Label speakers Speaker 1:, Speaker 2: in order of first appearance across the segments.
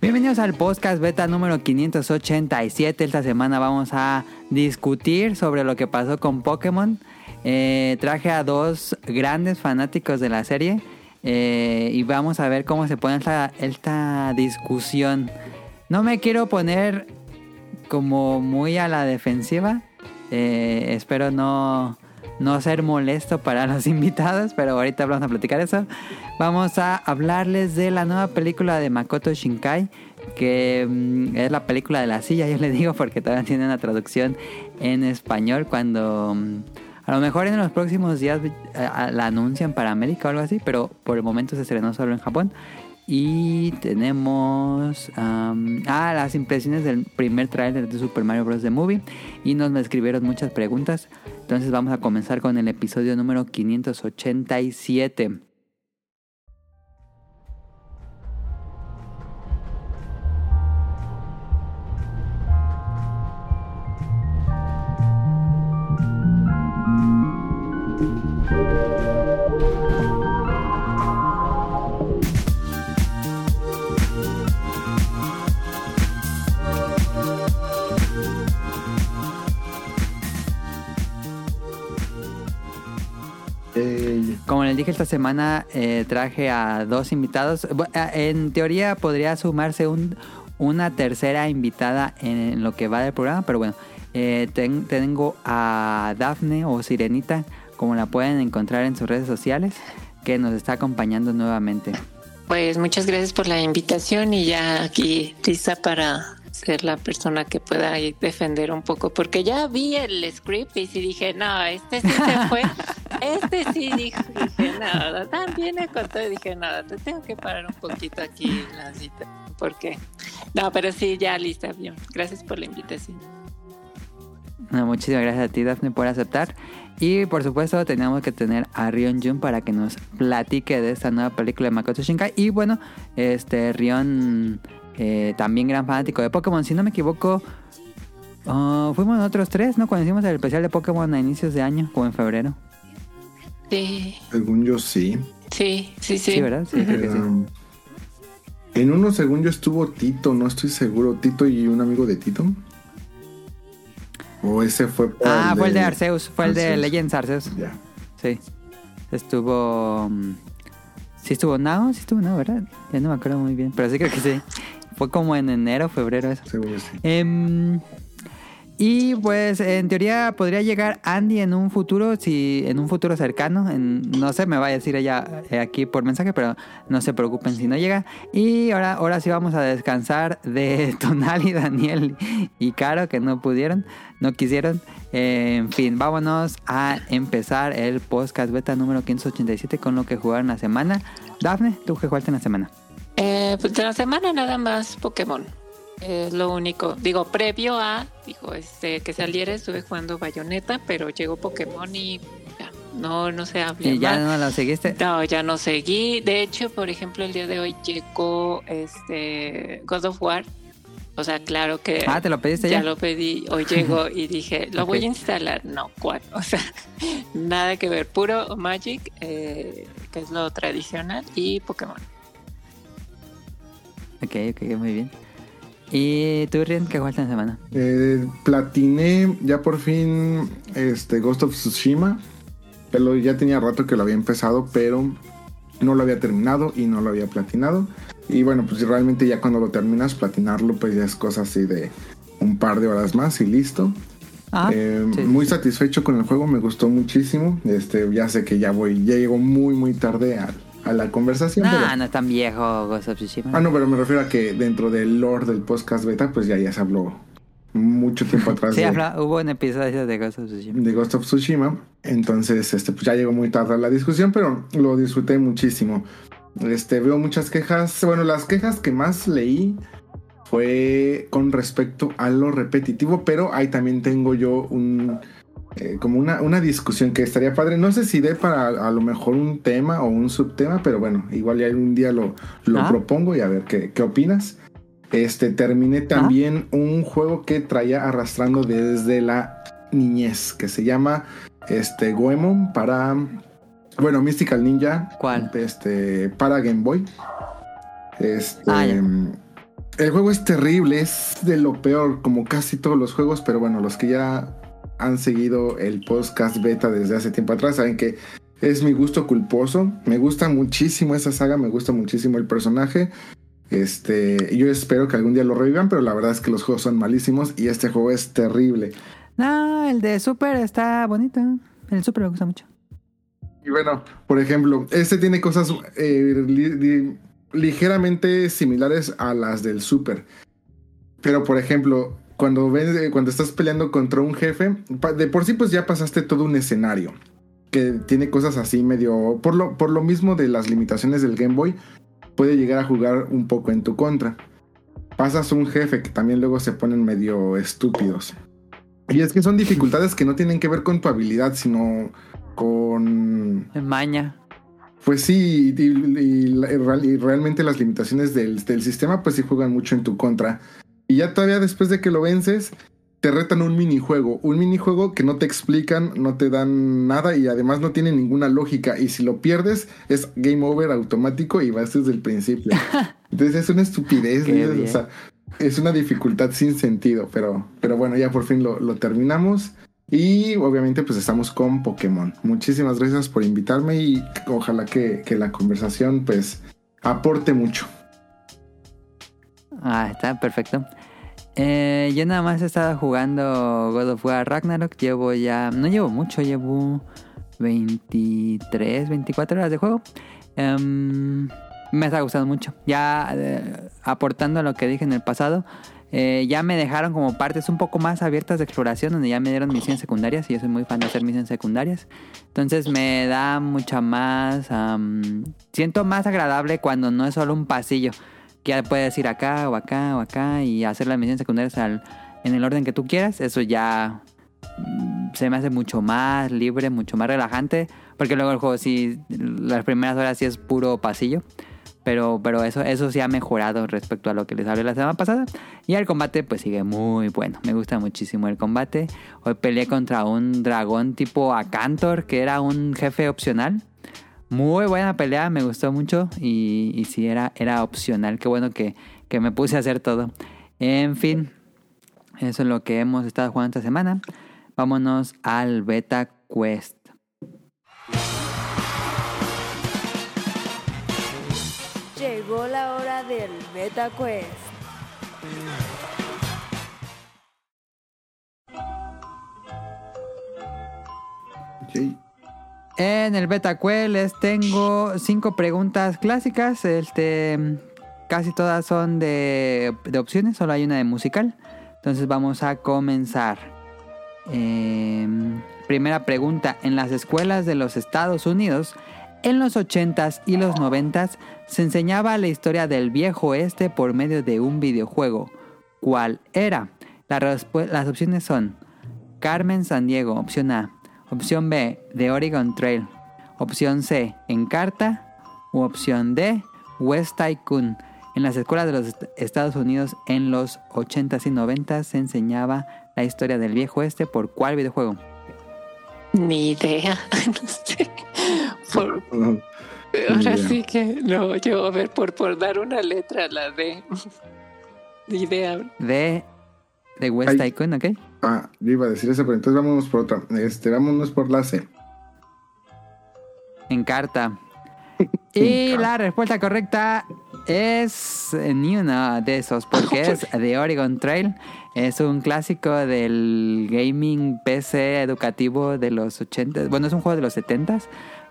Speaker 1: Bienvenidos al podcast beta número 587. Esta semana vamos a discutir sobre lo que pasó con Pokémon. Eh, traje a dos grandes fanáticos de la serie eh, y vamos a ver cómo se pone esta, esta discusión. No me quiero poner como muy a la defensiva. Eh, espero no, no ser molesto para los invitados, pero ahorita vamos a platicar eso. Vamos a hablarles de la nueva película de Makoto Shinkai, que mm, es la película de la silla, yo le digo, porque todavía tiene una traducción en español cuando... mm, a lo mejor en los próximos días eh, la anuncian para América o algo así, pero por el momento se estrenó solo en Japón. Y tenemos ah, las impresiones del primer tráiler de Super Mario Bros. The Movie. Y nos me escribieron muchas preguntas. Entonces vamos a comenzar con el episodio número 587. Como les dije esta semana, eh, traje a dos invitados. Eh, En teoría podría sumarse un, una tercera invitada en lo que va del programa, pero bueno, eh, ten- tengo a Dafne o Sirenita, como la pueden encontrar en sus redes sociales, que nos está acompañando nuevamente.
Speaker 2: Pues muchas gracias por la invitación y ya aquí lista para ser la persona que pueda defender un poco, porque ya vi el script y sí dije, no, este sí se fue, este sí dijo, dije, no, también contó y dije, no, te tengo que parar un poquito aquí la cita, porque, no, pero sí, ya lista, bien, gracias por la invitación.
Speaker 1: No, muchísimas gracias a ti, Dafne, por aceptar. Y por supuesto, tenemos que tener a Rion Jun para que nos platique de esta nueva película de Makoto Shinkai. Y bueno, este Rion, eh, también gran fanático de Pokémon. Si no me equivoco, ah, fuimos nosotros tres, ¿no? Cuando hicimos el especial de Pokémon a inicios de año, como en febrero.
Speaker 2: Sí,
Speaker 3: según yo sí.
Speaker 2: sí, sí, sí.
Speaker 1: Sí, ¿verdad? Sí, creo que sí.
Speaker 3: En uno, según yo, estuvo Tito, no estoy seguro. Tito y un amigo de Tito. O ese fue
Speaker 1: Ah, fue el de Arceus, fue el de. Legends Arceus.
Speaker 3: Ya.
Speaker 1: Sí. Estuvo. mm, Sí, estuvo Nao, sí estuvo Nao, ¿verdad? Ya no me acuerdo muy bien, pero sí creo que sí. Fue como en enero, febrero eso.
Speaker 3: Seguro sí.
Speaker 1: Em, y pues en teoría podría llegar Andy en un futuro, si en un futuro cercano, en, no sé, me va a decir ella eh, aquí por mensaje, pero no se preocupen si no llega. Y ahora, ahora sí vamos a descansar de Tonal y Daniel y Caro que no pudieron, no quisieron. Eh, en fin, vámonos a empezar el podcast beta número 587 con lo que jugaron la semana. Dafne, ¿tú qué jugaste en la semana?
Speaker 2: Eh, pues de la semana nada más Pokémon. Es lo único. Digo, previo a, digo, este, que saliera estuve jugando Bayonetta, pero llegó Pokémon y ya, no, no se habla
Speaker 1: ¿Y ya
Speaker 2: más.
Speaker 1: no lo seguiste?
Speaker 2: No, ya no seguí. De hecho, por ejemplo, el día de hoy llegó este God of War. O sea, claro que
Speaker 1: Ah, ¿te lo pediste ya?
Speaker 2: ya lo pedí. Hoy llegó y dije, lo voy a instalar. No, ¿cuál? O sea, nada que ver. Puro Magic, eh, que es lo tradicional, y Pokémon.
Speaker 1: Ok, ok, muy bien. ¿Y tú, Rien, qué jugaste en la semana?
Speaker 3: Eh, platiné ya por fin este Ghost of Tsushima. Pero ya tenía rato que lo había empezado, pero no lo había terminado y no lo había platinado. Y bueno, pues realmente ya cuando lo terminas, platinarlo, pues ya es cosa así de un par de horas más y listo.
Speaker 1: Ah,
Speaker 3: Eh,
Speaker 1: sí.
Speaker 3: Muy satisfecho con el juego, me gustó muchísimo. Este, ya sé que ya voy, ya llego muy, muy tarde a, a la conversación.
Speaker 1: Nah,
Speaker 3: pero-
Speaker 1: no es tan viejo Ghost of Tsushima.
Speaker 3: Ah, no, pero me refiero a que dentro del lore del podcast beta, pues ya, ya se habló mucho tiempo atrás
Speaker 1: Sí,
Speaker 3: de,
Speaker 1: habla- hubo un episodio de Ghost of Tsushima.
Speaker 3: de Ghost of Tsushima. Entonces, este, pues ya llegó muy tarde a la discusión, pero lo disfruté muchísimo. Este, veo muchas quejas. Bueno, las quejas que más leí fue con respecto a lo repetitivo, pero ahí también tengo yo un eh, como una, una discusión que estaría padre. No sé si dé para a lo mejor un tema o un subtema, pero bueno, igual ya algún día lo, lo
Speaker 1: Ah.
Speaker 3: propongo y a ver qué, qué opinas. Este, terminé también un juego que traía arrastrando desde la niñez, que se llama este, Goemon para, bueno, Mystical Ninja.
Speaker 1: ¿Cuál?
Speaker 3: Este, para Game Boy. Este,
Speaker 1: Ah,
Speaker 3: el juego es terrible, es de lo peor, como casi todos los juegos, pero bueno, los que ya han seguido el podcast beta desde hace tiempo atrás saben que es mi gusto culposo. Me gusta muchísimo esa saga, me gusta muchísimo el personaje. Este, yo espero que algún día lo revivan, pero la verdad es que los juegos son malísimos y este juego es terrible.
Speaker 1: No, el de Super está bonito. El Super me gusta mucho.
Speaker 3: Y bueno, por ejemplo, este tiene cosas eh, ligeramente similares a las del Super. Pero por ejemplo, cuando, ves, eh, cuando estás peleando contra un jefe, de por sí pues ya pasaste todo un escenario que tiene cosas así medio... Por lo, por lo mismo de las limitaciones del Game Boy, puede llegar a jugar un poco en tu contra. Pasas un jefe que también luego se ponen medio estúpidos. Y es que son dificultades que no tienen que ver con tu habilidad, sino con...
Speaker 1: Maña.
Speaker 3: Pues sí, y, realmente las limitaciones del, del, sistema pues sí juegan mucho en tu contra. Y ya todavía después de que lo vences, te retan un minijuego. Un minijuego que no te explican, no te dan nada y además no tiene ninguna lógica. Y si lo pierdes, es game over automático y vas desde el principio. Entonces es una estupidez. es una dificultad sin sentido. Pero, pero bueno, ya por fin lo, terminamos. Y obviamente pues estamos con Pokémon. Muchísimas gracias por invitarme y ojalá que, que la conversación pues aporte mucho.
Speaker 1: Ah, está perfecto. Eh, yo nada más he estado jugando God of War Ragnarok. Llevo ya. No llevo mucho, llevo 23, 24 horas de juego. Em, me está gustando mucho. Ya eh, aportando a lo que dije en el pasado. Eh, ya me dejaron como partes un poco más abiertas de exploración, donde ya me dieron misiones secundarias y yo soy muy fan de hacer misiones secundarias. Entonces me da mucha más... siento más agradable cuando no es solo un pasillo ya puedes ir acá o acá o acá y hacer las misiones secundarias en el orden que tú quieras. Eso ya mm, se me hace mucho más libre, mucho más relajante. Porque luego el juego sí, las primeras horas sí es puro pasillo. Pero, pero eso, eso sí ha mejorado respecto a lo que les hablé la semana pasada. Y el combate pues sigue muy bueno. Me gusta muchísimo el combate. Hoy peleé contra un dragón tipo Acantor, que era un jefe opcional. Muy buena pelea, me gustó mucho y, y sí, era, era opcional. Qué bueno que, que me puse a hacer todo. En fin, eso es lo que hemos estado jugando esta semana. Vámonos al Beta Quest.
Speaker 4: Llegó la hora del Beta Quest.
Speaker 3: Sí.
Speaker 1: En el BetaQuest les tengo cinco preguntas clásicas. Este, casi todas son de, opciones, solo hay una de musical. Entonces vamos a comenzar. Em, primera pregunta. En las escuelas de los Estados Unidos, en los 80s y los 90s, se enseñaba la historia del viejo oeste por medio de un videojuego. ¿Cuál era? las opciones son Carmen San Diego, opción A. Opción B, The Oregon Trail. Opción C, Encarta. U opción D, West Tycoon. En las escuelas de los Estados Unidos en los 80s y 90s se enseñaba la historia del viejo este por cuál videojuego.
Speaker 2: Ni idea, no sé. ahora sí que no, yo a ver, por, por dar una letra, la D. Ni idea.
Speaker 1: D de West Tycoon, ¿ok?
Speaker 3: Ah, yo iba a decir eso, pero entonces vámonos por otra. Este, vámonos por la C.
Speaker 1: En carta. y la respuesta correcta es ni una de esos, porque es The Oregon Trail. Es un clásico del gaming PC educativo de los 80. Bueno, es un juego de los 70s,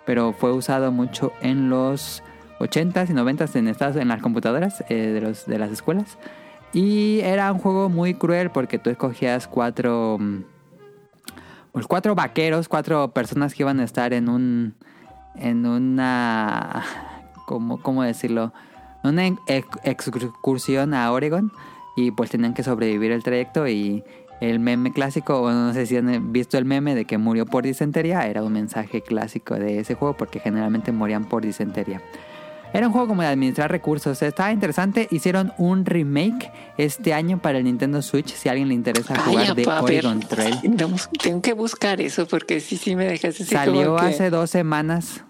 Speaker 1: pero fue usado mucho en los 80s y 90s en, Estados, en las computadoras eh, de, los, de las escuelas. Y era un juego muy cruel porque tú escogías cuatro. Mm, pues cuatro vaqueros, cuatro personas que iban a estar en un. En una. ¿Cómo, cómo decirlo? Una excursión a Oregon. Y pues tenían que sobrevivir el trayecto. Y el meme clásico, o no sé si han visto el meme de que murió por disentería, era un mensaje clásico de ese juego porque generalmente morían por disentería. Era un juego como de administrar recursos. Estaba interesante. Hicieron un remake este año para el Nintendo Switch. Si a alguien le interesa jugar de Oregon Trail.
Speaker 2: Tengo que buscar eso porque sí, sí me dejaste
Speaker 1: Salió hace dos semanas.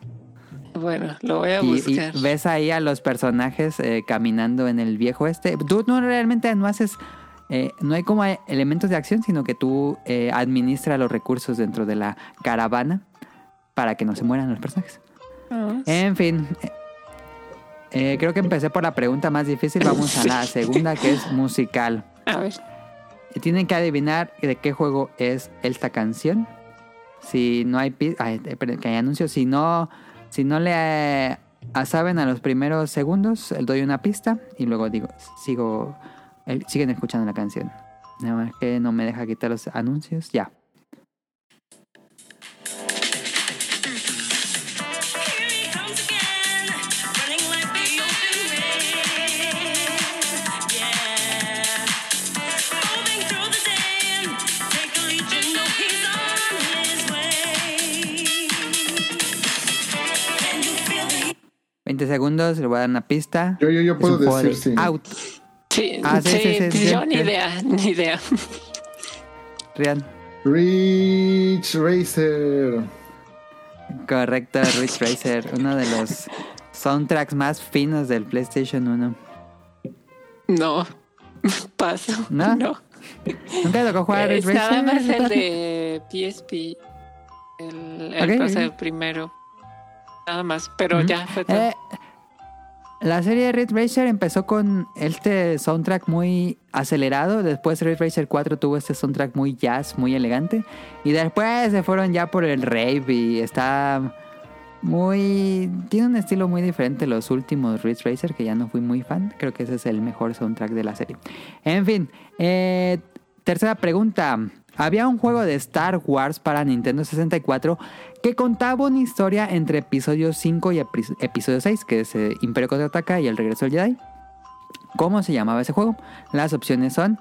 Speaker 2: Bueno, lo voy a
Speaker 1: Y, y
Speaker 2: buscar.
Speaker 1: ves ahí a los personajes eh, caminando en el viejo este. Tú no realmente no haces. eh, no hay como elementos de acción, sino que tú eh, administras los recursos dentro de la caravana para que no se mueran los personajes.
Speaker 2: Ah,
Speaker 1: En fin. Eh, creo que empecé por la pregunta más difícil. Vamos a la segunda, que es musical.
Speaker 2: A ver.
Speaker 1: Eh, Tienen que adivinar de qué juego es esta canción. Si no hay ay, eh, perdón, que hay anuncios, si no, si no le eh, saben a los primeros segundos, doy una pista y luego digo, sigo, eh, siguen escuchando la canción. Nada más que no me deja quitar los anuncios. Ya. 20 segundos, le voy a dar una pista.
Speaker 3: Yo, yo, yo
Speaker 1: Es
Speaker 3: puedo decir sí.
Speaker 1: Out.
Speaker 2: Sí,
Speaker 1: Ah, sí,
Speaker 2: sí,
Speaker 1: sí, sí, sí,
Speaker 2: yo ni idea, ni idea.
Speaker 1: Rian.
Speaker 3: Rich Racer.
Speaker 1: Correcto, Ridge Racer. Uno de los soundtracks más finos del PlayStation 1.
Speaker 2: No, paso.
Speaker 1: ¿No?
Speaker 2: No.
Speaker 1: ¿Nunca tocó jugar a
Speaker 2: Es
Speaker 1: Ridge
Speaker 2: nada
Speaker 1: Racer?
Speaker 2: más el de PSP. El, el,
Speaker 1: Ok,
Speaker 2: o sea,
Speaker 1: ok.
Speaker 2: el primero. Nada más, pero ya fue todo.
Speaker 1: Eh, la serie Ridge Racer empezó con este soundtrack muy acelerado. Después Ridge Racer 4 tuvo este soundtrack muy jazz, muy elegante. Y después se fueron ya por el rave y está muy... Tiene un estilo muy diferente los últimos Ridge Racer que ya no fui muy fan. Creo que ese es el mejor soundtrack de la serie. En fin, eh, tercera pregunta. Había un juego de Star Wars para Nintendo 64 que contaba una historia entre episodio 5 y epi- episodio 6, que es eh, Imperio contraataca y el regreso del Jedi. ¿Cómo se llamaba ese juego? Las opciones son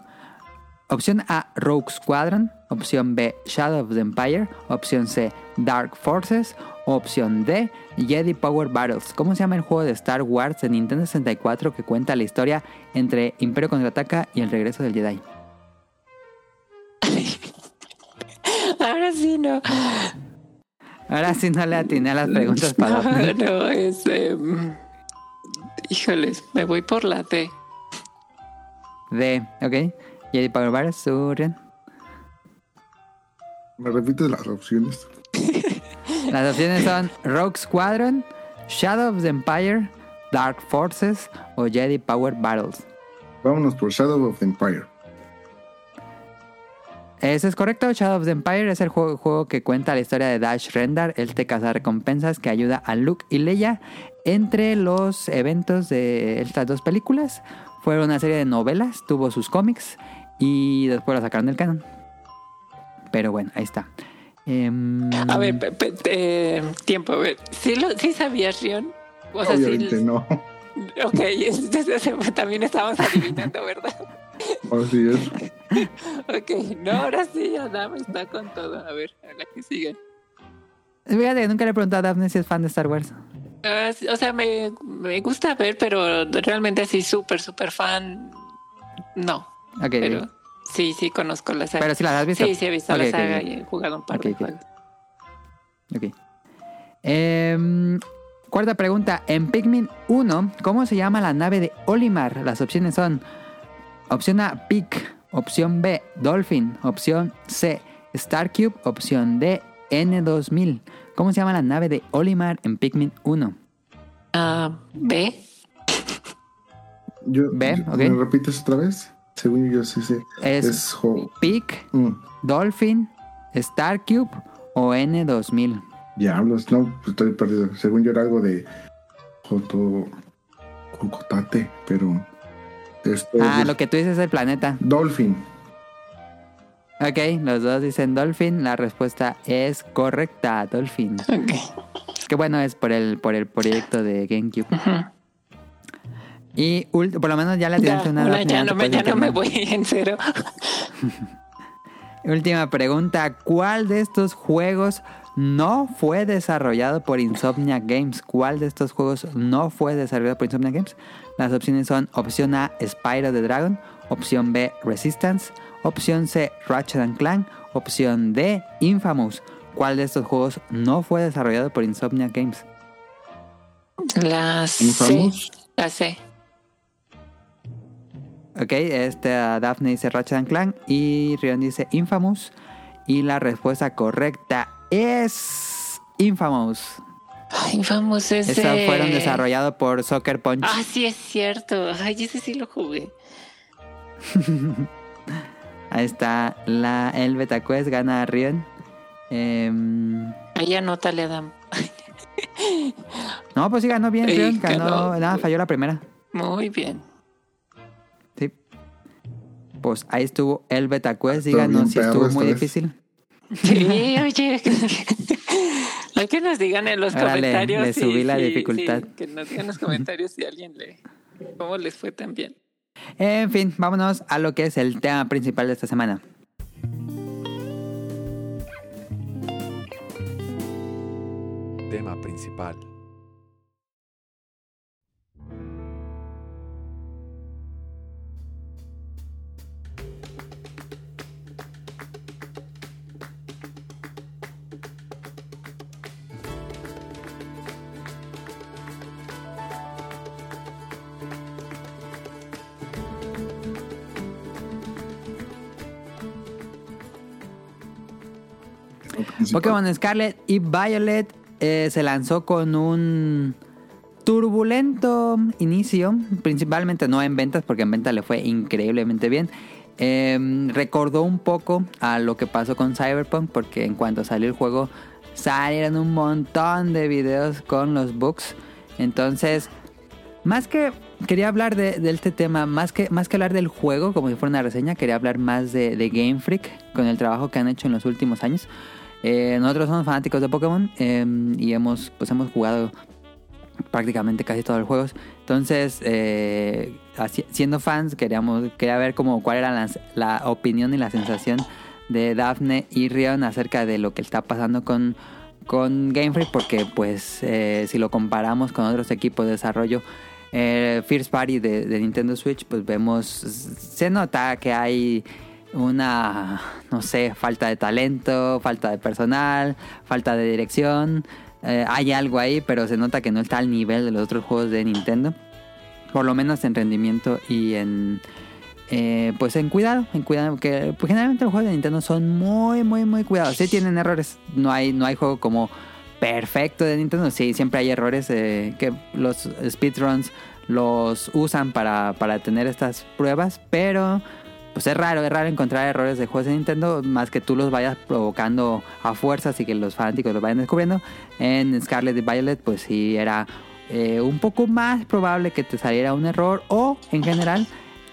Speaker 1: opción A, Rogue Squadron, opción B, Shadow of the Empire, opción C, Dark Forces, opción D, Jedi Power Battles. ¿Cómo se llama el juego de Star Wars de Nintendo 64 que cuenta la historia entre Imperio contraataca y el regreso del Jedi?
Speaker 2: Ahora sí, no.
Speaker 1: Ahora sí no le atiné a las preguntas para
Speaker 2: No, no, es. em, híjoles, me voy por la D.
Speaker 1: D, ¿ok? Jedi Power Battles, ¿tú, Rian?
Speaker 3: ¿Me repites las opciones?
Speaker 1: Las opciones son Rogue Squadron, Shadow of the Empire, Dark Forces o Jedi Power Battles.
Speaker 3: Vámonos por Shadow of the Empire.
Speaker 1: Eso es correcto. Shadow of the Empire es el juego, juego que cuenta la historia de Dash Rendar, este recompensas que ayuda a Luke y Leia entre los eventos de estas dos películas. Fue una serie de novelas, tuvo sus cómics y después la sacaron del canon. Pero bueno, ahí está. Em,
Speaker 2: A ver, pe- pe- eh, tiempo, a ver. ¿Sí, lo, sí sabías, Rion? O sea, sí.
Speaker 3: Obviamente no.
Speaker 2: Ok, también estábamos adivinando, ¿verdad?
Speaker 3: Así es.
Speaker 2: Ok, no, ahora sí, ya Dame está con todo. A ver, a la que sigue.
Speaker 1: Fíjate, nunca le he preguntado a Daphne si es fan de Star Wars.
Speaker 2: Ah, o sea, me, me gusta ver, pero realmente así súper, súper fan, no.
Speaker 1: Ok,
Speaker 2: Pero sí, sí conozco la saga.
Speaker 1: pero si las has visto.
Speaker 2: Sí, sí he visto
Speaker 1: Ok,
Speaker 2: la saga y he jugado un par de juegos.
Speaker 1: Ok. Em, cuarta pregunta. En Pikmin 1, ¿cómo se llama la nave de Olimar? Las opciones son opción A, Pic, opción B, Dolphin, opción C, Starcube, opción D, N2000. ¿Cómo se llama la nave de Olimar en Pikmin 1?
Speaker 2: Ah, B.
Speaker 3: Yo, yo-
Speaker 1: ok.
Speaker 3: ¿Me repites otra vez? Según yo sí sé.
Speaker 1: Es,
Speaker 3: Es jo-
Speaker 1: Pic,
Speaker 3: Mm,
Speaker 1: Dolphin, Starcube o N2000.
Speaker 3: Diablos, no, pues estoy perdido. Según yo era algo de Joto. Jocotate, pero. Esto
Speaker 1: Ah,
Speaker 3: es
Speaker 1: lo que tú dices es el planeta.
Speaker 3: Dolphin.
Speaker 1: Ok, los dos dicen Dolphin. La respuesta es correcta, Dolphin.
Speaker 2: Ok.
Speaker 1: Que bueno, es por el, por el proyecto de GameCube. Y ult- por lo menos ya la tienes una,
Speaker 2: una, ya no me,
Speaker 1: puedes
Speaker 2: ya no me
Speaker 1: enfermar.
Speaker 2: voy en cero.
Speaker 1: Última pregunta. ¿Cuál de estos juegos no fue desarrollado por Insomnia Games? ¿Cuál de estos juegos no fue desarrollado por Insomnia Games? Las opciones son opción A, Spyro the Dragon, opción B, Resistance, opción C, Ratchet and Clank, opción D, Infamous. ¿Cuál de estos juegos no fue desarrollado por Insomnia Games?
Speaker 2: La C.
Speaker 3: Infamous.
Speaker 2: La C.
Speaker 1: Ok, este uh, Daphne dice Ratchet and Clank y Rion dice Infamous. Y la respuesta correcta es Infamous.
Speaker 2: Ay, Infamous es
Speaker 1: Estos
Speaker 2: de-
Speaker 1: fueron desarrollados por Soccer Punch.
Speaker 2: Ah, sí, es cierto. Ay, ese sí lo jugué.
Speaker 1: Ahí está la, el Beta Quest, gana Rion. Em,
Speaker 2: Ahí anótale, Adam.
Speaker 1: no, pues sí ganó bien, Rion. Ganó,
Speaker 2: ganó.
Speaker 1: nada, falló la primera.
Speaker 2: Muy bien.
Speaker 1: Sí. Pues ahí estuvo el Beta Quest. Díganos si estuvo muy
Speaker 3: vez.
Speaker 1: difícil.
Speaker 2: Sí, oye. Hay que nos digan en los
Speaker 1: Órale,
Speaker 2: comentarios.
Speaker 1: le
Speaker 2: si-
Speaker 1: subí la
Speaker 2: si-
Speaker 1: dificultad.
Speaker 2: sí, que nos digan en los comentarios si alguien le. ¿Cómo les fue tan bien?
Speaker 1: En fin, vámonos a lo que es el tema principal de esta semana.
Speaker 5: Tema principal.
Speaker 1: Pokémon Scarlet y Violet eh, se lanzó con un turbulento inicio, principalmente no en ventas, porque en ventas le fue increíblemente bien. Eh, recordó un poco a lo que pasó con Cyberpunk, porque en cuanto salió el juego salieron un montón de videos con los bugs. Entonces, más que quería hablar de, este tema, más que, más que hablar del juego, como si fuera una reseña, quería hablar más de Game Freak, con el trabajo que han hecho en los últimos años. Eh, nosotros somos fanáticos de Pokémon eh, y hemos, pues hemos jugado prácticamente casi todos los juegos. Entonces, eh, siendo fans, queríamos quería ver como cuál era la, la opinión y la sensación de Daphne y Rion acerca de lo que está pasando con, con Game Freak, porque pues eh, si lo comparamos con otros equipos de desarrollo, eh, First Party de, de Nintendo Switch, pues vemos, se nota que hay una, no sé, falta de talento, falta de personal, falta de dirección. Eh, hay algo ahí, pero se nota que no está al nivel de los otros juegos de Nintendo. Por lo menos en rendimiento y en... eh, pues en cuidado, en cuidado, que pues generalmente los juegos de Nintendo son muy, muy, muy cuidados. Sí tienen errores, no hay, no hay juego como perfecto de Nintendo. Sí, siempre hay errores eh, que los speedruns los usan para, para tener estas pruebas, pero pues es raro, es raro encontrar errores de juegos de Nintendo, más que tú los vayas provocando a fuerzas y que los fanáticos los vayan descubriendo. En Scarlet y Violet, pues sí era eh, un poco más probable que te saliera un error o en general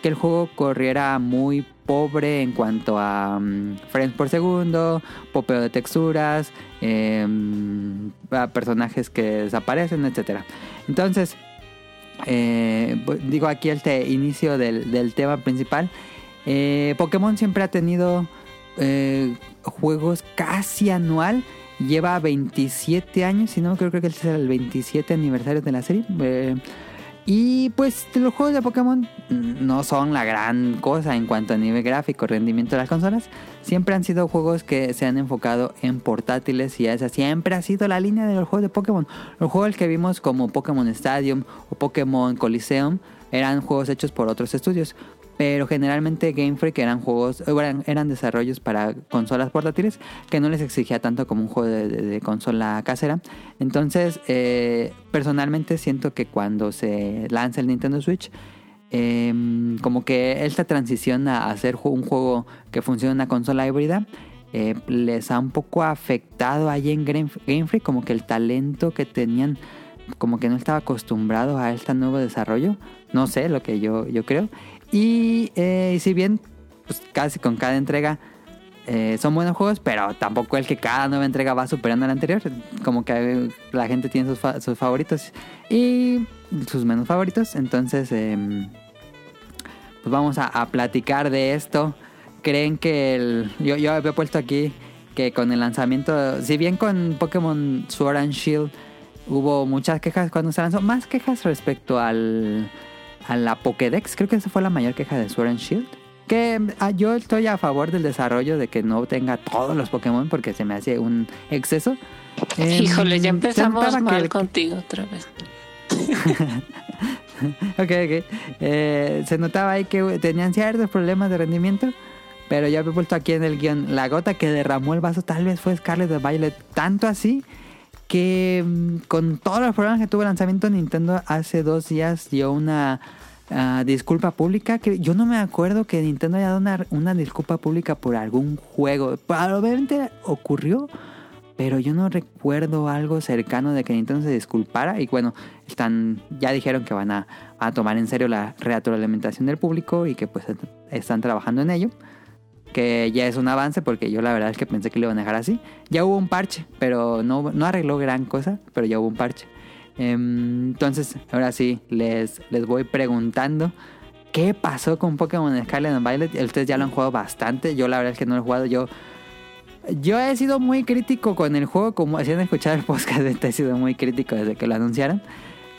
Speaker 1: que el juego corriera muy pobre en cuanto a mm, frames por segundo, popeo de texturas, em, personajes que desaparecen, etcétera. Entonces, eh, digo aquí este inicio del tema principal. Eh, Pokémon siempre ha tenido eh, juegos casi anual. Lleva 27 años, si no creo, que es el 27 aniversario de la serie. Eh, y pues los juegos de Pokémon no son la gran cosa en cuanto a nivel gráfico, rendimiento de las consolas. Siempre han sido juegos que se han enfocado en portátiles y esa siempre ha sido la línea de los juegos de Pokémon. Los juegos que vimos como Pokémon Stadium o Pokémon Coliseum eran juegos hechos por otros estudios. Pero generalmente Game Freak eran juegos, eran, eran desarrollos para consolas portátiles que no les exigía tanto como un juego de, consola casera. Entonces, eh, personalmente siento que cuando se lanza el Nintendo Switch, eh, como que esta transición a hacer un juego que funciona en una consola híbrida eh, les ha un poco afectado ahí en Game Freak, como que el talento que tenían, como que no estaba acostumbrado a este nuevo desarrollo. No sé, lo que yo, yo creo. Y eh, si bien, pues casi con cada entrega eh, son buenos juegos, pero tampoco el que cada nueva entrega va superando a la anterior. Como que la gente tiene sus, fa- sus favoritos y sus menos favoritos. Entonces, em, pues vamos a, a platicar de esto. Creen que el, yo, yo había puesto aquí que con el lanzamiento, si bien con Pokémon Sword and Shield hubo muchas quejas cuando se lanzó, más quejas respecto al, a la Pokédex, creo que esa fue la mayor queja de Sword and Shield. Que ah, yo estoy a favor del desarrollo de que no tenga todos los Pokémon porque se me hace un exceso. Em,
Speaker 2: Híjole, ya empezamos
Speaker 1: que
Speaker 2: mal
Speaker 1: el-
Speaker 2: contigo otra vez.
Speaker 1: ok, ok. Eh, se notaba ahí que tenían ciertos problemas de rendimiento. Pero ya he puesto aquí en el guion. La gota que derramó el vaso tal vez fue Scarlet de Violet. Tanto así que mm, con todos los problemas que tuvo el lanzamiento Nintendo hace dos días dio una ah, disculpa pública. que Yo no me acuerdo que Nintendo haya dado una, una disculpa pública por algún juego. Probablemente ocurrió. Pero yo no recuerdo algo cercano de que Nintendo se disculpara. Y bueno, están, ya dijeron que van a, a tomar en serio la retroalimentación del público y que pues están trabajando en ello. Que ya es un avance porque yo la verdad es que pensé que lo iban a dejar así. Ya hubo un parche, pero no, no arregló gran cosa, pero ya hubo un parche. Em, entonces, ahora sí, les, les voy preguntando. ¿Qué pasó con Pokémon Scarlet and Violet? Ustedes ya lo han jugado bastante. Yo la verdad es que no lo he jugado. Yo yo he sido muy crítico con el juego, como hacían escuchar el podcast, he sido muy crítico desde que lo anunciaron.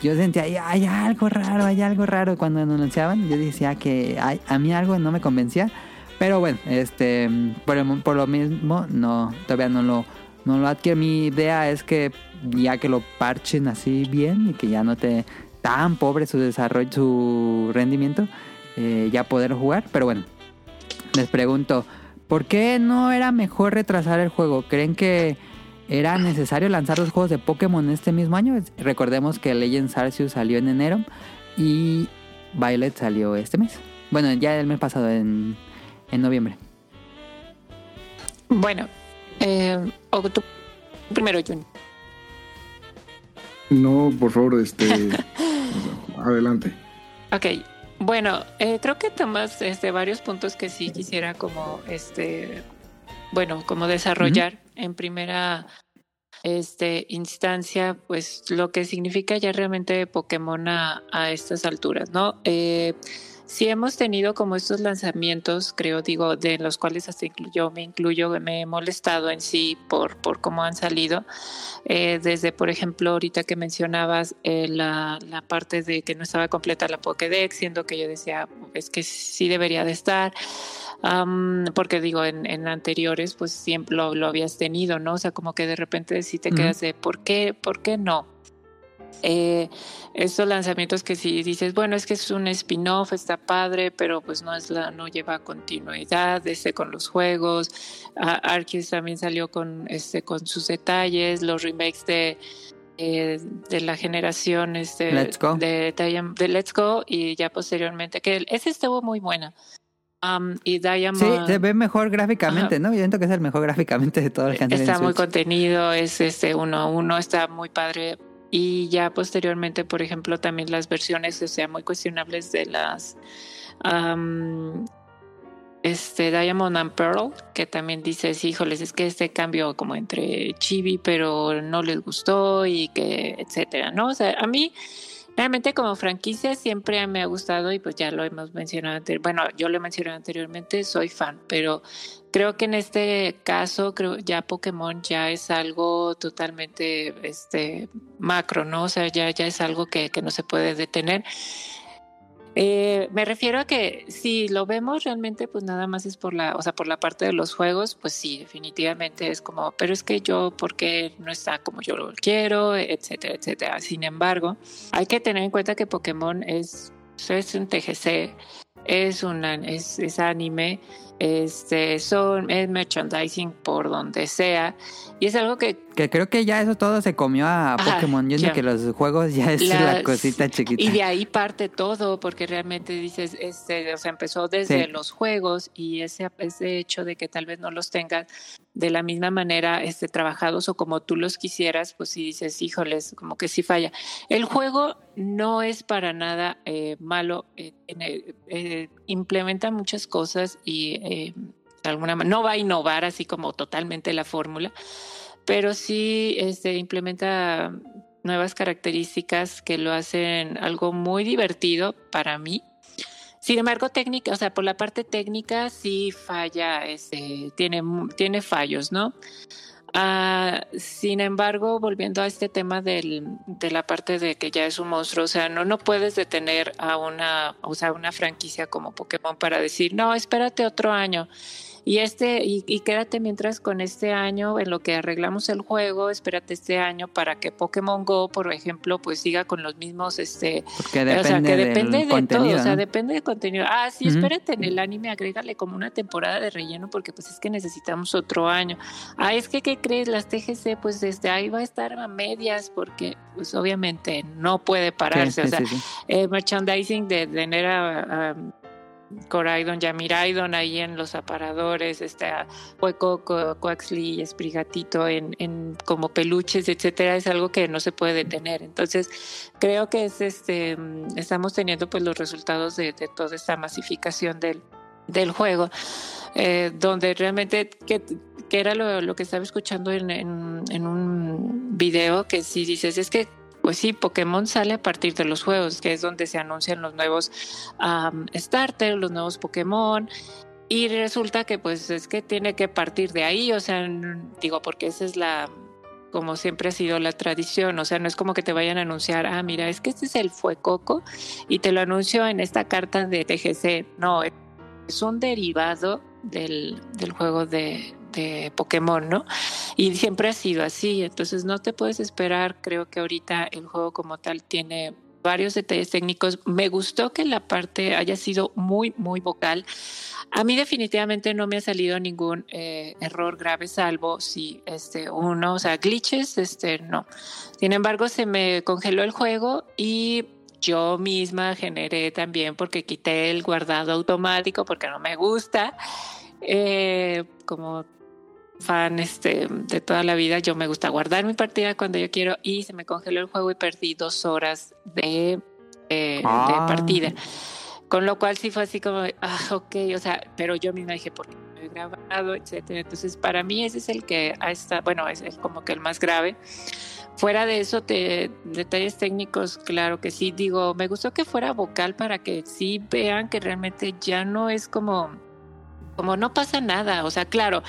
Speaker 1: Yo sentía, "Ay, hay algo raro, hay algo raro cuando anunciaban. Yo decía que a mí algo no me convencía. Pero bueno, este, por, el- por lo mismo, no, todavía no lo, no lo adquiero. Mi idea es que ya que lo parchen así bien y que ya no te tan pobre su desarrollo, su rendimiento, eh, ya poder jugar. Pero bueno, les pregunto, ¿por qué no era mejor retrasar el juego? ¿Creen que era necesario lanzar los juegos de Pokémon este mismo año? Recordemos que Legends Arceus salió en enero y Violet salió este mes. Bueno, ya el mes pasado, en, en noviembre.
Speaker 2: Bueno, eh, o tú primero, Jun.
Speaker 3: No, por favor, este. adelante.
Speaker 2: Ok, bueno, eh, creo que tomas este, varios puntos que sí quisiera como, este, bueno, como desarrollar en primera este, instancia, pues lo que significa ya realmente Pokémon a, a estas alturas, ¿no? Eh, sí hemos tenido como estos lanzamientos, creo, digo, de los cuales hasta yo me incluyo, me he molestado en sí por, por cómo han salido. Eh, desde, por ejemplo, ahorita que mencionabas eh, la, la parte de que no estaba completa la Pokédex, siendo que yo decía, es que sí debería de estar. Am, porque digo, en, en anteriores, pues siempre lo, lo habías tenido, ¿no? O sea, como que de repente sí te quedas de, ¿por qué? ¿Por qué no? Eh, estos lanzamientos que si dices, bueno, es que es un spin-off, está padre, pero pues no es la, no lleva continuidad este, con los juegos. Arceus también salió con este, con sus detalles, los remakes de eh, de la generación este,
Speaker 1: Let's Go.
Speaker 2: De, Let's Go y ya posteriormente, que ese estuvo muy buena. Am, y Diamond
Speaker 1: Sí, se ve mejor gráficamente, ¿no? Yo siento que es el mejor gráficamente de han salido en
Speaker 2: está muy contenido, es este uno a uno, está muy padre. Y ya posteriormente, por ejemplo, también las versiones, o sea, muy cuestionables de las am, este Diamond and Pearl, que también dices, híjoles, es que este cambio como entre chibi, pero no les gustó y que, etcétera, ¿no? O sea, a mí realmente como franquicia siempre me ha gustado y pues ya lo hemos mencionado bueno, yo lo he mencionado anteriormente, soy fan, pero creo que en este caso, creo ya Pokémon ya es algo totalmente este macro, ¿no? O sea, ya, ya es algo que, que no se puede detener. Eh, me refiero a que si lo vemos realmente, pues nada más es por la, o sea, por la parte de los juegos, pues sí, definitivamente es como, pero es que yo, ¿por qué no está como yo lo quiero? Etcétera, etcétera. Sin embargo, hay que tener en cuenta que Pokémon es, es un TGC, es un es, es anime, este, son, es merchandising por donde sea, y es algo que
Speaker 1: Que creo que ya eso todo se comió a
Speaker 2: Ajá,
Speaker 1: Pokémon. Yo
Speaker 2: ya.
Speaker 1: siento que los juegos ya es
Speaker 2: Las-
Speaker 1: la cosita chiquita.
Speaker 2: Y de ahí parte todo, porque realmente dices, este, o sea, empezó desde
Speaker 1: Sí.
Speaker 2: los juegos y ese, ese hecho de que tal vez no los tengas de la misma manera este, trabajados o como tú los quisieras, pues si dices, híjoles, como que sí falla. El juego no es para nada eh, malo, eh, tiene- eh, implementa muchas cosas y eh, alguna manera no va a innovar así como totalmente la fórmula, pero sí este, implementa nuevas características que lo hacen algo muy divertido para mí. Sin embargo, técnica, o sea, por la parte técnica sí falla, este, tiene, tiene fallos, ¿no? Ah, sin embargo, volviendo a este tema del, de la parte de que ya es un monstruo, o sea, no, no puedes detener a una, o sea, una franquicia como Pokémon para decir, no, espérate otro año. Y este, y, y quédate mientras con este año, en lo que arreglamos el juego, espérate este año para que Pokémon Go, por ejemplo, pues siga con los mismos, este,
Speaker 1: Porque
Speaker 2: o sea,
Speaker 1: depende
Speaker 2: que
Speaker 1: del
Speaker 2: depende de
Speaker 1: contenido.
Speaker 2: todo, o sea, depende del contenido. Ah, sí, espérate, en el anime agrégale como una temporada de relleno porque pues es que necesitamos otro año. Ah, es que, ¿qué crees? Las TGC, pues desde ahí va a estar a medias porque pues obviamente no puede pararse.
Speaker 1: sí,
Speaker 2: o sea,
Speaker 1: sí,
Speaker 2: eh, merchandising de tener a, a Coraidon, Yamiraidon ahí en los aparadores, este Hueco, Coaxley y Esprigatito en, en como peluches, etcétera, es algo que no se puede detener. Entonces, creo que es este mm, estamos teniendo pues los resultados de, de toda esta masificación del, del juego. eh, donde realmente que era lo, lo que estaba escuchando en, en, en un video que si dices es que pues sí, Pokémon sale a partir de los juegos, que es donde se anuncian los nuevos um, starters, los nuevos Pokémon. Y resulta que pues es que tiene que partir de ahí, o sea, digo, porque esa es la, como siempre ha sido la tradición, o sea, no es como que te vayan a anunciar, ah, mira, es que este es el Fuecoco y te lo anuncio en esta carta de TGC. No, es un derivado del, del juego de, de Pokémon, ¿no? Y siempre ha sido así, entonces no te puedes esperar, creo que ahorita el juego como tal tiene varios detalles técnicos. Me gustó que la parte haya sido muy, muy vocal. A mí definitivamente no me ha salido ningún eh, error grave, salvo si este uno, o sea, glitches, este no. Sin embargo, se me congeló el juego y yo misma generé también porque quité el guardado automático porque no me gusta. Eh, como fan este, de toda la vida, yo me gusta guardar mi partida cuando yo quiero y se me congeló el juego y perdí dos horas de, eh,
Speaker 1: Ah.
Speaker 2: de partida. Con lo cual sí fue así como, ah, ok, o sea, pero yo misma dije, ¿por qué no he grabado? Etcétera. Entonces, para mí ese es el que ha estado, bueno, es el, como que el más grave. Fuera de eso, te, detalles técnicos, claro que sí. Digo, me gustó que fuera vocal para que sí vean que realmente ya no es como, como no pasa nada. O sea, claro,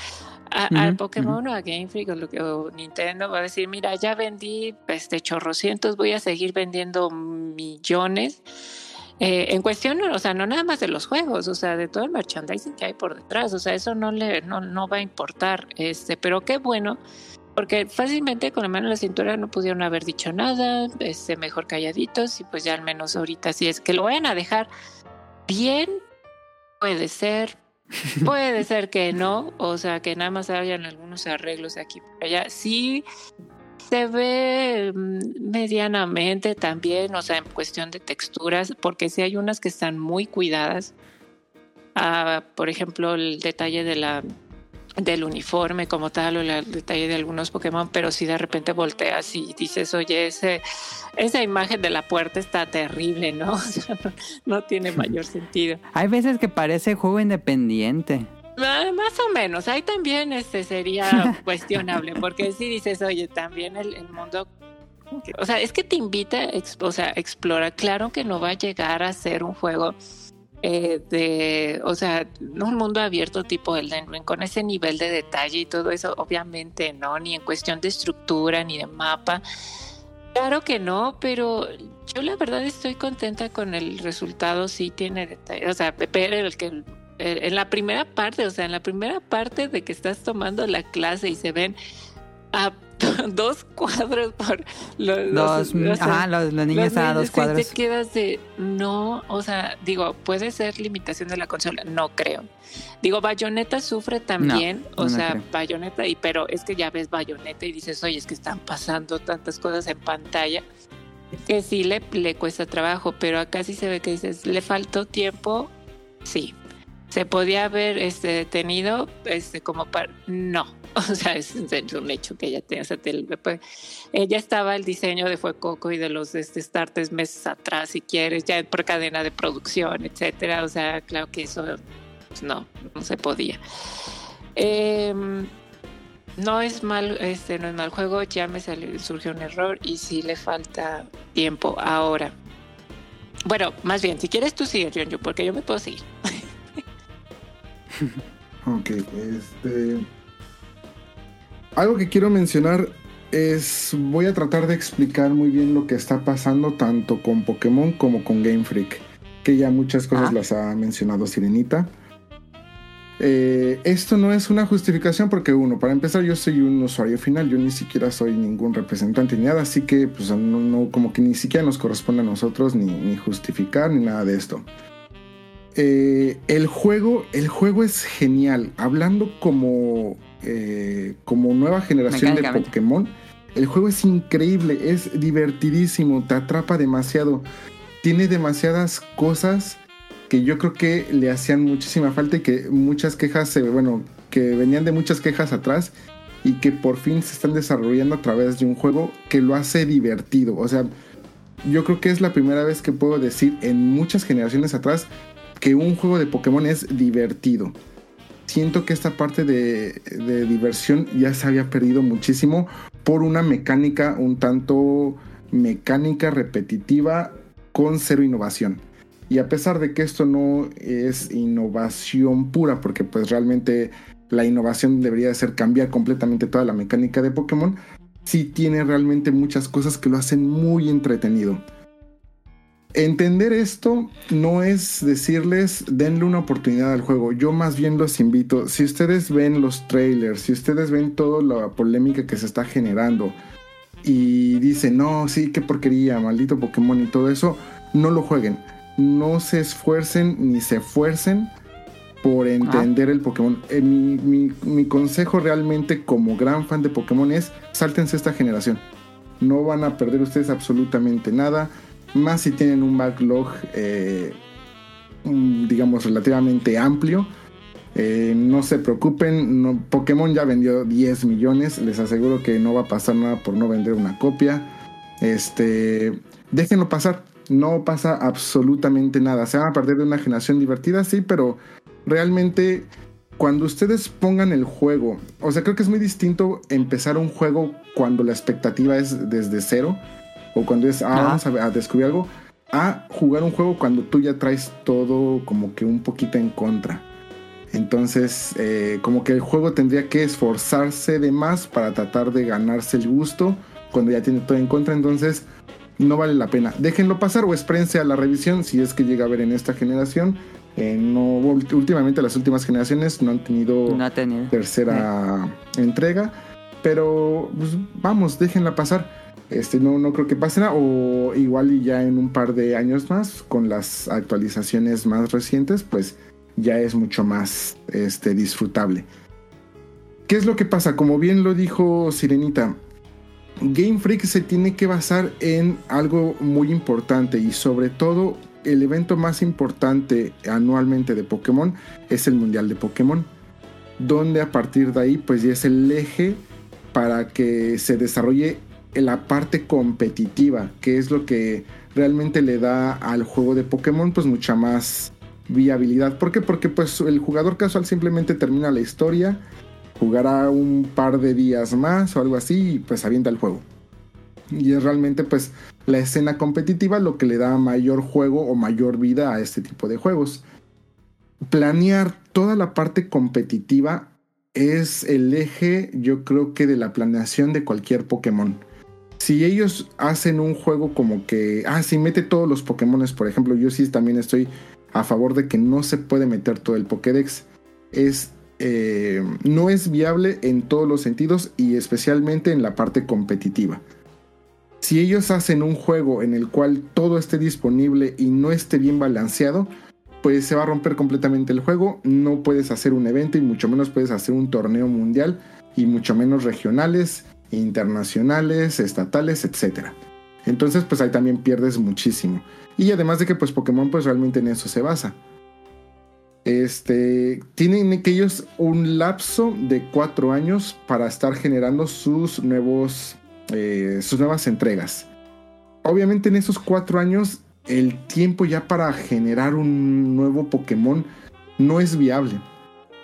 Speaker 2: a, al Pokémon o a Game Freak o, lo que- o Nintendo va a decir, mira, ya vendí este chorrocientos, voy a seguir vendiendo millones. Eh, en cuestión, o sea, no nada más de los juegos, o sea, de todo el merchandising que hay por detrás, o sea, eso no le no, no va a importar, este, pero qué bueno, porque fácilmente con la mano en la cintura no pudieron haber dicho nada, este, mejor calladitos y pues ya al menos ahorita si es que lo vayan a dejar bien, puede ser, puede ser que no, o sea, que nada más hayan algunos arreglos aquí por allá, sí se ve mm, medianamente también, o sea, en cuestión de texturas, porque sí hay unas que están muy cuidadas. Ah, por ejemplo, el detalle de la del uniforme como tal o el detalle de algunos Pokémon, pero si de repente volteas y dices, oye, ese, esa imagen de la puerta está terrible, ¿no? O sea, no, no tiene mayor sentido.
Speaker 1: Hay veces que parece juego independiente.
Speaker 2: Ah, Más o menos, ahí también este sería cuestionable, porque si dices, oye, también el, el mundo, o sea, es que te invita, a o sea, explora. Claro que no va a llegar a ser un juego eh, de, o sea, un mundo abierto tipo Elden Ring, con ese nivel de detalle y todo eso, obviamente no, ni en cuestión de estructura, ni de mapa. Claro que no, pero yo la verdad estoy contenta con el resultado, sí tiene detalle, o sea, pero el que en la primera parte, o sea, en la primera parte de que estás tomando la clase y se ven a dos cuadros por los, sea,
Speaker 1: ajá, los, los niños
Speaker 2: los
Speaker 1: a dos
Speaker 2: niños, sí
Speaker 1: cuadros.
Speaker 2: te quedas de no, o sea, digo, puede ser limitación de la consola, no creo. Digo, Bayonetta sufre también,
Speaker 1: no,
Speaker 2: o
Speaker 1: no
Speaker 2: sea,
Speaker 1: creo.
Speaker 2: Bayonetta, y pero es que ya ves Bayonetta y dices, oye, es que están pasando tantas cosas en pantalla que sí le, le cuesta trabajo, pero acá sí se ve que dices, le faltó tiempo, sí. Se podía haber este, detenido, este, como para. No, o sea, es, un hecho que ella tenía. O sea, te- pues, eh, ya estaba el diseño de Fuecoco y de los este, starters meses atrás, si quieres, ya por cadena de producción, etcétera. O sea, claro que eso pues, no, no se podía. Em, no es mal, este, no es mal juego, ya me salió, surgió un error y sí le falta tiempo ahora. Bueno, más bien, si quieres tú sigue, Ryonju, porque yo me puedo seguir.
Speaker 3: Ok, este. Algo que quiero mencionar es. Voy a tratar de explicar muy bien lo que está pasando tanto con Pokémon como con Game Freak. Que ya muchas cosas
Speaker 1: Ah.
Speaker 3: las ha mencionado Sirenita. Eh, esto no es una justificación porque uno, para empezar yo soy un usuario final, yo ni siquiera soy ningún representante ni nada, así que pues no, no- como que ni siquiera nos corresponde a nosotros ni, ni justificar ni nada de esto. Eh, el juego, el juego es genial. Hablando como, eh, como nueva generación de. Pokémon, el juego es increíble, es divertidísimo, te atrapa demasiado. Tiene demasiadas cosas que yo creo que le hacían muchísima falta y que muchas quejas, eh, bueno, que venían de muchas quejas atrás y que por fin se están desarrollando a través de un juego que lo hace divertido. O sea, yo creo que es la primera vez que puedo decir en muchas generaciones atrás que un juego de Pokémon es divertido. Siento que esta parte de, diversión ya se había perdido muchísimo por una mecánica un tanto mecánica repetitiva con cero innovación. Y a pesar de que esto no es innovación pura, porque pues realmente la innovación debería de ser cambiar completamente toda la mecánica de Pokémon, sí tiene realmente muchas cosas que lo hacen muy entretenido. Entender esto no es decirles denle una oportunidad al juego. Yo más bien los invito. Si ustedes ven los trailers, si ustedes ven toda la polémica que se está generando y dicen, no, sí, qué porquería, maldito Pokémon y todo eso, no lo jueguen. No se esfuercen ni se esfuercen por entender el Pokémon. Eh, mi, mi- consejo realmente como gran fan de Pokémon es sáltense esta generación. No van a perder ustedes absolutamente nada. Más si tienen un backlog, eh, digamos, relativamente amplio. Eh, no se preocupen, Pokémon ya vendió 10 millones. Les aseguro que no va a pasar nada por no vender una copia. Este, déjenlo pasar. No pasa absolutamente nada. Se van a perder de una generación divertida, sí, pero realmente cuando ustedes pongan el juego, o sea, creo que es muy distinto empezar un juego cuando la expectativa es desde cero o cuando es, ah,
Speaker 1: Ajá.
Speaker 3: vamos a, a descubrir algo, a jugar un juego cuando tú ya traes todo como que un poquito en contra. Entonces, eh, como que el juego tendría que esforzarse de más para tratar de ganarse el gusto cuando ya tiene todo en contra. Entonces, no vale la pena. Déjenlo pasar o espérense a la revisión si es que llega a ver en esta generación. Eh, no, últimamente las últimas generaciones no han tenido
Speaker 1: No ha tenido.
Speaker 3: tercera entrega. Pero pues, vamos, déjenla pasar. Este, no, no creo que pase nada. O igual y ya en un par de años más, con las actualizaciones más recientes, pues ya es mucho más este, disfrutable. ¿Qué es lo que pasa? Como bien lo dijo Sirenita, Game Freak se tiene que basar en algo muy importante y sobre todo el evento más importante anualmente de Pokémon es el Mundial de Pokémon, donde a partir de ahí pues ya es el eje para que se desarrolle la parte competitiva, que es lo que realmente le da al juego de Pokémon pues mucha más viabilidad. ¿Por qué? Porque pues el jugador casual simplemente termina la historia, jugará un par de días más o algo así y pues avienta el juego. Y es realmente pues la escena competitiva lo que le da mayor juego o mayor vida a este tipo de juegos. Planear toda la parte competitiva es el eje yo creo que de la planeación de cualquier Pokémon. Si ellos hacen un juego como que, ah, si mete todos los Pokémones, por ejemplo, yo sí también estoy a favor de que no se puede meter todo el Pokédex. Es, eh, no es viable en todos los sentidos y especialmente en la parte competitiva. Si ellos hacen un juego en el cual todo esté disponible y no esté bien balanceado, pues se va a romper completamente el juego. No puedes hacer un evento y mucho menos puedes hacer un torneo mundial y mucho menos regionales, internacionales, estatales, etc. Entonces pues ahí también pierdes muchísimo. Y además de que pues Pokémon pues realmente en eso se basa. Este, tienen que ellos un lapso de cuatro años para estar generando sus nuevos, eh, sus nuevas entregas. Obviamente en esos cuatro años el tiempo ya para generar un nuevo Pokémon no es viable.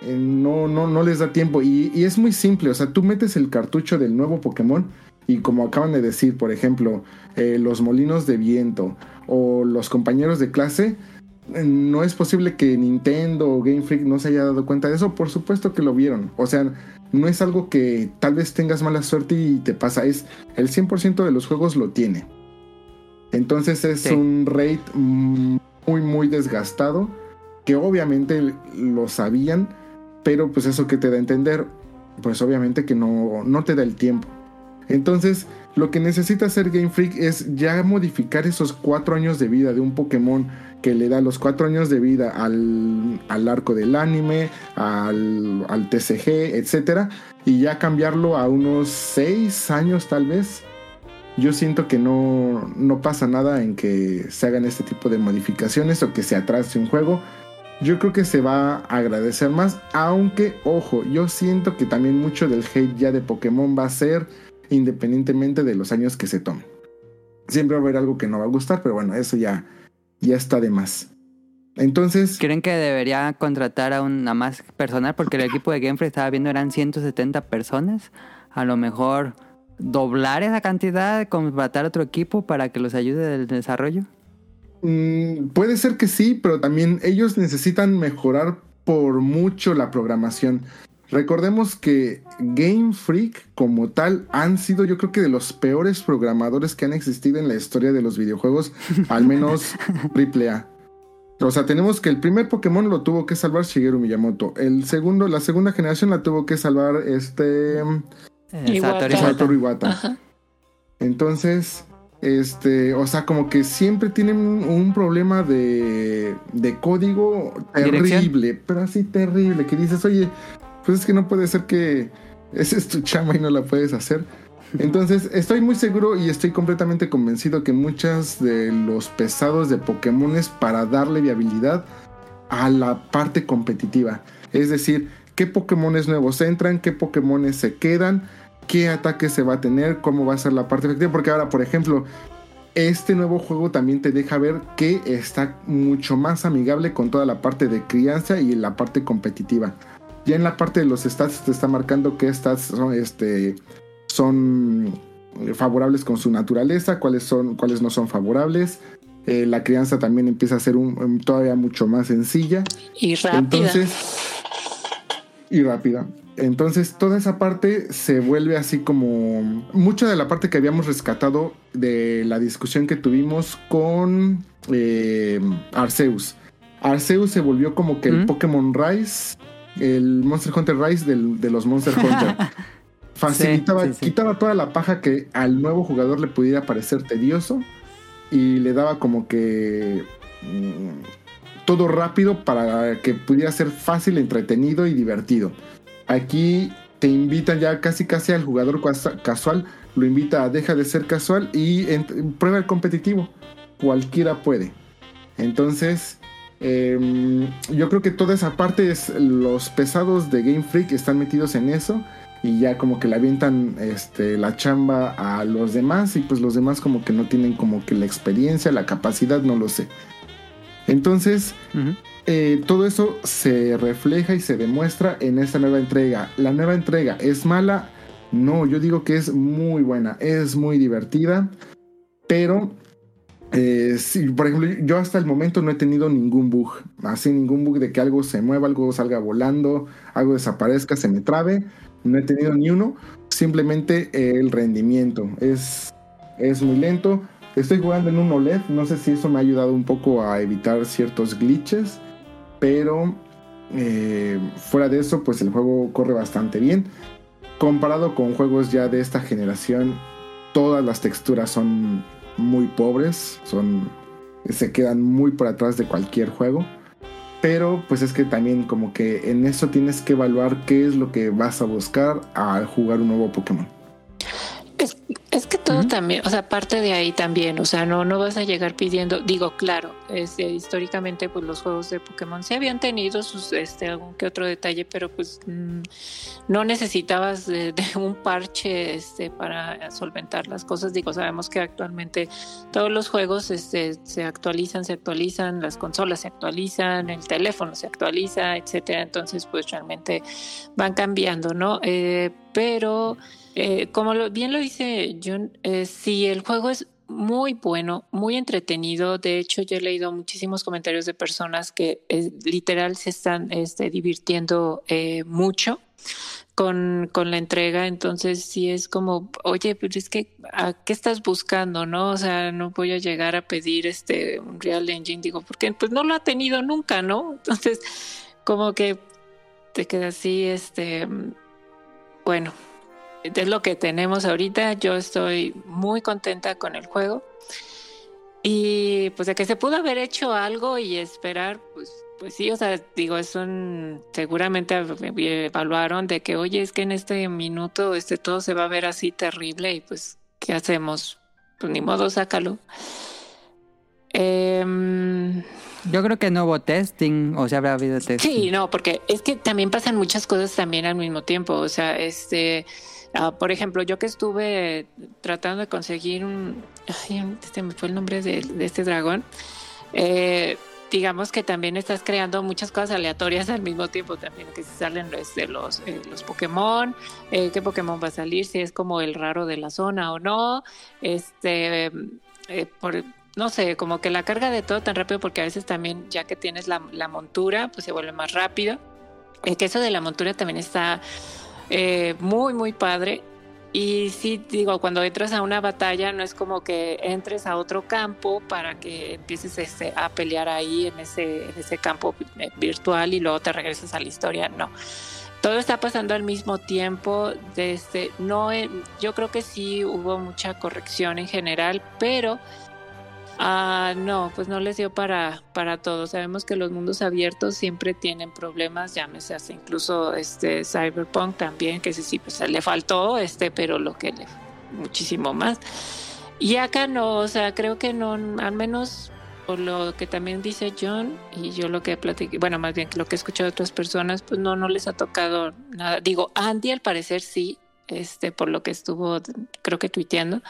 Speaker 3: Eh, no, no, no les da tiempo. Y, y es muy simple. O sea, tú metes el cartucho del nuevo Pokémon. Y como acaban de decir, por ejemplo, eh, los molinos de viento o los compañeros de clase, eh, no es posible que Nintendo o Game Freak no se haya dado cuenta de eso. Por supuesto que lo vieron. O sea, no es algo que tal vez tengas mala suerte y te pasa. Es el 100% de los juegos lo tiene. Entonces es
Speaker 1: Sí.
Speaker 3: un rate muy, muy desgastado. Que obviamente lo sabían. Pero pues eso que te da a entender, pues obviamente que no, no te da el tiempo. Entonces, lo que necesita hacer Game Freak es ya modificar esos cuatro años de vida de un Pokémon que le da los cuatro años de vida al, al arco del anime, al, al TCG, etcétera, y ya cambiarlo a unos seis años tal vez. Yo siento que no, no pasa nada en que se hagan este tipo de modificaciones o que se atrase un juego. Yo creo que se va a agradecer más, aunque, ojo, yo siento que también mucho del hate ya de Pokémon va a ser independientemente de los años que se tomen. Siempre va a haber algo que no va a gustar, pero bueno, eso ya, ya está de más. Entonces,
Speaker 1: ¿Creen que debería contratar a una más personal? Porque el equipo de Game Freak estaba viendo eran 170 personas. A lo mejor doblar esa cantidad, contratar otro equipo para que los ayude del desarrollo.
Speaker 3: Mm, puede ser que sí, pero también ellos necesitan mejorar por mucho la programación. Recordemos que Game Freak como tal han sido yo creo que de los peores programadores que han existido en la historia de los videojuegos, al menos AAA. O sea, tenemos que el primer Pokémon lo tuvo que salvar Shigeru Miyamoto. El segundo, la segunda generación la tuvo que salvar este
Speaker 1: Eh, Satoru Iwata.
Speaker 3: Entonces, este, o sea, como que siempre tienen un problema de, de código
Speaker 1: ¿Dirección?
Speaker 3: terrible, pero así terrible, que dices, oye, pues es que no puede ser que esa es tu chama y no la puedes hacer. Entonces, estoy muy seguro y estoy completamente convencido que muchas de los pesados de Pokémon es para darle viabilidad a la parte competitiva. Es decir, qué Pokémones nuevos entran, qué Pokémones se quedan, qué ataques se va a tener, cómo va a ser la parte efectiva. Porque ahora, por ejemplo, este nuevo juego también te deja ver que está mucho más amigable con toda la parte de crianza y la parte competitiva. Ya en la parte de los stats te está marcando qué stats son, este, son favorables con su naturaleza, cuáles, son, cuáles no son favorables. Eh, la crianza también empieza a ser un- um, todavía mucho más sencilla.
Speaker 2: Y rápida.
Speaker 3: Entonces, y rápida. Entonces, toda esa parte se vuelve así como. Mucha de la parte que habíamos rescatado de la discusión que tuvimos con eh, Arceus. Arceus se volvió como que el
Speaker 1: ¿Mm?
Speaker 3: Pokémon Rise, el Monster Hunter Rise del- de los Monster Hunter. Facilitaba,
Speaker 1: Sí, sí, sí.
Speaker 3: quitaba toda la paja que al nuevo jugador le pudiera parecer tedioso y le daba como que mm, todo rápido para que pudiera ser fácil, entretenido y divertido. Aquí te invitan ya casi casi al jugador casual, lo invita a deja de ser casual y prueba el competitivo. Cualquiera puede. Entonces, em, yo creo que toda esa parte es los pesados de Game Freak están metidos en eso y ya como que le avientan este, la chamba a los demás y pues los demás como que no tienen como que la experiencia, la capacidad, no lo sé. Entonces. Eh, todo eso se refleja y se demuestra en esta nueva entrega. La nueva entrega es mala, no, yo digo que es muy buena, es muy divertida, pero eh, por ejemplo, yo hasta el momento no he tenido ningún bug, así ningún bug de que algo se mueva, algo salga volando, algo desaparezca, se me trabe, no he tenido ni uno, simplemente el rendimiento es, es muy lento. Estoy jugando en un OLED, no sé si eso me ha ayudado un poco a evitar ciertos glitches, pero eh, fuera de eso, pues el juego corre bastante bien. Comparado con juegos ya de esta generación, todas las texturas son muy pobres, son se quedan muy por atrás de cualquier juego. Pero pues es que también como que en eso tienes que evaluar qué es lo que vas a buscar al jugar un nuevo Pokémon.
Speaker 2: Es, es que todo también, o sea, parte de ahí también, o sea, no, no vas a llegar pidiendo, digo, claro, este, históricamente pues los juegos de Pokémon sí habían tenido sus, este, algún que otro detalle, pero pues mm, no necesitabas de, de un parche, este, para solventar las cosas, digo, sabemos que actualmente todos los juegos, este, se actualizan, se actualizan, las consolas se actualizan, el teléfono se actualiza, etcétera, entonces pues realmente van cambiando, ¿no? Eh, pero eh, como lo- bien lo dice Jun, eh, si el juego es muy bueno, muy entretenido. De hecho, yo he leído muchísimos comentarios de personas que eh, literal se están este, divirtiendo eh, mucho con, con la entrega. Entonces, sí es como, oye, pero es que, ¿a qué estás buscando? ¿No? O sea, no voy a llegar a pedir este un Real Engine, digo, porque pues no lo ha tenido nunca, ¿no? Entonces, como que te quedas así, este, bueno, es lo que tenemos ahorita. Yo estoy muy contenta con el juego. Y pues de que se pudo haber hecho algo y esperar, pues, pues sí, o sea, digo, es un, seguramente evaluaron de que, oye, es que en este minuto este todo se va a ver así terrible y pues, ¿qué hacemos? Pues ni modo, sácalo. Em,
Speaker 1: Yo creo que no hubo testing, o sea, habrá habido testing.
Speaker 2: Sí, no, porque es que también pasan muchas cosas también al mismo tiempo. O sea, este, ah, por ejemplo, yo que estuve tratando de conseguir un, ay, este me fue el nombre de, de este dragón. Eh, digamos que también estás creando muchas cosas aleatorias al mismo tiempo también que si salen este, los eh, los Pokémon eh, qué Pokémon va a salir si es como el raro de la zona o no este no sé, como que la carga de todo tan rápido porque a veces también ya que tienes la, la montura, pues se vuelve más rápido. El queso de la montura también está eh, muy, muy padre. Y sí, digo, cuando entras a una batalla no es como que entres a otro campo para que empieces este, a pelear ahí en ese, en ese campo eh, virtual y luego te regresas a la historia, no. Todo está pasando al mismo tiempo. Desde, no, eh, yo creo que sí hubo mucha corrección en general, pero Ah, no, pues no les dio para, para todo. Sabemos que los mundos abiertos siempre tienen problemas, llámese hasta incluso este Cyberpunk también, que sí, pues le faltó, este, pero lo que le muchísimo más. Y acá no, o sea, creo que no, al menos por lo que también dice John y yo lo que platiqué, bueno, más bien lo que he escuchado de otras personas, pues no, no les ha tocado nada. Digo, Andy al parecer sí, este, por lo que estuvo, creo que tuiteando.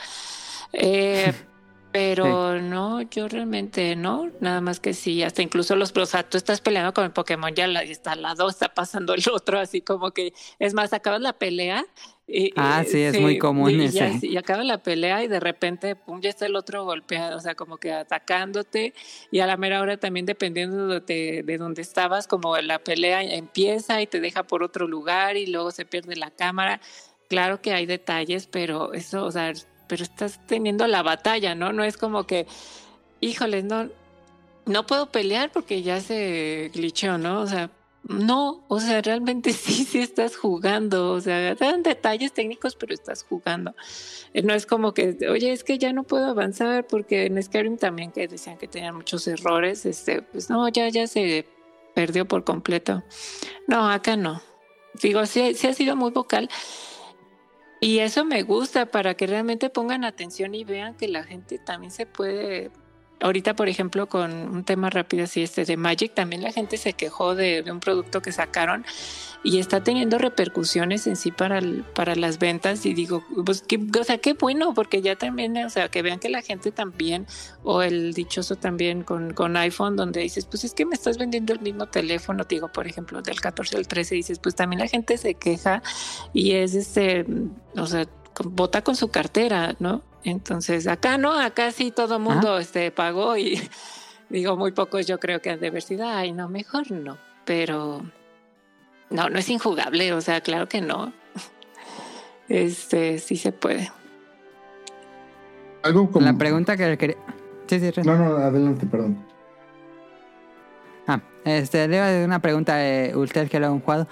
Speaker 2: Eh, pero no, yo realmente no, nada más que sí, hasta incluso los, o sea, tú estás peleando con el Pokémon, ya la, está al lado, está pasando el otro, así como que, es más, acabas la pelea. Y,
Speaker 1: Ah,
Speaker 2: y-
Speaker 1: sí, es muy común
Speaker 2: y
Speaker 1: ese.
Speaker 2: y acaba la pelea y de repente, pum, ya está el otro golpeado, o sea, como que atacándote y a la mera hora también dependiendo de, de dónde estabas, como la pelea empieza y te deja por otro lugar y luego se pierde la cámara. Claro que hay detalles, pero eso, o sea, pero estás teniendo la batalla, ¿no? No es como que, híjoles, no, no puedo pelear porque ya se glitchó, ¿no? O sea, no, o sea, realmente sí, sí estás jugando, o sea, dan detalles técnicos, pero estás jugando. Eh, No es como que, oye, es que ya no puedo avanzar porque en Skyrim también que decían que tenían muchos errores, este, pues no, ya, ya se perdió por completo. No, acá no. Digo, sí, sí ha sido muy vocal. Y eso me gusta para que realmente pongan atención y vean que la gente también se puede. Ahorita, por ejemplo, con un tema rápido así, este de Magic, también la gente se quejó de, de un producto que sacaron y está teniendo repercusiones en sí para, el- para las ventas. Y digo, pues, qué, o sea, qué bueno, porque ya también, o sea, que vean que la gente también, o el dichoso también con, con iPhone, donde dices, pues es que me estás vendiendo el mismo teléfono, te digo, por ejemplo, del 14 al 13, dices, pues también la gente se queja y es este, o sea, vota con su cartera, ¿no? Entonces, acá no, acá sí todo el mundo este, pagó y digo, muy pocos yo creo que han de haber sido, ay, no, mejor no, pero no, no es injugable, o sea, claro que no. Este, sí se puede.
Speaker 3: Algo como...
Speaker 1: La pregunta que le quería... Sí, sí.
Speaker 3: No, no, adelante, perdón.
Speaker 1: Ah, este, le iba a hacer una pregunta a ustedes que lo han jugado.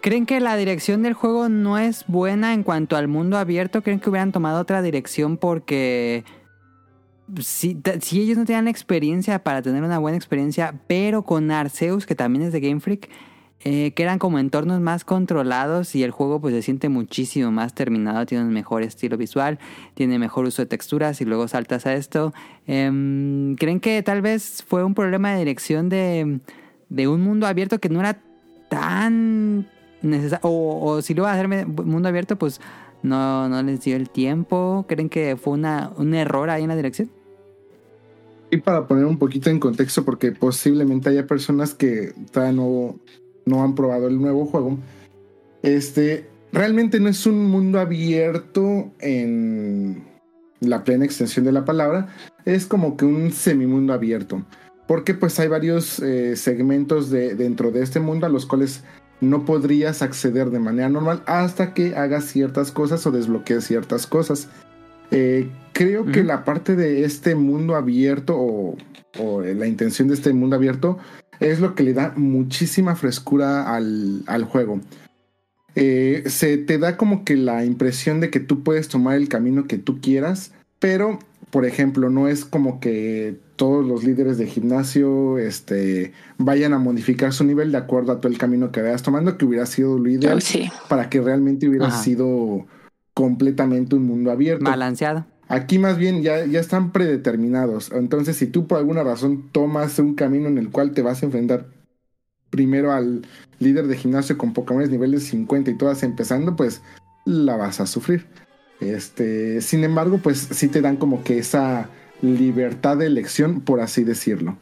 Speaker 1: ¿Creen que la dirección del juego no es buena en cuanto al mundo abierto? ¿Creen que hubieran tomado otra dirección porque si, si ellos no tenían experiencia para tener una buena experiencia, pero con Arceus, que también es de Game Freak, eh, que eran como entornos más controlados y el juego pues se siente muchísimo más terminado, tiene un mejor estilo visual, tiene mejor uso de texturas y luego saltas a esto. Em, ¿Creen que tal vez fue un problema de dirección de, de un mundo abierto que no era tan? O, si lo iba a hacer mundo abierto, pues no, no les dio el tiempo. ¿Creen que fue una, un error ahí en la dirección?
Speaker 3: Y para poner un poquito en contexto, porque posiblemente haya personas que todavía no, no han probado el nuevo juego. Este realmente no es un mundo abierto en la plena extensión de la palabra. Es como que un semimundo abierto. Porque pues hay varios eh, segmentos de, dentro de este mundo a los cuales no podrías acceder de manera normal hasta que hagas ciertas cosas o desbloquees ciertas cosas. Eh, creo que la parte de este mundo abierto o, o la intención de este mundo abierto es lo que le da muchísima frescura al, al juego. Eh, se te da como que la impresión de que tú puedes tomar el camino que tú quieras, pero, por ejemplo, no es como que todos los líderes de gimnasio este, vayan a modificar su nivel de acuerdo a todo el camino que vayas tomando, que hubiera sido lo ideal
Speaker 2: sí.
Speaker 3: para que realmente hubiera
Speaker 1: Ajá.
Speaker 3: sido completamente un mundo abierto.
Speaker 1: Balanceado.
Speaker 3: Aquí más bien ya, ya están predeterminados. Entonces, si tú por alguna razón tomas un camino en el cual te vas a enfrentar primero al líder de gimnasio con Pokémon niveles 50 y todas empezando, pues la vas a sufrir. Este, sin embargo, pues sí te dan como que esa libertad de elección, por así decirlo.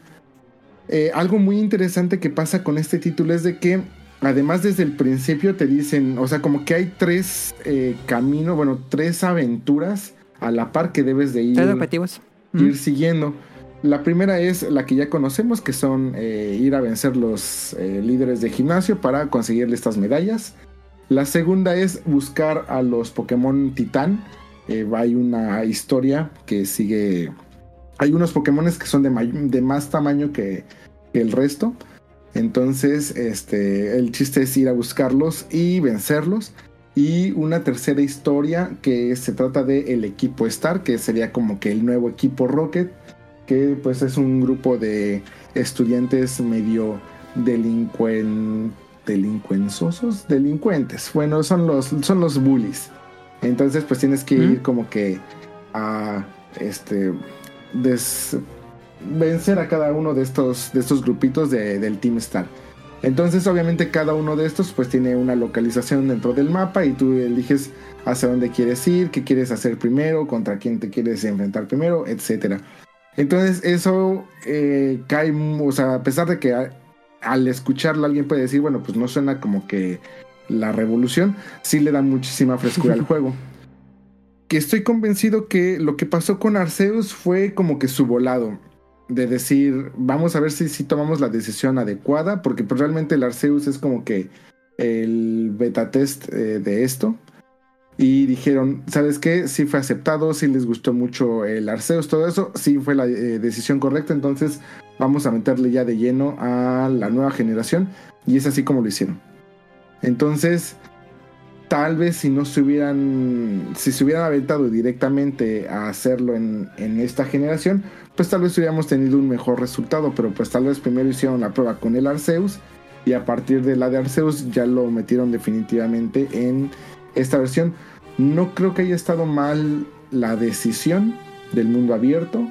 Speaker 3: Eh, algo muy interesante que pasa con este título es de que además desde el principio te dicen, o sea, como que hay tres eh, caminos, bueno, tres aventuras a la par que debes de ir
Speaker 1: Tres objetivos.
Speaker 3: ir
Speaker 1: Mm.
Speaker 3: siguiendo. La primera es la que ya conocemos, que son eh, ir a vencer los líderes de gimnasio para conseguirle estas medallas. La segunda es buscar a los Pokémon Titán. Hay una historia que sigue. Hay unos Pokémon que son de, más tamaño que, que el resto. Entonces, este, el chiste es ir a buscarlos y vencerlos. Y una tercera historia que se trata de el equipo Star, que sería como que el nuevo equipo Rocket, que pues es un grupo de estudiantes medio delincuen, delincuenzosos, delincuentes. Bueno, son los, son los bullies. Entonces pues tienes que ir como que a este des- vencer a cada uno de estos, de estos grupitos de- del Team Star. Entonces, obviamente, cada uno de estos pues tiene una localización dentro del mapa y tú eliges hacia dónde quieres ir, qué quieres hacer primero, contra quién te quieres enfrentar primero, etcétera. Entonces, eso eh, cae, o sea, a pesar de que a- al escucharlo alguien puede decir, bueno, pues no suena como que la revolución, sí le da muchísima frescura al juego. Que estoy convencido que lo que pasó con Arceus fue como que su volado de decir, vamos a ver si, si tomamos la decisión adecuada, porque pues, realmente el Arceus es como que el beta test eh, de esto. Y dijeron, ¿sabes qué? Sí fue aceptado, sí les gustó mucho el Arceus, todo eso, sí fue la eh, decisión correcta, entonces vamos a meterle ya de lleno a la nueva generación. Y es así como lo hicieron. Entonces, tal vez si no se hubieran, si se hubieran aventado directamente a hacerlo en, en esta generación, pues tal vez hubiéramos tenido un mejor resultado, pero pues tal vez primero hicieron la prueba con el Arceus y a partir de la de Arceus ya lo metieron definitivamente en esta versión. No creo que haya estado mal la decisión del mundo abierto,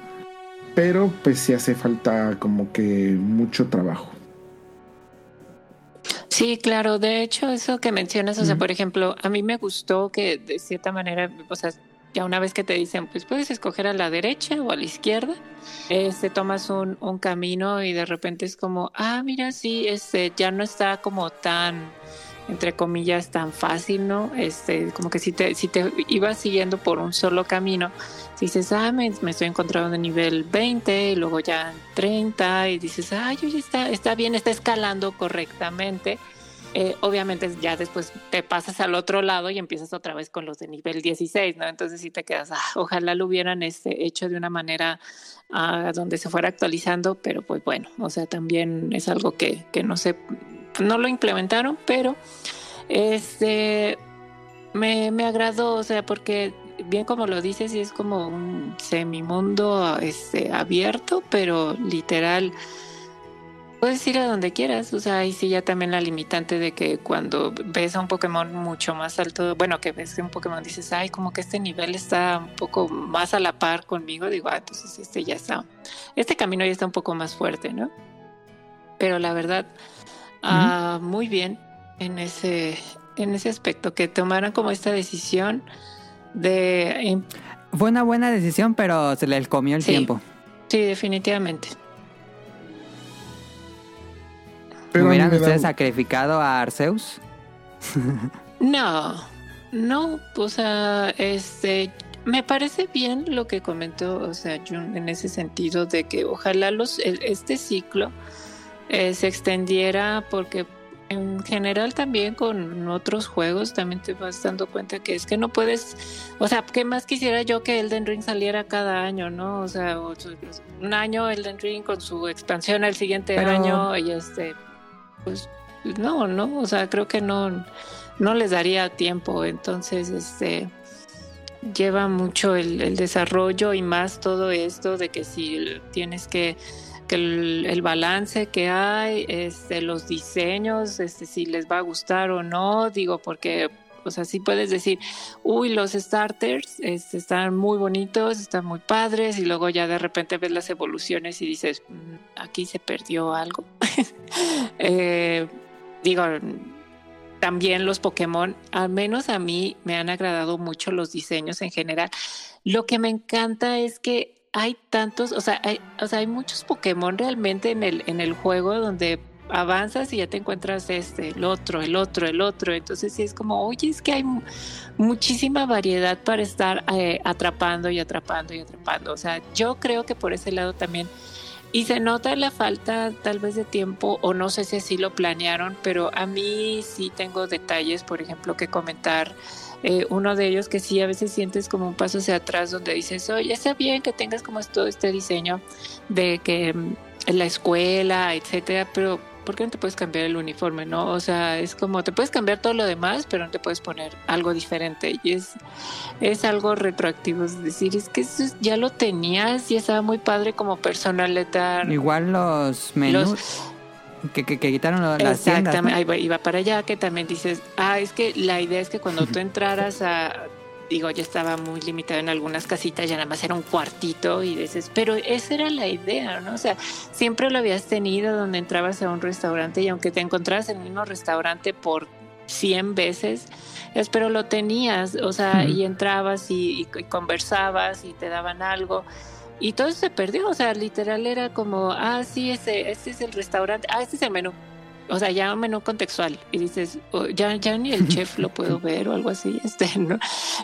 Speaker 3: pero pues sí hace falta como que mucho trabajo.
Speaker 2: Sí, claro. De hecho, eso que mencionas, o sea, por ejemplo, a mí me gustó que de cierta manera, o sea, ya una vez que te dicen, pues puedes escoger a la derecha o a la izquierda, este, tomas un, un camino y de repente es como, ah, mira, sí, este, ya no está como tan, entre comillas, tan fácil, ¿no? Este, como que si te, si te ibas siguiendo por un solo camino, si dices, ah, me, me estoy encontrando en nivel 20 y luego ya en 30 y dices, ay, oye, está, está bien, está escalando correctamente. Eh, obviamente ya después te pasas al otro lado y empiezas otra vez con los de nivel 16, ¿no? Entonces sí te quedas, ah, ojalá lo hubieran este, hecho de una manera ah, donde se fuera actualizando, pero pues bueno, o sea, también es algo que, que no sé, no lo implementaron, pero este me, me agradó, o sea, porque bien como lo dices, sí es como un semimundo este, abierto, pero literal puedes ir a donde quieras, o sea, y sí ya también la limitante de que cuando ves a un Pokémon mucho más alto, bueno, que ves que un Pokémon dices, ay, como que este nivel está un poco más a la par conmigo, digo, ah, entonces este ya está, este camino ya está un poco más fuerte, ¿no? Pero la verdad, ah, muy bien en ese, en ese aspecto, que tomaran como esta decisión de...
Speaker 1: Fue una buena decisión, pero se les comió el
Speaker 2: Sí.
Speaker 1: tiempo.
Speaker 2: Sí, definitivamente.
Speaker 3: Pero
Speaker 1: ¿Hubieran
Speaker 3: da-
Speaker 1: ustedes sacrificado a Arceus?
Speaker 2: No, no, o sea, este, me parece bien lo que comentó, o sea, Jun, en ese sentido de que ojalá los, el- este ciclo eh, se extendiera porque en general también con otros juegos también te vas dando cuenta que es que no puedes, o sea, ¿qué más quisiera yo que Elden Ring saliera cada año, no? O sea, un año Elden Ring con su expansión el siguiente
Speaker 1: Pero-
Speaker 2: año y este, pues no, no, o sea, creo que no, no les daría tiempo, entonces, este, lleva mucho el, el desarrollo y más todo esto de que si tienes que que el, el balance que hay, este, los diseños, este, si les va a gustar o no, digo, porque, o sea, sí puedes decir, uy, los starters este, están muy bonitos, están muy padres, y luego ya de repente ves las evoluciones y dices, "Mm, aquí se perdió algo. Eh, digo, también los Pokémon, al menos a mí me han agradado mucho los diseños en general. Lo que me encanta es que hay tantos, o sea, hay, o sea, hay muchos Pokémon realmente en el, en el juego donde avanzas y ya te encuentras este, el otro, el otro, el otro. Entonces sí es como, oye, es que hay mu- muchísima variedad para estar eh, atrapando y atrapando y atrapando. O sea, yo creo que por ese lado también. Y se nota la falta tal vez de tiempo, o no sé si así lo planearon, pero a mí sí tengo detalles, por ejemplo, que comentar. Eh, uno de ellos que sí a veces sientes como un paso hacia atrás donde dices, oye, está bien que tengas como todo este diseño de que mm, la escuela, etcétera, pero ¿por qué no te puedes cambiar el uniforme, no? O sea, es como te puedes cambiar todo lo demás, pero no te puedes poner algo diferente y es es algo retroactivo, es decir, es que eso es- ya lo tenías y estaba muy padre como personalizar
Speaker 1: Igual los menús.
Speaker 2: Los
Speaker 1: que, que, que quitaron las tiendas. ¿no?
Speaker 2: Exactamente, ahí va- iba para allá que también dices, ah, es que la idea es que cuando tú entraras a, digo, ya estaba muy limitado en algunas casitas, ya nada más era un cuartito y dices, pero esa era la idea, ¿no? O sea, siempre lo habías tenido donde entrabas a un restaurante y aunque te encontraras en el mismo restaurante por 100 veces, es, pero lo tenías, o sea, y entrabas y, y- y conversabas y te daban algo. Y todo eso se perdió, o sea, literal era como, ah, sí, ese, este es el restaurante, ah, este es el menú. O sea, ya un menú contextual. Y dices, oh, ya, ya ni el chef lo puedo ver o algo así, este, ¿no?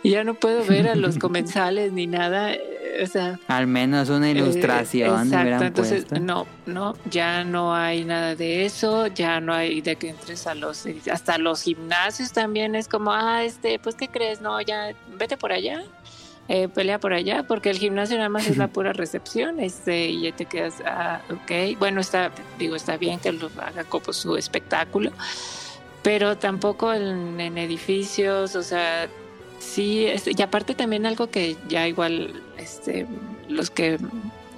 Speaker 2: Ya no puedo ver a los comensales ni nada. eh, O sea,
Speaker 1: Al menos una
Speaker 2: eh,
Speaker 1: ilustración
Speaker 2: exacto, entonces
Speaker 1: puesto.
Speaker 2: no, no, ya no hay nada de eso, ya no hay de que entres a los, hasta los gimnasios también es como, ah, este, pues, ¿qué crees? No, ya, vete por allá, eh, pelea por allá, porque el gimnasio nada más es la pura recepción, este, y ya te quedas, ah, ok, bueno, está, digo, está bien que lo haga como su espectáculo, pero tampoco en, en edificios, o sea, sí, este, y aparte también algo que ya igual, este, los que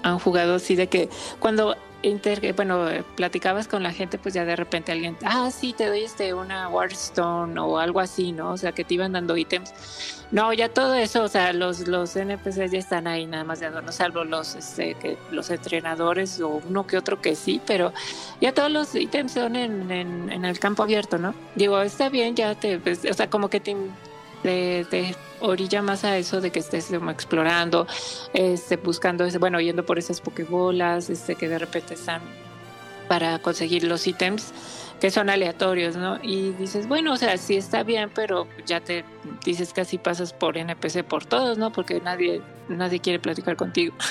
Speaker 2: han jugado así de que cuando inter, bueno, eh, platicabas con la gente, pues ya de repente alguien, ah, sí, te doy este una Warstone o algo así, ¿no? O sea, que te iban dando ítems. No, ya todo eso, o sea, los, los NPCs ya están ahí nada más de adorno, salvo los, este, que, los entrenadores o uno que otro que sí, pero ya todos los ítems son en, en, en el campo abierto, ¿no? Digo, está bien, ya te, pues, o sea, como que te, te, te orilla más a eso de que estés como explorando, este, buscando, ese, bueno, yendo por esas pokebolas, este, que de repente están para conseguir los ítems que son aleatorios, ¿no? Y dices, bueno, o sea, sí está bien, pero ya te dices que así pasas por NPC por todos, ¿no? Porque nadie, nadie quiere platicar contigo.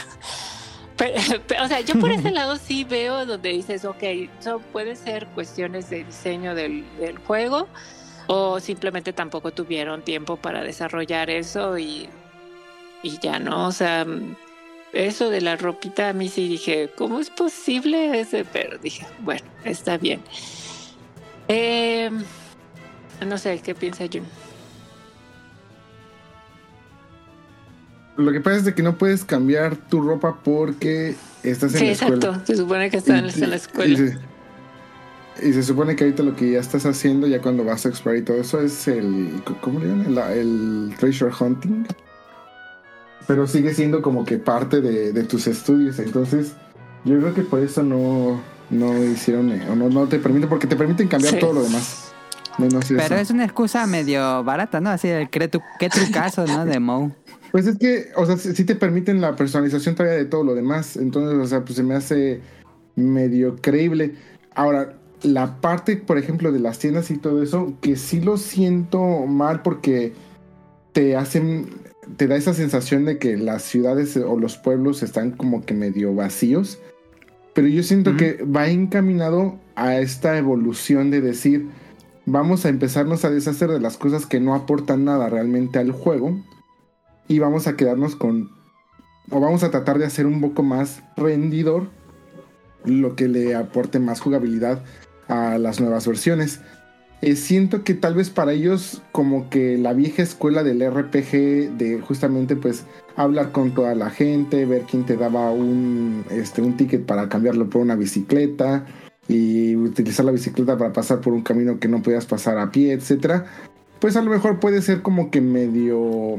Speaker 2: Pero, pero, o sea, yo por ese lado sí veo donde dices, ok, eso puede ser cuestiones de diseño del, del juego o simplemente tampoco tuvieron tiempo para desarrollar eso y, y ya no, o sea, eso de la ropita a mí sí dije, ¿cómo es posible ese? Pero dije, bueno, está bien. Eh, no sé, ¿qué piensa Jun?
Speaker 3: Lo que pasa es de que no puedes cambiar tu ropa porque estás en
Speaker 2: Sí,
Speaker 3: la escuela.
Speaker 2: exacto. Se supone que están en la
Speaker 3: Y
Speaker 2: escuela.
Speaker 3: Y se supone que ahorita lo que ya estás haciendo, ya cuando vas a explorar y todo eso, es el. ¿Cómo le llaman? El, el treasure hunting. Pero sigue siendo como que parte de, de tus estudios. Entonces, yo creo que por eso no, no hicieron. eh, O no, no te permiten, porque te permiten cambiar
Speaker 2: Sí.
Speaker 3: todo lo demás. Menos eso.
Speaker 1: Pero es una excusa medio barata, ¿no? Así el qué, tu- qué trucazo, ¿no? De Moe.
Speaker 3: Pues es que, o sea, sí te permiten la personalización todavía de todo lo demás. Entonces, o sea, pues se me hace medio creíble. Ahora, la parte, por ejemplo, de las tiendas y todo eso, que sí lo siento mal porque te hacen, te da esa sensación de que las ciudades o los pueblos están como que medio vacíos. Pero yo siento que va encaminado a esta evolución de decir, vamos a empezarnos a deshacer de las cosas que no aportan nada realmente al juego y vamos a quedarnos con, o vamos a tratar de hacer un poco más rendidor lo que le aporte más jugabilidad a las nuevas versiones. Eh, siento que tal vez para ellos como que la vieja escuela del RPG de justamente pues hablar con toda la gente, ver quién te daba un, este, un ticket para cambiarlo por una bicicleta y utilizar la bicicleta para pasar por un camino que no podías pasar a pie, etcétera. Pues a lo mejor puede ser como que medio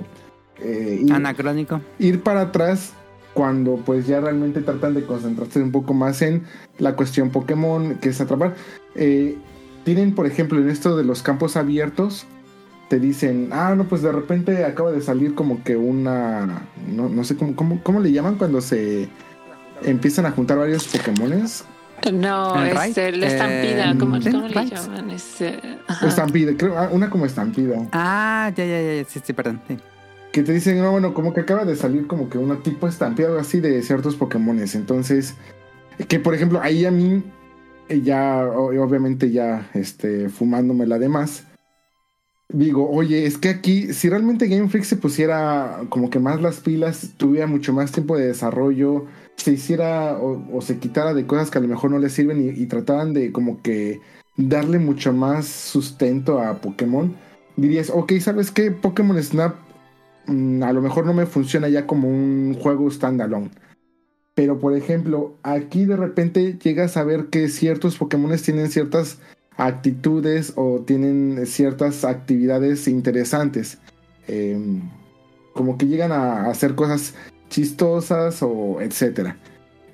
Speaker 3: eh, ir-
Speaker 1: Anacrónico.
Speaker 3: ir para atrás cuando pues ya realmente tratan de concentrarse un poco más en la cuestión Pokémon, que es atrapar. Eh, tienen, por ejemplo, en esto de los campos abiertos, te dicen, ah, no, pues de repente acaba de salir como que una, no, no sé cómo, cómo, cómo le llaman cuando se empiezan a juntar varios Pokémones.
Speaker 2: No,
Speaker 1: ¿El
Speaker 2: es la estampida,
Speaker 1: Eh,
Speaker 2: ¿cómo, le llaman? Este, ajá.
Speaker 3: Estampida, creo, ah, una como estampida.
Speaker 1: Ah, ya, ya, ya, sí, sí, perdón. sí.
Speaker 3: que te dicen, no, bueno, como que acaba de salir como que una tipo estampida algo así de ciertos Pokémones. Entonces, que por ejemplo, ahí a mí, ya, o- obviamente ya, este, fumándomela de más, digo, oye, es que aquí, si realmente Game Freak se pusiera como que más las pilas, tuviera mucho más tiempo de desarrollo, se hiciera o, se quitara de cosas que a lo mejor no le sirven y, y trataran de como que darle mucho más sustento a Pokémon, dirías, ok, ¿sabes qué? Pokémon Snap mm, a lo mejor no me funciona ya como un juego standalone. Pero por ejemplo, aquí de repente llegas a ver que ciertos Pokémon tienen ciertas actitudes o tienen ciertas actividades interesantes. Eh, como que llegan a hacer cosas chistosas o etcétera.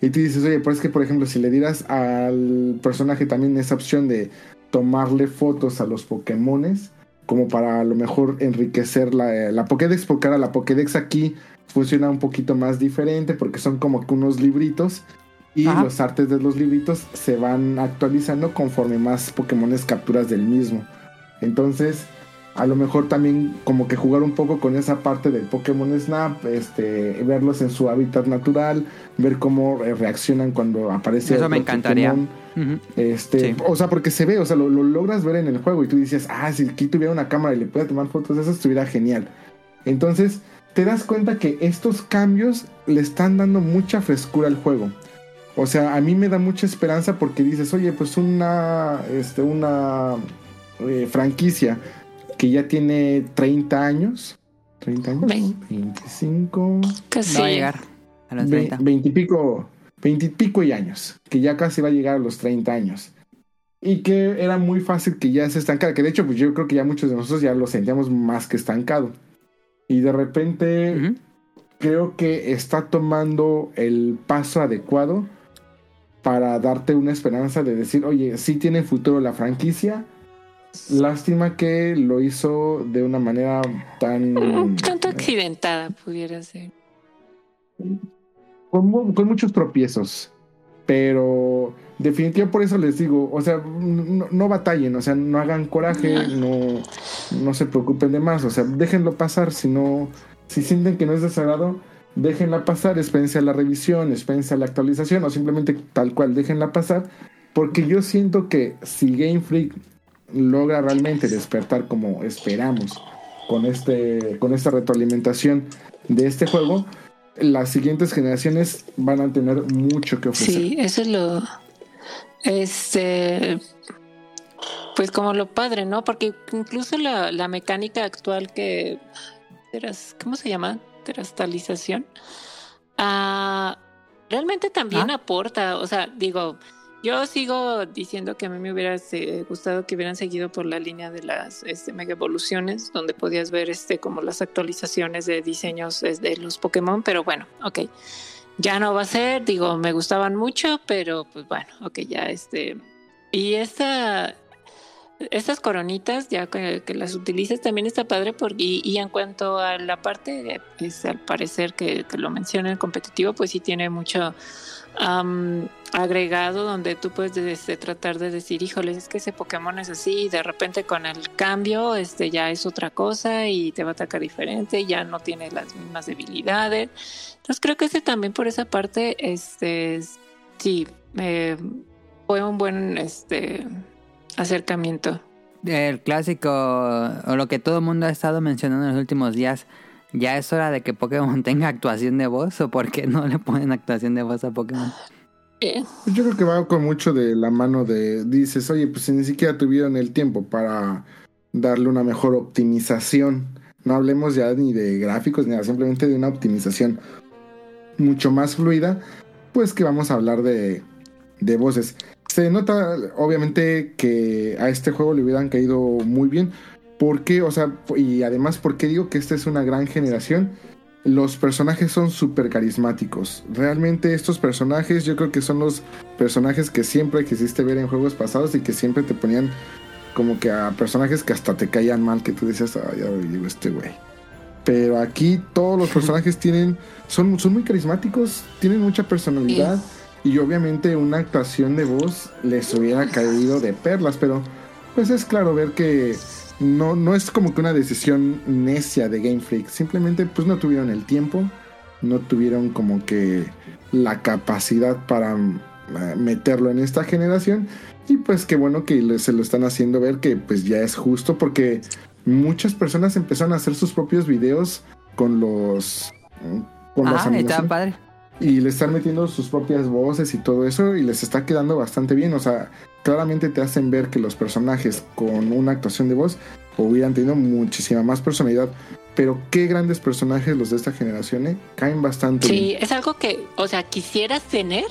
Speaker 3: Y tú dices, oye, pues es que por ejemplo, si le dieras al personaje también esa opción de tomarle fotos a los Pokémones, como para a lo mejor enriquecer la, la Pokédex, porque ahora la Pokédex aquí funciona un poquito más diferente, porque son como que unos libritos, y
Speaker 1: Ajá.
Speaker 3: los artes de los libritos se van actualizando conforme más Pokémones capturas del mismo. Entonces, a lo mejor también como que jugar un poco con esa parte del Pokémon Snap, este, verlos en su hábitat natural, ver cómo eh, reaccionan cuando aparece
Speaker 1: Eso me encantaría.
Speaker 3: Pokémon. Este,
Speaker 1: Sí.
Speaker 3: o sea, porque se ve, o sea, lo, lo logras ver en el juego y tú dices, ah, si aquí tuviera una cámara y le pudiera tomar fotos, eso estuviera genial. Entonces, te das cuenta que estos cambios le están dando mucha frescura al juego. O sea, a mí me da mucha esperanza porque dices, oye, pues una, este, una eh, franquicia que ya tiene 30 años, 30 años,
Speaker 2: Vein-
Speaker 3: 25,
Speaker 2: Casi.
Speaker 1: No va a llegar a los
Speaker 3: Ve-
Speaker 1: 30.
Speaker 3: 20 y pico, 20 y pico y años, que ya casi va a llegar a los 30 años. Y que era muy fácil que ya se estancara, que de hecho, pues yo creo que ya muchos de nosotros ya lo sentíamos más que estancado. Y de repente creo que está tomando el paso adecuado para darte una esperanza de decir, oye, sí tiene futuro la franquicia. Lástima que lo hizo de una manera tan...
Speaker 2: Un tanto accidentada pudiera ser.
Speaker 3: con, con muchos tropiezos. Pero definitivamente por eso les digo, o sea, no, no batallen, o sea, no hagan coraje, no, no se preocupen de más, o sea, déjenlo pasar, si no, si sienten que no es desagrado, déjenla pasar, espérense a la revisión, espérense a la actualización, o simplemente tal cual, déjenla pasar, porque yo siento que si Game Freak logra realmente despertar como esperamos con este, con esta retroalimentación de este juego, las siguientes generaciones van a tener mucho que ofrecer.
Speaker 2: Sí, eso es lo. Este. Pues como lo padre, ¿no? Porque incluso la, la mecánica actual que. ¿Cómo se llama? Terastalización. Ah, realmente también
Speaker 1: Ah.
Speaker 2: aporta. O sea, digo. Yo sigo diciendo que a mí me hubiera eh, gustado que hubieran seguido por la línea de las este, mega evoluciones, donde podías ver este como las actualizaciones de diseños eh, de los Pokémon, pero bueno, ok ya no va a ser, digo, me gustaban mucho, pero pues bueno, ok, ya este. Y esta, estas coronitas, ya que, las utilizas, también está padre, porque, y, en cuanto a la parte, pues, al parecer que, que lo menciona en competitivo, pues sí tiene mucho am, agregado donde tú puedes este, tratar de decir, híjoles, es que ese Pokémon es así, y de repente con el cambio este ya es otra cosa y te va a atacar diferente, ya no tiene las mismas debilidades. Entonces creo que ese también por esa parte este, es- sí, eh, fue un buen este acercamiento.
Speaker 1: El clásico, o lo que todo el mundo ha estado mencionando en los últimos días, ya es hora de que Pokémon tenga actuación de voz, o por qué no le ponen actuación de voz a Pokémon.
Speaker 2: Eh,
Speaker 3: Yo creo que va con mucho de la mano de, dices, oye, pues si ni siquiera tuvieron el tiempo para darle una mejor optimización. No hablemos ya ni de gráficos, ni nada, simplemente de una optimización mucho más fluida, pues que vamos a hablar de, de voces. Se nota, obviamente, que a este juego le hubieran caído muy bien. Porque, o sea, y además, porque digo que esta es una gran generación? Los personajes son súper carismáticos. Realmente estos personajes yo creo que son los personajes que siempre quisiste ver en juegos pasados y que siempre te ponían como que a personajes que hasta te caían mal, que tú decías, ah, ya llegó este güey. Pero aquí todos los personajes tienen, son, son muy carismáticos, tienen mucha personalidad y obviamente una actuación de voz les hubiera caído de perlas, pero pues es claro ver que no, no es como que una decisión necia de Game Freak, simplemente pues no tuvieron el tiempo, no tuvieron como que la capacidad para eh, meterlo en esta generación y pues qué bueno que se lo están haciendo ver que pues ya es justo porque muchas personas empezaron a hacer sus propios videos con los con las
Speaker 1: Ah, está
Speaker 3: animaciones
Speaker 1: padre.
Speaker 3: y le están metiendo sus propias voces y todo eso y les está quedando bastante bien. O sea, claramente te hacen ver que los personajes con una actuación de voz hubieran tenido muchísima más personalidad. Pero qué grandes personajes los de esta generación, ¿eh? Caen bastante
Speaker 2: Sí,
Speaker 3: bien.
Speaker 2: es algo que, o sea, quisieras tener,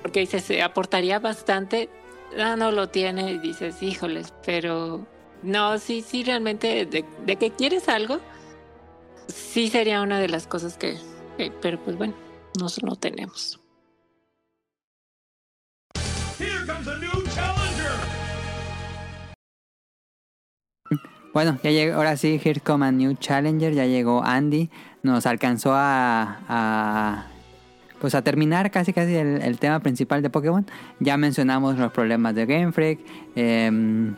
Speaker 2: porque dices, se aportaría bastante. Ah, no lo tiene y dices, híjoles, pero no, sí, sí, realmente, de, de que quieres algo, sí sería una de las cosas que, que- pero pues bueno, no lo tenemos.
Speaker 6: Here comes a new challenger.
Speaker 1: Bueno, ya llegó, ahora sí, Here Come a New Challenger, ya llegó Andy, nos alcanzó a, a- pues a terminar casi casi el, el tema principal de Pokémon. Ya mencionamos los problemas de Game Freak, em,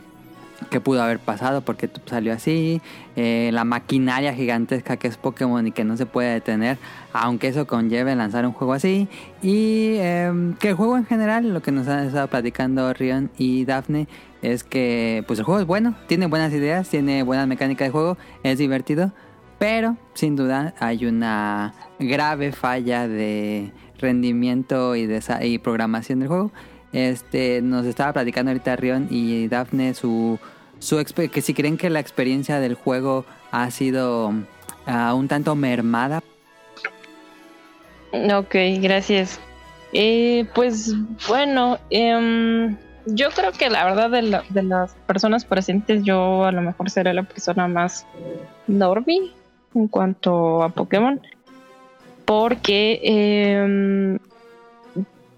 Speaker 1: que pudo haber pasado porque salió así, eh, la maquinaria gigantesca que es Pokémon y que no se puede detener, aunque eso conlleve lanzar un juego así, y em, que el juego en general, lo que nos han estado platicando Rion y Daphne, es que pues el juego es bueno, tiene buenas ideas, tiene buenas mecánicas de juego, es divertido, pero sin duda hay una grave falla de rendimiento y, y programación del juego. Este nos estaba platicando ahorita Rion y Daphne su, su que si creen que la experiencia del juego ha sido ah, un tanto mermada.
Speaker 7: Ok, gracias. Eh, pues bueno, em, yo creo que la verdad de las personas presentes, yo a lo mejor seré la persona más normie en cuanto a Pokémon, porque em,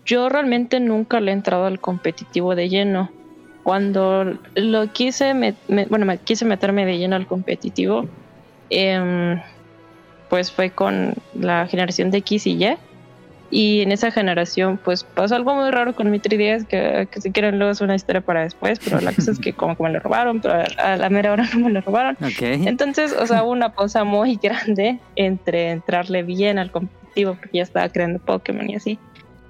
Speaker 7: yo realmente nunca le he entrado al competitivo de lleno. Cuando lo quise, me- me- bueno, me quise meterme de lleno al competitivo, em, pues fue con la generación de X y Y. Y en esa generación, pues pasó algo muy raro con mi 3DS, que, que si quieren luego es una historia para después, pero la cosa es que como que me lo robaron, pero a la mera hora no me lo robaron. Entonces, o sea, hubo una pausa muy grande entre entrarle bien al competitivo, porque ya estaba creando Pokémon y así.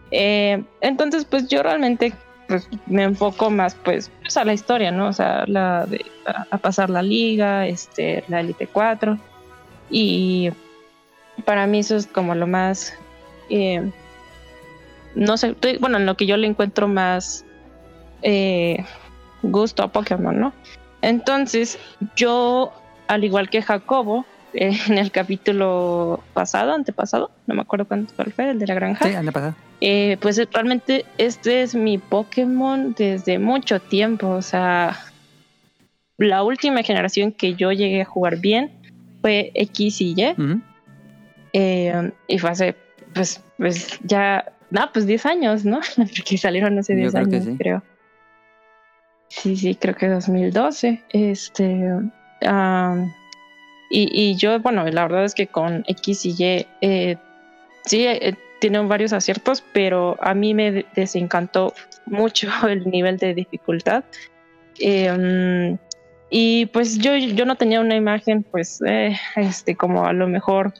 Speaker 7: Eh, entonces, pues yo realmente pues, me enfoco más pues, pues, a la historia, ¿no? O sea, la de, a, pasar la liga, este, la Elite 4. Y para mí eso es como lo más... eh, no sé, bueno, en lo que yo le encuentro más eh, gusto a Pokémon, ¿no? Entonces, yo, al igual que Jacobo, en el capítulo pasado, antepasado, no me acuerdo cuánto fue, el de la granja,
Speaker 1: Sí, anda pasado.
Speaker 7: eh, pues realmente este es mi Pokémon desde mucho tiempo. O sea, la última generación que yo llegué a jugar bien fue X y Y. Eh, y fue hace, pues, pues ya, no, pues 10 años, ¿no? Porque salieron hace
Speaker 1: Yo
Speaker 7: 10
Speaker 1: creo que
Speaker 7: años,
Speaker 1: sí.
Speaker 7: creo. Sí, sí, creo que 2012. Este. am, y, yo, bueno, la verdad es que con X y Y, eh, sí, eh, tiene varios aciertos, pero a mí me de- desencantó mucho el nivel de dificultad. Em, y pues yo, yo no tenía una imagen, pues, eh, este, como a lo mejor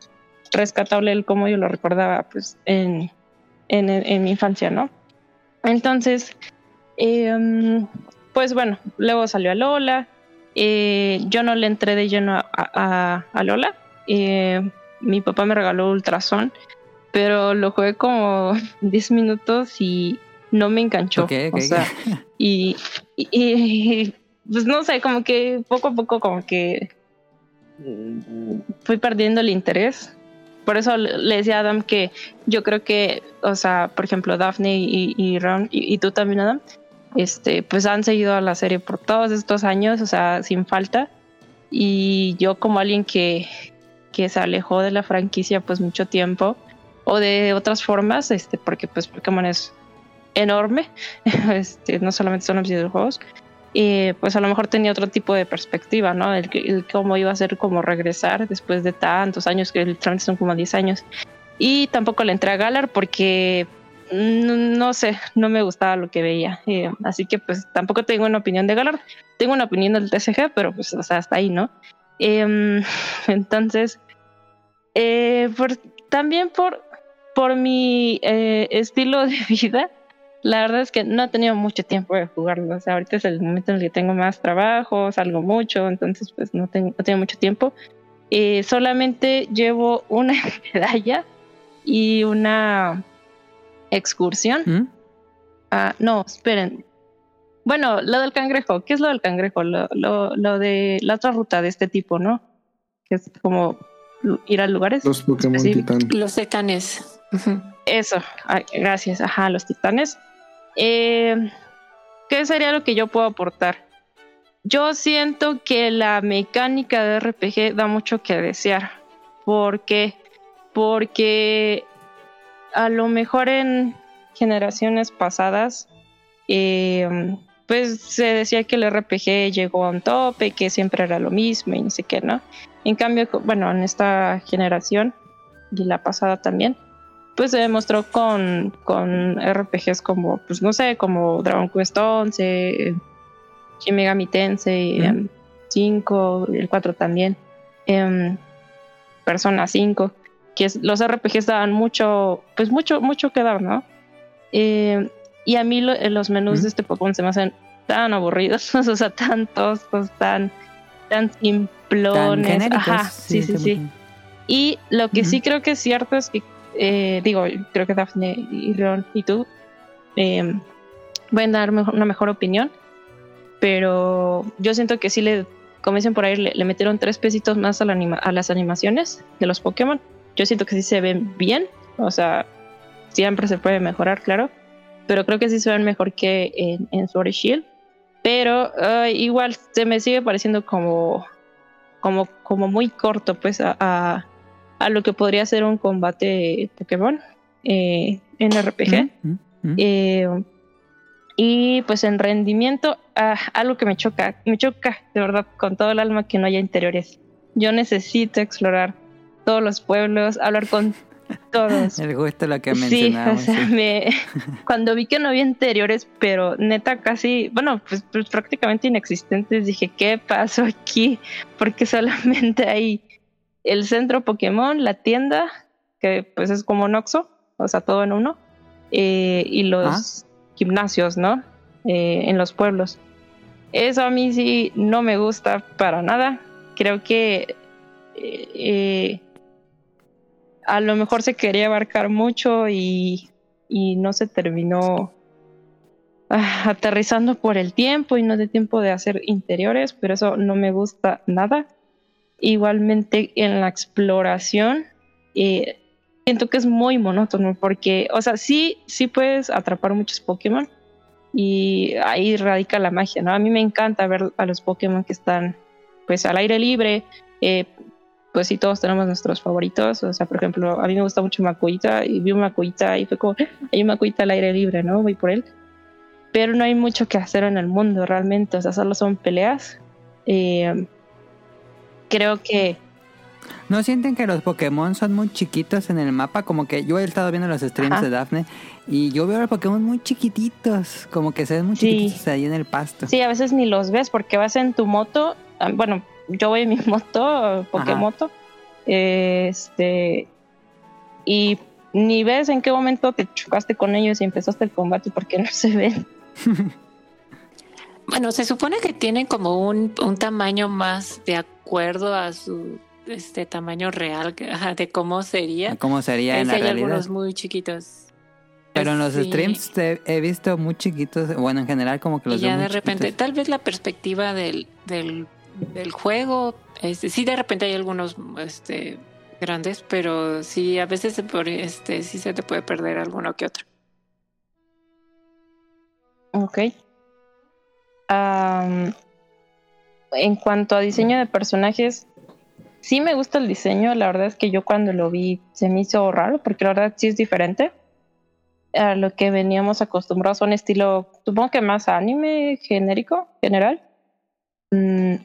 Speaker 7: rescatable el como yo lo recordaba, pues, en, en, en mi infancia, ¿no? Entonces, eh, pues bueno, luego salió a Lola. Eh, yo no le entré de lleno a, a- a Lola. Eh, mi papá me regaló Ultrason, pero lo jugué como 10 minutos y no me enganchó.
Speaker 1: Ok, ok,
Speaker 7: o sea, y, y- y, pues no sé, como que poco a poco como que mm, fui perdiendo el interés. Por eso le decía a Adam que yo creo que, o sea, por ejemplo, Daphne y, y Ron, y, y tú también, Adam, este, pues han seguido a la serie por todos estos años, o sea, sin falta. Y yo como alguien que, que se alejó de la franquicia pues mucho tiempo, o de otras formas, este, porque pues Pokémon es enorme, este, no solamente son los videojuegos, y pues a lo mejor tenía otro tipo de perspectiva, ¿no? El cómo iba a ser como regresar después de tantos años, que literalmente son como 10 años. Y tampoco le entré a Galar porque no sé, no me gustaba lo que veía. Eh, así que pues tampoco tengo una opinión de Galar. Tengo una opinión del TCG, pero pues o sea, hasta ahí, ¿no? Em, entonces, eh, también por, por mi eh, estilo de vida, la verdad es que no he tenido mucho tiempo de jugarlo. O sea, ahorita es el momento en el que tengo más trabajo, salgo mucho, entonces pues no tengo, no tengo mucho tiempo. Solamente llevo una medalla y una excursión.
Speaker 1: ¿Mm?
Speaker 7: Ah, no, esperen. Bueno, lo del cangrejo. ¿Qué es lo del cangrejo? Lo, lo, lo de la otra ruta de este tipo, ¿no? Que es como ir a lugares.
Speaker 3: Los Pokémon. Titán.
Speaker 2: Los titanes.
Speaker 7: Eso, ay, gracias. Ajá, los titanes. Eh, ¿Qué sería lo que yo puedo aportar? Yo siento que la mecánica de RPG da mucho que desear. ¿Por qué? Porque a lo mejor en generaciones pasadas, eh, pues se decía que el RPG llegó a un tope, que siempre era lo mismo y no sé qué, ¿no? En cambio, bueno, en esta generación y la pasada también, pues se demostró con, con RPGs como, pues no sé, como Dragon Quest 11, Shin Megami Tensei
Speaker 1: Ujú.
Speaker 7: em, 5, el 4 también, em, Persona 5, que los RPGs daban mucho, pues mucho, mucho que dar, ¿no? Eh, y a mí lo- eh, los menús de este Pokémon se me hacen tan aburridos, o sea, tan toscos, tan, tan
Speaker 1: Tan
Speaker 7: simplones.
Speaker 1: genéricos.
Speaker 7: Ajá, sí, sí, sí.
Speaker 1: imagino.
Speaker 7: Y lo que sí creo que es cierto es que, eh, digo, creo que Daphne y Ron y tú eh, pueden dar mejor- una mejor opinión, pero yo siento que sí le, como dicen por ahí, le, le metieron tres pesitos más a, la anima- a las animaciones de los Pokémon. Yo siento que sí se ven bien, o sea, siempre se puede mejorar, claro, pero creo que sí se ven mejor que en, en Sword Shield. Pero igual se me sigue pareciendo como, como, como muy corto, pues, a, a, a lo que podría ser un combate Pokémon eh, en RPG.
Speaker 1: ¿Mm? ¿Mm? ¿Mm?
Speaker 7: Eh, y pues en rendimiento, ah, algo que me choca, me choca de verdad con todo el alma que no haya interiores. Yo necesito explorar todos los pueblos, hablar con todos.
Speaker 1: El gusto lo que
Speaker 7: Sí, o sea,
Speaker 1: sí.
Speaker 7: me, cuando vi que no había interiores, pero neta casi, bueno, pues, pues prácticamente inexistentes, dije, ¿qué pasó aquí? Porque solamente hay el centro Pokémon, la tienda, que pues es como un Oxxo, o sea, todo en uno, eh, y los gimnasios, ¿no? Eh, en los pueblos. Eso a mí sí no me gusta para nada. Creo que eh, eh, a lo mejor se quería abarcar mucho y, y no se terminó ah, aterrizando por el tiempo y no de tiempo de hacer interiores, pero eso no me gusta nada. Igualmente en la exploración, eh, siento que es muy monótono porque, o sea, sí, sí puedes atrapar muchos Pokémon y ahí radica la magia, ¿no? A mí me encanta ver a los Pokémon que están pues al aire libre, eh, pues sí, todos tenemos nuestros favoritos, o sea, por ejemplo, a mí me gusta mucho Macuita y vi un Macuita y fue como, hay un Macuita al aire libre, ¿no? Voy por él. Pero no hay mucho que hacer en el mundo realmente, o sea, solo son peleas. Eh, creo que
Speaker 1: ¿No sienten que los Pokémon son muy chiquitos en el mapa? Como que yo he estado viendo los streams
Speaker 7: Ajá.
Speaker 1: de Daphne y yo veo a los Pokémon muy chiquititos, como que se ven muy
Speaker 7: Sí.
Speaker 1: chiquititos ahí en el pasto.
Speaker 7: Sí, a veces ni los ves porque vas en tu moto. ah, Bueno, yo voy en mi moto, Pokémoto. Este. Y ni ves en qué momento te chocaste con ellos y empezaste el combate porque no se ven.
Speaker 2: Bueno, se supone que tienen como un, un tamaño más de acuerdo a su este tamaño real de cómo sería.
Speaker 1: ¿Cómo sería en
Speaker 2: Sí,
Speaker 1: la
Speaker 2: hay
Speaker 1: realidad?
Speaker 2: algunos muy chiquitos.
Speaker 1: Pero en los
Speaker 2: Sí.
Speaker 1: streams te- he visto muy chiquitos. Bueno, en general como que
Speaker 2: Y
Speaker 1: los veo
Speaker 2: ya
Speaker 1: muy
Speaker 2: de repente,
Speaker 1: chiquitos.
Speaker 2: tal vez la perspectiva del, del, del juego, este, sí de repente hay algunos este, grandes, pero sí a veces se por, este, te puede perder alguno que otro.
Speaker 7: Ok. Am, en cuanto a diseño de personajes, sí me gusta el diseño. La verdad es que yo cuando lo vi se me hizo raro, porque la verdad sí es diferente a lo que veníamos acostumbrados a un estilo, supongo que más anime genérico, general. Mm,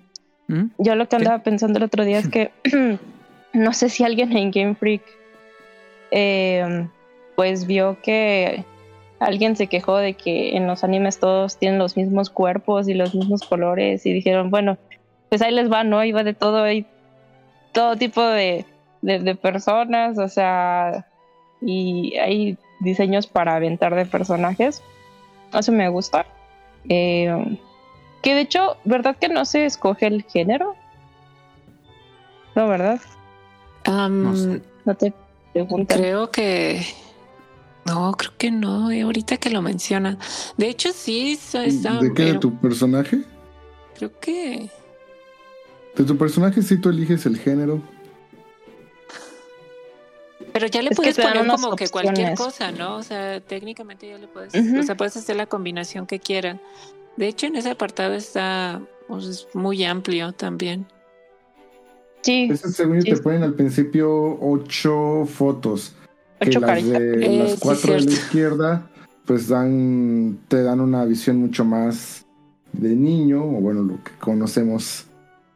Speaker 1: ¿Mm?
Speaker 7: yo lo que andaba pensando el otro día es que no sé si alguien en Game Freak eh, pues vio que alguien se quejó de que en los animes todos tienen los mismos cuerpos y los mismos colores y dijeron, bueno, pues ahí les va, ¿no? Iba de todo, hay todo tipo de, de, de personas, o sea, y hay diseños para aventar de personajes. Eso me gusta. Eh, que de hecho, ¿verdad que no se escoge el género? No, ¿verdad?
Speaker 1: No sé.
Speaker 7: No te preguntan.
Speaker 2: Creo que. No, creo que no. eh, ahorita que lo mencionan. De hecho, sí, está. está-
Speaker 3: ¿De qué? ¿De tu personaje?
Speaker 2: Creo que.
Speaker 3: De tu personaje sí tú eliges el género.
Speaker 2: Pero ya le
Speaker 7: Es
Speaker 2: puedes poner como que cualquier cosa, ¿no? O sea, técnicamente ya le puedes. O sea, puedes hacer la combinación que quieran. De hecho, en ese apartado está. pues, es muy amplio también.
Speaker 7: Sí,
Speaker 3: Ese según
Speaker 7: Sí.
Speaker 3: te ponen al principio ocho fotos. Que
Speaker 7: ocho
Speaker 3: las
Speaker 7: caritas.
Speaker 3: de
Speaker 2: Eh,
Speaker 3: las
Speaker 2: sí,
Speaker 3: cuatro de la izquierda, pues dan, te dan una visión mucho más de niño, o bueno, lo que conocemos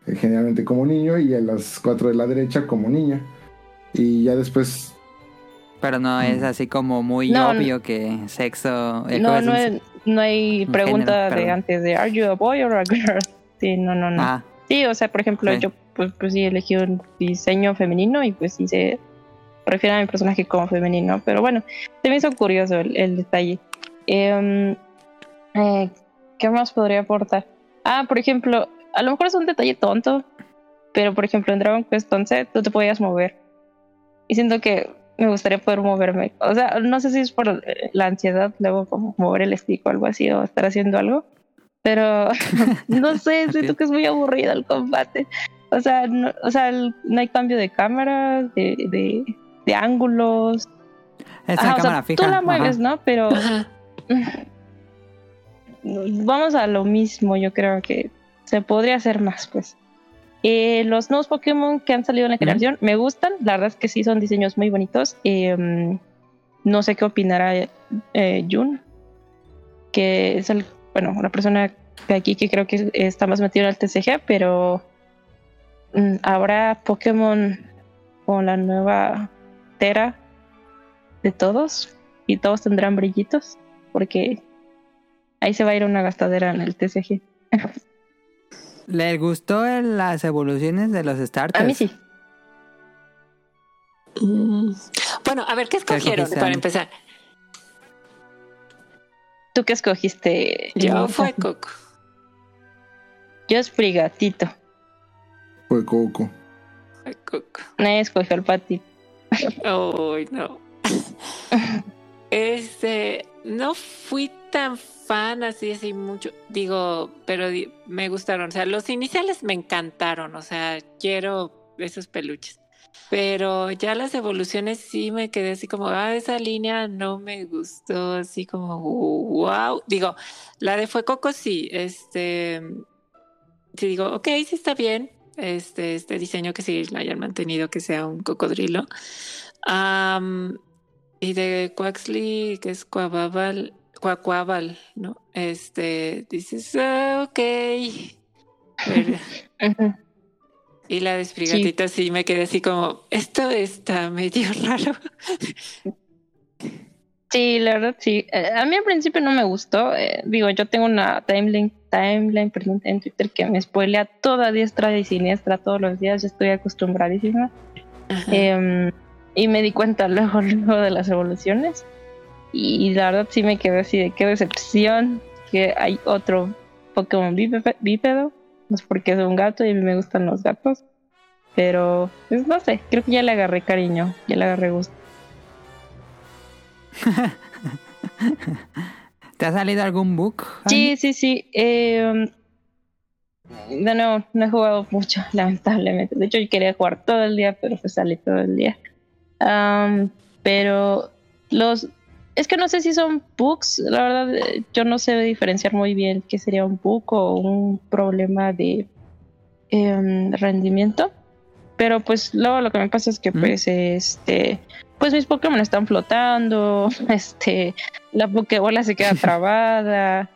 Speaker 3: eh, generalmente como niño, y a las cuatro de la derecha como niña. Y ya después,
Speaker 1: Pero no es así como muy
Speaker 7: No,
Speaker 1: obvio que sexo... eh,
Speaker 7: No,
Speaker 1: ¿cómo es
Speaker 7: no, hay- pregunta
Speaker 1: género,
Speaker 7: de antes de ¿Are you a boy or a girl? Sí, no, no, no.
Speaker 1: Ah,
Speaker 7: Sí, o sea, por ejemplo,
Speaker 1: Sí.
Speaker 7: yo pues, pues sí elegí un diseño femenino y pues sí se refiere a mi personaje como femenino. Pero bueno, se me hizo curioso el, el detalle. Em, eh, ¿Qué más podría aportar? Ah, por ejemplo, a lo mejor es un detalle tonto, pero por ejemplo en Dragon Quest 11 tú te podías mover. Y siento que me gustaría poder moverme. O sea, no sé si es por eh, la ansiedad, luego como mover el stick o algo así, o estar haciendo algo. Pero no sé, siento que es muy aburrido el combate. O sea, no, o sea, el- no hay cambio de cámara, de, de, de ángulos.
Speaker 1: es
Speaker 7: Ajá,
Speaker 1: una
Speaker 7: o sea,
Speaker 1: cámara fija.
Speaker 7: tú la
Speaker 1: ajá.
Speaker 7: mueves, ¿no? Pero
Speaker 2: Ajá.
Speaker 7: vamos a lo mismo, yo creo que se podría hacer más, pues. Eh, los nuevos Pokémon que han salido en la generación me gustan, la verdad es que sí son diseños muy bonitos. Eh, mm, no sé qué opinará eh, Jun, que es el, bueno, una persona de aquí que creo que está más metido en el TCG, pero mm, habrá Pokémon con la nueva Tera de todos y todos tendrán brillitos, porque ahí se va a ir una gastadera en el TCG.
Speaker 1: ¿Le gustó las evoluciones de los starters?
Speaker 7: A mí sí.
Speaker 2: Mm. Bueno, a ver, ¿qué escogieron para empezar?
Speaker 7: ¿Tú qué escogiste?
Speaker 2: Yo fue Coco.
Speaker 7: Yo es Brigatito.
Speaker 3: fue Coco.
Speaker 2: Fue Coco.
Speaker 7: Nadie escogió el Pati.
Speaker 2: Ay, no. Este, no fui tan fan así, así mucho. Digo, pero me gustaron. O sea, los iniciales me encantaron. O sea, quiero esos peluches. Pero ya las evoluciones sí me quedé así como, ah, esa línea no me gustó, así como, wow. Digo, la de Fue Coco sí, este, sí digo, ok, sí está bien, este, este diseño que sí hayan mantenido, que sea un cocodrilo. Y de Quaxley, que es Cuababal, Cuacuabal, ¿no? Este, dices, ah, ok. Pero- y la de Sprigatito sí. me quedé así como, esto está medio raro.
Speaker 7: Sí, la verdad sí. Eh, a mí al principio no me gustó. eh, digo, yo tengo una timeline, timeline perdón, en Twitter que me spoilea toda diestra y siniestra todos los días. Yo estoy acostumbradísima.
Speaker 2: Ajá.
Speaker 7: Em, y me di cuenta luego, luego de las evoluciones. Y la verdad sí me quedé así de qué decepción que hay otro Pokémon bípe- bípedo. No es porque es un gato y a mí me gustan los gatos. Pero, pues no sé, creo que ya le agarré cariño, ya le agarré gusto.
Speaker 1: ¿Te ha salido algún book?
Speaker 7: Sí, sí, sí. eh, de nuevo, no he jugado mucho, lamentablemente. De hecho, yo quería jugar todo el día, pero pues salí todo el día. Am, pero los... Es que no sé si son bugs, la verdad, eh, yo no sé diferenciar muy bien qué sería un bug o un problema de em, rendimiento. Pero pues luego lo que me pasa es que
Speaker 1: Mm.
Speaker 7: pues este pues mis Pokémon están flotando, este la Pokébola se queda trabada.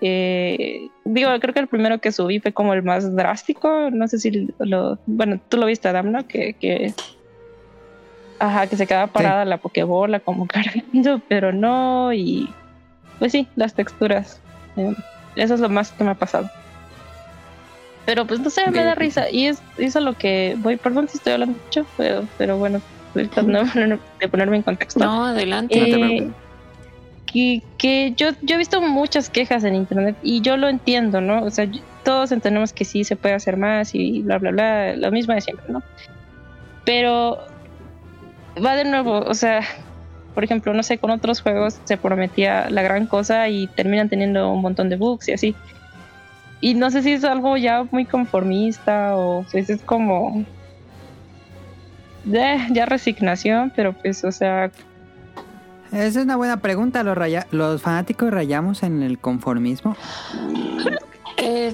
Speaker 7: eh, digo, creo que el primero que subí fue como el más drástico. No sé si lo. Bueno, tú lo viste, Adam, ¿no? Que, que. Ajá, que se quedaba parada la Pokébola como cargando, pero no. Y. Pues sí, las texturas. eh, eso es lo más que me ha pasado. Pero pues no sé, me da risa. Y es eso lo que voy. Perdón si estoy hablando mucho, pero, pero bueno, estoy tratando de poner- de ponerme en contexto.
Speaker 2: No, adelante.
Speaker 1: No te
Speaker 7: Eh, que, que yo, yo he visto muchas quejas en internet y yo lo entiendo, ¿no? O sea, todos entendemos que sí se puede hacer más y bla, bla, bla, lo mismo de siempre, ¿no? Pero va de nuevo, o sea, por ejemplo, no sé, con otros juegos se prometía la gran cosa y terminan teniendo un montón de bugs y así. Y no sé si es algo ya muy conformista o pues es como ya, ya resignación, pero pues, o sea,
Speaker 1: Esa es una buena pregunta. ¿Los, raya- ¿Los fanáticos rayamos en el conformismo?
Speaker 2: Eh,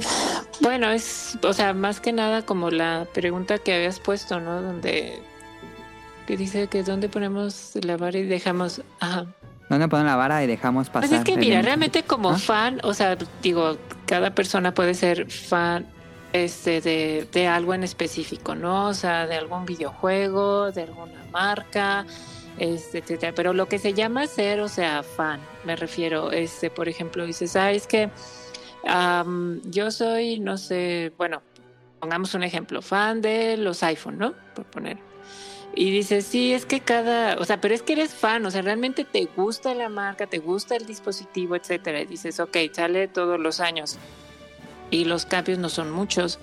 Speaker 2: bueno, es, o sea, más que nada como la pregunta que habías puesto, ¿no? Donde que dice que dónde ponemos la vara y dejamos. Ajá.
Speaker 1: ¿Dónde ponen la vara y dejamos pasar?
Speaker 2: Pues es que mira, realmente como
Speaker 1: ¿Ah?
Speaker 2: fan, o sea, digo, cada persona puede ser fan este de, de algo en específico, ¿no? O sea, de algún videojuego, de alguna marca, este, etcétera. Pero lo que se llama ser, o sea, fan, me refiero, este, por ejemplo, dices, ah, es que am, yo soy, no sé, bueno, pongamos un ejemplo, fan de los iPhone, ¿no? Por poner. Y dices, sí, es que cada, o sea, pero es que eres fan, o sea, realmente te gusta la marca, te gusta el dispositivo, etcétera. Y dices, ok, sale todos los años y los cambios no son muchos.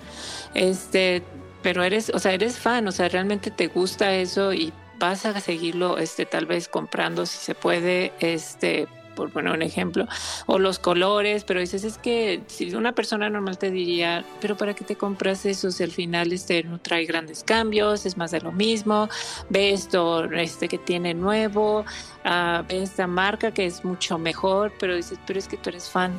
Speaker 2: Este, pero eres, o sea, eres fan, o sea, realmente te gusta eso y vas a seguirlo, este, tal vez comprando si se puede, este, por poner un ejemplo, o los colores, pero dices, es que si una persona normal te diría, pero ¿para qué te compras eso si al final este no trae grandes cambios, es más de lo mismo, ve esto este que tiene nuevo, ah, ve esta marca que es mucho mejor, pero dices, pero es que tú eres fan.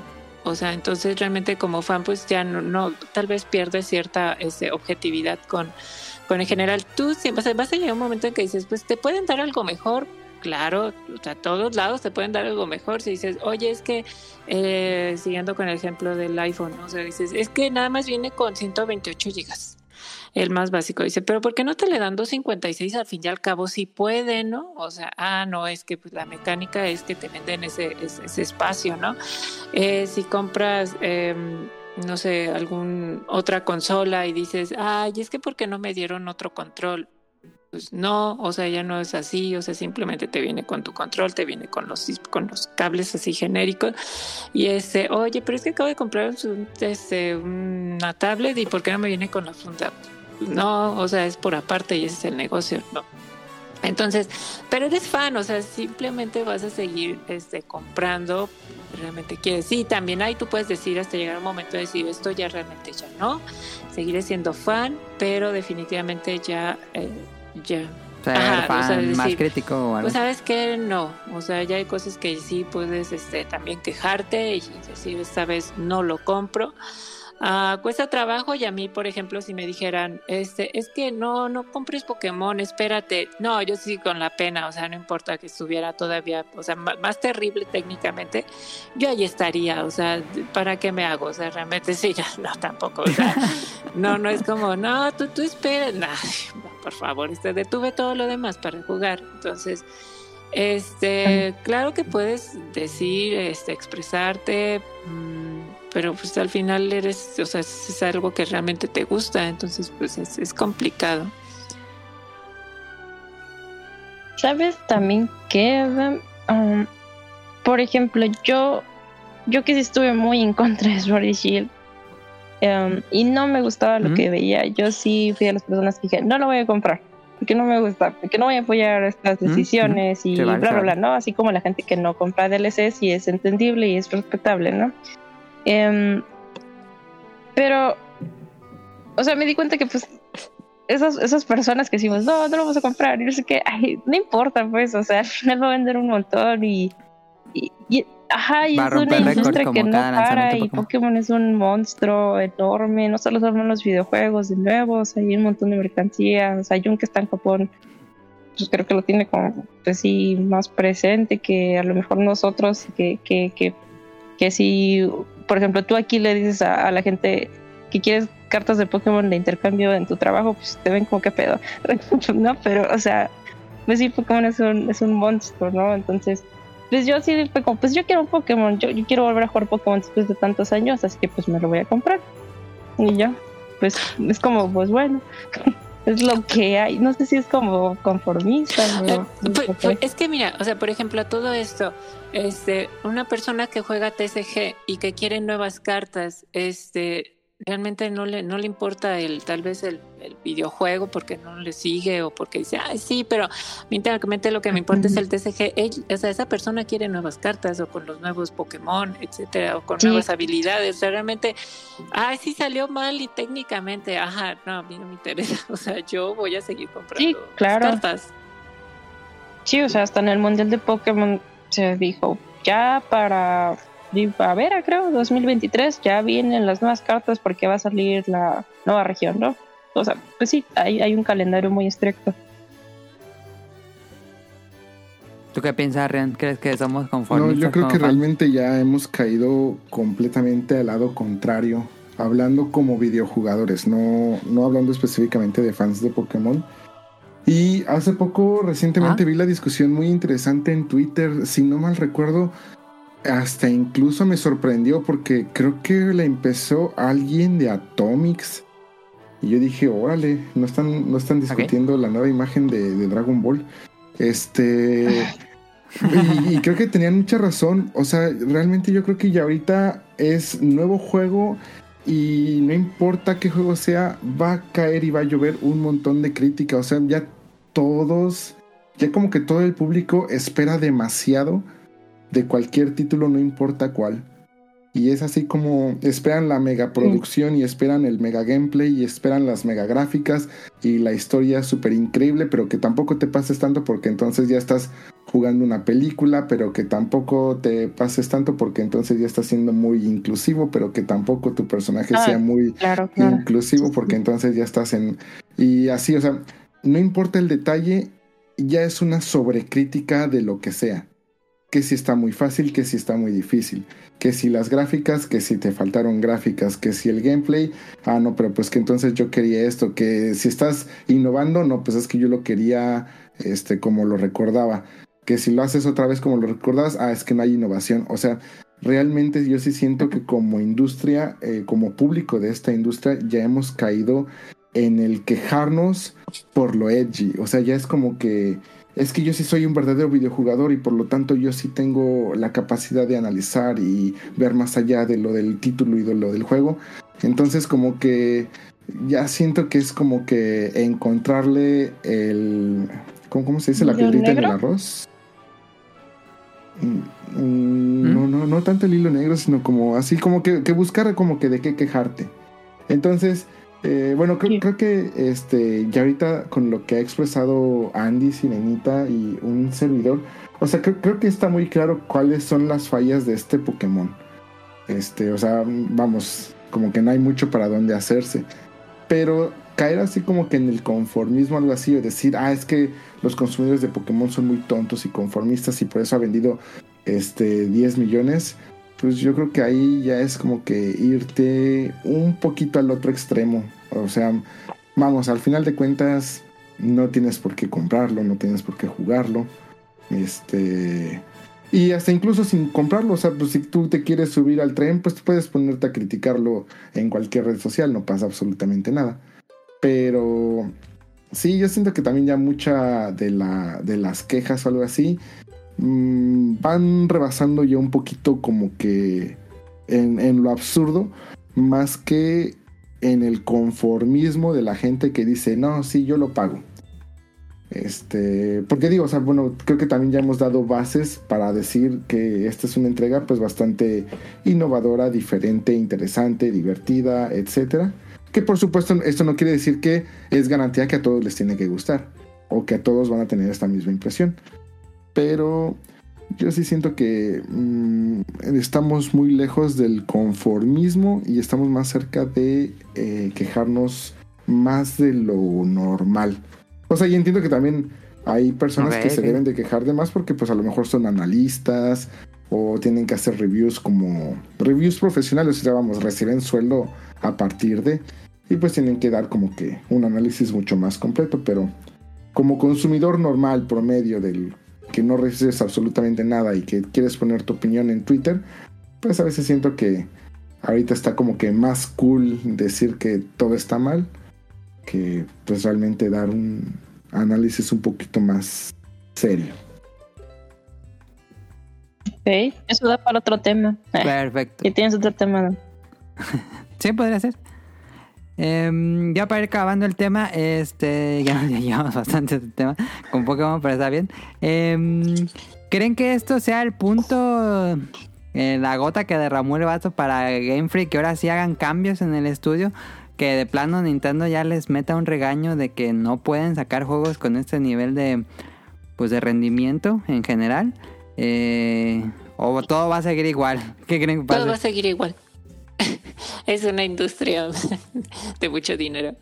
Speaker 2: O sea, entonces realmente como fan pues ya no, no tal vez pierdes cierta este, objetividad con, con en general. Tú siempre, vas a llegar a un momento en que dices, pues te pueden dar algo mejor, claro, o sea, todos lados te pueden dar algo mejor. Si dices, oye, es que, eh, siguiendo con el ejemplo del iPhone, o sea, dices, es que nada más viene con 128 gigas, el más básico. Dice, pero ¿por qué no te le dan 256? Al fin y al cabo, si puede, ¿no? O sea, ah, no, es que pues, la mecánica es que te venden ese, ese, ese espacio, ¿no? Eh, si compras. em, no sé, algún otra consola y dices, ay, es que ¿por qué no me dieron otro control? Pues no, o sea, ya no es así, o sea, simplemente te viene con tu control, te viene con los con los cables así genéricos y este, oye, pero es que acabo de comprar un- este, una tablet y ¿por qué no me viene con la funda? No, o sea, es por aparte y ese es el negocio, no. Entonces, pero eres fan, o sea, simplemente vas a seguir este, comprando, realmente quieres. Sí, también ahí tú puedes decir hasta llegar un momento de decir esto ya realmente ya no, seguiré siendo fan, pero definitivamente ya, eh, ya.
Speaker 1: Ser
Speaker 2: Ajá,
Speaker 1: fan
Speaker 2: o sea,
Speaker 1: más crítico o algo.
Speaker 2: Pues sabes que no, o sea, ya hay cosas que sí puedes este, también quejarte y decir esta vez no lo compro. Ah, cuesta trabajo y a mí, por ejemplo, si me dijeran, este, es que no, no compres Pokémon, espérate. No, yo sí con la pena, o sea, no importa que estuviera todavía, o sea, más terrible técnicamente, yo ahí estaría, o sea, ¿para qué me hago? O sea, realmente sí, ya, no, tampoco, o sea, no, no es como, no, tú, tú esperas, no, por favor, este, detuve todo lo demás para jugar, entonces... Este, claro que puedes decir, este, expresarte, mm, pero pues al final eres, o sea, es, es algo que realmente te gusta, entonces pues es, es complicado.
Speaker 7: ¿Sabes también que, um, por ejemplo, yo, yo que sí estuve muy en contra de Sword y Shield um, y no me gustaba lo que veía, yo sí fui de las personas que dije, no lo voy a comprar, porque no me gusta, porque no voy a apoyar estas decisiones y bla, bla, bla. ¿no? Así como la gente que no compra DLCs y es entendible y es respetable, ¿no? Em, pero, o sea, me di cuenta que pues esas, esas personas que decimos, no, no lo vamos a comprar, y no sé qué, ay, no importa, pues, o sea, al final va a vender un montón y, y, y- ajá, y es una industria que no para y
Speaker 1: Pokémon.
Speaker 7: Pokémon es un monstruo enorme, no solo son los videojuegos de nuevo, o sea, hay un montón de mercancías, o sea, Jun que está en Japón, pues creo que lo tiene como, pues sí, más presente que a lo mejor nosotros, que, que, que, que si, por ejemplo, tú aquí le dices a, la gente que quieres cartas de Pokémon de intercambio en tu trabajo, pues te ven como que pedo, ¿no? Pero, o sea, pues sí, Pokémon es un, es un monstruo, ¿no? Entonces, pues yo sí fue como, pues yo quiero un Pokémon, yo, yo quiero volver a jugar Pokémon después de tantos años, así que pues me lo voy a comprar. Y ya, pues es como, pues bueno, es lo que hay. No sé si es como conformista,
Speaker 2: Eh,
Speaker 7: pero
Speaker 2: pues, pues, es que mira, o sea, por ejemplo, todo esto, este, una persona que juega TCG y que quiere nuevas cartas, este, realmente no le, no le importa el, tal vez el, el videojuego porque no le sigue o porque dice, ay, sí, pero internamente lo que me importa es el TCG. Él- o sea, esa persona quiere nuevas cartas o con los nuevos Pokémon, etcétera, o con
Speaker 7: Sí.
Speaker 2: nuevas habilidades. O sea, realmente, ay, sí salió mal y técnicamente, ajá, no, a mí no me interesa. O sea, yo voy a seguir comprando
Speaker 7: Sí, claro.
Speaker 2: cartas.
Speaker 7: Sí, o sea, hasta en el Mundial de Pokémon se dijo, ya para primavera, creo, 2023, ya vienen las nuevas cartas porque va a salir la nueva región, ¿no? O sea, pues sí, hay, hay un calendario muy estricto.
Speaker 1: ¿Tú qué piensas, Rian? ¿Crees que somos
Speaker 3: No,
Speaker 1: conformistas?
Speaker 3: yo creo que
Speaker 1: fans?
Speaker 3: realmente ya hemos caído completamente al lado contrario, hablando como videojugadores, no, no hablando específicamente de fans de Pokémon. Y hace poco, recientemente
Speaker 1: Ah.
Speaker 3: vi la discusión muy interesante en Twitter, si no mal recuerdo, hasta incluso me sorprendió porque creo que la empezó alguien de Atomics. Y yo dije, órale, no están, no están discutiendo la nueva imagen de, de Dragon Ball. Este. y, y creo que tenían mucha razón. O sea, realmente yo creo que ya ahorita es nuevo juego. Y no importa qué juego sea, va a caer y va a llover un montón de crítica. O sea, ya todos, ya como que todo el público espera demasiado de cualquier título, no importa cuál. Y es así como esperan la mega producción y esperan el mega gameplay y esperan las mega gráficas y la historia súper increíble, pero que tampoco te pases tanto porque entonces ya estás jugando una película, pero que tampoco te pases tanto porque entonces ya estás siendo muy inclusivo, pero que tampoco tu personaje
Speaker 7: Ah,
Speaker 3: sea muy
Speaker 7: Claro, claro.
Speaker 3: inclusivo porque entonces ya estás en... Y así, o sea, no importa el detalle, ya es una sobrecrítica de lo que sea. Que si está muy fácil, que si está muy difícil. Que si las gráficas, que si te faltaron gráficas, que si el gameplay, ah, no, pero pues que entonces yo quería esto, que si estás innovando, no, pues es que yo lo quería este, como lo recordaba. Que si lo haces otra vez como lo recordabas, ah, es que no hay innovación. O sea, realmente yo sí siento que como industria, eh, como público de esta industria, ya hemos caído en el quejarnos por lo edgy. O sea, ya es como que es que yo sí soy un verdadero videojugador y por lo tanto yo sí tengo la capacidad de analizar y ver más allá de lo del título y de lo del juego. Entonces como que ya siento que es como que encontrarle el... ¿Cómo, cómo se dice? La
Speaker 7: ¿Hilo
Speaker 3: piedrita en el arroz. Mm, mm, No, no, no tanto el hilo negro, sino como así como que, que buscar como que de qué quejarte. Entonces, eh, bueno, creo,
Speaker 7: Sí.
Speaker 3: creo que este, ya ahorita con lo que ha expresado Andy, Sirenita y un servidor, o sea, creo, creo que está muy claro cuáles son las fallas de este Pokémon. Este, o sea, vamos, como que no hay mucho para dónde hacerse. Pero caer así como que en el conformismo, algo así, o decir, ah, es que los consumidores de Pokémon son muy tontos y conformistas y por eso ha vendido este 10 millones, pues yo creo que ahí ya es como que irte un poquito al otro extremo. O sea, vamos, al final de cuentas no tienes por qué comprarlo, no tienes por qué jugarlo. Este y hasta incluso sin comprarlo, o sea, pues si tú te quieres subir al tren, pues puedes ponerte a criticarlo en cualquier red social, no pasa absolutamente nada. Pero sí, yo siento que también ya mucha de, la, de las quejas o algo así mm, van rebasando ya un poquito como que en, en lo absurdo, más que en el conformismo de la gente que dice, no, sí, yo lo pago. Este, porque digo, o sea, bueno, creo que también ya hemos dado bases para decir que esta es una entrega pues bastante innovadora, diferente, interesante, divertida, etcétera. Que por supuesto esto no quiere decir que es garantía que a todos les tiene que gustar o que a todos van a tener esta misma impresión. Pero yo sí siento que mm, estamos muy lejos del conformismo y estamos más cerca de eh, quejarnos más de lo normal. O sea, y entiendo que también hay personas que se deben de quejar de más porque pues a lo mejor son analistas o tienen que hacer reviews como reviews profesionales, o sea, vamos, reciben sueldo a partir de y pues tienen que dar como que un análisis mucho más completo, pero como consumidor normal promedio del que no recibes absolutamente nada y que quieres poner tu opinión en Twitter, pues a veces siento que ahorita está como que más cool decir que todo está mal que pues realmente dar un análisis un poquito más serio.
Speaker 7: Ok, eso da para otro tema.
Speaker 1: Perfecto.
Speaker 7: ¿Y tienes otro tema?
Speaker 1: Sí, podría ser. Em, ya para ir acabando el tema, este, ya, ya llevamos bastante de tema con Pokémon, pero está bien. Em, ¿Creen que esto sea el punto, eh, la gota que derramó el vaso para Game Freak, que ahora sí hagan cambios en el estudio? Que de plano Nintendo ya les meta un regaño de que no pueden sacar juegos con este nivel de, pues, de rendimiento en general. Eh, o todo va a seguir igual. ¿Qué creen que
Speaker 2: Todo va a
Speaker 1: pase?
Speaker 2: seguir igual. es una industria de mucho dinero.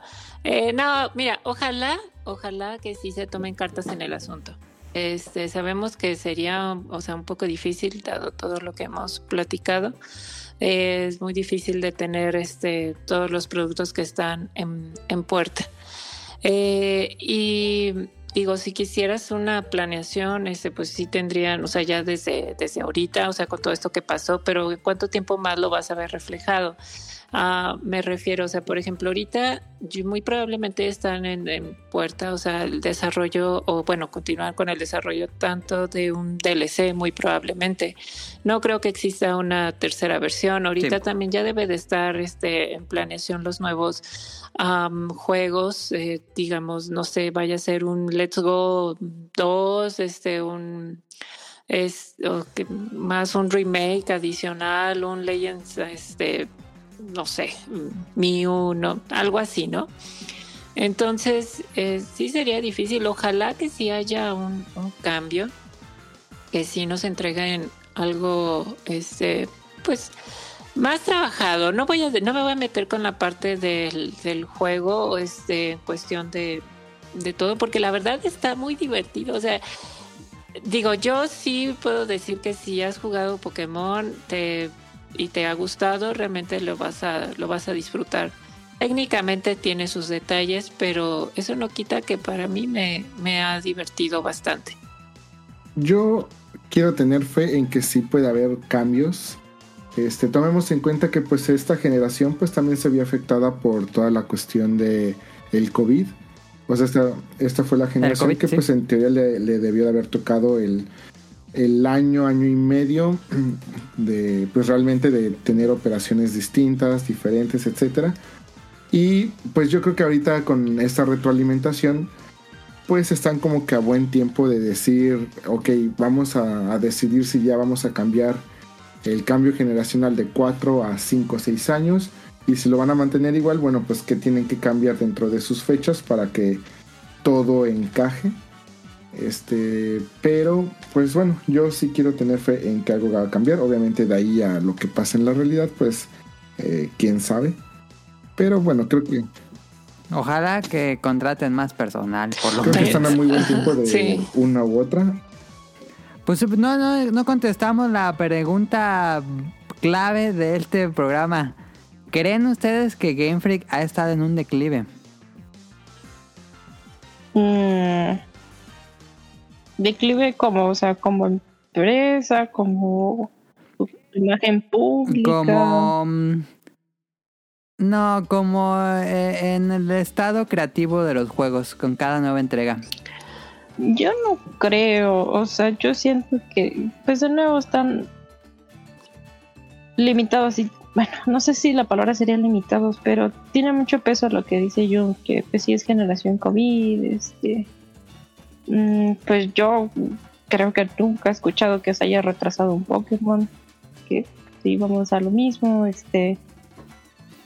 Speaker 2: Eh, no, mira, ojalá, ojalá que sí se tomen cartas en el asunto. Este, sabemos que sería, o sea, un poco difícil dado todo lo que hemos platicado. Eh, es muy difícil de tener este, todos los productos que están en, en puerta. Eh, y digo, si quisieras una planeación, este, pues sí tendrían, o sea, ya desde, desde ahorita, o sea, con todo esto que pasó, pero ¿en cuánto tiempo más lo vas a ver reflejado? Ah, me refiero, o sea, por ejemplo, ahorita yo- muy probablemente están en, en puerta, o sea, el desarrollo, o bueno, continuar con el desarrollo tanto de un DLC, muy probablemente. No creo que exista una tercera versión. Ahorita
Speaker 1: Sí.
Speaker 2: también ya debe de estar este, en planeación los nuevos juegos, eh, digamos, no sé, vaya a ser un Let's Go 2, este, un es más un remake adicional, un Legends, este, no sé, Mew, no, algo así, ¿no? Entonces, eh, sí sería difícil. Ojalá que sí haya un, un cambio, que sí nos entreguen algo, este, pues, más trabajado. No voy a, no me voy a meter con la parte del, del juego, este, cuestión de, de todo, porque la verdad está muy divertido. O sea, digo, yo sí puedo decir que si has jugado Pokémon y te ha gustado, realmente lo vas a, lo vas a disfrutar. Técnicamente tiene sus detalles, pero eso no quita que para mí me, me ha divertido bastante.
Speaker 3: Yo quiero tener fe en que sí puede haber cambios. Este, tomemos en cuenta que pues esta generación pues también se vio afectada por toda la cuestión de el COVID. O sea, esta, esta fue la generación
Speaker 1: COVID,
Speaker 3: que
Speaker 1: sí.
Speaker 3: pues en teoría le, le debió de haber tocado el, el año, año y medio de pues realmente de tener operaciones distintas, diferentes, etcétera. Y pues yo creo que ahorita con esta retroalimentación pues están como que a buen tiempo de decir, ok, vamos a, a decidir si ya vamos a cambiar el cambio generacional de 4 a 5 o 6 años. Y si lo van a mantener igual, bueno, pues que tienen que cambiar dentro de sus fechas para que todo encaje. Este, pero pues bueno, yo sí quiero tener fe en que algo va a cambiar. Obviamente de ahí a lo que pasa en la realidad, pues eh, quién sabe. Pero bueno, creo que,
Speaker 1: Ojalá que contraten más personal, por lo
Speaker 3: creo que
Speaker 1: menos.
Speaker 3: están a muy buen tiempo de
Speaker 2: Sí.
Speaker 3: una u otra.
Speaker 1: Pues no, no, no contestamos la pregunta clave de este programa. ¿Creen ustedes que Game Freak ha estado en un declive?
Speaker 7: Mm, declive como, o sea, como empresa, como imagen pública.
Speaker 1: Como... mm, No, como eh, en el estado creativo de los juegos, con cada nueva entrega.
Speaker 7: Yo no creo, o sea, yo siento que, pues de nuevo están limitados y, bueno, no sé si la palabra sería limitados, pero tiene mucho peso lo que dice Jung, que pues sí es generación COVID, este, mm, pues yo creo que nunca he escuchado que se haya retrasado un Pokémon, que sí vamos a lo mismo, este,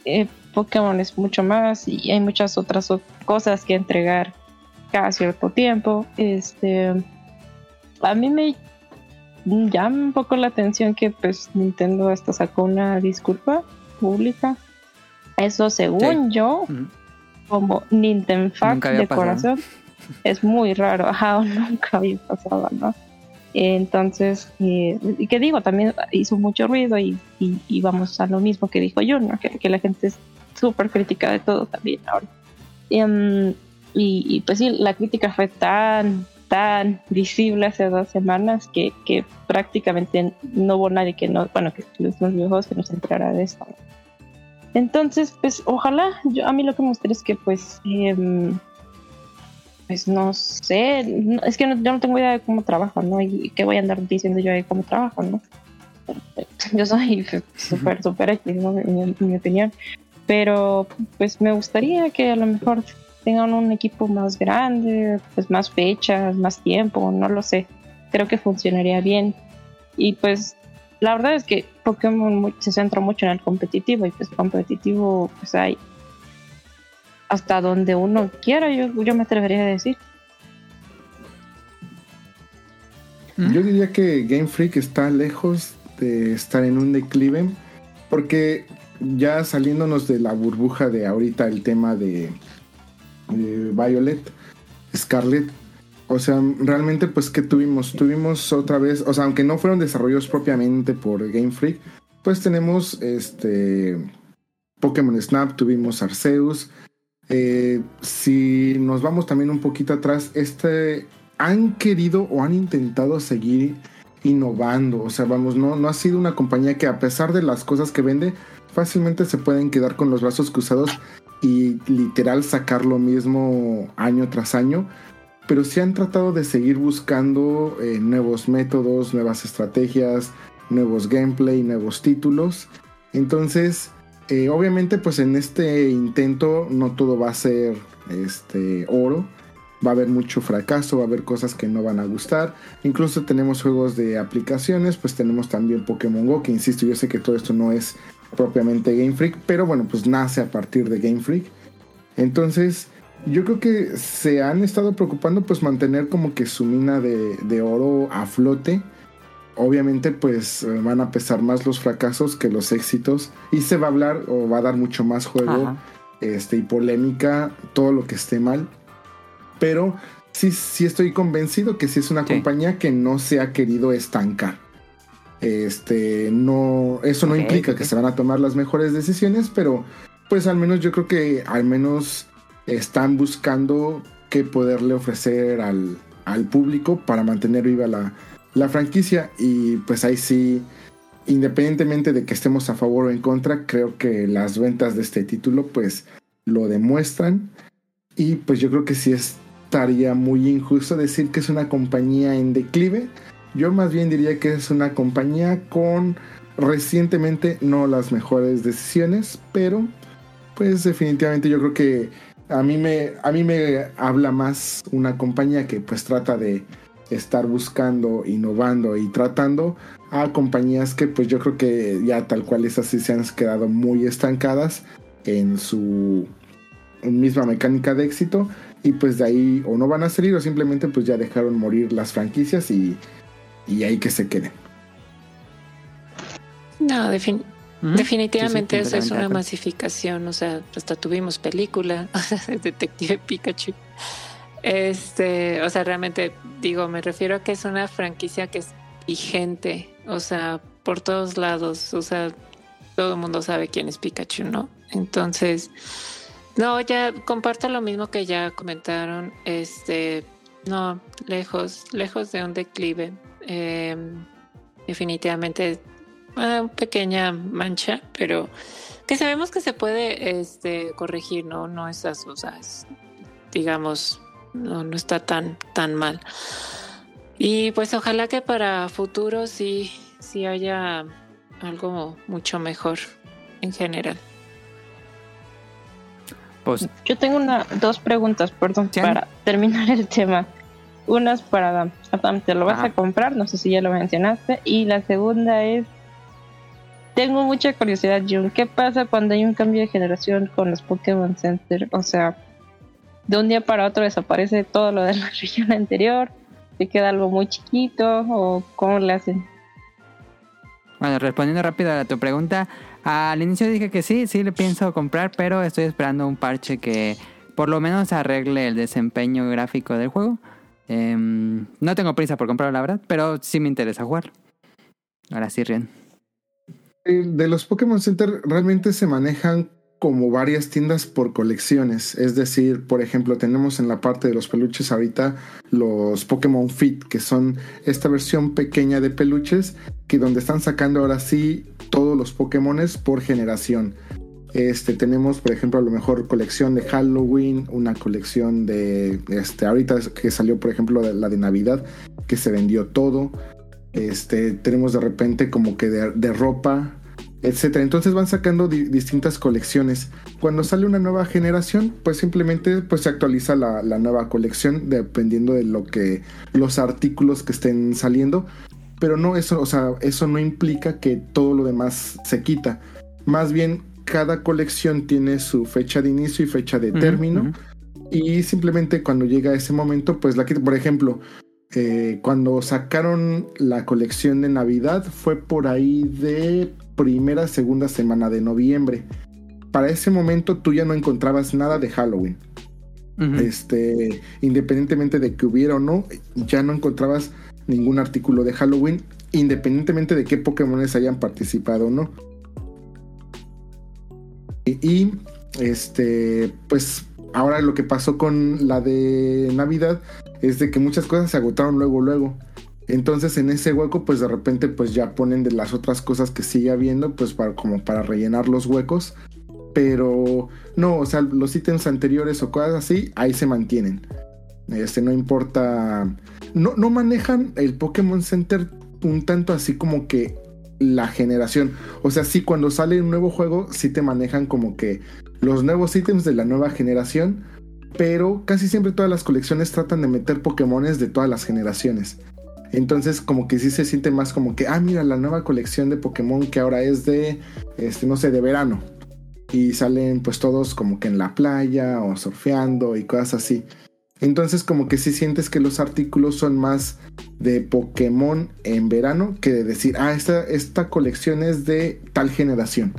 Speaker 7: eh, Pokémon es mucho más y hay muchas otras cosas que entregar cada cierto tiempo. Este, a mí me llama un poco la atención que pues Nintendo hasta sacó una disculpa pública. Eso según yo, como Nintendo
Speaker 1: había
Speaker 7: de
Speaker 1: pasado.
Speaker 7: corazón, es muy raro. Ajá, nunca había pasado, ¿no? Entonces, eh, y que digo, también hizo mucho ruido y, y, y vamos a lo mismo que dijo yo, ¿no? Que, que la gente es súper crítica de todo también ahora. Em, y, y, pues sí, la crítica fue tan, tan visible hace dos semanas que, que prácticamente no hubo nadie que no, bueno, que los videojuegos que nos enterara de esto. Entonces, pues ojalá, yo, a mí lo que me gustaría es que pues... em, pues no sé, es que yo no tengo idea de cómo trabajan, ¿no? Y qué voy a andar diciendo yo de cómo trabajan, ¿no? Yo soy súper, súper X, ¿no? En mi opinión. Pero pues me gustaría que a lo mejor tengan un equipo más grande, pues más fechas, más tiempo, no lo sé. Creo que funcionaría bien. Y pues la verdad es que Pokémon se centra mucho en el competitivo y pues competitivo pues hay hasta donde uno quiera, yo, yo me atrevería a decir.
Speaker 3: Yo diría que Game Freak está lejos de estar en un declive porque ya saliéndonos de la burbuja de ahorita el tema de, de Violet, Scarlet, o sea, realmente pues que tuvimos, tuvimos otra vez, o sea, aunque no fueron desarrollos propiamente por Game Freak, pues tenemos este Pokémon Snap, tuvimos Arceus, eh, si nos vamos también un poquito atrás, este han querido o han intentado seguir innovando. O sea, vamos, no, no ha sido una compañía que a pesar de las cosas que vende, fácilmente se pueden quedar con los brazos cruzados y literal sacar lo mismo año tras año. Pero sí han tratado de seguir buscando eh, nuevos métodos, nuevas estrategias, nuevos gameplay, nuevos títulos. Entonces, eh, obviamente, pues en este intento no todo va a ser este oro. Va a haber mucho fracaso, va a haber cosas que no van a gustar. Incluso tenemos juegos de aplicaciones, pues tenemos también Pokémon Go, que insisto, yo sé que todo esto no es propiamente Game Freak, pero bueno, pues nace a partir de Game Freak. Entonces, yo creo que se han estado preocupando pues mantener como que su mina de, de oro a flote. Obviamente pues van a pesar más los fracasos que los éxitos y se va a hablar o va a dar mucho más juego
Speaker 1: Ajá.
Speaker 3: este, y polémica, todo lo que esté mal. Pero sí, sí estoy convencido que sí es una
Speaker 1: Sí.
Speaker 3: compañía que no se ha querido estancar. Este, no, eso no implica que se van a tomar las mejores decisiones, pero pues al menos yo creo que al menos están buscando qué poderle ofrecer al, al público para mantener viva la, la franquicia y pues ahí sí, independientemente de que estemos a favor o en contra, creo que las ventas de este título pues lo demuestran y pues yo creo que sí estaría muy injusto decir que es una compañía en declive. Yo más bien diría que es una compañía con recientemente no las mejores decisiones, pero pues definitivamente yo creo que a mí me a mí me habla más una compañía que pues trata de estar buscando, innovando y tratando a compañías que pues yo creo que ya tal cual esas sí se han quedado muy estancadas en su misma mecánica de éxito y pues de ahí o no van a salir o simplemente pues ya dejaron morir las franquicias y, y ahí que se queden.
Speaker 2: No, defin- definitivamente
Speaker 1: Sí, sí,
Speaker 2: eso es una masificación. O sea, hasta tuvimos película, o sea, de Detective Pikachu. Este, o sea, realmente digo, me refiero a que es una franquicia que es vigente, o sea, por todos lados, o sea, todo el mundo sabe quién es Pikachu, ¿no? Entonces, no, ya comparto lo mismo que ya comentaron, este, no, lejos, lejos de un declive, Eh, definitivamente una pequeña mancha, pero que sabemos que se puede este, corregir, ¿no? No esas, o sea, es, digamos, no, no está tan, tan mal. Y pues ojalá que para futuro sí, sí haya algo mucho mejor en general.
Speaker 1: Pues
Speaker 7: Yo tengo una, dos preguntas, perdón,
Speaker 1: Sí.
Speaker 7: para terminar el tema. Una es para Adam. Adam, ¿te lo vas
Speaker 1: Ajá.
Speaker 7: a comprar? No sé si ya lo mencionaste. Y la segunda es, tengo mucha curiosidad, Jun. ¿Qué pasa cuando hay un cambio de generación con los Pokémon Center? O sea, de un día para otro desaparece todo lo de la región anterior, se queda algo muy chiquito o cómo le hacen.
Speaker 1: Bueno, respondiendo rápido a tu pregunta, al inicio dije que sí, sí le pienso comprar, pero estoy esperando un parche que por lo menos arregle el desempeño gráfico del juego. Em, no tengo prisa por comprarlo, la verdad, pero sí me interesa jugar. Ahora sí, Rian.
Speaker 3: Eh, De los Pokémon Center realmente se manejan como varias tiendas por colecciones. Es decir, por ejemplo, tenemos en la parte de los peluches ahorita los Pokémon Fit, que son esta versión pequeña de peluches que donde están sacando ahora sí todos los Pokémones por generación. Este, tenemos, por ejemplo, a lo mejor colección de Halloween, una colección de, este, ahorita que salió, por ejemplo, la de Navidad, que se vendió todo. Este, tenemos de repente como que de, ropa, etcétera. Entonces van sacando di- distintas colecciones. Cuando sale una nueva generación, pues simplemente pues se actualiza la nueva colección dependiendo de lo que los artículos que estén saliendo. Pero no eso, o sea, eso no implica que todo lo demás se quita. Más bien cada colección tiene su fecha de inicio y fecha de término. Y simplemente cuando llega ese momento, pues la quita. Por ejemplo, eh, cuando sacaron la colección de Navidad fue por ahí de primera, segunda semana de noviembre. Para ese momento tú ya no encontrabas nada de Halloween. Este, independientemente de que hubiera o no, ya no encontrabas ningún artículo de Halloween, independientemente de qué Pokémones hayan participado o no. Y, este, pues ahora lo que pasó con la de Navidad es de que muchas cosas se agotaron luego, luego. Entonces en ese hueco, pues de repente, pues ya ponen de las otras cosas que sigue habiendo, pues para, como para rellenar los huecos. Pero no, o sea, los ítems anteriores o cosas así, ahí se mantienen. Este, no importa. No, no manejan el Pokémon Center un tanto así como que la generación. O sea, sí, cuando sale un nuevo juego, sí te manejan como que los nuevos ítems de la nueva generación. Pero casi siempre todas las colecciones tratan de meter Pokémones de todas las generaciones. Entonces, como que sí se siente más como que, ah, mira, la nueva colección de Pokémon que ahora es de, este, no sé, de verano. Y salen pues todos como que en la playa o surfeando y cosas así. Entonces como que sí sientes que los artículos son más de Pokémon en verano que de decir, ah, esta, esta colección es de tal generación.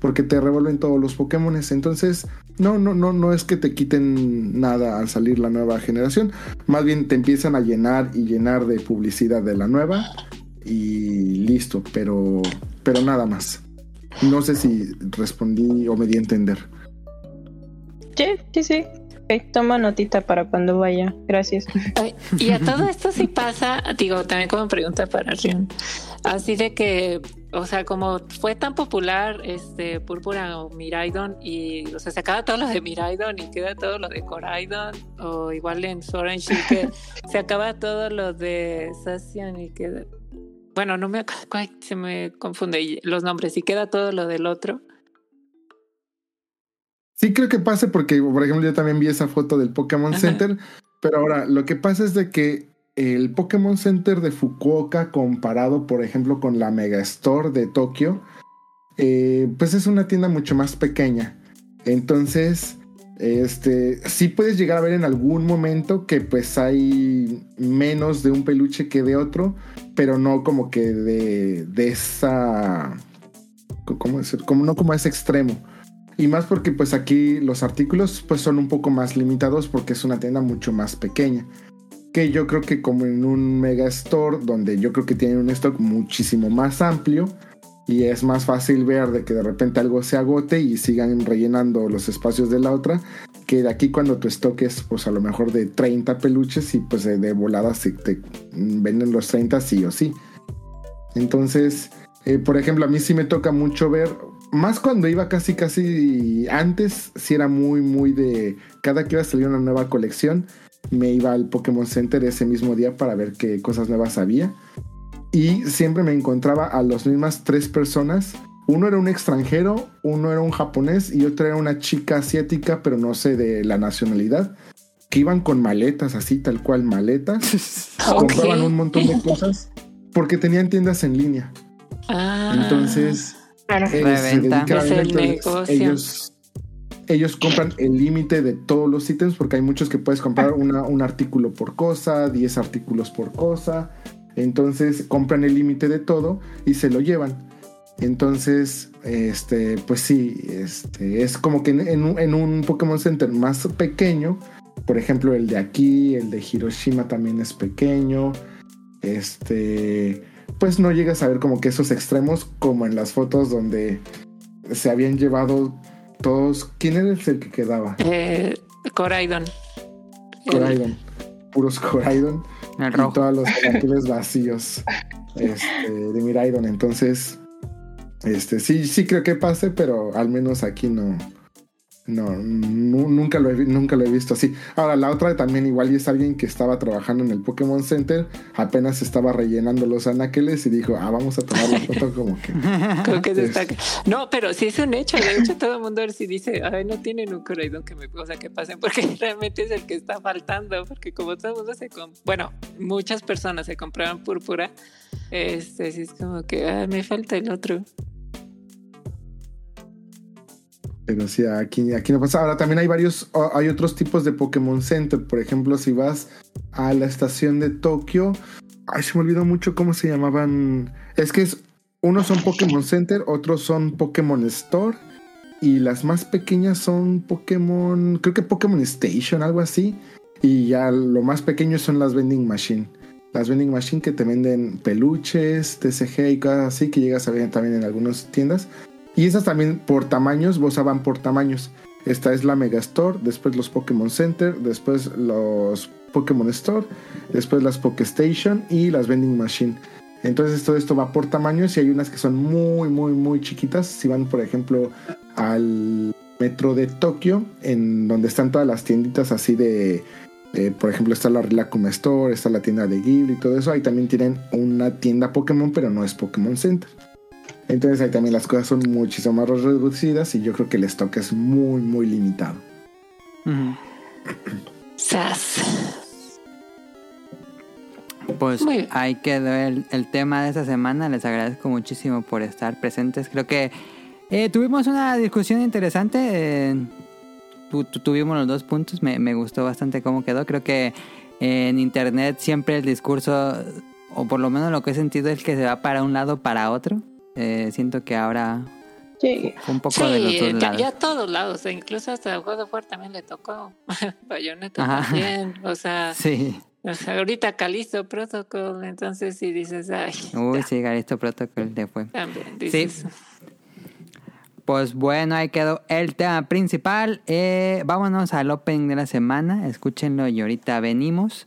Speaker 3: Porque te revuelven todos los Pokémones. Entonces, no, no, no, no es que te quiten nada al salir la nueva generación. Más bien te empiezan a llenar y llenar de publicidad de la nueva. Y listo, pero, pero nada más. No sé si respondí o me di a entender.
Speaker 7: Sí, sí, sí. Toma notita para cuando vaya. Gracias.
Speaker 2: Y a todo esto sí pasa, digo, también como pregunta para Rion. Así de que, o sea, como fue tan popular este Púrpura o Miraidon y, o sea, se acaba todo lo de Miraidon y queda todo lo de Coraidon o igual en Shield que se acaba todo lo de Sacian y queda bueno, no me se me confunde los nombres y queda todo lo del otro.
Speaker 3: Sí creo que pase porque, por ejemplo, yo también vi esa foto del Pokémon
Speaker 2: Ajá.
Speaker 3: Center, pero ahora lo que pasa es de que el Pokémon Center de Fukuoka comparado, por ejemplo, con la Mega Store de Tokio, eh, pues es una tienda mucho más pequeña. Entonces, este, sí puedes llegar a ver en algún momento que pues hay menos de un peluche que de otro, pero no como que de, de esa... ¿Cómo decir? Como, no como a ese extremo. Y más porque pues aquí los artículos pues son un poco más limitados porque es una tienda mucho más pequeña. Que yo creo que como en un mega store donde yo creo que tienen un stock muchísimo más amplio y es más fácil ver de que de repente algo se agote y sigan rellenando los espacios de la otra que de aquí cuando tu stock es pues a lo mejor de 30 peluches y pues de, volada se te venden los 30 sí o sí. Entonces, eh, por ejemplo, a mí sí me toca mucho ver más cuando iba casi, casi antes, sí era muy, muy de. Cada que iba a salir una nueva colección, me iba al Pokémon Center ese mismo día para ver qué cosas nuevas había. Y siempre me encontraba a las mismas tres personas. Uno era un extranjero, uno era un japonés y otra era una chica asiática, pero no sé de la nacionalidad, que iban con maletas, así tal cual maletas. Compraban un montón de cosas porque tenían tiendas en línea.
Speaker 2: Ah,
Speaker 3: Entonces,
Speaker 7: Claro.
Speaker 3: eh,
Speaker 1: Reventa.
Speaker 2: Es el negocio.
Speaker 3: ellos ellos compran el límite de todos los ítems porque hay muchos que puedes comprar una- un artículo por cosa, 10 artículos por cosa. Entonces compran el límite de todo y se lo llevan. Entonces, este, pues sí, este, es como que en, en un, en un Pokémon Center más pequeño, por ejemplo, el de aquí, el de Hiroshima también es pequeño. Este, pues no llegas a ver como que esos extremos como en las fotos donde se habían llevado todos. ¿Quién era el que quedaba?
Speaker 2: eh, Coraidon.
Speaker 3: Coraidon. Puros Coraidon.
Speaker 1: El
Speaker 3: Y
Speaker 1: rojo.
Speaker 3: todos los vacíos este, de Miraidon. Entonces, este, sí, sí creo que pase, pero al menos aquí no. No, nu- nunca, lo he, nunca lo he visto así. Ahora, la otra también igual y es alguien que estaba trabajando en el Pokémon Center, apenas estaba rellenando los anaqueles y dijo, ah, vamos a tomar la foto como que...
Speaker 2: Creo que se
Speaker 3: Es-
Speaker 2: está... No, pero sí es un hecho. De hecho, todo el mundo sí dice, ay, no tienen un Coraidon que me... O sea, que pasen, porque realmente es el que está faltando. Porque como todo el mundo se... com- Bueno, muchas personas se compraron púrpura. Este, sí es como que, ah, me falta el otro.
Speaker 3: Pero sí, aquí, aquí no pasa. Ahora también hay varios, hay otros tipos de Pokémon Center. Por ejemplo, si vas a la estación de Tokio, ay, se me olvidó mucho cómo se llamaban. Es que es, unos son Pokémon Center, otros son Pokémon Store. Y las más pequeñas son Pokémon, creo que Pokémon Station, algo así. Y ya lo más pequeño son las vending machine. Las vending machine que te venden peluches, TCG y cosas así que llegas a ver también en algunas tiendas. Y esas también por tamaños, vos van por tamaños. Esta es la Megastore, después los Pokémon Center, después los Pokémon Store, después las Pokéstation y las Vending Machine. Entonces todo esto va por tamaños y hay unas que son muy, muy, muy chiquitas. Si van, por ejemplo, al metro de Tokio, en donde están todas las tienditas así de, por ejemplo, está la Rilakkuma Store, está la tienda de Ghibli y todo eso. Ahí también tienen una tienda Pokémon, pero no es Pokémon Center. Entonces ahí también las cosas son muchísimo más reducidas y yo creo que el stock es muy, muy limitado.
Speaker 2: ¡Sas!
Speaker 1: Pues ahí quedó el, el tema de esta semana. Les agradezco muchísimo por estar presentes. Creo que eh, tuvimos una discusión interesante. eh, tu- tu- tuvimos los dos puntos. Me, me gustó bastante cómo quedó. Creo que eh, en internet siempre el discurso, o por lo menos lo que he sentido, es que se va para un lado para otro. Eh, siento que ahora
Speaker 7: Sí.
Speaker 1: un poco de los
Speaker 2: Sí,
Speaker 1: dos
Speaker 2: ya,
Speaker 1: lados.
Speaker 2: ya a todos lados, e incluso hasta el of War también le tocó. Bayonetta
Speaker 1: Ajá.
Speaker 2: también, o sea,
Speaker 1: Sí.
Speaker 2: o sea, ahorita Calisto Protocol, entonces si dices, ay,
Speaker 1: Uy,
Speaker 2: ya,
Speaker 1: sí, Garisto Protocol fue.
Speaker 2: también dices,
Speaker 1: Pues bueno, ahí quedó el tema principal. Eh, vámonos al opening de la semana. Escúchenlo y ahorita venimos.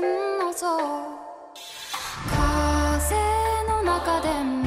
Speaker 8: 真の像」「風の中でも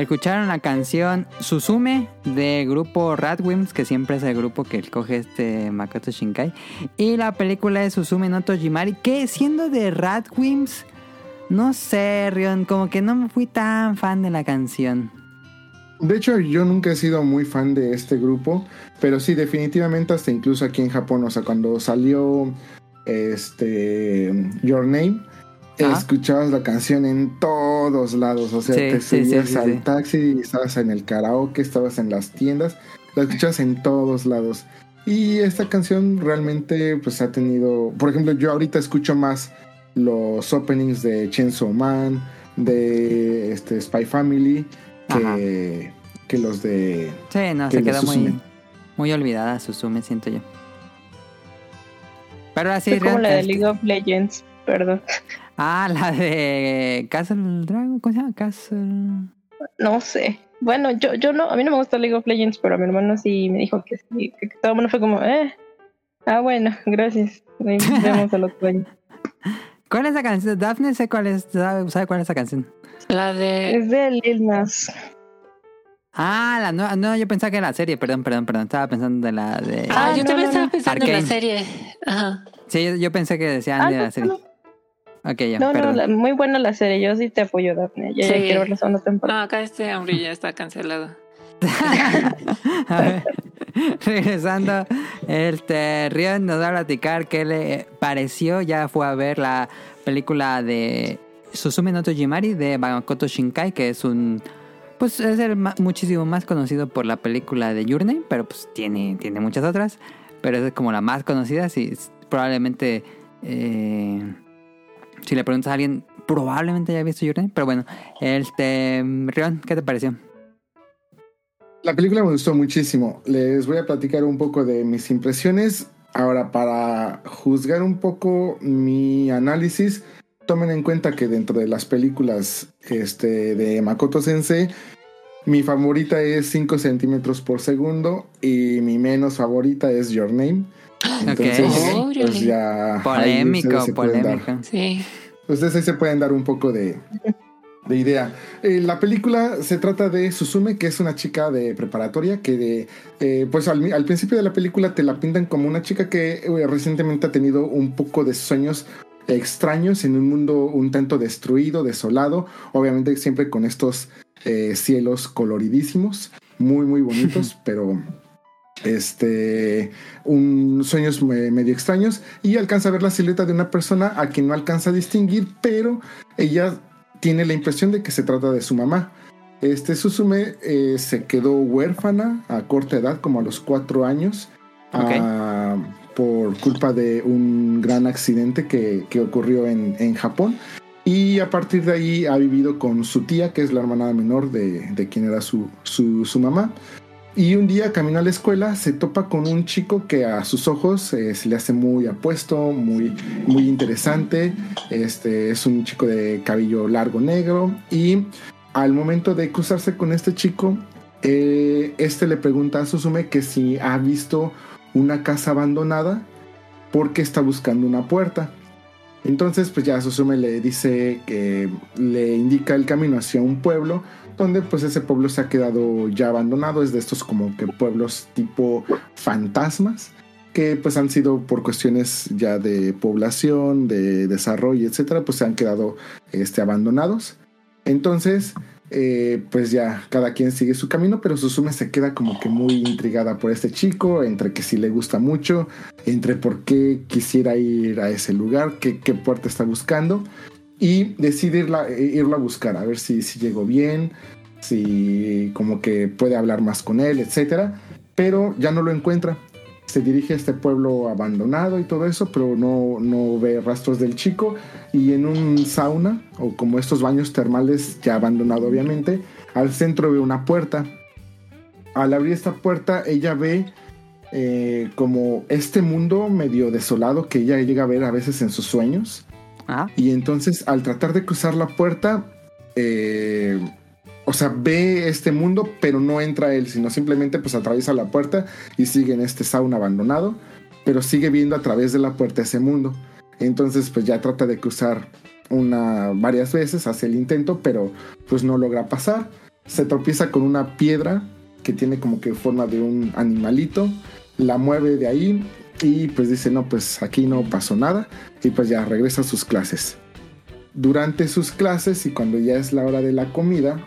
Speaker 1: Escucharon la canción Suzume del grupo Radwimps, que siempre es el grupo que escoge este Makoto Shinkai. Y la película de Suzume no Tojimari, que siendo de Radwimps, no sé, Rion, como que no me fui tan fan de la canción.
Speaker 3: De hecho, yo nunca he sido muy fan de este grupo, pero sí, definitivamente hasta incluso aquí en Japón, o sea, cuando salió este Your Name,
Speaker 1: Ajá.
Speaker 3: escuchabas la canción en todos lados, o sea,
Speaker 1: Sí,
Speaker 3: te
Speaker 1: sí,
Speaker 3: subías
Speaker 1: sí,
Speaker 3: al
Speaker 1: sí.
Speaker 3: taxi, estabas en el karaoke, estabas en las tiendas, la escuchabas en todos lados. Y esta canción realmente pues ha tenido, por ejemplo, yo ahorita escucho más los openings de Chainsaw Man, de este Spy Family, que, que los de
Speaker 1: Sí, no,
Speaker 3: que
Speaker 1: se
Speaker 3: de
Speaker 1: quedó muy, muy olvidada Suzume, siento yo. Pero así,
Speaker 7: Es como la de
Speaker 1: este-
Speaker 7: League of Legends, perdón.
Speaker 1: Ah, la de Castle Dragon, ¿cómo se llama? Castle...
Speaker 7: No sé. Bueno, yo, yo no, a mí no me gusta League of Legends, pero a mi hermano sí me dijo que sí, que todo el mundo fue como, eh. Ah, bueno, gracias. Vemos al otro año.
Speaker 1: ¿Cuál es la canción? Daphne, sé cuál es, sabe sabe cuál es la canción.
Speaker 2: La de.
Speaker 7: Es de Lil Nas.
Speaker 1: Ah, la nueva, no, yo pensaba que era la serie, perdón, perdón, perdón, estaba pensando de la de...
Speaker 2: Ah,
Speaker 7: Ah,
Speaker 2: yo
Speaker 7: no,
Speaker 2: también
Speaker 7: no,
Speaker 2: estaba
Speaker 7: no.
Speaker 2: pensando en la serie. Ajá.
Speaker 1: Sí, yo, yo pensé que decían
Speaker 7: Ah,
Speaker 1: de
Speaker 7: no,
Speaker 1: la serie.
Speaker 7: no,
Speaker 1: Ok, ya,
Speaker 7: no, no,
Speaker 1: perdón.
Speaker 7: la- muy buena la serie. Yo sí te apoyo, Daphne. Ya
Speaker 2: Sí.
Speaker 7: quiero ver la segunda
Speaker 2: No,
Speaker 7: temporada.
Speaker 2: acá este hombre ya está cancelado.
Speaker 1: A ver, regresando, este Rion nos va a platicar qué le pareció. Ya fue a ver la película de Susume no Tojimari de Makoto Shinkai, que es un. Pues es el ma- muchísimo más conocido por la película de Your Name, pero pues tiene, tiene muchas otras. Pero es como la más conocida. Sí, probablemente. eh, si le preguntas a alguien, probablemente haya visto Your Name. Pero bueno, este. Rion, ¿qué te pareció?
Speaker 3: La película me gustó muchísimo. Les voy a platicar un poco de mis impresiones. Ahora, para juzgar un poco mi análisis, tomen en cuenta que dentro de las películas este, de Makoto Sensei, mi favorita es 5 centímetros por segundo y mi menos favorita es Your Name. Entonces,
Speaker 2: Ok.
Speaker 3: pues ya.
Speaker 1: Polémico,
Speaker 3: dar-
Speaker 1: polémico.
Speaker 2: Sí.
Speaker 3: Ustedes ahí se pueden dar un poco de, de idea. Eh, la película se trata de Susume, que es una chica de preparatoria que de, eh, pues al, al principio de la película te la pintan como una chica que eh, recientemente ha tenido un poco de sueños extraños en un mundo un tanto destruido, desolado, obviamente siempre con estos eh, cielos coloridísimos, muy muy bonitos, pero este un sueños me- medio extraños y alcanza a ver la silueta de una persona a quien no alcanza a distinguir, pero ella tiene la impresión de que se trata de su mamá. Este Susume eh, se quedó huérfana a corta edad, como a los cuatro años, ah, por culpa de un gran accidente que, que ocurrió en, en Japón. Y a partir de ahí ha vivido con su tía, que es la hermana menor de, de quien era su, su, su mamá. Y un día camino a la escuela, se topa con un chico que a sus ojos eh, se le hace muy apuesto, muy, muy interesante. Este es un chico de cabello largo negro. Y al momento de cruzarse con este chico, eh, este le pregunta a Susume que si ha visto una casa abandonada porque está buscando una puerta. Entonces, pues ya Susume le dice que le indica el camino hacia un pueblo donde pues ese pueblo se ha quedado ya abandonado, es de estos como que pueblos tipo fantasmas que pues han sido por cuestiones ya de población, de desarrollo, etcétera, pues se han quedado este, abandonados. Entonces, eh, pues ya cada quien sigue su camino, pero Susume se queda como que muy intrigada por este chico, entre que sí le gusta mucho, entre por qué quisiera ir a ese lugar, qué, qué puerta está buscando, y decide irla, eh, a buscar, a ver si, si llegó bien, si como que puede hablar más con él, etcétera, pero ya no lo encuentra. Se dirige a este pueblo abandonado y todo eso, pero no, no ve rastros del chico. Y en un sauna, o como estos baños termales ya abandonado obviamente, al centro ve una puerta. Al abrir esta puerta, ella ve eh, como este mundo medio desolado que ella llega a ver a veces en sus sueños.
Speaker 1: Ah,
Speaker 3: Y entonces al tratar de cruzar la puerta, eh, o sea, ve este mundo, pero no entra él, sino simplemente pues atraviesa la puerta y sigue en este sauna abandonado, pero sigue viendo a través de la puerta ese mundo. Entonces pues ya trata de cruzar una varias veces, hace el intento, pero pues no logra pasar. Se tropieza con una piedra que tiene como que forma de un animalito, la mueve de ahí y pues dice, no, pues aquí no pasó nada y pues ya regresa a sus clases. Durante sus clases y cuando ya es la hora de la comida,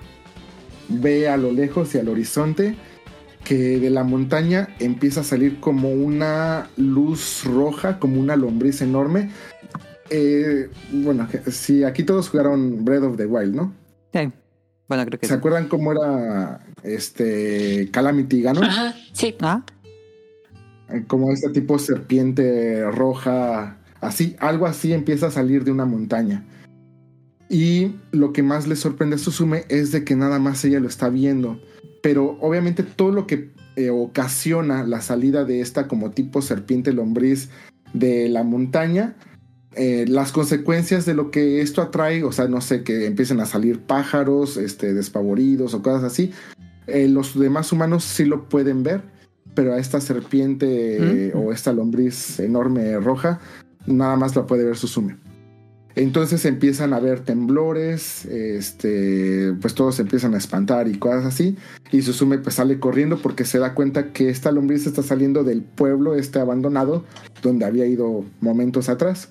Speaker 3: ve a lo lejos y al horizonte que de la montaña empieza a salir como una luz roja, como una lombriz enorme. Eh, bueno, si aquí todos jugaron Breath of the Wild, ¿no?
Speaker 1: sí. Bueno, creo que
Speaker 3: ¿Se
Speaker 1: sí.
Speaker 3: acuerdan cómo era este Calamity Ganon?
Speaker 2: Ajá, sí.
Speaker 1: Ah,
Speaker 3: como este tipo serpiente roja, así, algo así empieza a salir de una montaña. Y lo que más le sorprende a Susume es de que nada más ella lo está viendo. Pero obviamente todo lo que eh, ocasiona la salida de esta como tipo serpiente lombriz de la montaña, eh, las consecuencias de lo que esto atrae, o sea, no sé, que empiecen a salir pájaros, este, despavoridos o cosas así, eh, los demás humanos sí lo pueden ver, pero a esta serpiente
Speaker 1: Mm.
Speaker 3: o esta lombriz enorme roja, nada más la puede ver Susume. Entonces empiezan a ver temblores, este, pues todos se empiezan a espantar y cosas así. Y Susume pues sale corriendo porque se da cuenta que esta lombriz está saliendo del pueblo este abandonado donde había ido momentos atrás.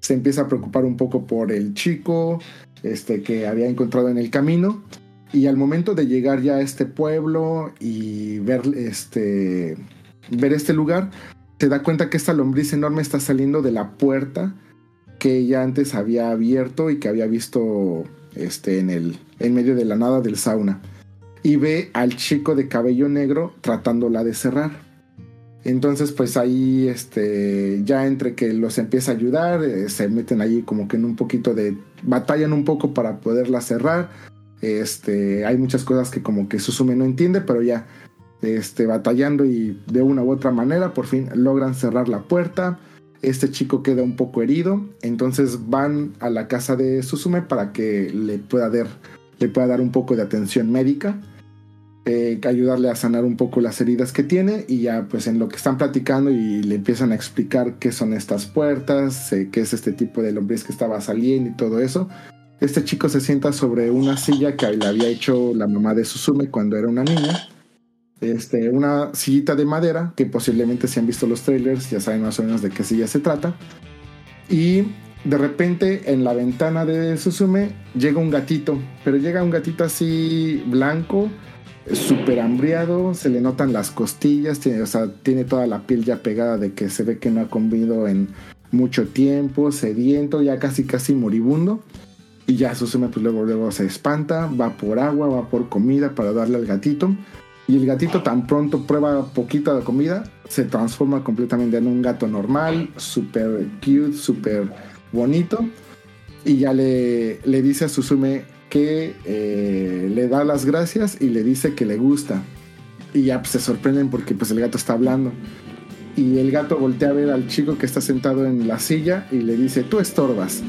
Speaker 3: Se empieza a preocupar un poco por el chico este, que había encontrado en el camino. Y al momento de llegar ya a este pueblo y ver este, ver este lugar, se da cuenta que esta lombriz enorme está saliendo de la puerta que ella antes había abierto y que había visto este, en, el, en medio de la nada del sauna. Y ve al chico de cabello negro tratándola de cerrar. Entonces, pues ahí, este, ya entre que los empieza a ayudar, eh, se meten allí como que en un poquito de, batallan un poco para poderla cerrar. Este, hay muchas cosas que como que Susume no entiende, pero ya, este, batallando y de una u otra manera, por fin logran cerrar la puerta. Este chico queda un poco herido, entonces van a la casa de Susume para que le pueda dar, le pueda dar un poco de atención médica, eh, ayudarle a sanar un poco las heridas que tiene y ya pues en lo que están platicando y le empiezan a explicar qué son estas puertas, eh, qué es este tipo de lombriz que estaba saliendo y todo eso. Este chico se sienta sobre una silla que le había hecho la mamá de Susume cuando era una niña este, una sillita de madera, que posiblemente si han visto los trailers ya saben más o menos de qué silla se trata. Y de repente en la ventana de Susume llega un gatito, pero llega un gatito así blanco, súper hambriado, se le notan las costillas, tiene, o sea, tiene toda la piel ya pegada de que se ve que no ha comido en mucho tiempo, sediento, ya casi casi moribundo. Y ya Susume pues luego, luego se espanta, va por agua, va por comida para darle al gatito. Y el gatito tan pronto prueba poquita de comida, se transforma completamente en un gato normal, súper cute, súper bonito. Y ya le, le dice a Susume que eh, le da las gracias y le dice que le gusta. Y ya pues, se sorprenden porque pues el gato está hablando. Y el gato voltea a ver al chico que está sentado en la silla y le dice, tú estorbas.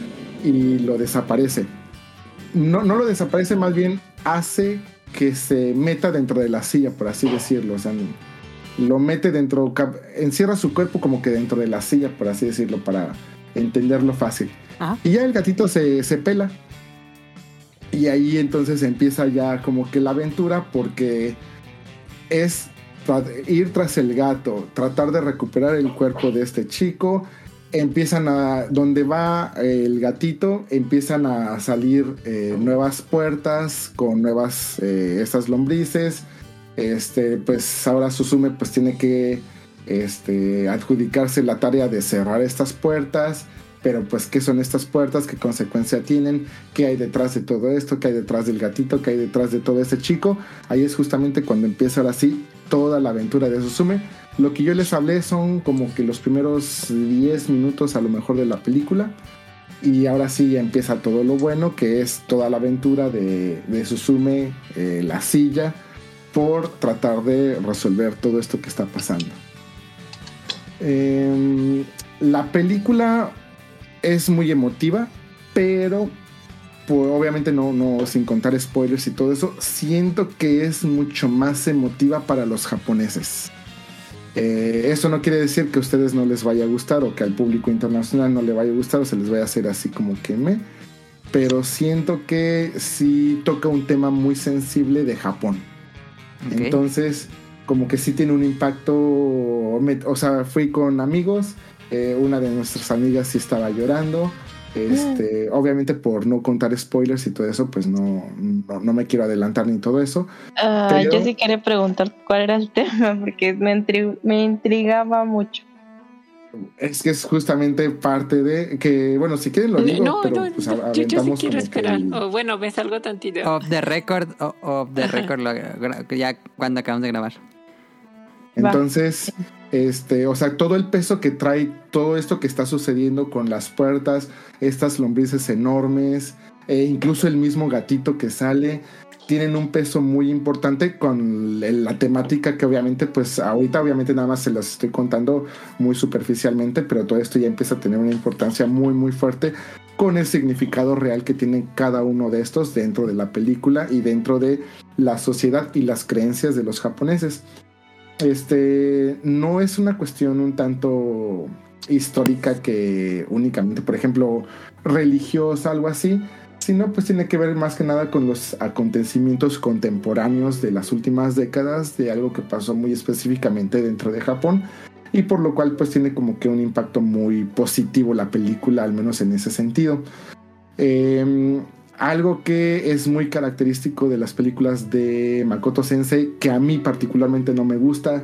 Speaker 3: Y lo desaparece. No, no lo desaparece, más bien hace que se meta dentro de la silla, por así decirlo. O sea, lo mete dentro, encierra su cuerpo como que dentro de la silla, por así decirlo, para entenderlo fácil.
Speaker 1: Ah.
Speaker 3: Y ya el gatito se, se pela. Y ahí entonces empieza ya como que la aventura porque es ir tras el gato, tratar de recuperar el cuerpo de este chico. Empiezan a, donde va el gatito, empiezan a salir eh, nuevas puertas con nuevas, eh, estas lombrices. Este, pues ahora Susume pues tiene que este, adjudicarse la tarea de cerrar estas puertas. Pero pues, ¿qué son estas puertas? ¿Qué consecuencia tienen? ¿Qué hay detrás de todo esto? ¿Qué hay detrás del gatito? ¿Qué hay detrás de todo este chico? Ahí es justamente cuando empieza ahora sí toda la aventura de Susume. Lo que yo les hablé son como que los primeros 10 minutos a lo mejor de la película. Y ahora sí ya empieza todo lo bueno, que es toda la aventura de, de Susume, eh, la silla, por tratar de resolver todo esto que está pasando. Em, la película es muy emotiva, pero pues, obviamente no, no sin contar spoilers y todo eso, siento que es mucho más emotiva para los japoneses. Eh, eso no quiere decir que a ustedes no les vaya a gustar o que al público internacional no le vaya a gustar o se les vaya a hacer así como que me. Pero siento que sí toca un tema muy sensible de Japón.
Speaker 1: Ok.
Speaker 3: Entonces, como que sí tiene un impacto. O sea, fui con amigos. eh, una de nuestras amigas sí estaba llorando. Este, obviamente por no contar spoilers y todo eso, pues no, no, no me quiero adelantar ni todo eso.
Speaker 7: Ah,
Speaker 3: Pero-
Speaker 7: Yo sí quería preguntar cuál era el tema, porque me, me intrigaba mucho.
Speaker 3: Es que es justamente parte de que, bueno, si quieren lo digo,
Speaker 2: no,
Speaker 3: pero
Speaker 2: no,
Speaker 3: pues
Speaker 2: yo, yo sí quiero
Speaker 3: que
Speaker 2: esperar.
Speaker 3: el-
Speaker 2: O bueno, me salgo tantito.
Speaker 1: Off the record, o- off the record, lo- ya cuando acabamos de grabar.
Speaker 7: Va.
Speaker 3: Entonces, este, o sea, todo el peso que trae todo esto que está sucediendo con las puertas, estas lombrices enormes, e incluso el mismo gatito que sale, tienen un peso muy importante con la temática que obviamente, pues ahorita obviamente nada más se las estoy contando muy superficialmente, pero todo esto ya empieza a tener una importancia muy, muy fuerte con el significado real que tienen cada uno de estos dentro de la película y dentro de la sociedad y las creencias de los japoneses este no es una cuestión un tanto histórica que únicamente, por ejemplo, religiosa, algo así, sino pues tiene que ver más que nada con los acontecimientos contemporáneos de las últimas décadas, de algo que pasó muy específicamente dentro de Japón, y por lo cual pues tiene como que un impacto muy positivo la película, al menos en ese sentido. Em, algo que es muy característico de las películas de Makoto Sensei, que a mí particularmente no me gusta,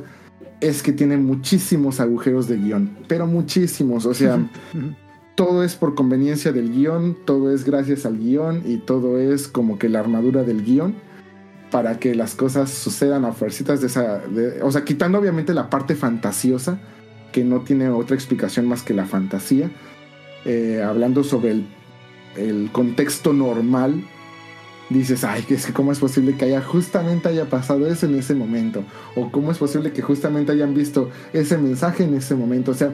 Speaker 3: es que tiene muchísimos agujeros de guion, pero muchísimos, o sea, todo es por conveniencia del guion, todo es gracias al guion y todo es como que la armadura del guion para que las cosas sucedan a fuercitas de esa, de- o sea, quitando obviamente la parte fantasiosa, que no tiene otra explicación más que la fantasía, eh, hablando sobre el el contexto normal, dices, ay, es que cómo es posible que haya justamente haya pasado eso en ese momento, o cómo es posible que justamente hayan visto ese mensaje en ese momento, o sea,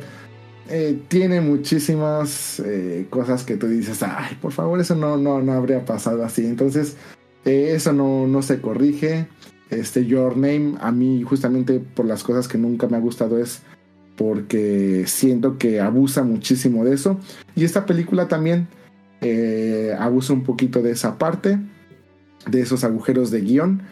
Speaker 3: eh, tiene muchísimas eh, cosas que tú dices, ay, por favor, eso no, no, no habría pasado así, entonces eh, eso no, no se corrige, este Your Name a mí justamente por las cosas que nunca me ha gustado es porque siento que abusa muchísimo de eso, y esta película también eh, abusa un poquito de esa parte, de esos agujeros de guion.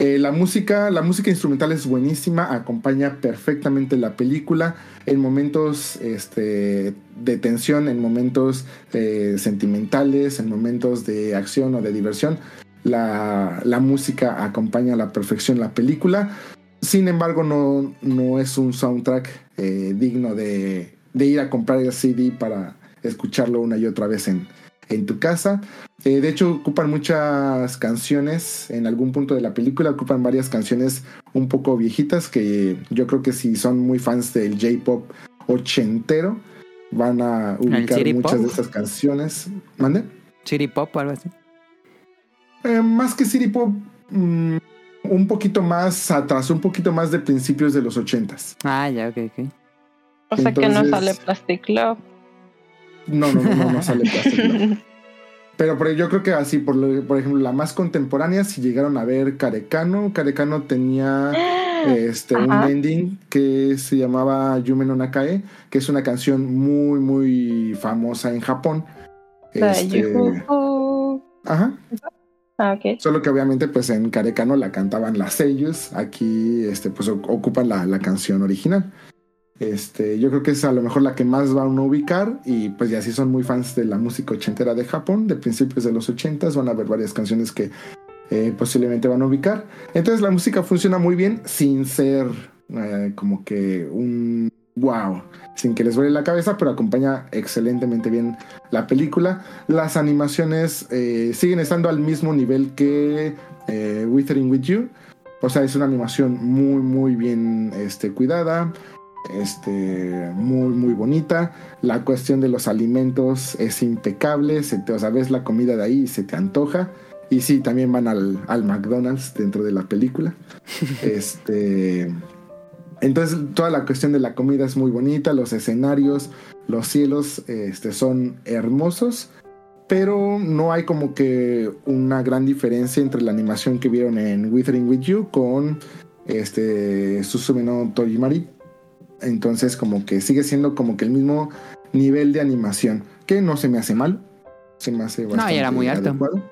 Speaker 3: Eh, la música, la música instrumental es buenísima, acompaña perfectamente la película en momentos este, de tensión, en momentos eh, sentimentales, en momentos de acción o de diversión. La, música acompaña a la perfección la película. Sin embargo, no, no es un soundtrack eh, digno de, de ir a comprar el CD para escucharlo una y otra vez en, en tu casa. Eh, de hecho, ocupan muchas canciones en algún punto de la película, ocupan varias canciones un poco viejitas que yo creo que si son muy fans del J-Pop ochentero, van a ubicar muchas de estas canciones. ¿Mande?
Speaker 1: City Pop o algo así.
Speaker 3: Eh, más que City Pop, mm, un poquito más atrás, un poquito más de principios de los ochentas.
Speaker 1: Ah, ya, ok, ok.
Speaker 7: O sea que no sale Plastic Love.
Speaker 3: No, no, no, no, no sale plástico. Pero yo creo que así, por, lo- por ejemplo, la más contemporánea, si llegaron a ver Carecano, Carecano tenía este, un ending que se llamaba Yume no Nakae, que es una canción muy, muy famosa en Japón. Este, ajá.
Speaker 7: Ah, ok.
Speaker 3: Solo que obviamente pues en Carecano la cantaban las sellos, aquí este, pues ocupan la, la canción original. Este, yo creo que es a lo mejor la que más van a ubicar y pues ya si son muy fans de la música ochentera de Japón, de principios de los ochentas, van a ver varias canciones que eh, posiblemente van a ubicar. Entonces la música funciona muy bien sin ser eh, como que un wow, sin que les vuele la cabeza, pero acompaña excelentemente bien la película. Las animaciones eh, siguen estando al mismo nivel que Withering With You. O sea, es una animación muy, muy bien este, cuidada. Este, muy, muy bonita. La cuestión de los alimentos es impecable. Se te, o sea, ves la comida de ahí y se te antoja. Y sí, también van al, al McDonald's dentro de la película. este. Entonces, toda la cuestión de la comida es muy bonita. Los escenarios, los cielos este, son hermosos. Pero no hay como que una gran diferencia entre la animación que vieron en Withering With You con este Susume no Tojimari. Entonces, como que sigue siendo como que el mismo nivel de animación. Que no se me hace mal. Se me hace
Speaker 1: No,
Speaker 3: bastante
Speaker 1: y era muy alto.
Speaker 3: adecuado.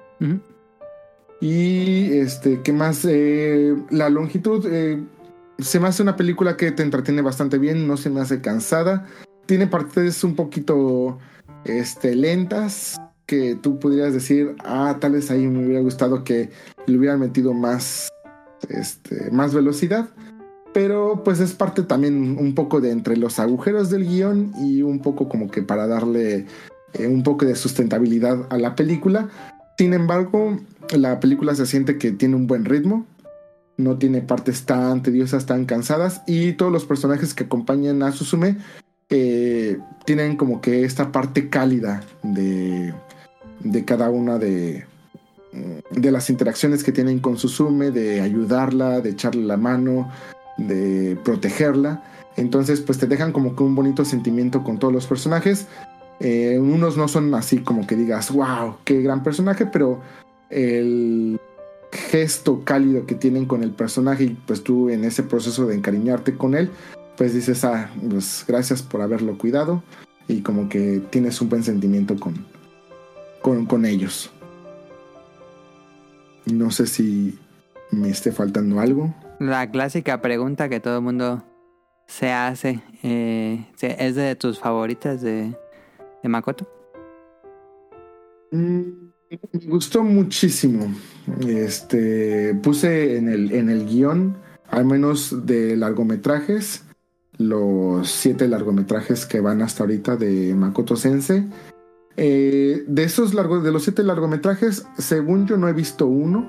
Speaker 3: Y este, ¿qué más? Eh, la longitud eh, se me hace una película que te entretiene bastante bien, no se me hace cansada. Tiene partes un poquito este, lentas que tú podrías decir, ah, tal vez ahí me hubiera gustado que le hubieran metido más, este, más velocidad. Pero pues es parte también un poco de entre los agujeros del guion y un poco como que para darle eh, un poco de sustentabilidad a la película. Sin embargo, la película se siente que tiene un buen ritmo, no tiene partes tan tediosas, tan cansadas, y todos los personajes que acompañan a Susume eh, tienen como que esta parte cálida de, de cada una de, de las interacciones que tienen con Susume, de ayudarla, de echarle la mano, de protegerla. Entonces, pues te dejan como que un bonito sentimiento con todos los personajes. Eh, unos no son así como que digas, wow, qué gran personaje, pero el gesto cálido que tienen con el personaje y pues tú en ese proceso de encariñarte con él, pues dices, ah, pues gracias por haberlo cuidado y como que tienes un buen sentimiento con, con, con ellos. No sé si me esté faltando algo.
Speaker 1: La clásica pregunta que todo el mundo se hace. eh, ¿se- ¿Es de tus favoritas de, Makoto?
Speaker 3: Mm, Me gustó muchísimo. Este puse en el, en el guion, al menos de largometrajes, los siete largometrajes que van hasta ahorita de Makoto Sensei. Eh, de esos largos, de los siete largometrajes, según yo no he visto uno,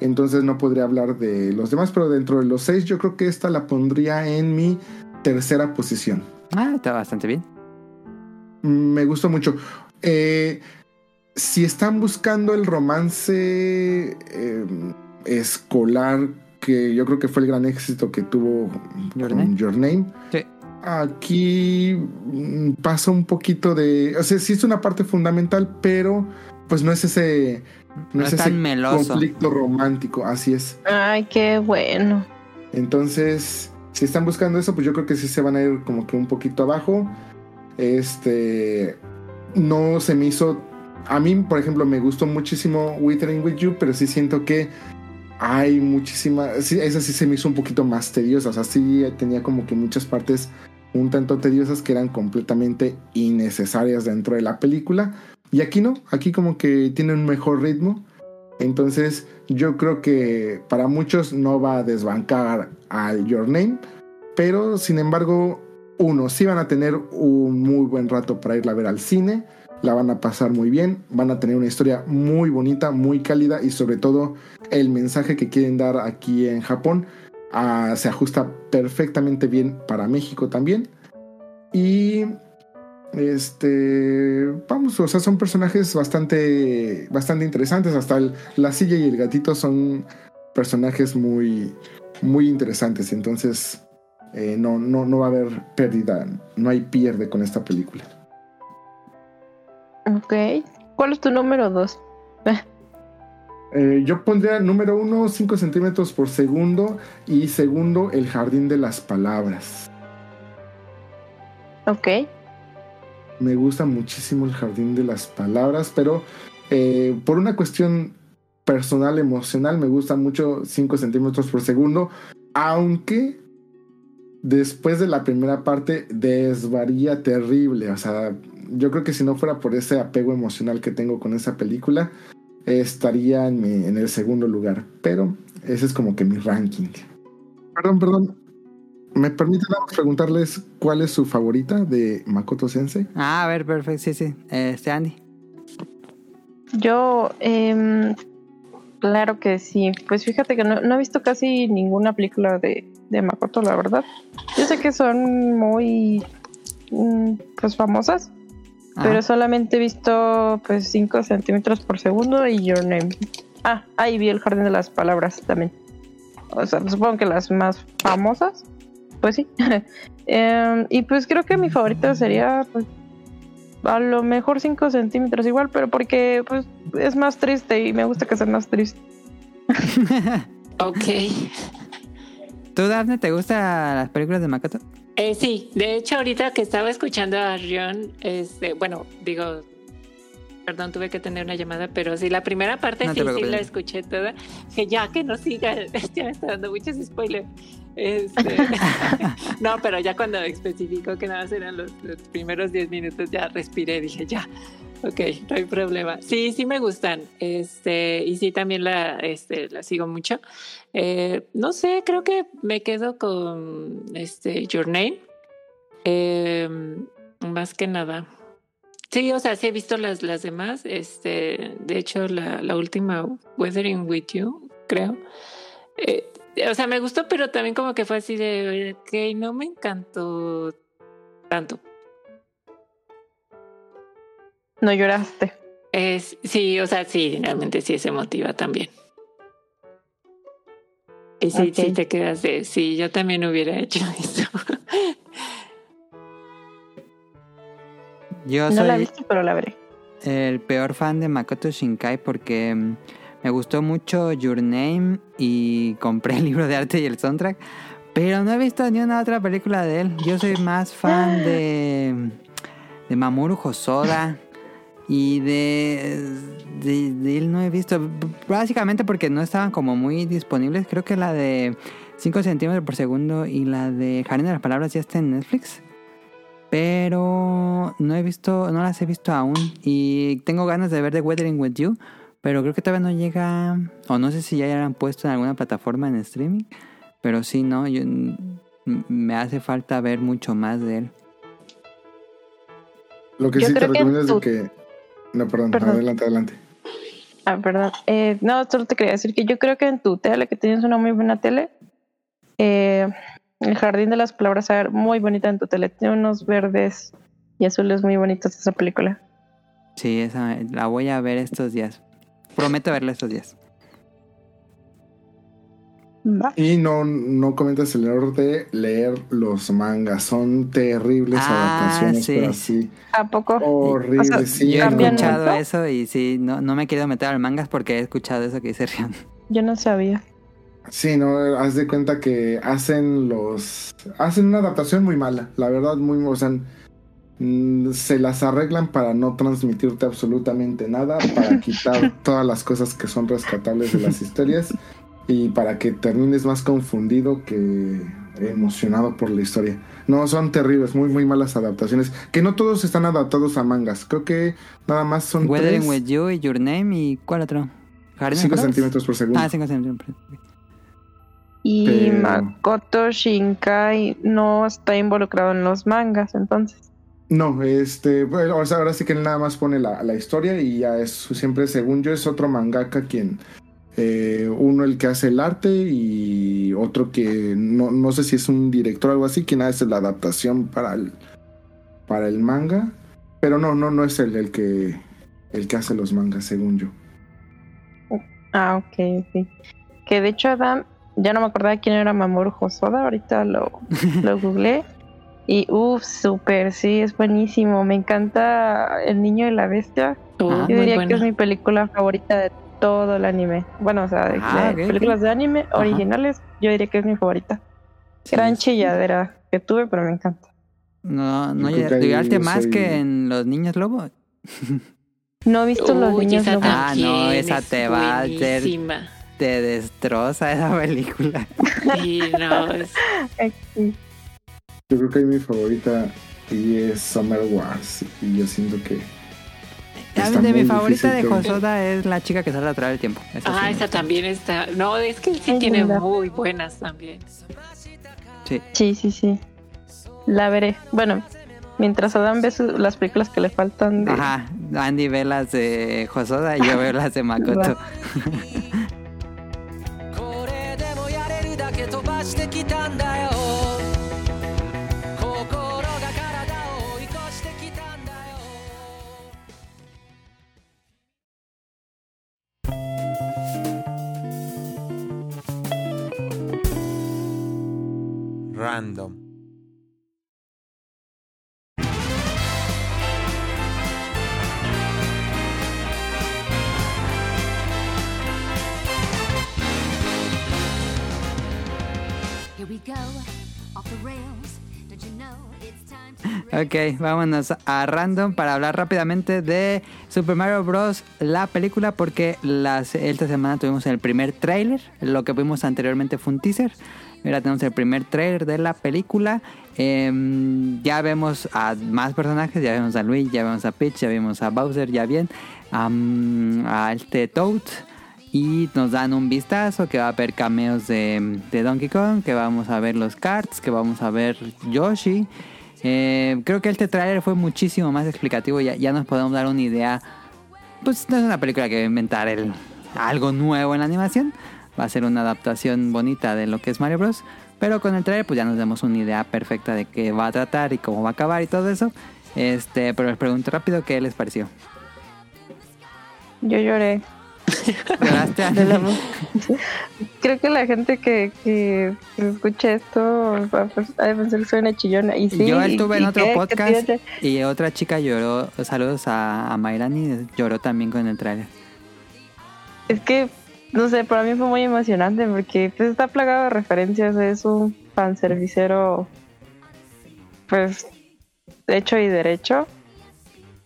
Speaker 3: entonces no podría hablar de los demás, pero dentro de los seis, yo creo que esta la pondría en mi tercera posición.
Speaker 1: Ah, está bastante bien.
Speaker 3: Me gustó mucho. Eh, si están buscando el romance eh, escolar, que yo creo que fue el gran éxito que tuvo
Speaker 1: Your
Speaker 3: con
Speaker 1: Name.
Speaker 3: Your Name,
Speaker 1: Sí.
Speaker 3: aquí mm, pasa un poquito de. O sea, sí es una parte fundamental, pero pues no es ese. No,
Speaker 1: No
Speaker 3: es
Speaker 1: es tan
Speaker 3: ese
Speaker 1: meloso.
Speaker 3: conflicto romántico, así es.
Speaker 7: Ay, qué bueno.
Speaker 3: Entonces, si están buscando eso, pues yo creo que sí se van a ir como que un poquito abajo. Este no se me hizo. A mí, por ejemplo, me gustó muchísimo Withering with You, pero sí siento que hay muchísima, sí, esa sí se me hizo un poquito más tediosa, o sea, sí tenía como que muchas partes un tanto tediosas que eran completamente innecesarias dentro de la película. Y aquí no, aquí como que tiene un mejor ritmo. Entonces yo creo que para muchos no va a desbancar al Your Name, pero sin embargo, uno, sí van a tener un muy buen rato para irla a ver al cine, la van a pasar muy bien, van a tener una historia muy bonita, muy cálida y sobre todo el mensaje que quieren dar aquí en Japón ah, se ajusta perfectamente bien para México también. Y este, vamos, o sea, son personajes bastante, bastante interesantes. Hasta el- la silla y el gatito son personajes muy, muy interesantes. Entonces, eh, no, no, no va a haber pérdida, no hay pierde con esta película.
Speaker 7: Ok. ¿Cuál es tu número dos?
Speaker 3: Eh, yo pondría número uno, 5 centímetros por segundo. Y segundo, el jardín de las palabras.
Speaker 7: Ok.
Speaker 3: Me gusta muchísimo el jardín de las palabras, pero eh, por una cuestión personal, emocional, me gusta mucho 5 centímetros por segundo, aunque después de la primera parte desvaría terrible. O sea, yo creo que si no fuera por ese apego emocional que tengo con esa película, estaría en, en el segundo lugar. Pero ese es como que mi ranking. Perdón, perdón. ¿Me permite nada más preguntarles cuál es su favorita de Makoto Sensei?
Speaker 1: Ah, a ver, perfecto, sí, sí. Este, Andy.
Speaker 7: Yo, em, claro que sí. Pues fíjate que no, no he visto casi ninguna película de, de Makoto, la verdad. Yo sé que son muy, mm, pues, famosas,
Speaker 1: Ajá.
Speaker 7: pero solamente he visto, pues, 5 centímetros por segundo y Your Name. Ah, ahí vi el Jardín de las Palabras también. O sea, supongo que las más famosas, pues sí. Em, y pues creo que mi favorita sería, pues, a lo mejor 5 centímetros igual, pero porque pues es más triste y me gusta que sea más triste.
Speaker 2: Ok.
Speaker 1: ¿Tú, Daphne, te gustan las películas de Makoto?
Speaker 2: Eh, sí, de hecho ahorita que estaba escuchando a Rion, este, bueno, digo, perdón, tuve que tener una llamada, pero sí, la primera parte
Speaker 1: No
Speaker 2: sí, sí la escuché toda. Que ya que no siga, ya me está dando muchos spoilers. Este, no, pero ya cuando especificó que nada más eran los, los primeros 10 minutos, ya respiré, dije, ya, ok, no hay problema. Sí, sí me gustan, este, y sí también la, este, la sigo mucho. Eh, no sé, creo que me quedo con este Your Name. Eh, más que nada. Sí, o sea, sí he visto las, las demás. Este, de hecho, la, la última, Weathering with You, creo. Eh, o sea, me gustó, pero también como que fue así de que no me encantó tanto.
Speaker 7: No lloraste.
Speaker 2: Es, sí, o sea, sí, realmente sí es emotiva también. Y sí,
Speaker 7: Ok.
Speaker 2: sí te quedas de, sí, yo también hubiera hecho eso.
Speaker 1: Yo
Speaker 7: No la he
Speaker 1: soy
Speaker 7: visto, pero la veré.
Speaker 1: el peor fan de Makoto Shinkai porque mm, me gustó mucho Your Name y compré el libro de arte y el soundtrack, pero no he visto ni una otra película de él. Yo soy más fan de, de Mamoru Hosoda y de, de, él no he visto, básicamente porque no estaban como muy disponibles. Creo que la de 5 centímetros por segundo y la de Jardín de las Palabras ya está en Netflix. Pero no he visto, no las he visto aún. Y tengo ganas de ver The Weathering with You. Pero creo que todavía no llega. O no sé si ya hayan puesto en alguna plataforma en streaming. Pero sí, no. Yo, m- me hace falta ver mucho más de él.
Speaker 3: Lo que
Speaker 7: Yo
Speaker 3: sí te recomiendo es
Speaker 7: tú-
Speaker 3: que... No, perdón,
Speaker 7: Perdón.
Speaker 3: adelante, adelante.
Speaker 7: Ah, perdón. Eh, no, solo te quería decir que yo creo que en tu tele, que tienes una muy buena tele, eh, el jardín de las palabras a ver muy bonita en tu tele. Tiene unos verdes y azules muy bonitos esa película.
Speaker 1: Sí, esa la voy a ver estos días. Prometo verla estos días.
Speaker 3: Y no, no comentas el error de leer los mangas. Son terribles
Speaker 1: Ah,
Speaker 3: adaptaciones,
Speaker 1: sí.
Speaker 3: pero así.
Speaker 7: ¿A poco?
Speaker 3: Horribles,
Speaker 7: O sea,
Speaker 3: sí.
Speaker 1: Yo he
Speaker 7: ¿Cambian
Speaker 1: escuchado
Speaker 7: mucho?
Speaker 1: eso y sí, no, no me he querido meter al mangas porque he escuchado eso que dice Rion.
Speaker 7: Yo no sabía.
Speaker 3: Sí, no, haz de cuenta que hacen los. Hacen una adaptación muy mala, la verdad, muy. O sea, se las arreglan para no transmitirte absolutamente nada, para quitar todas las cosas que son rescatables de las historias. y para que termines más confundido que emocionado por la historia. No, son terribles, muy, muy malas adaptaciones. Que no todos están adaptados a mangas. Creo que nada más son
Speaker 1: Weathering
Speaker 3: tres,
Speaker 1: with You y Your Name y ¿cuál otro? Garden
Speaker 3: 5
Speaker 1: Cross?
Speaker 3: centímetros por segundo.
Speaker 1: Ah, 5 centímetros.
Speaker 7: Y
Speaker 3: Pero-
Speaker 7: Makoto Shinkai no está involucrado en los mangas, entonces.
Speaker 3: No, este, bueno, ahora sí que él nada más pone la, la historia y ya es siempre, según yo, es otro mangaka quien, eh, uno el que hace el arte y otro que no, no sé si es un director o algo así, quien hace la adaptación para el, para el manga, pero no, no, no es él el que, el que hace los mangas, según yo.
Speaker 7: Ah, ok, ok. Que de hecho Adam, ya no me acordaba quién era Mamoru Hosoda, ahorita lo, lo googleé. Y uff, súper, sí, es buenísimo. Me encanta El Niño y la Bestia.
Speaker 1: Ah,
Speaker 7: Yo diría que es mi película favorita de todo el anime. Bueno, o sea, de,
Speaker 1: Ah,
Speaker 7: películas de anime
Speaker 1: Ajá.
Speaker 7: originales, yo diría que es mi favorita. Gran
Speaker 1: Sí,
Speaker 7: chilladera que tuve, pero me encanta.
Speaker 1: No, no llegaste más
Speaker 3: soy-
Speaker 1: que en Los Niños Lobo.
Speaker 7: No he visto los niños
Speaker 2: esa
Speaker 7: lobo.
Speaker 1: Ah, no, esa
Speaker 2: es
Speaker 1: te va a hacer-. Te destroza esa película.
Speaker 2: Sí, no, es-
Speaker 7: Sí.
Speaker 3: Yo creo que hay mi favorita y es Summer Wars y yo siento que...
Speaker 1: A
Speaker 3: está
Speaker 1: mí, de mi
Speaker 3: muy
Speaker 1: favorita de
Speaker 3: difícil que-
Speaker 1: Josoda es la chica que sale a través del tiempo. Esa sí
Speaker 2: Ah,
Speaker 1: me
Speaker 2: esa
Speaker 1: gusta.
Speaker 2: también está. No, es que sí
Speaker 7: Ay,
Speaker 2: tiene
Speaker 7: linda.
Speaker 2: muy buenas también.
Speaker 1: Sí.
Speaker 7: Sí, sí, sí. La veré. Bueno, mientras Adam ve su- las películas que le faltan de...
Speaker 1: Ajá, Andy ve las de Josoda y yo veo las de Makoto.
Speaker 9: これでもやれるだけ飛ばしてきたんだよ
Speaker 8: to
Speaker 1: Ok, vámonos a random para hablar rápidamente de Super Mario Bros. La película porque las, esta semana tuvimos el primer trailer. Lo que vimos anteriormente fue un teaser. Ahora tenemos el primer trailer de la película. Em, ya vemos a más personajes. Ya vemos a Luigi, ya vemos a Peach, ya vemos a Bowser, ya bien. a este Toad. Y nos dan un vistazo que va a haber cameos de, Donkey Kong, que vamos a ver los carts, que vamos a ver Yoshi. Eh, creo que este tráiler fue muchísimo más explicativo, ya, ya nos podemos dar una idea. Pues no es una película que va a inventar algo nuevo en la animación, va a ser una adaptación bonita de lo que es Mario Bros. Pero con el trailer pues ya nos damos una idea perfecta de qué va a tratar y cómo va a acabar y todo eso. Este, pero les pregunto rápido qué les pareció.
Speaker 7: Yo lloré.
Speaker 1: ¿Lloraste,
Speaker 7: la Creo que la gente que, que escucha esto va a pensar que soy una chillona. Y sí,
Speaker 1: Yo
Speaker 7: y-
Speaker 1: estuve en otro
Speaker 7: qué,
Speaker 1: podcast y otra chica lloró. Saludos a, a Mayrani, lloró también con el trailer.
Speaker 7: Es que, no sé, para mí fue muy emocionante porque pues, está plagado de referencias. Es un fanservicero, pues, hecho y derecho.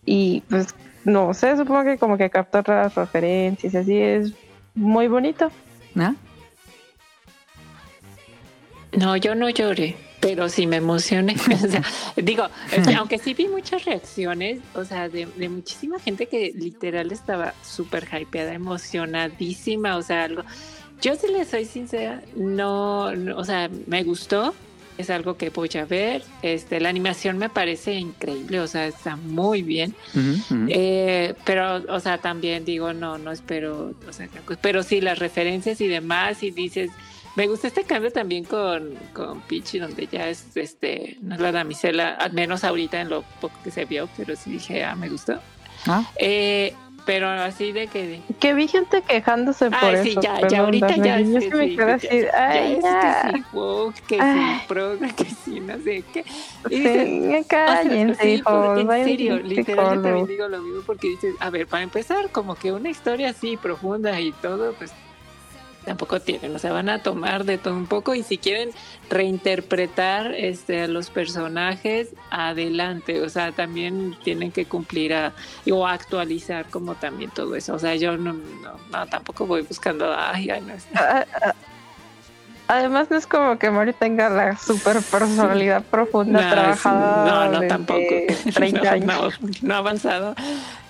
Speaker 7: Y pues, no sé, supongo que como que captó todas las referencias y así es muy bonito.
Speaker 1: ¿Ah?
Speaker 2: No, yo no lloré, pero sí me emocioné. O sea, digo, aunque sí vi muchas reacciones, o sea, de, de muchísima gente que literal estaba súper hypeada, emocionadísima, o sea, algo. Yo si le soy sincera, no, no, o sea, me gustó, es algo que voy a ver. Este, la animación me parece increíble, o sea, está muy bien. Eh, pero, o sea, también digo, no, no espero, o sea, pero sí, las referencias y demás, y dices, me gusta este cambio también con, con Peach, donde ya es, este, no es la damisela, al menos ahorita en lo poco que se vio, pero sí dije, ah, me gustó.
Speaker 1: Ah,
Speaker 2: Eh, pero así de que,
Speaker 7: Que vi gente quejándose por
Speaker 2: Ay, sí,
Speaker 7: eso.
Speaker 2: ya, ya, ahorita ya,
Speaker 7: Yo
Speaker 2: sí,
Speaker 7: sí me
Speaker 2: ya,
Speaker 7: así,
Speaker 2: ya,
Speaker 7: ay,
Speaker 2: es
Speaker 7: ya.
Speaker 2: que sí, woke, que
Speaker 7: Ay.
Speaker 2: sí, progre, que sí, no sé qué. Y
Speaker 7: Sí,
Speaker 2: dices,
Speaker 7: cállense,
Speaker 2: o sea, sí, porque en serio,
Speaker 7: al
Speaker 2: literal, yo también digo lo mismo porque dices, a ver, para empezar, como que una historia así profunda y todo, pues tampoco tienen, o sea, van a tomar de todo un poco y si quieren reinterpretar este, a los personajes, adelante, o sea, también tienen que cumplir a, o actualizar como también todo eso, o sea, yo no, no, no, tampoco voy buscando, ay, ay, no, es-
Speaker 7: Además no es como que Mario tenga la super personalidad profunda
Speaker 2: No,
Speaker 7: trabajada
Speaker 2: no, no, tampoco.
Speaker 7: 30
Speaker 2: No,
Speaker 7: años.
Speaker 2: No, no avanzado.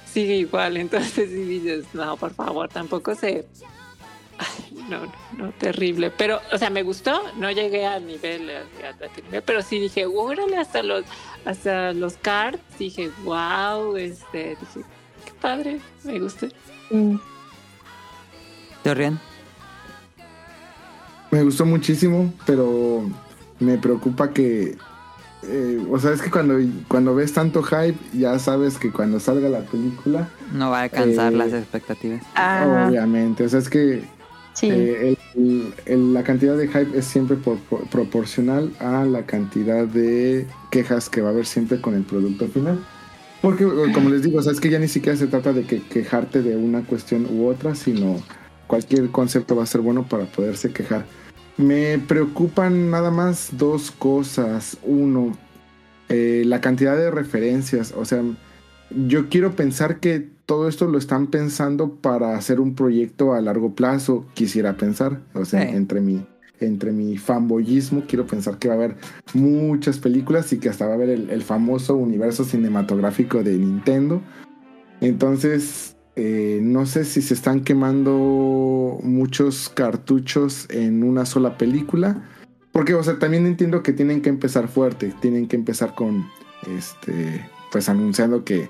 Speaker 2: Sigue igual. Entonces, si dices, no, por favor, tampoco se. Ay, no, no, no, terrible. Pero, o sea, me gustó. No llegué a nivel, a, a- a nivel, pero sí dije, órale, hasta los, hasta los cards. Dije, wow, este, dije, qué padre, me gusta.
Speaker 7: Mm.
Speaker 3: Me gustó muchísimo, pero me preocupa que. eh, o sea, es que cuando, cuando ves tanto hype, ya sabes que cuando salga la película,
Speaker 1: No va a alcanzar
Speaker 3: Eh,
Speaker 1: las expectativas.
Speaker 7: Ah,
Speaker 3: obviamente. O sea, es que eh, la cantidad de hype es siempre por- por- proporcional a la cantidad de quejas que va a haber siempre con el producto final. Porque, eh, como les digo, o sea, es que ya ni siquiera se trata de que quejarte de una cuestión u otra, sino cualquier concepto va a ser bueno para poderse quejar. Me preocupan nada más dos cosas. Uno, eh, la cantidad de referencias. O sea, yo quiero pensar que todo esto lo están pensando para hacer un proyecto a largo plazo. Quisiera pensar. O sea,
Speaker 1: Sí.
Speaker 3: entre mi entre mi fanboyismo, quiero pensar que va a haber muchas películas y que hasta va a haber el, el famoso universo cinematográfico de Nintendo. Entonces, eh, no sé si se están quemando muchos cartuchos en una sola película. Porque, o sea, también entiendo que tienen que empezar fuerte. Tienen que empezar con, este, pues anunciando que,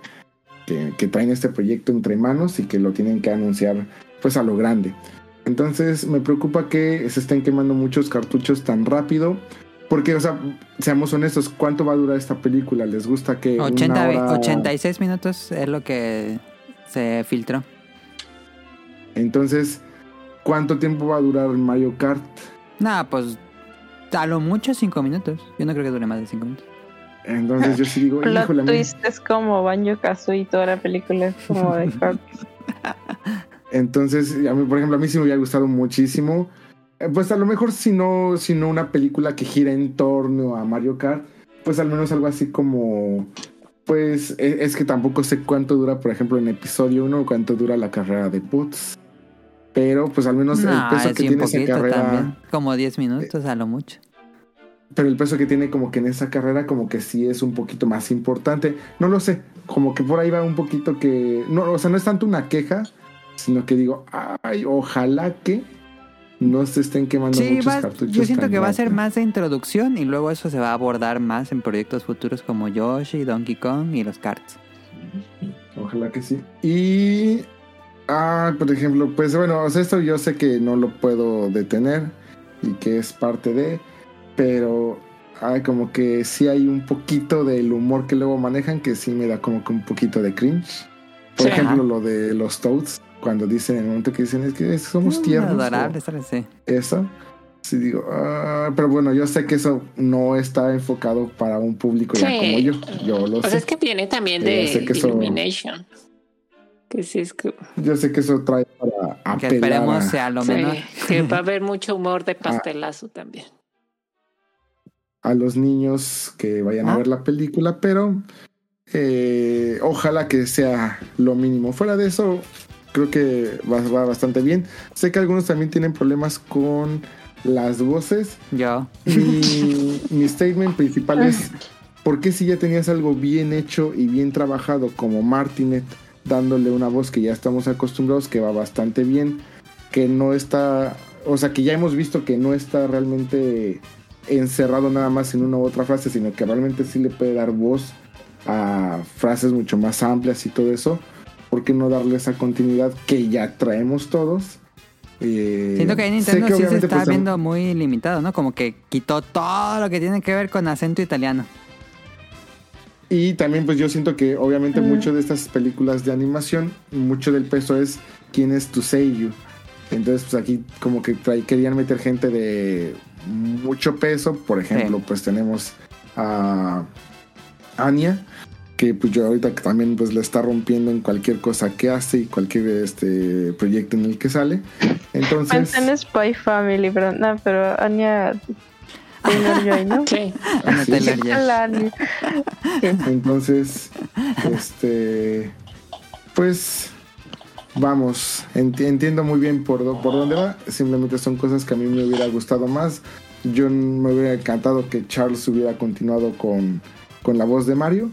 Speaker 3: que, que traen este proyecto entre manos y que lo tienen que anunciar, pues a lo grande. Entonces, me preocupa que se estén quemando muchos cartuchos tan rápido. Porque, o sea, seamos honestos, ¿cuánto va a durar esta película? ¿Les gusta que... una
Speaker 1: 80, ve-
Speaker 3: hora-
Speaker 1: 86 minutos es lo que se filtró.
Speaker 3: Entonces, ¿cuánto tiempo va a durar Mario Kart?
Speaker 1: Nada, pues a lo mucho 5 minutos. Yo no creo que dure más de 5 minutos.
Speaker 3: Entonces yo sí digo,
Speaker 7: Plot
Speaker 3: híjole,
Speaker 7: twist es como Banjo Kazooie y toda la película es como de.
Speaker 3: Entonces, a mí, por ejemplo, a mí sí me hubiera gustado muchísimo. Eh, Pues a lo mejor si no, si no una película que gira en torno a Mario Kart, pues al menos algo así como... Pues e- es que tampoco sé cuánto dura, por ejemplo, en episodio 1, cuánto dura la carrera de Putz. Pero pues al menos
Speaker 1: No,
Speaker 3: el peso
Speaker 1: es
Speaker 3: que tiene esa carrera...
Speaker 1: también. Como 10 minutos a lo mucho.
Speaker 3: Pero el peso que tiene como que en esa carrera como que sí es un poquito más importante. No lo sé, como que por ahí va un poquito que... No, o sea, no es tanto una queja, sino que digo, ay, ojalá que no se estén quemando
Speaker 1: Sí,
Speaker 3: muchos
Speaker 1: va-
Speaker 3: cartuchos.
Speaker 1: yo siento que va a ser más de introducción y luego eso se va a abordar más en proyectos futuros como Yoshi, Donkey Kong y los karts.
Speaker 3: Ojalá que sí. Y... Ah, por ejemplo, pues bueno, o sea, esto yo sé que no lo puedo detener y que es parte de, pero hay como que sí hay un poquito del humor que luego manejan que sí me da como que un poquito de cringe. Por
Speaker 2: Sí.
Speaker 3: ejemplo, lo de los Toads, cuando dicen en el momento que dicen es que somos
Speaker 1: Mm,
Speaker 3: tiernos.
Speaker 1: Adorables,
Speaker 3: o
Speaker 1: sí.
Speaker 3: Eso. Sí digo, ah, pero bueno, yo sé que eso no está enfocado para un público ya
Speaker 2: Sí.
Speaker 3: como yo. Yo lo
Speaker 2: O sea,
Speaker 3: sé.
Speaker 2: es que viene también
Speaker 3: Eh,
Speaker 2: de
Speaker 3: sé que eso-
Speaker 2: Illumination. Que sí es que,
Speaker 3: Yo sé que eso trae para
Speaker 1: Que
Speaker 3: apelar
Speaker 1: esperemos
Speaker 3: a-
Speaker 1: sea lo
Speaker 2: sí,
Speaker 1: menor.
Speaker 2: que va a haber mucho humor de pastelazo también.
Speaker 3: A los niños que vayan a
Speaker 1: Ah.
Speaker 3: ver la película, pero eh, ojalá que sea lo mínimo. Fuera de eso, creo que va, va bastante bien. Sé que algunos también tienen problemas con las voces.
Speaker 1: Yo.
Speaker 3: Mi, mi statement principal es, ¿por qué si ya tenías algo bien hecho y bien trabajado como Martinet, dándole una voz que ya estamos acostumbrados, que va bastante bien, que no está, o sea, que ya hemos visto que no está realmente encerrado nada más en una u otra frase, sino que realmente sí le puede dar voz a frases mucho más amplias y todo eso? ¿Por qué no darle esa continuidad que ya traemos todos? Eh,
Speaker 1: Siento que ahí Nintendo sí se está
Speaker 3: pues,
Speaker 1: viendo muy limitado, ¿no? Como que quitó todo lo que tiene que ver con acento italiano.
Speaker 3: Y también pues yo siento que obviamente
Speaker 7: Mm.
Speaker 3: mucho de estas películas de animación, mucho del peso es quién es tu seiyuu. Entonces pues aquí como que querían meter gente de mucho peso. Por ejemplo,
Speaker 1: Sí.
Speaker 3: pues tenemos a Anya, que pues yo ahorita que también pues le está rompiendo en cualquier cosa que hace y cualquier este proyecto en el que sale. Entonces,
Speaker 7: en Spy Family, pero no, pero Anya. La
Speaker 3: entonces, este, pues vamos, entiendo muy bien por, por dónde va. Simplemente son cosas que a mí me hubiera gustado más. Yo me hubiera encantado que Charles hubiera continuado con, con la voz de Mario.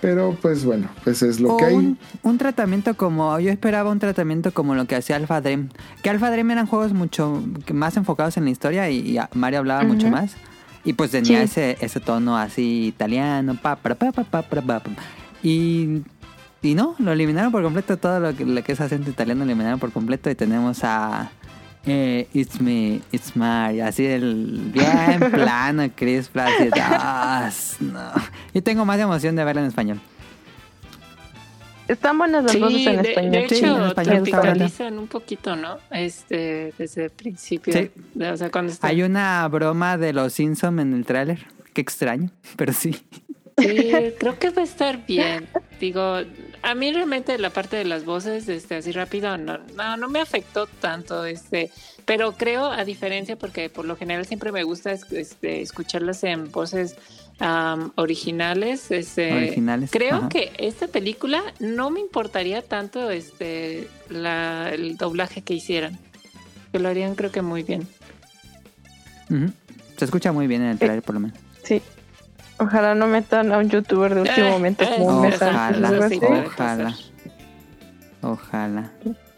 Speaker 3: Pero pues bueno, pues es lo
Speaker 1: o
Speaker 3: que hay.
Speaker 1: Un, un, tratamiento como, yo esperaba un tratamiento como lo que hacía Alpha Dream. Que Alpha Dream eran juegos mucho más enfocados en la historia y, y Mario hablaba uh
Speaker 7: -huh.
Speaker 1: mucho más. Y pues tenía
Speaker 7: sí.
Speaker 1: ese, ese tono así italiano, pa, pa, pa, pa, pa, pa. Y y no, lo eliminaron por completo, todo lo que, lo que es acento italiano lo eliminaron por completo y tenemos a eh, It's me, it's Mario, así el bien plano, Chris Pratt, "Ah, no". Y tengo más emoción de verlo en español.
Speaker 7: Están buenas las
Speaker 2: Sí,
Speaker 7: voces en
Speaker 2: de,
Speaker 7: español.
Speaker 2: de
Speaker 1: Sí, en
Speaker 2: hecho,
Speaker 1: español
Speaker 2: tropicalizan un poquito, ¿no? Este, desde el principio.
Speaker 1: Sí.
Speaker 2: De- o sea, cuando está...
Speaker 1: Hay una broma de los Simpson en el tráiler. Qué extraño, pero sí.
Speaker 2: Sí, creo que va a estar bien. Digo, a mí realmente la parte de las voces, este, así rápido, no, no, no me afectó tanto, este, pero creo, a diferencia, porque por lo general siempre me gusta es- este, escucharlas en voces am, originales, este,
Speaker 1: Originales,
Speaker 2: creo
Speaker 1: ajá.
Speaker 2: que esta película no me importaría tanto, este, la, el doblaje que hicieran, que lo harían creo que muy bien.
Speaker 1: Se escucha muy bien en el tráiler, por lo menos.
Speaker 7: Sí. Ojalá no metan a un youtuber de último
Speaker 2: Eh,
Speaker 7: momento
Speaker 2: eh,
Speaker 7: como Mesa.
Speaker 1: Ojalá, ojalá. Ojalá.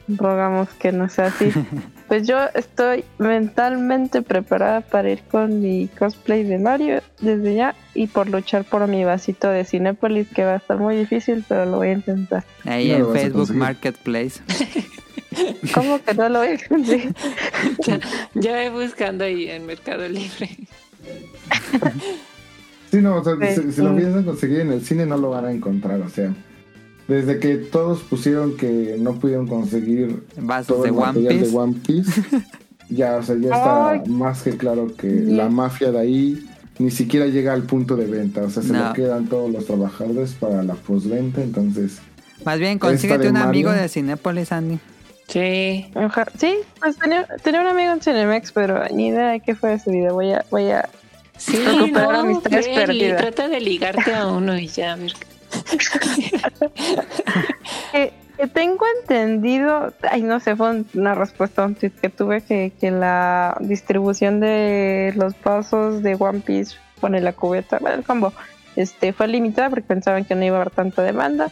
Speaker 7: Rogamos que no sea así. pues yo estoy mentalmente preparada para ir con mi cosplay de Mario desde ya y por luchar por mi vasito de Cinépolis, que va a estar muy difícil, pero lo voy a intentar.
Speaker 1: Ahí
Speaker 3: No
Speaker 1: en Facebook. Marketplace.
Speaker 7: ¿Cómo que no lo voy a conseguir?
Speaker 2: Ya, ya voy buscando ahí en Mercado Libre.
Speaker 3: Sí, no, o sea,
Speaker 7: Sí.
Speaker 3: si, si lo
Speaker 7: Mm.
Speaker 3: piensan conseguir en el cine no lo van a encontrar, o sea. Desde que todos pusieron que no pudieron conseguir
Speaker 1: Vasos
Speaker 3: todo
Speaker 1: de
Speaker 3: el
Speaker 1: One
Speaker 3: material
Speaker 1: Piece.
Speaker 3: de One Piece, ya, o sea, ya está
Speaker 7: Ay.
Speaker 3: más que claro que
Speaker 7: Sí.
Speaker 3: la mafia de ahí ni siquiera llega al punto de venta, o sea, se
Speaker 1: No.
Speaker 3: lo quedan todos los trabajadores para la postventa, entonces
Speaker 1: Más bien, consíguete un amigo
Speaker 3: Mario.
Speaker 1: de Cinépolis, Andy.
Speaker 2: Sí.
Speaker 7: Sí, pues tenía, tenía un amigo en Cinemex, pero ni idea de qué fue de su vida. Voy a, voy a
Speaker 2: Sí, no,
Speaker 7: amistades perdidas.
Speaker 2: trata de ligarte a uno y ya, a ver.
Speaker 7: que, que tengo entendido, ay no sé, fue un- una respuesta a un tweet que tuve que, que la distribución de los pasos de One Piece pone la cubeta, bueno, el combo, este fue limitada porque pensaban que no iba a haber tanta demanda,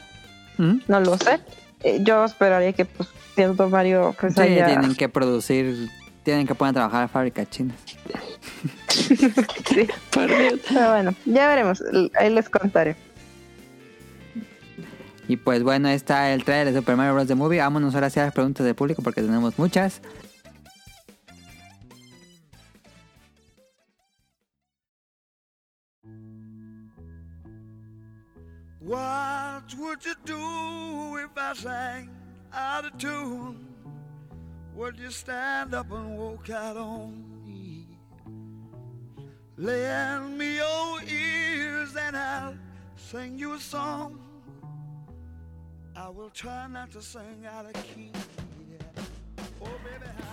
Speaker 1: ¿Mm?
Speaker 7: no lo sé. Eh, yo esperaría que pues cierto Mario pues
Speaker 1: Sí,
Speaker 7: haya
Speaker 1: tienen que producir, tienen que poner a trabajar a fábricas chinas.
Speaker 7: sí.
Speaker 2: Por Dios.
Speaker 7: Pero bueno, ya veremos, ahí les contaré.
Speaker 1: Y pues bueno, está el trailer de Super Mario Bros. The Movie. Vámonos ahora hacia las preguntas del público porque tenemos muchas.
Speaker 10: What would you do if I sang out of tune?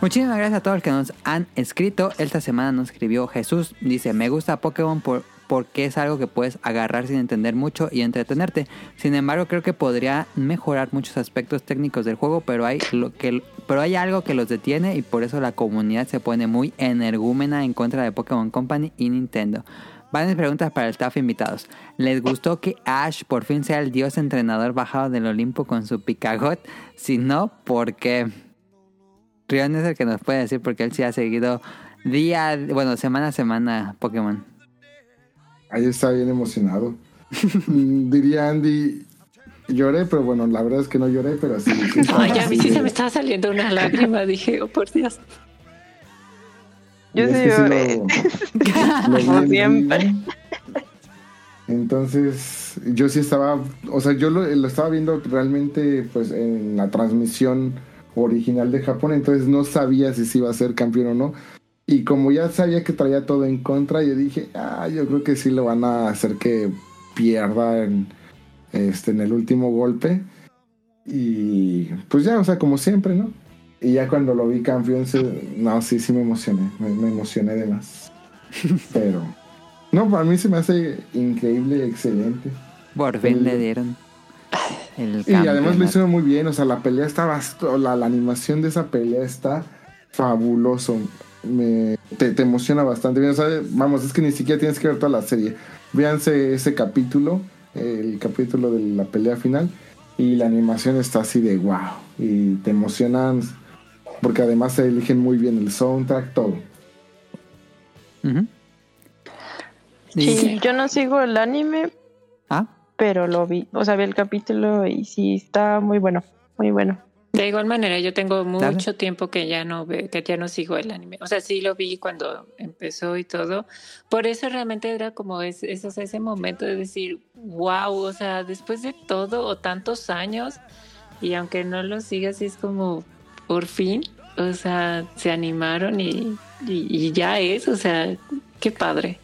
Speaker 1: Muchísimas gracias a todos los que nos han escrito. Esta semana nos escribió Jesús. Dice, me gusta Pokémon por, porque es algo que puedes agarrar sin entender mucho y entretenerte. Sin embargo, creo que podría mejorar muchos aspectos técnicos del juego, pero hay, lo que, pero hay algo que los detiene y por eso la comunidad se pone muy energúmena en contra de Pokémon Company y Nintendo. Varias preguntas para el staff invitados. ¿Les gustó que Ash por fin sea el dios entrenador bajado del Olimpo con su picagot? Si no, ¿por qué? Rion es el que nos puede decir porque él sí ha seguido día, bueno, semana a semana Pokémon.
Speaker 3: ahí está bien emocionado. Mm, Diría Andy, lloré, pero bueno, la verdad es que no lloré, pero sí. sí
Speaker 2: Ay, ya a mí sí se me estaba saliendo una lágrima. Dije, oh, por Dios.
Speaker 7: Yo sí lloré.
Speaker 3: lo- lo vi
Speaker 7: Como
Speaker 3: en
Speaker 7: siempre.
Speaker 3: vivo. Entonces, yo sí estaba, o sea, yo lo, lo estaba viendo realmente pues en la transmisión original de Japón, entonces no sabía si se iba a ser campeón o no. Y como ya sabía que traía todo en contra, yo dije, ah, yo creo que sí lo van a hacer que pierda en, este, en el último golpe. Y pues ya, o sea, como siempre, ¿no? Y ya cuando lo vi campeón, no, sí, sí me emocioné, me, me emocioné de más. Pero, no, para mí se me hace increíble, excelente.
Speaker 1: Por fin le dieron el
Speaker 3: Y además lo hicieron muy bien, o sea, la pelea está la, la animación de esa pelea está fabuloso. Me, te, te emociona bastante bien. O sea, vamos, es que ni siquiera tienes que ver toda la serie. Véanse ese capítulo, el capítulo de la pelea final, y la animación está así de wow. Y te emocionan, porque además se eligen muy bien el soundtrack, todo.
Speaker 1: Ujú.
Speaker 7: Sí, yo no sigo el anime,
Speaker 1: Ah,
Speaker 7: pero lo vi. O sea, vi el capítulo y sí, está muy bueno. Muy bueno.
Speaker 2: De igual manera, yo tengo mucho
Speaker 1: Dale.
Speaker 2: tiempo que ya no ve, que ya no sigo el anime. O sea, sí lo vi cuando empezó y todo. Por eso realmente era como es, es, o sea, ese momento de decir, wow, o sea, después de todo o tantos años, y aunque no lo sigas, es como, por fin, o sea, se animaron y, y, y ya es, o sea, qué padre.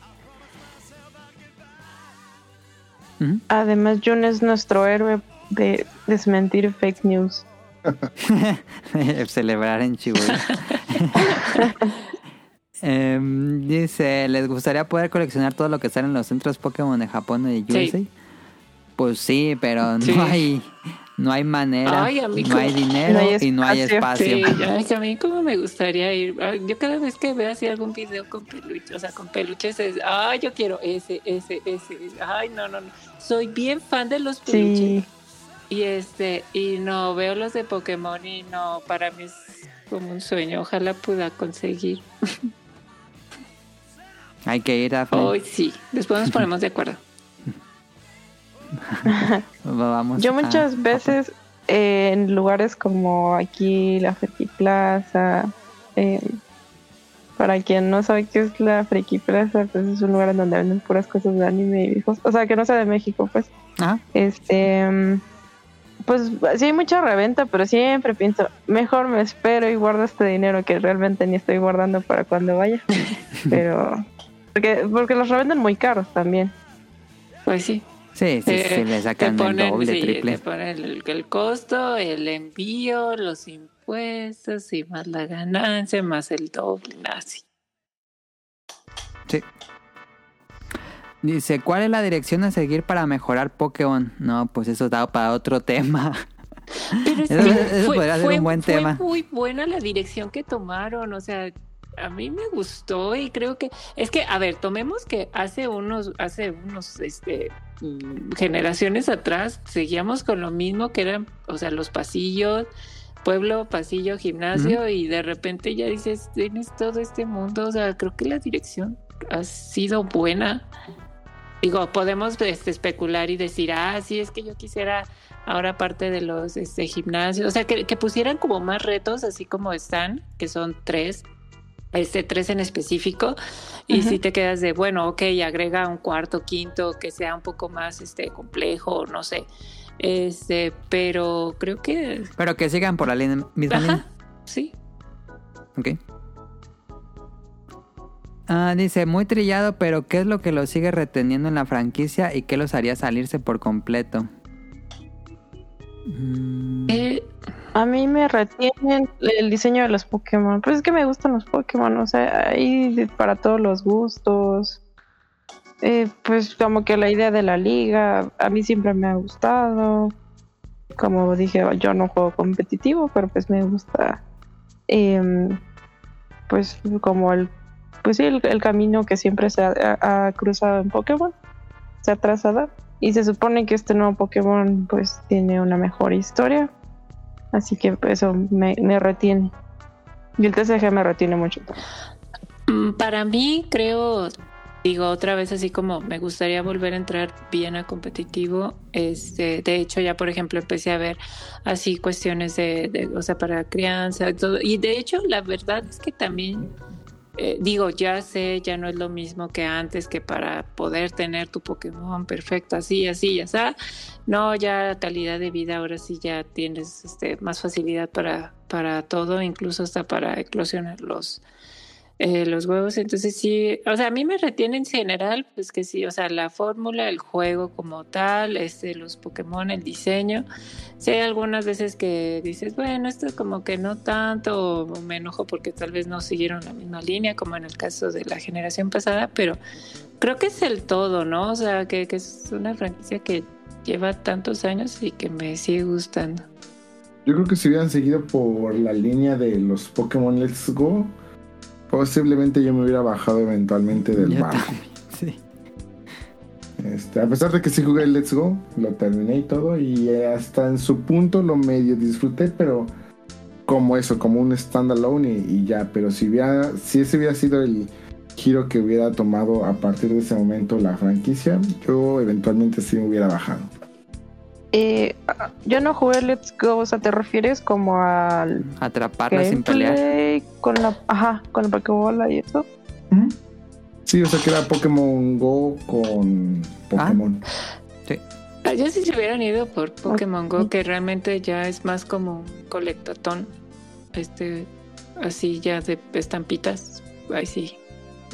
Speaker 7: Además, Jun es nuestro héroe de desmentir fake news.
Speaker 1: Celebrar en Chihuahua. Em, dice, ¿les gustaría poder coleccionar todo lo que sale en los centros Pokémon de Japón y de
Speaker 2: Sí.
Speaker 1: USA? Pues sí, pero no hay no hay manera,
Speaker 2: Ay, amigo.
Speaker 1: no hay dinero
Speaker 7: No hay
Speaker 1: y no hay
Speaker 7: espacio.
Speaker 2: Sí, ay, que a mí como me gustaría ir. Yo cada vez que veo así algún video con peluches, o sea, con peluches es, ay, yo quiero ese, ese, ese. Ay, no, no, no. Soy bien fan de los peluches.
Speaker 7: Sí,
Speaker 2: Y este, y no, veo los de Pokémon y no, para mí es como un sueño. Ojalá pueda conseguir.
Speaker 1: Hay que ir a
Speaker 2: Hoy sí. Después nos ponemos de acuerdo.
Speaker 1: vamos.
Speaker 7: yo
Speaker 1: a-
Speaker 7: muchas veces eh, en lugares como aquí, la Friki Plaza, eh, para quien no sabe qué es la Friki Plaza, pues es un lugar en donde venden puras cosas de anime y viejos, o sea, que no sea de México, pues.
Speaker 1: Ah,
Speaker 7: Este, mm, pues sí hay mucha reventa, pero siempre pienso, mejor me espero y guardo este dinero que realmente ni estoy guardando para cuando vaya. Pero, porque, porque los revenden muy caros también.
Speaker 2: Pues sí.
Speaker 1: sí, sí, sí,
Speaker 2: Eh,
Speaker 1: le sacan
Speaker 2: ponen,
Speaker 1: el doble,
Speaker 2: sí,
Speaker 1: triple.
Speaker 2: te ponen el, el costo, el envío, los impuestos y más la ganancia, más el doble, así.
Speaker 1: Sí. Dice, ¿cuál es la dirección a seguir para mejorar Pokémon? No, pues eso da para otro tema.
Speaker 2: Pero es
Speaker 1: Eso-
Speaker 2: que
Speaker 1: eso podría ser un buen
Speaker 2: fue
Speaker 1: tema.
Speaker 2: muy buena la dirección que tomaron, o sea, a mí me gustó y creo que es que, a ver, tomemos que hace unos, hace unos, este, mm, generaciones atrás seguíamos con lo mismo que eran, o sea, los pasillos, pueblo, pasillo, gimnasio y de repente ya dices, tienes todo este mundo, o sea, creo que la dirección ha sido buena. Digo, podemos este, especular y decir, ah, sí, es que yo quisiera ahora parte de los este, gimnasios, o sea, que, que pusieran como más retos, así como están, que son tres, este tres en específico, y si te quedas de, bueno, ok, agrega un cuarto, quinto, que sea un poco más este complejo, no sé, este, pero creo que,
Speaker 1: Pero que sigan por la línea, misma
Speaker 2: ajá,
Speaker 1: línea.
Speaker 2: sí,
Speaker 1: Ok. Ah, dice, muy trillado, pero ¿qué es lo que los sigue reteniendo en la franquicia y qué los haría salirse por completo? Mm,
Speaker 2: Eh,
Speaker 7: A mí me retienen el diseño de los Pokémon. Pues es que me gustan los Pokémon, o sea, hay para todos los gustos. Eh, pues como que la idea de la liga, a mí siempre me ha gustado. Como dije, yo no juego competitivo, pero pues me gusta. em, pues como el, pues sí, el, camino que siempre se ha, cruzado en Pokémon, se ha trazado. Y se supone que este nuevo Pokémon pues tiene una mejor historia. Así que pues, eso me, retiene. Y el TCG me retiene mucho.
Speaker 2: Mm, Para mí, creo, digo otra vez así como me gustaría volver a entrar bien a competitivo. Este, de hecho, ya por ejemplo empecé a ver así cuestiones de, o sea, para crianza todo. Y de hecho, la verdad es que también eh, digo, ya sé, ya no es lo mismo que antes, que para poder tener tu Pokémon perfecto, así, así, ya está. No, ya la calidad de vida ahora sí ya tienes este, más facilidad para, para todo, incluso hasta para eclosionar los, eh, los huevos. Entonces sí, o sea, a mí me retiene en general, pues que sí, o sea, la fórmula, el juego como tal, este, los Pokémon, el diseño. Sí hay algunas veces que dices, bueno, esto como que no tanto, o me enojo porque tal vez no siguieron la misma línea, como en el caso de la generación pasada, pero creo que es el todo, ¿no? O sea, que, que es una franquicia que lleva tantos años y que me sigue gustando.
Speaker 3: Yo creo que si hubieran seguido por la línea de los Pokémon Let's Go, posiblemente yo me hubiera bajado eventualmente del
Speaker 1: Yo
Speaker 3: barco.
Speaker 1: también, sí.
Speaker 3: Este, a pesar de que sí jugué el Let's Go, lo terminé y todo, y hasta en su punto lo medio disfruté, pero como eso, como un standalone y, y ya. Pero si hubiera, si ese hubiera sido el giro que hubiera tomado a partir de ese momento la franquicia, yo eventualmente sí me hubiera bajado.
Speaker 7: Eh, ah, yo no jugué Let's Go, o sea, ¿te refieres como al
Speaker 1: Atraparla sin pelear.
Speaker 7: con la, ajá, con la Pokébola y eso?
Speaker 3: Sí, o sea que era Pokémon Go con Pokémon.
Speaker 2: Ah, yo sí se hubieran ido por Pokémon Go, que realmente ya es más como un colectatón. Este, así ya de estampitas. Ahí sí.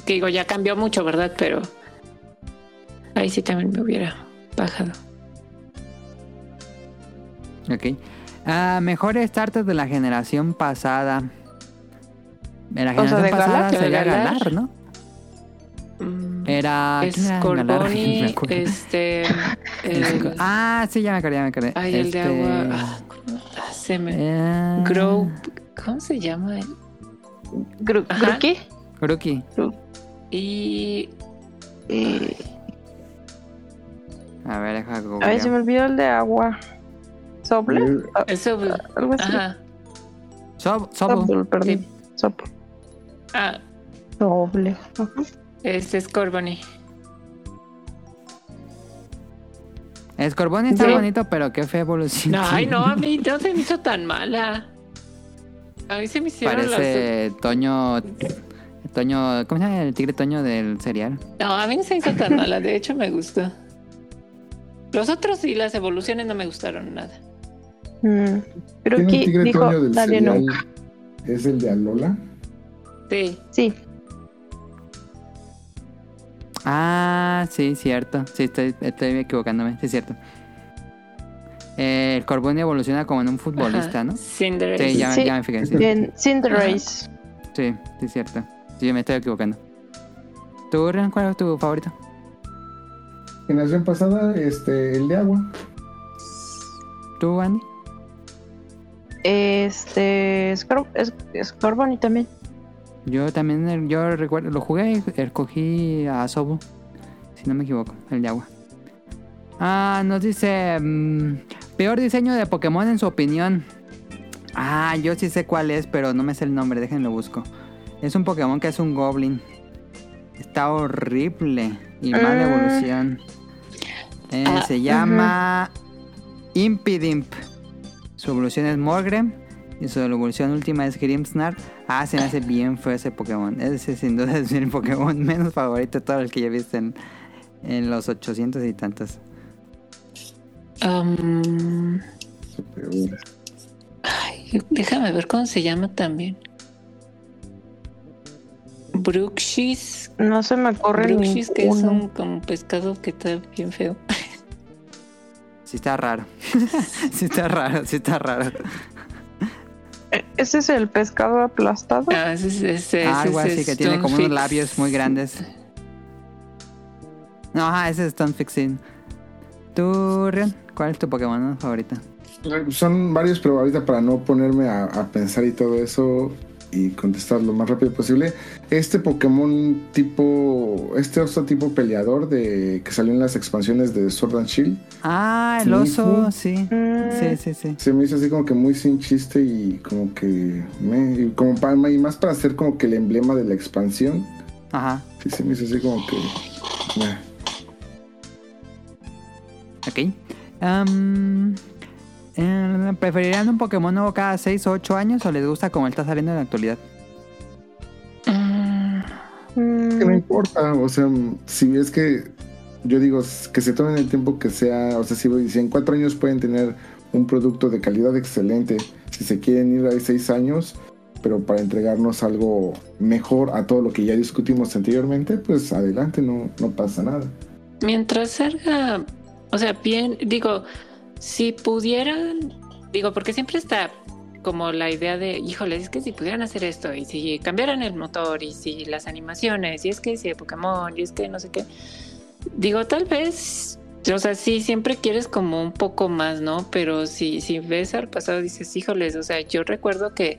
Speaker 2: Que digo, ya cambió mucho, ¿verdad? Pero ahí sí también me hubiera bajado.
Speaker 1: Ok. Ah, mejores starters de la generación pasada. De la
Speaker 7: O sea,
Speaker 1: generación
Speaker 7: de
Speaker 1: pasada
Speaker 7: Galar,
Speaker 1: sería
Speaker 2: Galar.
Speaker 1: Galar, ¿no?
Speaker 2: Mm,
Speaker 1: Era.
Speaker 2: es
Speaker 1: ¿quién era Galar? No me
Speaker 2: Corboni,
Speaker 1: acuerdo.
Speaker 2: este.
Speaker 1: Es-
Speaker 2: el-
Speaker 1: Ah, sí, ya me acordé, ya me acordé.
Speaker 2: ay, el de
Speaker 1: Este,
Speaker 2: agua. ah, ¿cómo? Se me.
Speaker 1: eh,
Speaker 2: Grow. ¿Cómo se llama? él?
Speaker 7: Gru-. Grookey.
Speaker 2: Y.
Speaker 7: Eh,
Speaker 1: A ver, deja
Speaker 7: a ver, se me olvidó el de agua. ¿Soble?
Speaker 3: Eh,
Speaker 7: Ah,
Speaker 2: Eso.
Speaker 7: Algo así.
Speaker 2: Ajá.
Speaker 1: Sob-.
Speaker 7: Soble, perdón. Soble.
Speaker 2: Ah,
Speaker 7: Doble. Ajá.
Speaker 2: este es Corboni.
Speaker 1: Escorbón está
Speaker 2: Sí.
Speaker 1: bonito, pero qué fea evolución.
Speaker 2: Ay,
Speaker 1: tiene.
Speaker 2: no, a mí no se me hizo tan mala. A mí se me hicieron
Speaker 1: Parece Toño. Toño. ¿Cómo se llama el tigre Toño del cereal?
Speaker 2: No, a mí no se me hizo tan mala. De hecho, me gustó. Los otros y las evoluciones no me gustaron nada.
Speaker 7: Mm.
Speaker 3: ¿Tiene
Speaker 7: Creo
Speaker 3: un
Speaker 7: que
Speaker 3: tigre
Speaker 7: dijo,
Speaker 3: Toño del
Speaker 7: nadie
Speaker 3: cereal?
Speaker 7: nunca.
Speaker 3: ¿Es el de Alola?
Speaker 2: Sí.
Speaker 7: Sí.
Speaker 1: Ah, sí, cierto. Sí, estoy, estoy equivocándome. Sí, cierto. Eh, el Corbón evoluciona como en un futbolista,
Speaker 2: Ajá.
Speaker 1: ¿no?
Speaker 2: Cinderace.
Speaker 1: Sí, ya,
Speaker 7: Sí.
Speaker 1: ya me fijé. Sí,
Speaker 7: Cinderace.
Speaker 1: sí, sí, cierto. Sí, me estoy equivocando. ¿Tú, Ren, cuál es tu favorito?
Speaker 3: Generación pasada, este, el de agua.
Speaker 1: ¿Tú, Andy?
Speaker 7: Este. Scor es, Scorbunny también.
Speaker 1: Yo también, yo recuerdo, lo jugué y escogí a Sobu. Si no me equivoco, el de agua. Ah, nos dice. mm, peor diseño de Pokémon en su opinión. Ah, yo sí sé cuál es, pero no me sé el nombre, déjenlo busco. Es un Pokémon que es un Goblin. Está horrible. Y mala
Speaker 7: Ah.
Speaker 1: evolución. Eh,
Speaker 2: Ah,
Speaker 1: se llama Impidimp. Su evolución es Morgrem. Y su evolución última es Grimmsnar. Ah, se me hace bien feo ese Pokémon. Ese sin duda es mi Pokémon menos favorito de todo el que ya viste en, en los 800 y tantos.
Speaker 2: Um, ay, déjame ver cómo se llama también. Bruxis.
Speaker 7: No se me ocurre
Speaker 2: Bruxis, que es un como pescado que está bien feo.
Speaker 1: Sí está raro. sí está raro, sí está raro.
Speaker 7: ¿Ese es el pescado aplastado?
Speaker 2: Ah, ese, es- ese, ese
Speaker 1: Algo
Speaker 2: es
Speaker 1: así que tiene como unos labios muy grandes. No, ajá, ese es Stone Fixing. ¿Tú, Rion? ¿Cuál es tu Pokémon favorito?
Speaker 3: Son varios, pero ahorita para no ponerme a, a pensar y todo eso y contestar lo más rápido posible. Este Pokémon tipo, este oso tipo peleador de que salió en las expansiones de Sword and Shield,
Speaker 1: Ah, el oso, sí. Sí, sí, sí.
Speaker 3: se me hizo así como que muy sin chiste y como que me, y como para, y más para hacer como que el emblema de la expansión.
Speaker 1: Ajá.
Speaker 3: Sí, se me hizo así como que. meh.
Speaker 1: Ok. ¿Preferirían un Pokémon nuevo cada 6 o 8 años o les gusta como él está saliendo en la actualidad?
Speaker 2: Mm,
Speaker 7: mm,
Speaker 3: Que no importa, o sea, si es que yo digo que se tomen el tiempo que sea, o sea, si, si en cuatro años pueden tener un producto de calidad excelente, si se quieren ir a seis años, pero para entregarnos algo mejor a todo lo que ya discutimos anteriormente, pues adelante, no, no pasa nada.
Speaker 2: Mientras salga, o sea, bien, digo, si pudieran, digo, porque siempre está como la idea de, híjole, es que si pudieran hacer esto, y si cambiaran el motor, y si las animaciones, y es que si de Pokémon, y es que no sé qué, digo, tal vez, o sea, sí, siempre quieres como un poco más, ¿no? Pero si, si ves al pasado, dices, híjoles, o sea, yo recuerdo que,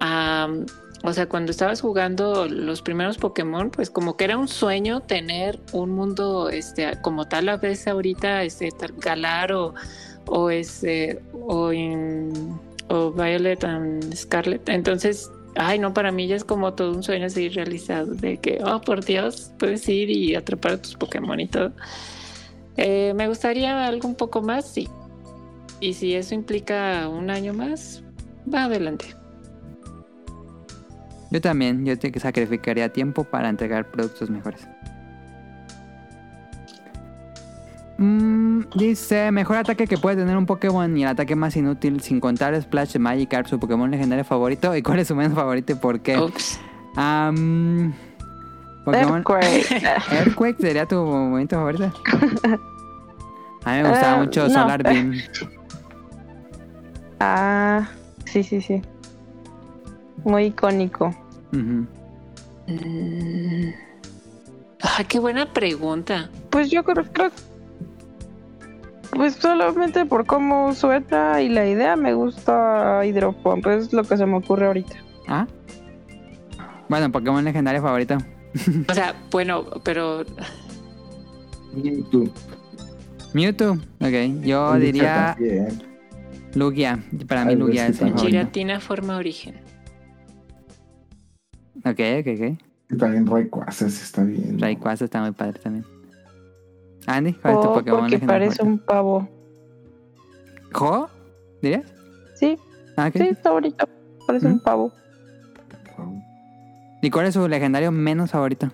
Speaker 2: am, o sea, cuando estabas jugando los primeros Pokémon, pues como que era un sueño tener un mundo, este, como tal a vez ahorita, este, tal Galar o, o este, o en- o Violet and Scarlet. Entonces, ay, no, para mí ya es como todo un sueño así realizado de que, oh, por Dios, puedes ir y atrapar a tus Pokémon y todo. Eh, me gustaría algo un poco más, sí. Y si eso implica un año más, va adelante.
Speaker 1: Yo también, yo te sacrificaría tiempo para entregar productos mejores. Mm, dice, mejor ataque que puede tener un Pokémon y el ataque más inútil sin contar Splash de Magikarp, su Pokémon legendario favorito. ¿Y cuál es su menos favorito y por qué? Pokémon
Speaker 7: Earthquake.
Speaker 1: Earthquake sería tu momento favorito. A mí me gustaba
Speaker 7: Eh,
Speaker 1: mucho
Speaker 7: no.
Speaker 1: Solar Beam.
Speaker 7: ah, sí, sí, sí. Muy icónico.
Speaker 2: Mm. Ah, qué buena pregunta.
Speaker 7: Pues yo creo, creo pues solamente por cómo suena y la idea me gusta Hydropump, es lo que se me ocurre ahorita.
Speaker 1: Ah. Bueno, Pokémon legendario favorito.
Speaker 2: O sea, bueno, pero
Speaker 3: tú.
Speaker 1: Mewtwo. Ok, yo diría
Speaker 3: También.
Speaker 1: Lugia. Para mí Lugia es.
Speaker 2: Giratina forma origen.
Speaker 1: Ok, ok, ok.
Speaker 3: Y también Rayquaza sí está bien. ¿no?
Speaker 1: Rayquaza está muy padre también. Andy, ¿cuál es tu
Speaker 7: Oh,
Speaker 1: Pokémon
Speaker 7: porque
Speaker 1: legendario
Speaker 7: parece
Speaker 1: favorito?
Speaker 7: un pavo.
Speaker 1: ¿Jo? ¿Dirías?
Speaker 7: Sí,
Speaker 1: Ah, ok.
Speaker 7: sí, está bonito. Parece
Speaker 1: ¿Mm?
Speaker 7: un pavo.
Speaker 1: ¿Y cuál es su legendario menos favorito?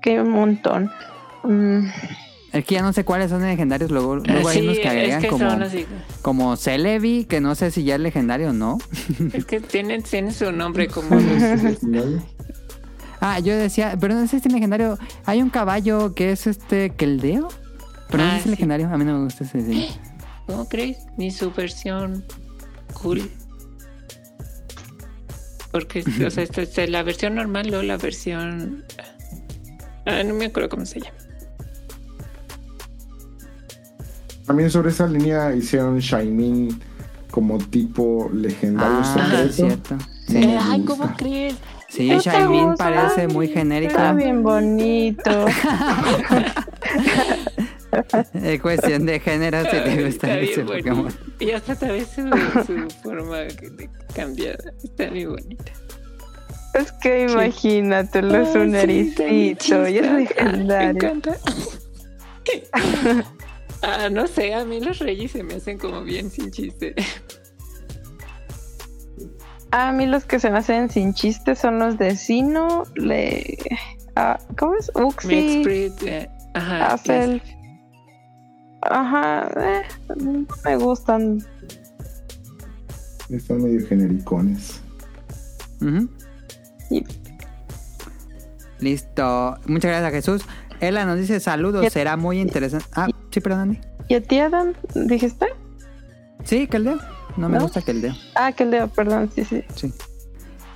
Speaker 7: Qué un montón. Mm,
Speaker 1: Es que ya no sé cuáles son legendarios. Luego, luego hay
Speaker 2: sí,
Speaker 1: unos que agregan
Speaker 2: es que
Speaker 1: como,
Speaker 2: así.
Speaker 1: como Celebi, que no sé si ya es legendario o no.
Speaker 2: Es que tienen, tienen su nombre como los-
Speaker 1: Ah, yo decía, pero no sé si es legendario. Hay un caballo que es este Keldeo. Pero no
Speaker 2: Ah,
Speaker 1: es
Speaker 2: sí.
Speaker 1: legendario. A mí no me gusta ese diseño.
Speaker 2: ¿Cómo crees? Ni su versión cool. Porque, o sea, esta es la versión normal o la versión. Ah, no me acuerdo cómo se llama.
Speaker 3: También sobre esa línea hicieron Shaimin como tipo legendario
Speaker 1: Ah,
Speaker 3: secreto.
Speaker 1: cierto.
Speaker 3: Sí, me
Speaker 2: Ay. ¿cómo crees?
Speaker 1: Sí Shaimin parece
Speaker 7: ay,
Speaker 1: muy genérico.
Speaker 7: Está bien bonito.
Speaker 1: Es cuestión de género si te gusta ese
Speaker 2: bien
Speaker 1: Pokémon.
Speaker 2: bonito. Y hasta tal vez su, su forma cambiada. Está bien bonita.
Speaker 7: es que imagínatelo, es un ericito y es
Speaker 2: chista. Me
Speaker 7: legendario.
Speaker 2: encanta. Ah, no sé, a mí los reyes se me hacen como bien sin chiste.
Speaker 7: A mí los que se me hacen sin chiste son los de Sino, le... ah, ¿Cómo es? Uxie,
Speaker 2: eh, ajá.
Speaker 7: Ajá, eh, no me gustan.
Speaker 3: Están medio genericones.
Speaker 1: Ujú.
Speaker 7: Y-
Speaker 1: Listo. Muchas gracias a Jesús. Ella nos dice saludos. Será muy interesante. Ah, sí, perdón, Andy.
Speaker 7: ¿Y a ti, Adam? ¿Dijiste?
Speaker 1: Sí, Keldeo. No me gusta Keldeo.
Speaker 7: Ah, que leo, perdón, sí, sí.
Speaker 1: Sí.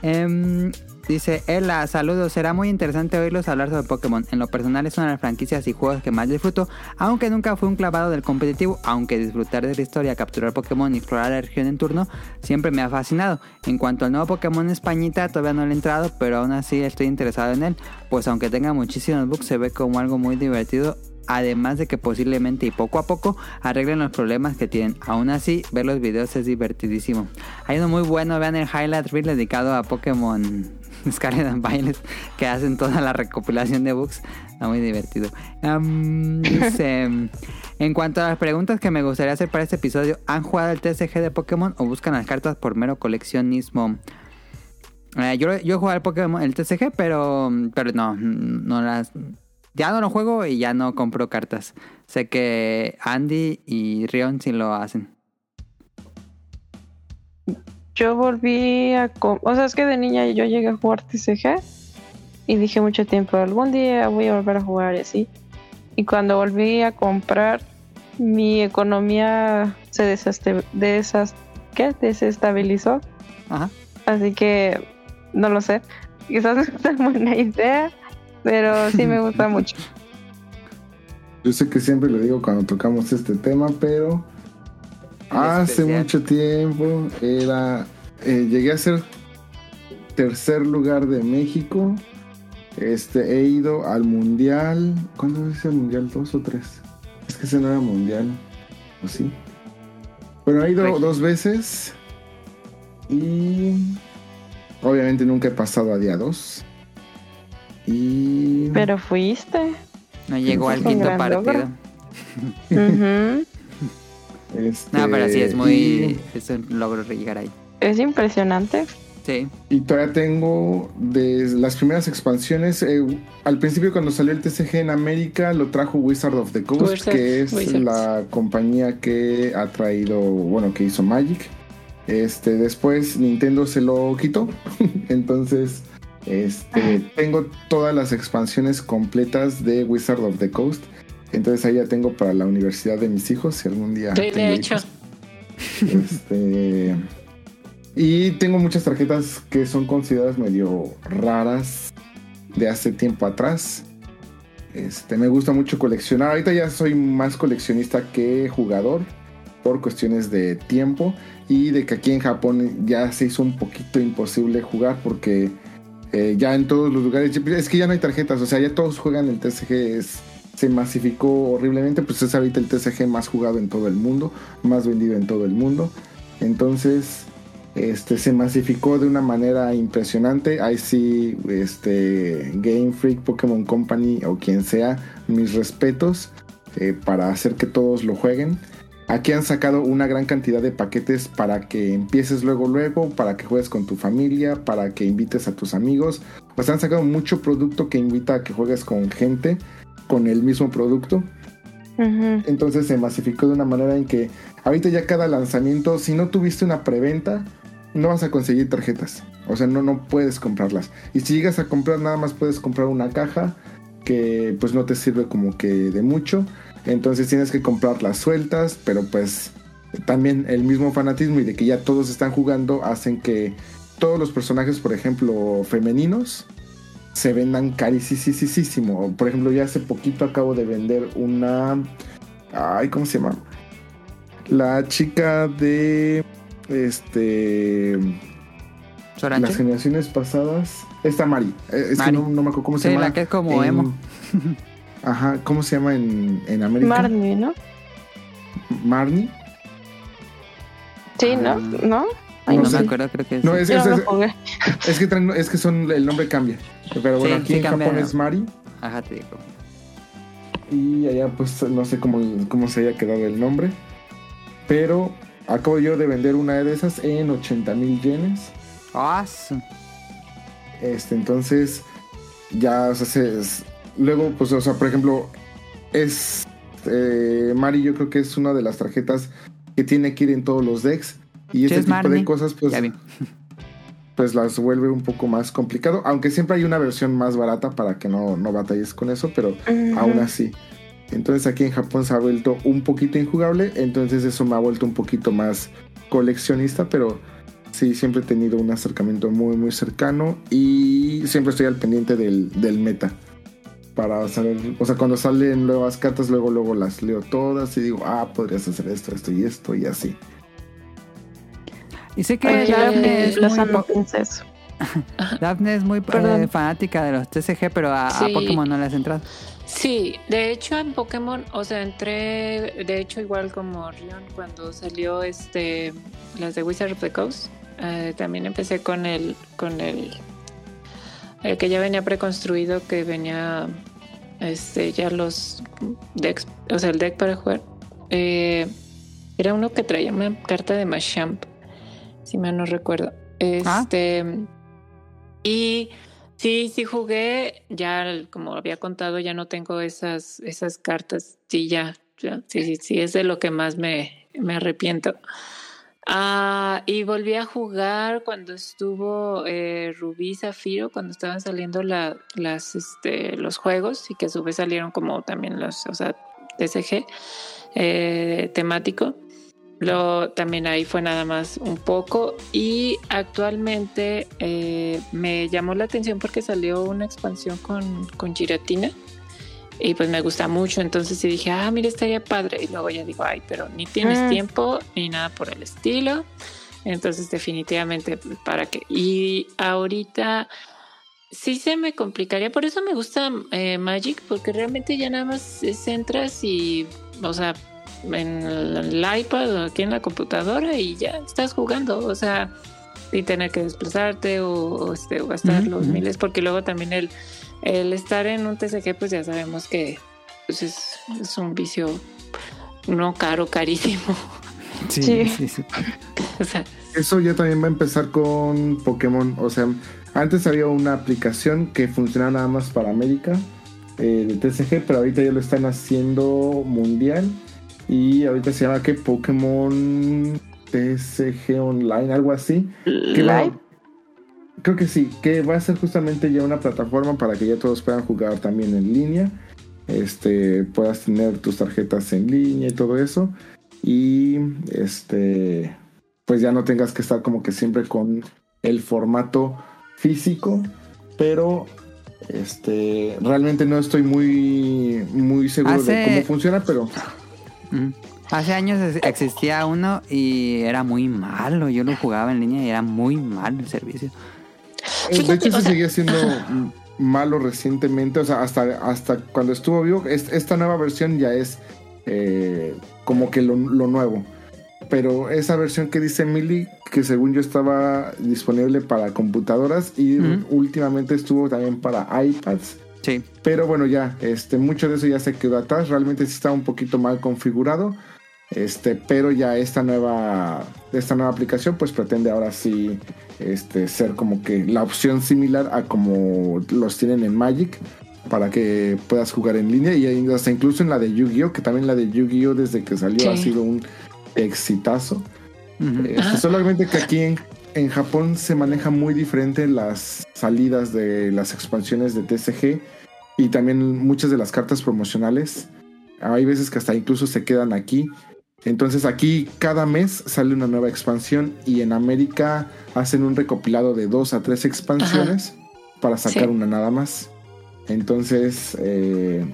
Speaker 1: Em, dice Ella, saludos. Será muy interesante oírlos hablar sobre Pokémon. En lo personal es una de las franquicias y juegos que más disfruto, aunque nunca fui un clavado del competitivo, aunque disfrutar de la historia, capturar Pokémon y explorar la región en turno siempre me ha fascinado. En cuanto al nuevo Pokémon Españita, todavía no le he entrado, pero aún así estoy interesado en él, pues aunque tenga muchísimos bugs, se ve como algo muy divertido. Además de que posiblemente y poco a poco arreglen los problemas que tienen. Aún así, ver los videos es divertidísimo. Hay uno muy bueno, vean el highlight reel dedicado a Pokémon Scarlet and Violet, que hacen toda la recopilación de bugs. Está muy divertido. Dice, en cuanto a las preguntas que me gustaría hacer para este episodio, ¿han jugado el TCG de Pokémon o buscan las cartas por mero coleccionismo? Eh, yo, yo he jugado el Pokémon, el TCG, pero, pero no, no las... Ya no lo juego y ya no compro cartas. Sé que Andy y Rion sí lo hacen.
Speaker 7: yo volví a... O sea, es que de niña yo llegué a jugar TCG y dije mucho tiempo, algún día voy a volver a jugar y así. Y cuando volví a comprar, mi economía se desas- ¿qué? desestabilizó.
Speaker 1: Ajá.
Speaker 7: Así que no lo sé. Quizás no es una buena idea, pero sí me gusta mucho.
Speaker 3: Yo sé que siempre lo digo cuando tocamos este tema, pero hace
Speaker 1: especial.
Speaker 3: mucho tiempo era. eh, llegué a ser tercer lugar de México. Este, he ido al mundial. ¿Cuándo es el mundial? ¿Dos o tres? Es que ese no era mundial. ¿O sí? Bueno, he ido
Speaker 1: Regio.
Speaker 3: dos veces. Y. Obviamente nunca he pasado a día dos. Y.
Speaker 7: Pero fuiste.
Speaker 1: No llegó al quinto partido.
Speaker 3: este,
Speaker 1: No, pero sí es
Speaker 3: y-
Speaker 1: muy. Es un logro llegar ahí.
Speaker 7: Es impresionante.
Speaker 1: Sí.
Speaker 3: Y todavía tengo de las primeras expansiones. eh, al principio cuando salió el TCG en América lo trajo Wizard of the Coast,
Speaker 2: Wizard-
Speaker 3: que es
Speaker 2: Wizards.
Speaker 3: la compañía que ha traído, bueno, que hizo Magic. Este, después Nintendo se lo quitó. Entonces, este, tengo todas las expansiones completas de Wizard of the Coast. Entonces ahí ya tengo para la universidad de mis hijos, si algún día.
Speaker 2: Sí, de hecho.
Speaker 3: hijos. Este. Y tengo muchas tarjetas que son consideradas medio raras de hace tiempo atrás. Este, me gusta mucho coleccionar. Ahorita ya soy más coleccionista que jugador por cuestiones de tiempo y de que aquí en Japón ya se hizo un poquito imposible jugar porque eh, ya en todos los lugares es que ya no hay tarjetas, o sea, ya todos juegan el TCG, se masificó horriblemente, pues es ahorita el TCG más jugado en todo el mundo, más vendido en todo el mundo. Entonces, este se masificó de una manera impresionante. Ahí sí, este Game Freak, Pokémon Company o quien sea, mis respetos eh, para hacer que todos lo jueguen. Aquí han sacado una gran cantidad de paquetes para que empieces luego luego, para que juegues con tu familia, para que invites a tus amigos. Pues han sacado mucho producto que invita a que juegues con gente con el mismo producto. Entonces se masificó de una manera en que ahorita ya cada lanzamiento, si no tuviste una preventa, no vas a conseguir tarjetas. O sea, no, no puedes comprarlas. Y si llegas a comprar, nada más puedes comprar una caja que pues no te sirve como que de mucho. Entonces tienes que comprar las sueltas, pero pues también el mismo fanatismo y de que ya todos están jugando hacen que todos los personajes, por ejemplo, femeninos, se vendan carísimo. Por ejemplo, ya hace poquito acabo de vender una. Ay, ¿cómo se llama? La chica de. Este.
Speaker 1: Soranche.
Speaker 3: Las generaciones pasadas. Esta Mari. Es
Speaker 1: Mari.
Speaker 3: que no, no me acuerdo cómo se
Speaker 1: Sí,
Speaker 3: llama.
Speaker 1: la que es como
Speaker 3: en-
Speaker 1: emo.
Speaker 3: Ajá, ¿cómo se llama en, en América?
Speaker 7: Marnie, ¿no?
Speaker 3: Marnie.
Speaker 7: Sí, ¿no?
Speaker 1: Ah.
Speaker 7: ¿No?
Speaker 1: Ay, no
Speaker 3: no
Speaker 1: me
Speaker 3: sé.
Speaker 1: acuerdo, creo que
Speaker 3: No,
Speaker 1: sí.
Speaker 3: es, es,
Speaker 7: no lo
Speaker 3: es,
Speaker 7: jugué.
Speaker 3: es que traen- es que son el nombre cambia. Pero bueno,
Speaker 1: Sí,
Speaker 3: aquí
Speaker 1: sí
Speaker 3: en
Speaker 1: cambia.
Speaker 3: Japón es Mari.
Speaker 1: Ajá, te digo.
Speaker 3: Y allá pues no sé cómo, cómo se haya quedado el nombre. Pero acabo yo de vender una de esas en 80 mil yenes.
Speaker 1: Ah, su-
Speaker 3: Este, entonces, ya, o sea, se- es- luego, pues, o sea, por ejemplo, es eh, Mari, yo creo que es una de las tarjetas que tiene que ir en todos los decks. Y este
Speaker 1: es
Speaker 3: tipo
Speaker 1: Marnie.
Speaker 3: de cosas, pues, pues las vuelve un poco más complicado. Aunque siempre hay una versión más barata para que no, no batalles con eso, pero
Speaker 7: Ujú.
Speaker 3: aún así. Entonces aquí en Japón se ha vuelto un poquito injugable, entonces eso me ha vuelto un poquito más coleccionista, pero sí, siempre he tenido un acercamiento muy, muy cercano y siempre estoy al pendiente del, del meta. Para saber, o sea, cuando salen nuevas cartas, luego, luego las leo todas y digo, ah, podrías hacer esto, esto y esto y así.
Speaker 1: Y sé que
Speaker 7: Oye,
Speaker 1: Daphne es,
Speaker 7: los
Speaker 1: muy
Speaker 7: princesa.
Speaker 1: Daphne es muy eh, fanática de los TCG, pero a. Pokémon no le has entrado.
Speaker 2: Sí, de hecho en Pokémon, o sea, entré, de hecho igual como Rion cuando salió este las de Wizard of the Coast, eh, también empecé con el con el el que ya venía preconstruido, que venía este ya los decks, o sea, el deck para jugar. Eh, era uno que traía una carta de Machamp, si mal no recuerdo. Este y Sí, sí jugué, ya como había contado, ya no tengo esas, esas cartas, sí, ya, ya, sí, sí, sí, es de lo que más me, me arrepiento. Ah, y volví a jugar cuando estuvo eh, Rubí Zafiro, cuando estaban saliendo la- las, este, los juegos y que a su vez salieron como también los, o sea, TCG eh, temático. Lo, también ahí fue nada más un poco y actualmente eh, me llamó la atención porque salió una expansión con, con Giratina y pues me gusta mucho, entonces sí dije, ah, mira, estaría padre y luego ya digo, ay, pero ni tienes
Speaker 7: Mm.
Speaker 2: tiempo ni nada por el estilo, entonces definitivamente para qué. Y ahorita sí se me complicaría, por eso me gusta eh, Magic, porque realmente ya nada más es, entras y, o sea, en el iPad o aquí en la computadora y ya estás jugando, o sea, y tener que desplazarte o, o, este, o gastar los miles, porque luego también el, el estar en un TCG, pues ya sabemos que pues es, es un vicio no caro, carísimo.
Speaker 1: Sí,
Speaker 7: Sí.
Speaker 1: sí, sí.
Speaker 2: o sea,
Speaker 3: Eso ya también va a empezar con Pokémon. O sea, antes había una aplicación que funcionaba nada más para América eh, de TCG, pero ahorita ya lo están haciendo mundial. Y ahorita se llama que Pokémon TCG Online, algo así. Que va-
Speaker 7: Live.
Speaker 3: Creo que sí, que va a ser justamente ya una plataforma para que ya todos puedan jugar también en línea. Este, puedas tener tus tarjetas en línea y todo eso. Y este, pues ya no tengas que estar como que siempre con el formato físico. Pero este, realmente no estoy muy, muy seguro de cómo funciona, pero
Speaker 1: Mm. Hace años existía uno y era muy malo. Yo lo jugaba en línea y era muy malo el servicio.
Speaker 3: Eh,
Speaker 2: Fíjate,
Speaker 3: de hecho, se
Speaker 2: sea-
Speaker 3: seguía siendo malo recientemente. O sea, hasta, hasta cuando estuvo vivo, es- esta nueva versión ya es eh, como que lo, lo nuevo. Pero esa versión que dice Millie, que según yo estaba disponible para computadoras y últimamente estuvo también para iPads.
Speaker 1: Sí.
Speaker 3: Pero bueno, ya, este, mucho de eso ya se quedó atrás. Realmente sí está un poquito mal configurado. Este, pero ya esta nueva, esta nueva aplicación, pues pretende ahora sí este, ser como que la opción similar a como los tienen en Magic para que puedas jugar en línea y ahí hasta incluso en la de Yu-Gi-Oh, que también la de Yu-Gi-Oh desde que salió
Speaker 2: Sí.
Speaker 3: ha sido un exitazo. Este,
Speaker 2: Ah.
Speaker 3: solamente que aquí en, en Japón se maneja muy diferente las salidas de las expansiones de TCG y también muchas de las cartas promocionales. Hay veces que hasta incluso se quedan aquí. Entonces aquí cada mes sale una nueva expansión y en América hacen un recopilado de dos a tres expansiones para sacar
Speaker 2: Sí.
Speaker 3: una nada más. Entonces eh,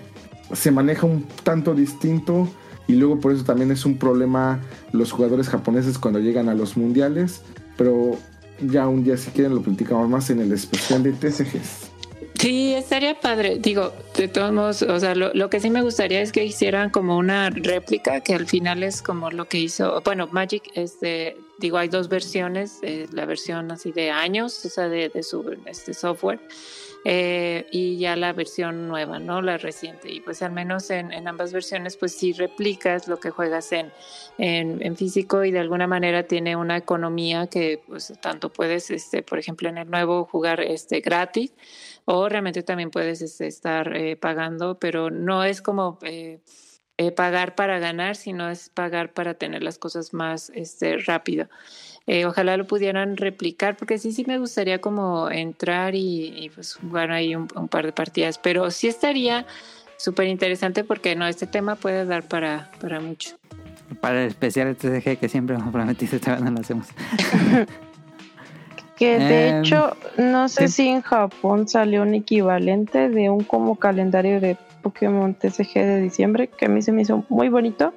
Speaker 3: se maneja un tanto distinto y luego por eso también es un problema los jugadores japoneses cuando llegan a los mundiales. Pero ya un día si quieren lo platicamos más en el especial de TCGs.
Speaker 2: Sí, estaría padre. Digo, de todos modos, o sea, lo, lo que sí me gustaría es que hicieran como una réplica, que al final es como lo que hizo, bueno, Magic, este, digo, hay dos versiones, eh, la versión así de años, o sea, de, de su este software, eh, y ya la versión nueva, ¿no? La reciente. Y pues al menos en, en ambas versiones, pues sí replicas lo que juegas en, en, en físico y de alguna manera tiene una economía que pues tanto puedes, este, por ejemplo, en el nuevo jugar este gratis o realmente también puedes este, estar eh, pagando, pero no es como eh, eh, pagar para ganar, sino es pagar para tener las cosas más este, rápido. Eh, ojalá lo pudieran replicar, porque sí, sí me gustaría como entrar y, y, pues jugar ahí un, un, par de partidas, pero sí estaría súper interesante porque no, este tema puede dar para, para mucho.
Speaker 1: Para el especial TCG que siempre hemos prometido, esta vez no lo hacemos.
Speaker 7: Que de
Speaker 1: Em,
Speaker 7: hecho, no sé
Speaker 1: sí.
Speaker 7: si en Japón salió un equivalente de un como calendario de Pokémon TCG de diciembre, que a mí se me hizo muy bonito.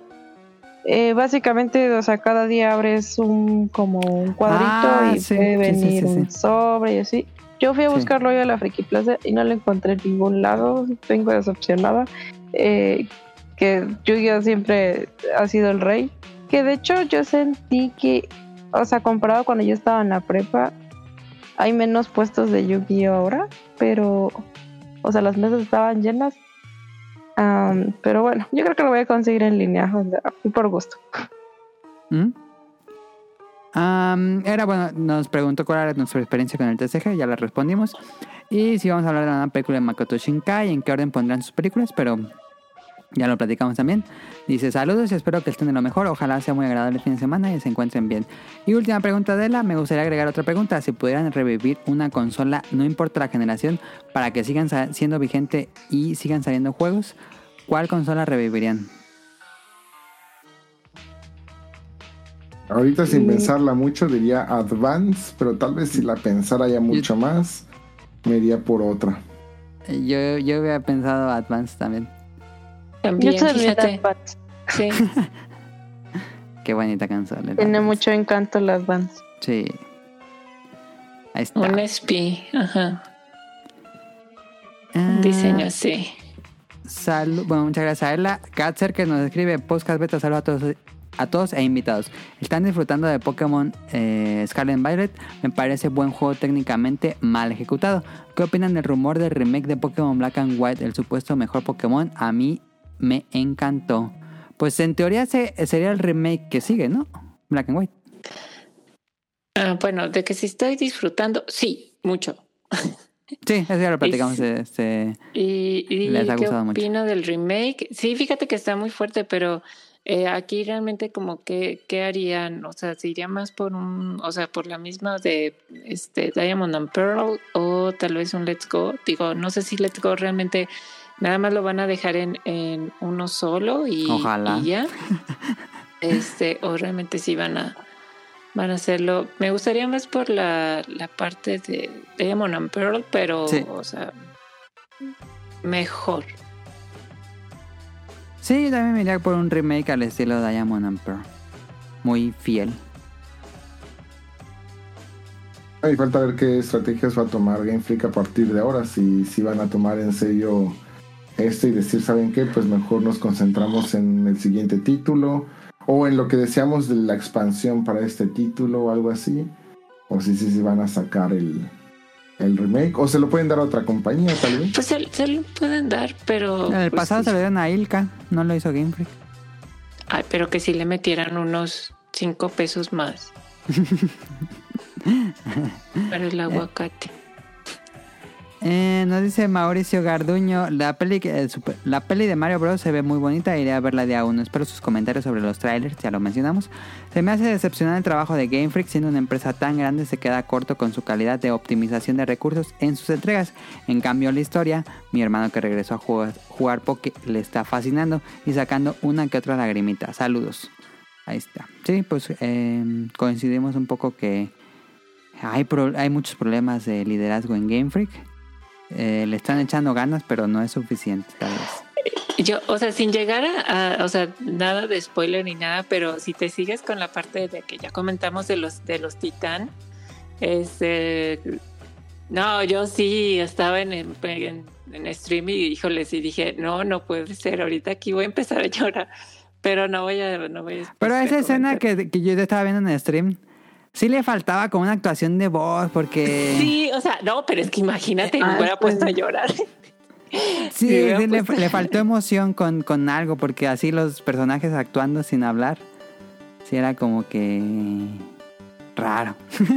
Speaker 7: Eh, básicamente, o sea, cada día abres un como un cuadrito
Speaker 1: Ah,
Speaker 7: y
Speaker 1: sí,
Speaker 7: puede venir
Speaker 1: sí,
Speaker 7: un sobre y así. Yo fui a buscarlo hoy a la Friki Plaza y no lo encontré en ningún lado. Vengo decepcionada. Eh, que Yu-Gi-Oh siempre ha sido el rey. Que de hecho yo sentí que, o sea, comparado cuando yo estaba en la prepa, hay menos puestos de Yu-Gi-Oh ahora, pero, o sea, las mesas estaban llenas. Pero bueno, yo creo que lo voy a conseguir en línea, o sea, por gusto.
Speaker 1: Am, era bueno, nos preguntó cuál era nuestra experiencia con el TCG, ya la respondimos. Y si vamos a hablar de una película de Makoto Shinkai, en qué orden pondrán sus películas, pero Ya lo platicamos también. Dice saludos y espero que estén de lo mejor. Ojalá sea muy agradable el fin de semana y se encuentren bien. Y última pregunta de la, me gustaría agregar otra pregunta. Si pudieran revivir una consola, no importa la generación, para que sigan siendo vigente y sigan saliendo juegos, ¿cuál consola revivirían?
Speaker 3: Ahorita sin pensarla mucho diría Advance, pero tal vez si la pensara ya mucho más, me iría por otra.
Speaker 1: Yo, yo había pensado Advance también.
Speaker 2: También,
Speaker 7: Yo también
Speaker 2: fíjate.
Speaker 7: Advance.
Speaker 2: Sí.
Speaker 1: Qué bonita el
Speaker 7: Tiene
Speaker 1: Advance.
Speaker 7: mucho encanto las Advance.
Speaker 1: Sí. Ahí está.
Speaker 2: Un SP, ajá.
Speaker 1: Ah,
Speaker 2: Diseño así.
Speaker 1: Salud. Bueno, muchas gracias a Ella. Katzer que nos escribe podcast beta. Saludos a todos, a todos e invitados. ¿Están disfrutando de Pokémon eh, Scarlet and Violet? Me parece buen juego técnicamente mal ejecutado. ¿Qué opinan del rumor del remake de Pokémon Black and White, el supuesto mejor Pokémon? A mí me encantó. Pues en teoría se- sería el remake que sigue, ¿no? Black and White.
Speaker 2: Ah, bueno, de que si estoy disfrutando, sí, mucho.
Speaker 1: Sí, eso ya lo platicamos.
Speaker 2: sí.
Speaker 1: Este,
Speaker 2: ¿Y, y
Speaker 1: Les ha
Speaker 2: qué
Speaker 1: mucho.
Speaker 2: opino del remake? Sí, fíjate que está muy fuerte, pero eh, aquí realmente como que, ¿qué harían? O sea, ¿se iría más por un, o sea, por la misma de este Diamond and Pearl o tal vez un Let's Go? Digo, no sé si Let's Go realmente nada más lo van a dejar en, en uno solo y,
Speaker 1: Ojalá.
Speaker 2: y ya. Este, o realmente sí van a van a hacerlo. Me gustaría más por la, la parte de Diamond and Pearl, pero,
Speaker 1: Sí.
Speaker 2: o sea, mejor.
Speaker 1: Sí, yo también me iría por un remake al estilo Diamond and Pearl. Muy fiel.
Speaker 3: Hay falta ver qué estrategias va a tomar Game Freak a partir de ahora, si, si van a tomar en serio esto y decir, ¿saben qué? Pues mejor nos concentramos en el siguiente título o en lo que deseamos de la expansión para este título o algo así. O si sí, sí van a sacar el, el remake o se lo pueden dar a otra compañía tal vez.
Speaker 2: Pues se, se lo pueden dar, pero.
Speaker 1: En el
Speaker 2: pues,
Speaker 1: pasado se lo dieron a Ilka, no lo hizo Game Freak.
Speaker 2: Ay, pero que si le metieran unos cinco pesos más. para el aguacate.
Speaker 1: Eh, nos dice Mauricio Garduño, la peli, super- la peli de Mario Bros. se ve muy bonita, iré a verla de a uno. Espero sus comentarios sobre los trailers, ya lo mencionamos. Se me hace decepcionar el trabajo de Game Freak, siendo una empresa tan grande se queda corto con su calidad de optimización de recursos en sus entregas. En cambio, la historia, mi hermano que regresó a jugar, jugar Poké le está fascinando y sacando una que otra lagrimita. Saludos. Ahí está. Sí, pues eh, coincidimos un poco que hay, hay muchos problemas de liderazgo en Game Freak. Eh, le están echando ganas, pero no es suficiente, tal vez.
Speaker 2: Yo, o sea, sin llegar a, a- o sea, nada de spoiler ni nada, pero si te sigues con la parte de que ya comentamos de los de los titán, este, no, yo sí estaba en, en, en- en stream y híjoles y dije, no, no puede ser, ahorita aquí voy a empezar a llorar, pero no voy a, no voy a.
Speaker 1: Pero esa
Speaker 2: este,
Speaker 1: escena que, que yo estaba viendo en el stream, sí le faltaba como una actuación de voz, porque...
Speaker 2: Sí, o sea, no, pero es que imagínate, me
Speaker 7: Ah,
Speaker 2: hubiera
Speaker 7: pues.
Speaker 2: puesto a llorar.
Speaker 1: Sí, le,
Speaker 2: puesto-
Speaker 1: le faltó emoción con, con algo, porque así los personajes actuando sin hablar, sí era como que raro.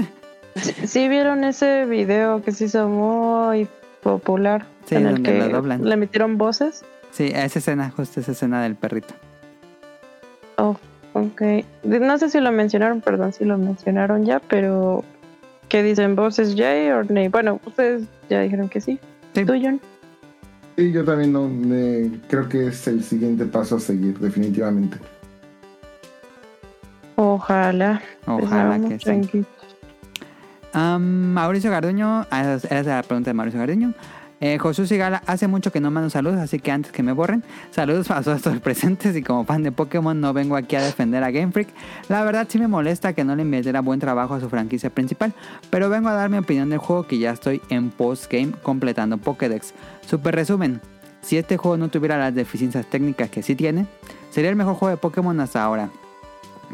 Speaker 7: Sí vieron ese video que se hizo muy popular.
Speaker 1: Sí,
Speaker 7: en el
Speaker 1: donde
Speaker 7: que
Speaker 1: lo doblan.
Speaker 7: le metieron voces.
Speaker 1: Sí, esa escena, justo esa escena del perrito.
Speaker 7: Oh, ok. No sé si lo mencionaron, perdón si lo mencionaron ya, pero ¿qué dicen? ¿Voces Jay o Ney? Bueno, ustedes ya dijeron que sí.
Speaker 1: Sí.
Speaker 7: ¿Tú, John?
Speaker 3: Sí, yo también no, me- creo que es el siguiente paso a seguir, definitivamente.
Speaker 7: Ojalá.
Speaker 1: Ojalá que sí. Am, Mauricio Garduño, ah, esa es la pregunta de Mauricio Garduño. Eh, Josué Sigala, hace mucho que no mando saludos, así que antes que me borren, saludos para todos los presentes y como fan de Pokémon no vengo aquí a defender a Game Freak. La verdad sí me molesta que no le invirtiera buen trabajo a su franquicia principal, pero vengo a dar mi opinión del juego que ya estoy en post-game completando Pokédex. Super resumen, si este juego no tuviera las deficiencias técnicas que sí tiene, sería el mejor juego de Pokémon hasta ahora.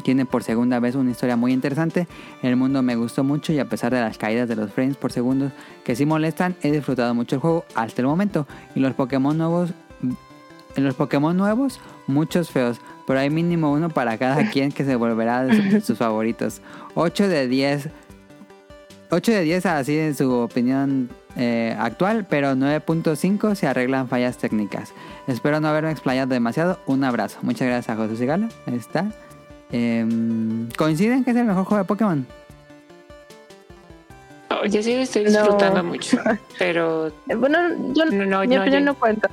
Speaker 1: Tiene por segunda vez una historia muy interesante. El mundo me gustó mucho y a pesar de las caídas de los frames por segundo que sí molestan, he disfrutado mucho el juego hasta el momento. Y los Pokémon nuevos, en los Pokémon nuevos, muchos feos, pero hay mínimo uno para cada quien que se volverá de su- sus favoritos. 8 de 10. 8 de 10 así en su opinión eh, actual, pero 9.5 se arreglan fallas técnicas. Espero no haberme explayado demasiado. Un abrazo. Muchas gracias a José Sigala. Ahí está. Em, ¿Coinciden que es el mejor juego de Pokémon?
Speaker 2: Oh, yo sí lo estoy
Speaker 7: No.
Speaker 2: disfrutando mucho, pero
Speaker 7: Bueno, yo,
Speaker 2: No, no,
Speaker 7: mi
Speaker 2: no,
Speaker 7: opinión
Speaker 2: yo-
Speaker 7: no cuenta.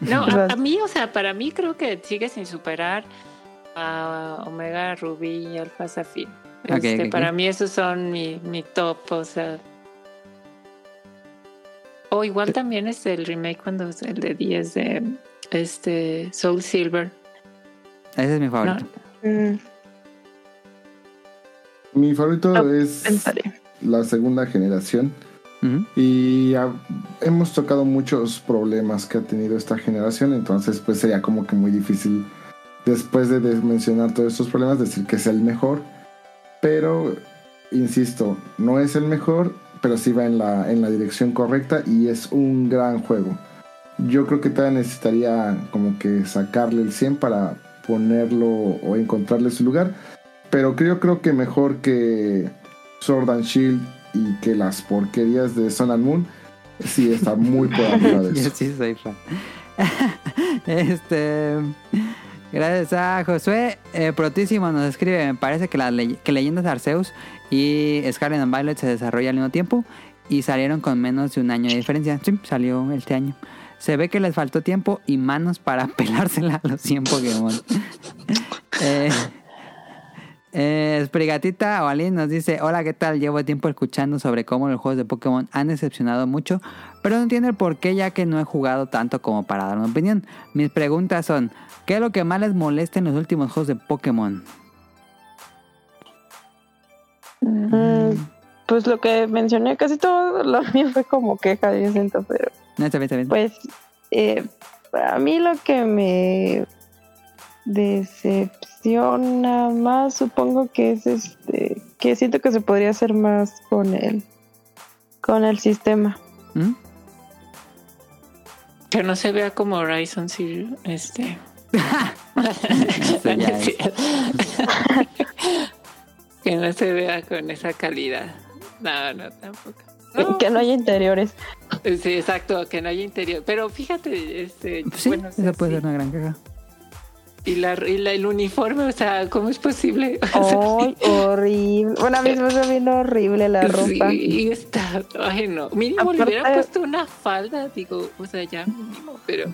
Speaker 2: no,
Speaker 7: O sea,
Speaker 2: a, a mí, o sea, para mí creo que sigue sin superar a Omega Rubí y Alpha Zafir.
Speaker 1: Ok,
Speaker 2: Este,
Speaker 1: ok,
Speaker 2: para
Speaker 1: ok.
Speaker 2: mí esos son mi, mi top, o sea. O igual también es el remake cuando es el de 10 de este Soul Silver.
Speaker 1: Ese es mi favorito.
Speaker 7: Mm,
Speaker 3: Mi favorito
Speaker 7: No,
Speaker 3: es
Speaker 7: pensaré.
Speaker 3: la segunda generación. Y ah, hemos tocado muchos problemas que ha tenido esta generación, entonces pues sería como que muy difícil después de de mencionar todos estos problemas decir que es el mejor. Pero, insisto, no es el mejor, pero sí va en la, en la dirección correcta y es un gran juego. Yo creo que todavía necesitaría como que sacarle el 100 para ponerlo o encontrarle su lugar. Pero creo, creo que mejor que Sword and Shield y que las porquerías de Sun and Moon, sí está muy por arriba de
Speaker 1: Yo
Speaker 3: eso.
Speaker 1: sí soy fan. este. Gracias a Josué. Eh, Protísimo nos escribe: Me parece que, las que Leyendas de Arceus y Scarlet and Violet se desarrollan al mismo tiempo y salieron con menos de un año de diferencia. Sí, salió este año. Se ve que les faltó tiempo y manos para pelársela a los 100 Pokémon. eh, eh, Sprigatita Oalín nos dice, hola, ¿qué tal? Llevo tiempo escuchando sobre cómo los juegos de Pokémon han decepcionado mucho, pero no entiendo el por qué ya que no he jugado tanto como para dar una opinión. Mis preguntas son, ¿qué es lo que más les molesta en los últimos juegos de Pokémon?
Speaker 7: Mm, pues lo que mencioné, casi todo lo mío fue como queja, yo siento, pero
Speaker 1: No, está bien, está bien.
Speaker 7: pues eh, a mí lo que me decepciona más supongo que es este que siento que se podría hacer más con el con el sistema
Speaker 1: ¿Mm?
Speaker 2: Que no se vea como Horizon Zero, este. Que no se vea con esa calidad. No, no, tampoco. No,
Speaker 7: que no hay interiores
Speaker 2: Sí, exacto, que no hay interior. Pero fíjate, este,
Speaker 1: Sí,
Speaker 2: bueno,
Speaker 1: esa puede
Speaker 2: sí.
Speaker 1: ser una gran queja.
Speaker 2: Y, la, y la- el uniforme, o sea, ¿cómo es posible? O sea,
Speaker 7: ¡Ay, horrible! Bueno, a mí se bien horrible la ropa.
Speaker 2: Sí, está. Ay, no. Mínimo le hubieran puesto una falda, digo, o sea, ya mínimo, pero.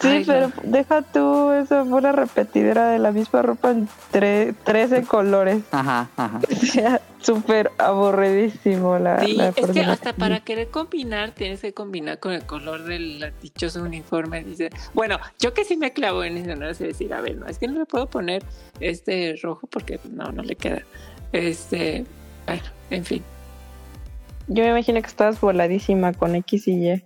Speaker 7: Sí,
Speaker 2: Ay,
Speaker 7: pero
Speaker 2: no.
Speaker 7: deja tú esa fue una repetidera de la misma ropa en tre- 13 colores.
Speaker 1: Ajá, ajá.
Speaker 7: O sea, súper aburridísimo la,
Speaker 2: Sí,
Speaker 7: la
Speaker 2: es que hasta para querer combinar tienes que combinar con el color del dichoso uniforme. Dice, bueno, yo que sí me clavo en eso, no sé decir, a ver, no, es que no le puedo poner este rojo porque no, no le queda. Este, bueno, en fin.
Speaker 7: Yo me imagino que estabas voladísima con X y Y.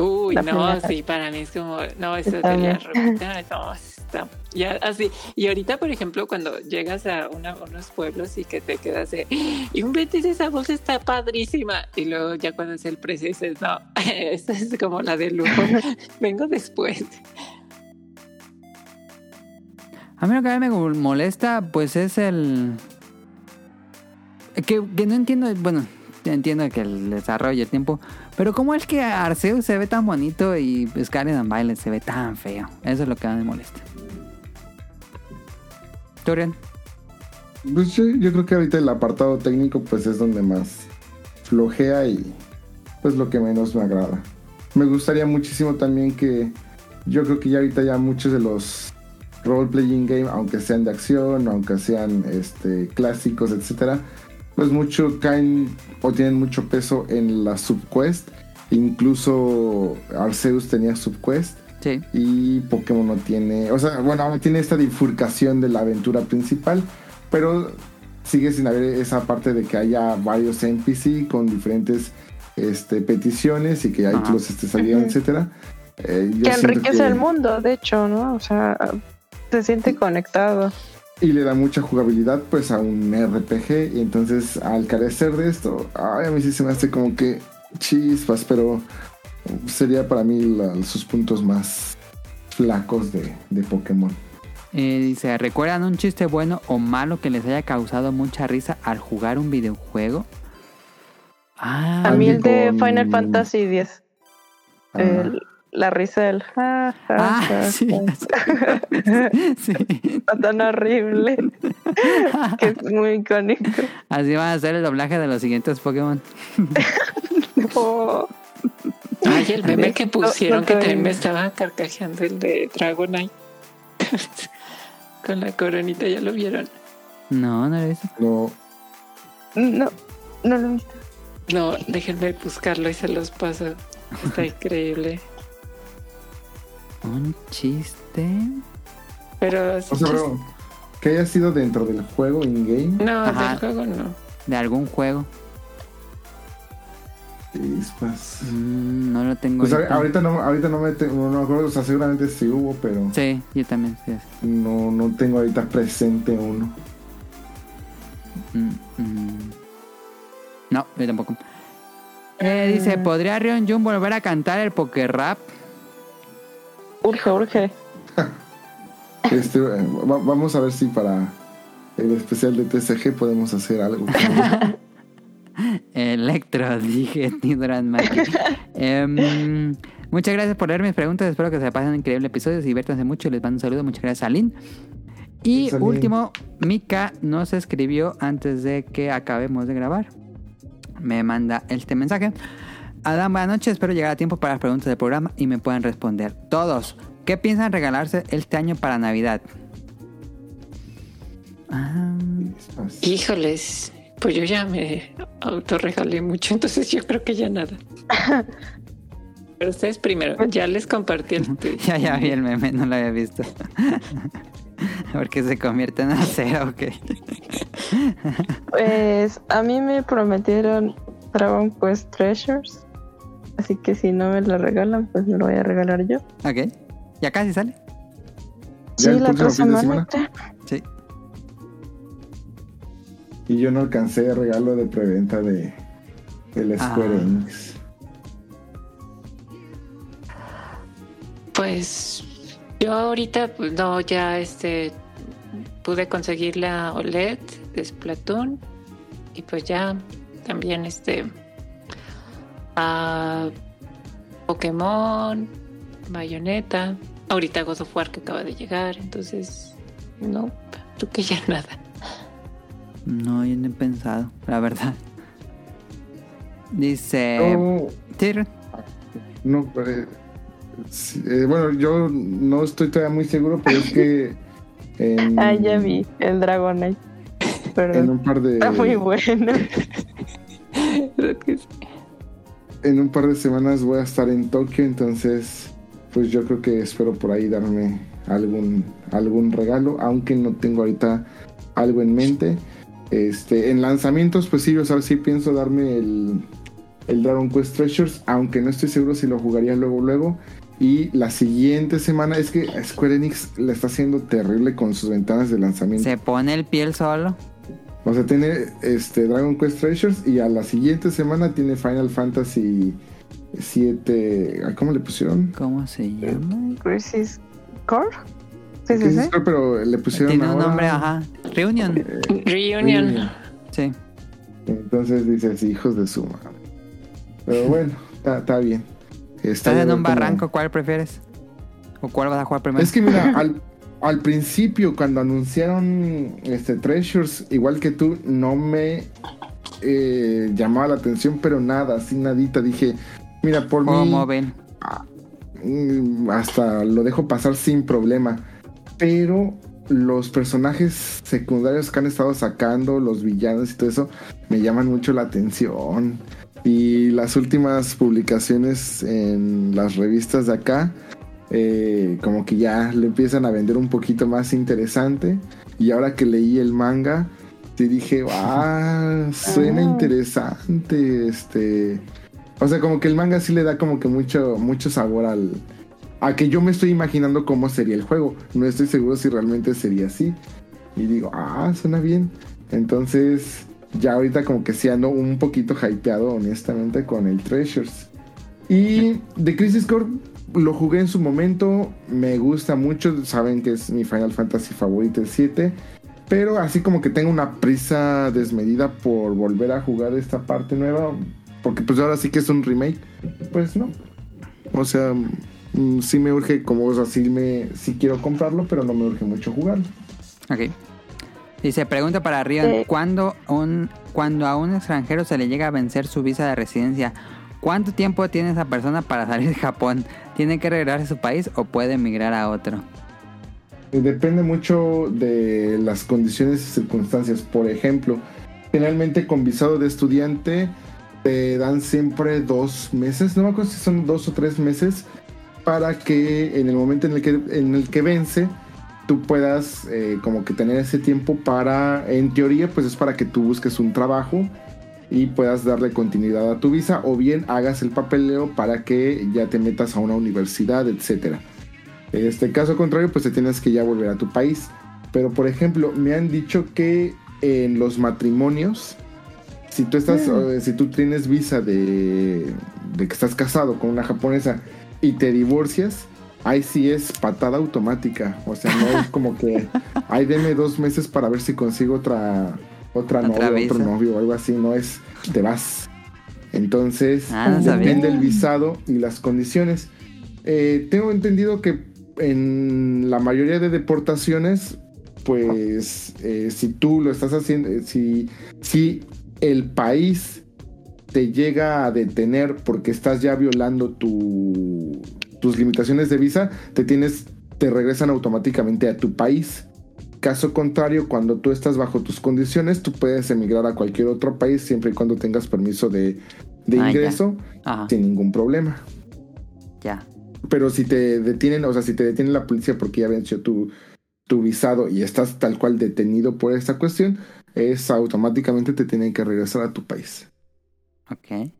Speaker 2: Uy,
Speaker 7: La
Speaker 2: no,
Speaker 7: primera.
Speaker 2: sí, para mí es como, no, eso de la ropita, no, está, ya así. Y ahorita, por ejemplo, cuando llegas a una- unos pueblos y que te quedas de, y un vez esa bolsa está padrísima, y luego ya cuando es el precio dices, no, esta es como la de lujo, vengo después.
Speaker 1: A mí lo que a mí me molesta, pues es el... Que, que no entiendo, bueno, entiendo que el desarrollo, el tiempo, pero ¿cómo es que Arceus se ve tan bonito y Scarlet and Violet se ve tan feo? Eso es lo que me molesta. Torian.
Speaker 3: Pues yo, yo creo que ahorita el apartado técnico pues es donde más flojea y pues lo que menos me agrada. Me gustaría muchísimo también que yo creo que ya ahorita ya muchos de los role playing game, aunque sean de acción, aunque sean este clásicos, etcétera, pues mucho caen o tienen mucho peso en la subquest. Incluso Arceus tenía subquest
Speaker 1: Sí.
Speaker 3: y Pokémon no tiene, o sea, bueno, tiene esta bifurcación de la aventura principal, pero sigue sin haber esa parte de que haya varios NPC con diferentes este, peticiones y que ahí
Speaker 1: Ajá.
Speaker 3: los estés ayudando,
Speaker 7: Ujú.
Speaker 3: etcétera. Eh,
Speaker 7: Que enriquece
Speaker 3: que-
Speaker 7: el mundo, de hecho, ¿no? O sea, se siente conectado.
Speaker 3: Y le da mucha jugabilidad pues a un RPG y entonces al carecer de esto, ay, a mí sí se me hace como que chispas, pero sería para mí la- sus puntos más flacos de, de Pokémon.
Speaker 1: Eh, dice, ¿recuerdan un chiste bueno o malo que les haya causado mucha risa al jugar un videojuego? Ah,
Speaker 7: A mí el de
Speaker 3: con-
Speaker 7: Final Fantasy X.
Speaker 3: Ah,
Speaker 7: El- la risa del ja, ja,
Speaker 1: Ah,
Speaker 7: ja,
Speaker 1: sí. sí.
Speaker 7: Está tan horrible que es muy icónico.
Speaker 1: Así va a ser el doblaje de los siguientes Pokémon.
Speaker 7: Oh,
Speaker 2: Ay, el meme que pusieron
Speaker 7: no
Speaker 2: que también me estaba carcajeando el de Dragonite. Con la coronita, ¿ya lo vieron?
Speaker 1: No, no lo he visto.
Speaker 3: no,
Speaker 7: no, no lo he visto.
Speaker 2: No, déjenme buscarlo y se los paso. Está increíble.
Speaker 1: Un chiste.
Speaker 2: Pero
Speaker 3: o sea, pero que haya sido dentro del juego in-game.
Speaker 2: no,
Speaker 1: Ajá.
Speaker 2: del juego no.
Speaker 1: De algún juego.
Speaker 3: Chispas.
Speaker 1: Mm, no lo tengo.
Speaker 3: Pues
Speaker 1: ahorita.
Speaker 3: ahorita no, ahorita no me, te- no me acuerdo, o sea, seguramente sí hubo, pero
Speaker 1: Sí, yo también. sí, sí.
Speaker 3: no, no tengo ahorita presente uno.
Speaker 1: Mm, mm. No, yo tampoco. Eh, dice, ¿podría Rion Jun volver a cantar el Poker Rap?
Speaker 7: Urge, urge.
Speaker 3: Este, eh, va- vamos a ver si para el especial de TCG podemos hacer algo.
Speaker 1: Electro, dije Nidran Maki. Em, muchas gracias por leer mis preguntas. Espero que se pasen increíble episodio. Se diviértanse mucho. Les mando un saludo. Muchas gracias, Aline. Y
Speaker 3: Salín.
Speaker 1: último, Mika nos escribió antes de que acabemos de grabar. Me manda este mensaje. Adam, buenas noches. Espero llegar a tiempo para las preguntas del programa y me puedan responder. Todos, ¿qué piensan regalarse este año para Navidad? Ah.
Speaker 2: Híjoles, pues yo ya me autorregalé mucho, entonces yo creo que ya nada. Pero ustedes primero, ya les compartí el tweet.
Speaker 1: ya, ya vi el meme, no lo había visto. Porque se convierte en acero, ok.
Speaker 7: Pues a mí me prometieron Dragon Quest Treasures. Así que si no me lo regalan, pues me lo voy a regalar yo.
Speaker 1: Ok. ¿Ya casi sale?
Speaker 3: ¿Ya
Speaker 7: Sí,
Speaker 3: el
Speaker 7: la
Speaker 3: próximo fin de
Speaker 7: semana.
Speaker 3: semana?
Speaker 1: Sí.
Speaker 3: Y yo no alcancé regalo de preventa de el Square
Speaker 1: Ah.
Speaker 3: Enix.
Speaker 2: Pues yo ahorita, pues no, ya este pude conseguir la OLED de Splatoon y pues ya también este a Pokémon, Bayonetta, ahorita God of War que acaba de llegar, entonces no, creo que ya nada.
Speaker 1: No, yo no he pensado, la verdad. Dice...
Speaker 3: No, no, eh, eh, bueno, yo no estoy todavía muy seguro, pero es que en,
Speaker 7: Ah, ya vi, el Dragonite.
Speaker 3: en
Speaker 7: Perdón.
Speaker 3: un par de
Speaker 7: Está muy bueno.
Speaker 3: En un par de semanas voy a estar en Tokio, entonces pues yo creo que espero por ahí darme algún algún regalo, aunque no tengo ahorita algo en mente. Este, en lanzamientos, pues sí, o sea, sí pienso darme el, el Dragon Quest Treasures, aunque no estoy seguro si lo jugaría luego, luego. Y la siguiente semana, es que Square Enix le está haciendo terrible con sus ventanas de lanzamiento.
Speaker 1: Se pone el piel solo.
Speaker 3: O sea, tiene este Dragon Quest Treasures y a la siguiente semana tiene Final Fantasy 7. ¿Cómo le pusieron?
Speaker 1: ¿Cómo se llama?
Speaker 7: Crisis Core. Sí,
Speaker 3: ¿Qué
Speaker 7: sí,
Speaker 3: es
Speaker 7: sí.
Speaker 3: eso? Pero le pusieron
Speaker 1: Tiene un nombre, ajá. Reunion.
Speaker 2: Reunion.
Speaker 1: Sí.
Speaker 3: Entonces dices, hijos de su madre. Pero bueno, está bien. Está
Speaker 1: Estás en un
Speaker 3: como-
Speaker 1: barranco, ¿cuál prefieres? ¿O cuál vas a jugar primero?
Speaker 3: Es que mira, al, al principio cuando anunciaron este Treasures, igual que tú, no me eh, llamaba la atención, pero nada, así nadita. Dije, mira, por
Speaker 1: Juego
Speaker 3: mí
Speaker 1: móvil.
Speaker 3: mm, hasta lo dejo pasar sin problema. Pero los personajes secundarios que han estado sacando, los villanos y todo eso, me llaman mucho la atención. Y las últimas publicaciones en las revistas de acá, eh, como que ya le empiezan a vender un poquito más interesante. Y ahora que leí el manga, te dije, ah, suena
Speaker 7: Ah.
Speaker 3: interesante. Este. O sea, como que el manga sí le da como que mucho, mucho sabor al. A que yo me estoy imaginando cómo sería el juego. No estoy seguro si realmente sería así. Y digo, ah, suena bien. Entonces, ya ahorita como que sí ando un poquito hypeado, honestamente, con el Treasures. Y de Crisis Core lo jugué en su momento. Me gusta mucho. Saben que es mi Final Fantasy favorito, el 7. Pero así como que tengo una prisa desmedida por volver a jugar esta parte nueva. porque pues ahora sí que es un remake, pues no. O sea, mm, sí me urge, como, o sea, sí, me, sí quiero comprarlo, pero no me urge mucho jugarlo.
Speaker 1: Ok. Dice, pregunta para Rion,
Speaker 7: Sí.
Speaker 1: ¿cuándo, un, cuando a un extranjero se le llega a vencer su visa de residencia, ¿cuánto tiempo tiene esa persona para salir de Japón? ¿Tiene que regresar a su país o puede emigrar a otro?
Speaker 3: Eh, Depende mucho de las condiciones y circunstancias. Por ejemplo, generalmente con visado de estudiante te dan siempre dos meses, no me acuerdo si son dos o tres meses, para que en el momento en el que, en el que vence, tú puedas eh, como que tener ese tiempo para, en teoría, pues es para que tú busques un trabajo y puedas darle continuidad a tu visa o bien hagas el papeleo para que ya te metas a una universidad, etcétera. En este caso contrario, pues te tienes que ya volver a tu país. Pero por ejemplo, me han dicho que en los matrimonios, si tú estás, eh, si tú tienes visa de, de que estás casado con una japonesa y te divorcias, ahí sí es patada automática. O sea, no es como que, ay, deme dos meses para ver si consigo otra, otra, novia,
Speaker 1: visa.
Speaker 3: otro novio o algo así. No es, te vas. Entonces,
Speaker 1: Ah, no
Speaker 3: depende del visado y las condiciones. Eh, tengo entendido que en la mayoría de deportaciones, pues eh, si tú lo estás haciendo, eh, si, si el país te llega a detener porque estás ya violando tu, tus limitaciones de visa, te tienes, te regresan automáticamente a tu país. Caso contrario, cuando tú estás bajo tus condiciones, tú puedes emigrar a cualquier otro país siempre y cuando tengas permiso de, de
Speaker 1: Ah,
Speaker 3: ingreso sin ningún problema.
Speaker 1: ya.
Speaker 3: Pero si te detienen, o sea, si te detiene la policía porque ya venció tu, tu visado y estás tal cual detenido por esta cuestión, es automáticamente te tienen que regresar a tu país.
Speaker 1: Ok.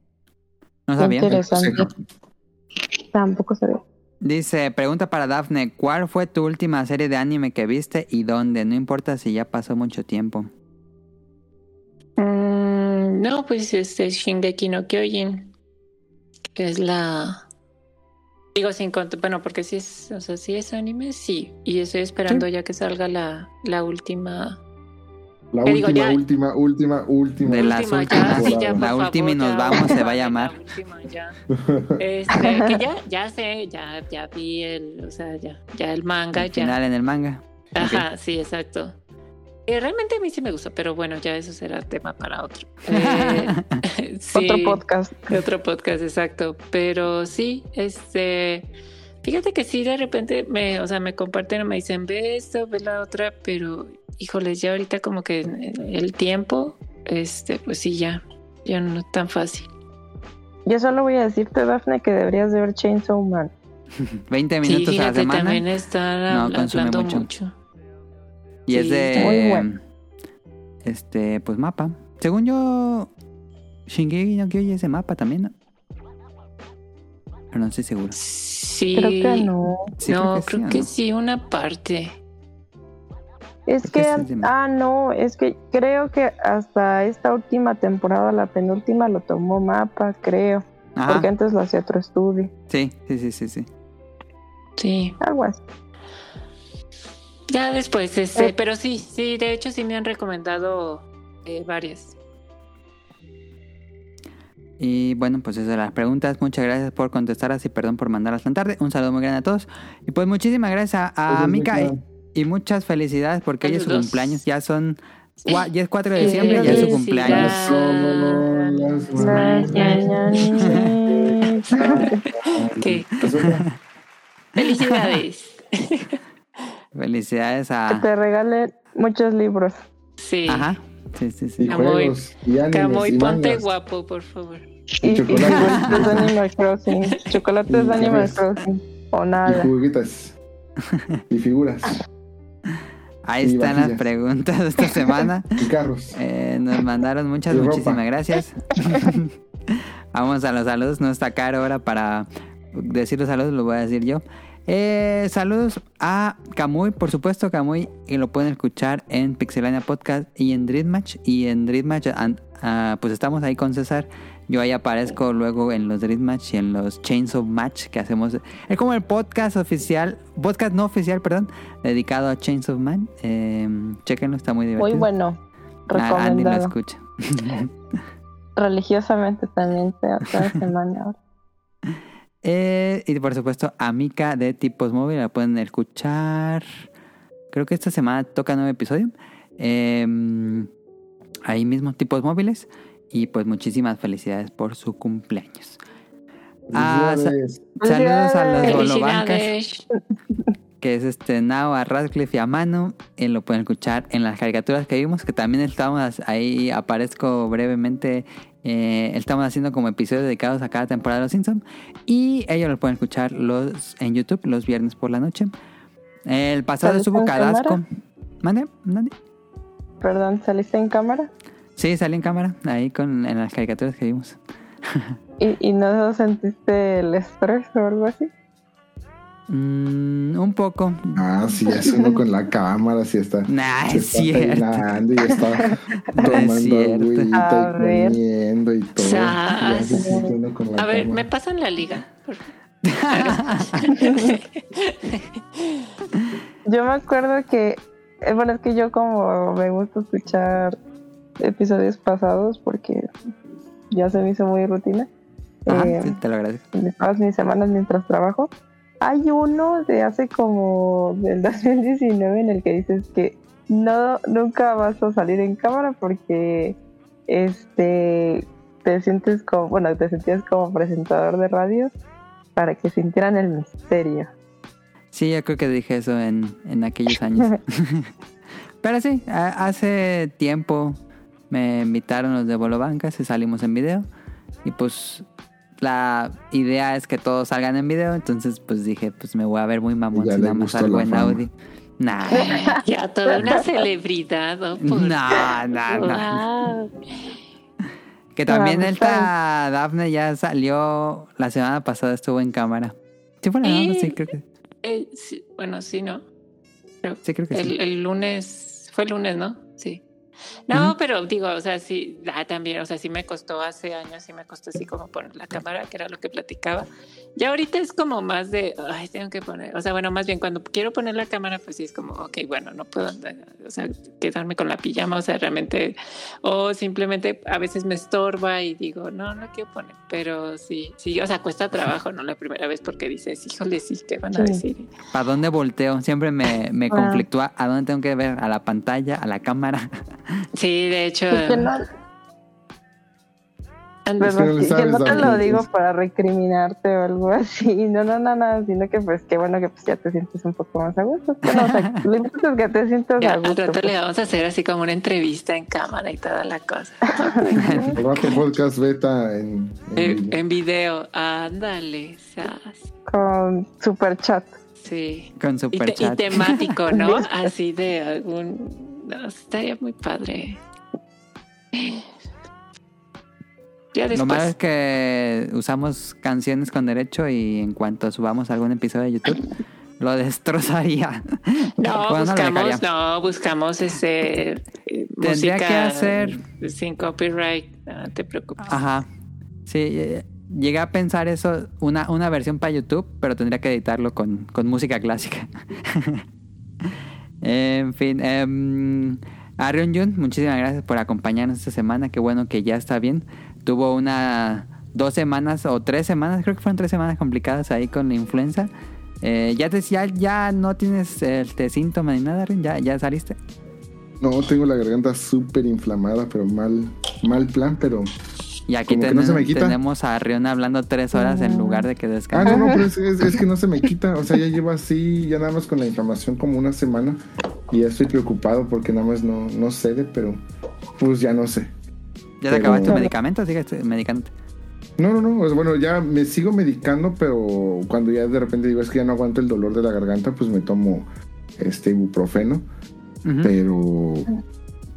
Speaker 1: No sabía.
Speaker 7: Interesante. Tampoco sabía.
Speaker 1: Dice, pregunta para Dafne, ¿cuál fue tu última serie de anime que viste y dónde? No importa si ya pasó mucho tiempo.
Speaker 2: Mm, no, pues este Shingeki no Kyojin, que es la... Digo sin cont- bueno, porque si es, o sea, si es anime, sí. Y estoy esperando ya que salga la, la última.
Speaker 3: La
Speaker 2: digo,
Speaker 3: última,
Speaker 2: ya-
Speaker 3: última, última, última.
Speaker 1: De las
Speaker 2: última,
Speaker 1: últimas.
Speaker 2: ya, sí, ya, por
Speaker 1: La
Speaker 2: favor,
Speaker 1: última y nos
Speaker 2: ya,
Speaker 1: vamos se va a llamar.
Speaker 2: la última, ya. Este, que ya, ya sé, ya, ya vi el, o sea, ya, ya el manga, ya.
Speaker 1: final en el manga.
Speaker 2: Ajá, sí, exacto. Eh, realmente a mí sí me gustó, pero bueno, ya eso será tema para otro. Eh, sí,
Speaker 7: Otro podcast.
Speaker 2: Otro podcast, exacto. Pero sí, este. Fíjate que sí, de repente me, o sea, me comparten, me dicen, ve esto, ve la otra, pero híjoles, ya ahorita como que el tiempo, este, pues sí, ya, ya no es tan fácil.
Speaker 7: Yo solo voy a decirte, Daphne, que deberías de ver Chainsaw Man.
Speaker 1: 20
Speaker 2: Sí,
Speaker 1: minutos a la semana.
Speaker 2: también está
Speaker 1: No, consume
Speaker 2: hablando
Speaker 1: mucho.
Speaker 2: mucho.
Speaker 1: Y es
Speaker 2: Sí,
Speaker 1: de.
Speaker 7: muy bueno.
Speaker 1: Este, pues mapa. Según yo, Shingeki no Kyojin es de mapa también, ¿no? Pero no estoy seguro.
Speaker 2: Sí.
Speaker 7: Creo que no.
Speaker 1: Sí,
Speaker 2: no,
Speaker 1: creo
Speaker 2: creo
Speaker 1: que
Speaker 2: que,
Speaker 1: sí, ¿o
Speaker 2: sí, una parte.
Speaker 7: Es
Speaker 1: Creo que es
Speaker 7: ah, no, es que creo que hasta esta última temporada, la penúltima, lo tomó Mapa, creo. Porque antes lo hacía otro estudio.
Speaker 1: Sí, sí, sí, sí, sí.
Speaker 2: Sí.
Speaker 7: Algo así.
Speaker 2: Ya después, este,
Speaker 7: Eh.
Speaker 2: pero sí, sí, de hecho sí me han recomendado eh, varias.
Speaker 1: Y bueno, pues esas son las preguntas. Muchas gracias por contestarlas y perdón por mandarlas tan tarde. Un saludo muy grande a todos. Y pues muchísimas gracias a, a Mika y, y muchas felicidades porque hoy es su cumpleaños. Ya son, cua- ya es 4 de diciembre, ya es su cumpleaños.
Speaker 3: Pues, otra.
Speaker 2: Felicidades.
Speaker 1: Felicidades
Speaker 7: Que
Speaker 1: a...
Speaker 7: te regale muchos libros.
Speaker 2: Sí.
Speaker 1: Ajá. Sí, sí,
Speaker 3: Y
Speaker 1: sí.
Speaker 2: Camoy.
Speaker 3: juegos, y animes,
Speaker 2: Camoy,
Speaker 3: y
Speaker 2: ponte guapo, por favor.
Speaker 7: Y, y
Speaker 3: chocolate.
Speaker 7: chocolates de Animal Crossing. Chocolates
Speaker 3: Y
Speaker 7: de Animal. Crossing. O
Speaker 3: Y
Speaker 7: nada.
Speaker 3: juguetas. y figuras.
Speaker 1: Ahí
Speaker 3: Y
Speaker 1: están las preguntas de esta semana.
Speaker 3: Y carros.
Speaker 1: Eh, nos mandaron muchas,
Speaker 3: Y ropa.
Speaker 1: muchísimas gracias. Vamos a los saludos. No está caro ahora para decir los saludos, lo voy a decir yo. Eh, saludos a Camuy, por supuesto, Camuy, y lo pueden escuchar en Pixelania Podcast y en Dreammatch. Y en Dreammatch, an- ah, pues estamos ahí con César. Yo ahí aparezco luego en los Dreammatch y en los Chains of Match que hacemos. Es como el podcast oficial, podcast no oficial, perdón, dedicado a Chains of Man. Eh, chequenlo, está muy divertido.
Speaker 7: Muy bueno.
Speaker 1: Ah, Andy lo
Speaker 7: Recomendado.
Speaker 1: escucha.
Speaker 7: religiosamente también cada cada semana ahora.
Speaker 1: Eh, y por supuesto, Amica de Tipos Móvil, la pueden escuchar. Creo que esta semana toca nuevo episodio. Eh, ahí mismo, Tipos Móviles. Y pues muchísimas felicidades por su cumpleaños. Ah, sa- saludos a los bolobancas, que es este Nao, a Radcliffe y a Manu. Eh, lo pueden escuchar en las caricaturas que vimos, que también estamos ahí, aparezco brevemente. eh, estamos haciendo como episodios dedicados a cada temporada de Los Simpsons. Y ellos lo pueden escuchar los en YouTube los viernes por la noche. El pasado
Speaker 7: ¿Saliste
Speaker 1: estuvo Cadasco. ¿Mande? ¿Mande?
Speaker 7: Perdón, ¿saliste en cámara?
Speaker 1: Sí, salí en cámara, ahí con, en las caricaturas que vimos.
Speaker 7: ¿Y, y no sentiste el estrés o algo así?
Speaker 1: Mm, un poco.
Speaker 3: Ah, sí, es uno con la cámara, sí está.
Speaker 1: Nah,
Speaker 3: se
Speaker 1: es
Speaker 3: está
Speaker 1: cierto.
Speaker 3: y está tomando
Speaker 1: cierto.
Speaker 3: agüita
Speaker 7: A
Speaker 3: y
Speaker 7: ver.
Speaker 3: comiendo y todo. Ya con la
Speaker 2: A ver,
Speaker 3: cámara.
Speaker 2: ¿me pasan la liga?
Speaker 7: Yo me acuerdo que, eh, bueno, es que yo como me gusta escuchar episodios pasados porque ya se me hizo muy rutina.
Speaker 1: Ajá,
Speaker 7: eh,
Speaker 1: sí, te lo agradezco.
Speaker 7: de todas mis semanas mientras trabajo. Hay uno de hace como del 2019 en el que dices que no nunca vas a salir en cámara porque este te sientes como bueno te sentías como presentador de radio para que sintieran el misterio.
Speaker 1: Sí, yo creo que dije eso en, en aquellos años. Pero sí, hace tiempo me invitaron los de Bolobancas y salimos en video. Y pues la idea es que todos salgan en video. Entonces pues dije, pues me voy a ver muy mamón
Speaker 3: Ya
Speaker 1: si nada más salgo en
Speaker 3: fama.
Speaker 1: audio. Nah,
Speaker 2: Ya, toda una celebridad. ¿no? Por-
Speaker 1: no, no, no.
Speaker 2: Wow.
Speaker 1: Que también esta Dafne ya salió la semana pasada, estuvo en cámara. Sí, fue la semana, sí, creo que
Speaker 2: Eh, sí, bueno, sí, ¿no?
Speaker 1: sí. Creo que sí.
Speaker 2: El, el lunes, fue el lunes, ¿no? Sí. No, pero digo, o sea, sí, ah, también, o sea, sí me costó hace años, sí me costó así como poner la cámara, que era lo que platicaba. Ya ahorita es como más de, ay, tengo que poner, o sea, bueno, más bien cuando quiero poner la cámara, pues sí es como, ok, bueno, no puedo andar, o sea, quedarme con la pijama, o sea, realmente, o simplemente a veces me estorba y digo, no, no quiero poner, pero sí, sí, o sea, cuesta trabajo, ¿no? La primera vez porque dices, híjole, sí, ¿qué van a
Speaker 7: Sí.
Speaker 2: decir?
Speaker 1: ¿Para dónde volteo? Siempre me, me
Speaker 7: Ah.
Speaker 1: conflictúa a dónde tengo que ver, a la pantalla, a la cámara.
Speaker 2: Sí, de hecho,
Speaker 7: Y que no,
Speaker 2: ando-
Speaker 3: Es que no
Speaker 7: que-
Speaker 3: sabes
Speaker 7: no te lo digo para recriminarte o algo así. No, no, no, no, sino que pues qué bueno que pues ya te sientes un poco más a gusto. Bueno, o sea, lo importante es que te sientas
Speaker 2: Ya,
Speaker 7: a
Speaker 2: al
Speaker 7: gusto.
Speaker 2: rato
Speaker 7: pues.
Speaker 2: le vamos a hacer así como una entrevista en cámara y toda la cosa.
Speaker 3: Rato podcast beta en, en video.
Speaker 2: en video, ándale, sas.
Speaker 7: Con super chat.
Speaker 2: Sí.
Speaker 1: Con
Speaker 2: Y, te- y
Speaker 1: superchat.
Speaker 2: temático, ¿no? Así de algún. No, estaría muy padre. Ya
Speaker 1: Lo malo es que usamos canciones con derecho y en cuanto subamos algún episodio de YouTube, lo destrozaría.
Speaker 2: No,
Speaker 1: Bueno,
Speaker 2: buscamos, no, buscamos ese. eh,
Speaker 1: Tendría
Speaker 2: música
Speaker 1: que hacer-
Speaker 2: Sin copyright, no te preocupes.
Speaker 1: Ajá. Sí, eh, llegué a pensar eso, una, una versión para YouTube, pero tendría que editarlo con, con música clásica. en fin, em, a Ryun Jun, muchísimas gracias por acompañarnos esta semana. Qué bueno que ya está bien. Tuvo una dos semanas o tres semanas, creo que fueron tres semanas complicadas ahí con la influenza. Eh, ya, te, ya, ya no tienes este síntoma ni nada, Ryun? ¿Ya, ya saliste?
Speaker 3: No, tengo la garganta súper inflamada, pero mal, mal plan, pero...
Speaker 1: Y aquí
Speaker 3: que
Speaker 1: tenemos,
Speaker 3: no se me quita.
Speaker 1: tenemos a Rion hablando tres horas en lugar de que
Speaker 3: Ah,
Speaker 1: descanse.
Speaker 3: no, no, pero es, es- es que no se me quita. O sea, ya llevo así, ya nada más con la inflamación como una semana. Y ya estoy preocupado porque nada más no, no cede, pero pues ya no sé.
Speaker 1: ¿Ya te
Speaker 3: Pero-
Speaker 1: acabaste tu medicamento? ¿Sigues medicándote?
Speaker 3: No, no, no. sea, bueno, ya me sigo medicando, pero cuando ya de repente digo es que ya no aguanto el dolor de la garganta, pues me tomo este ibuprofeno. Pero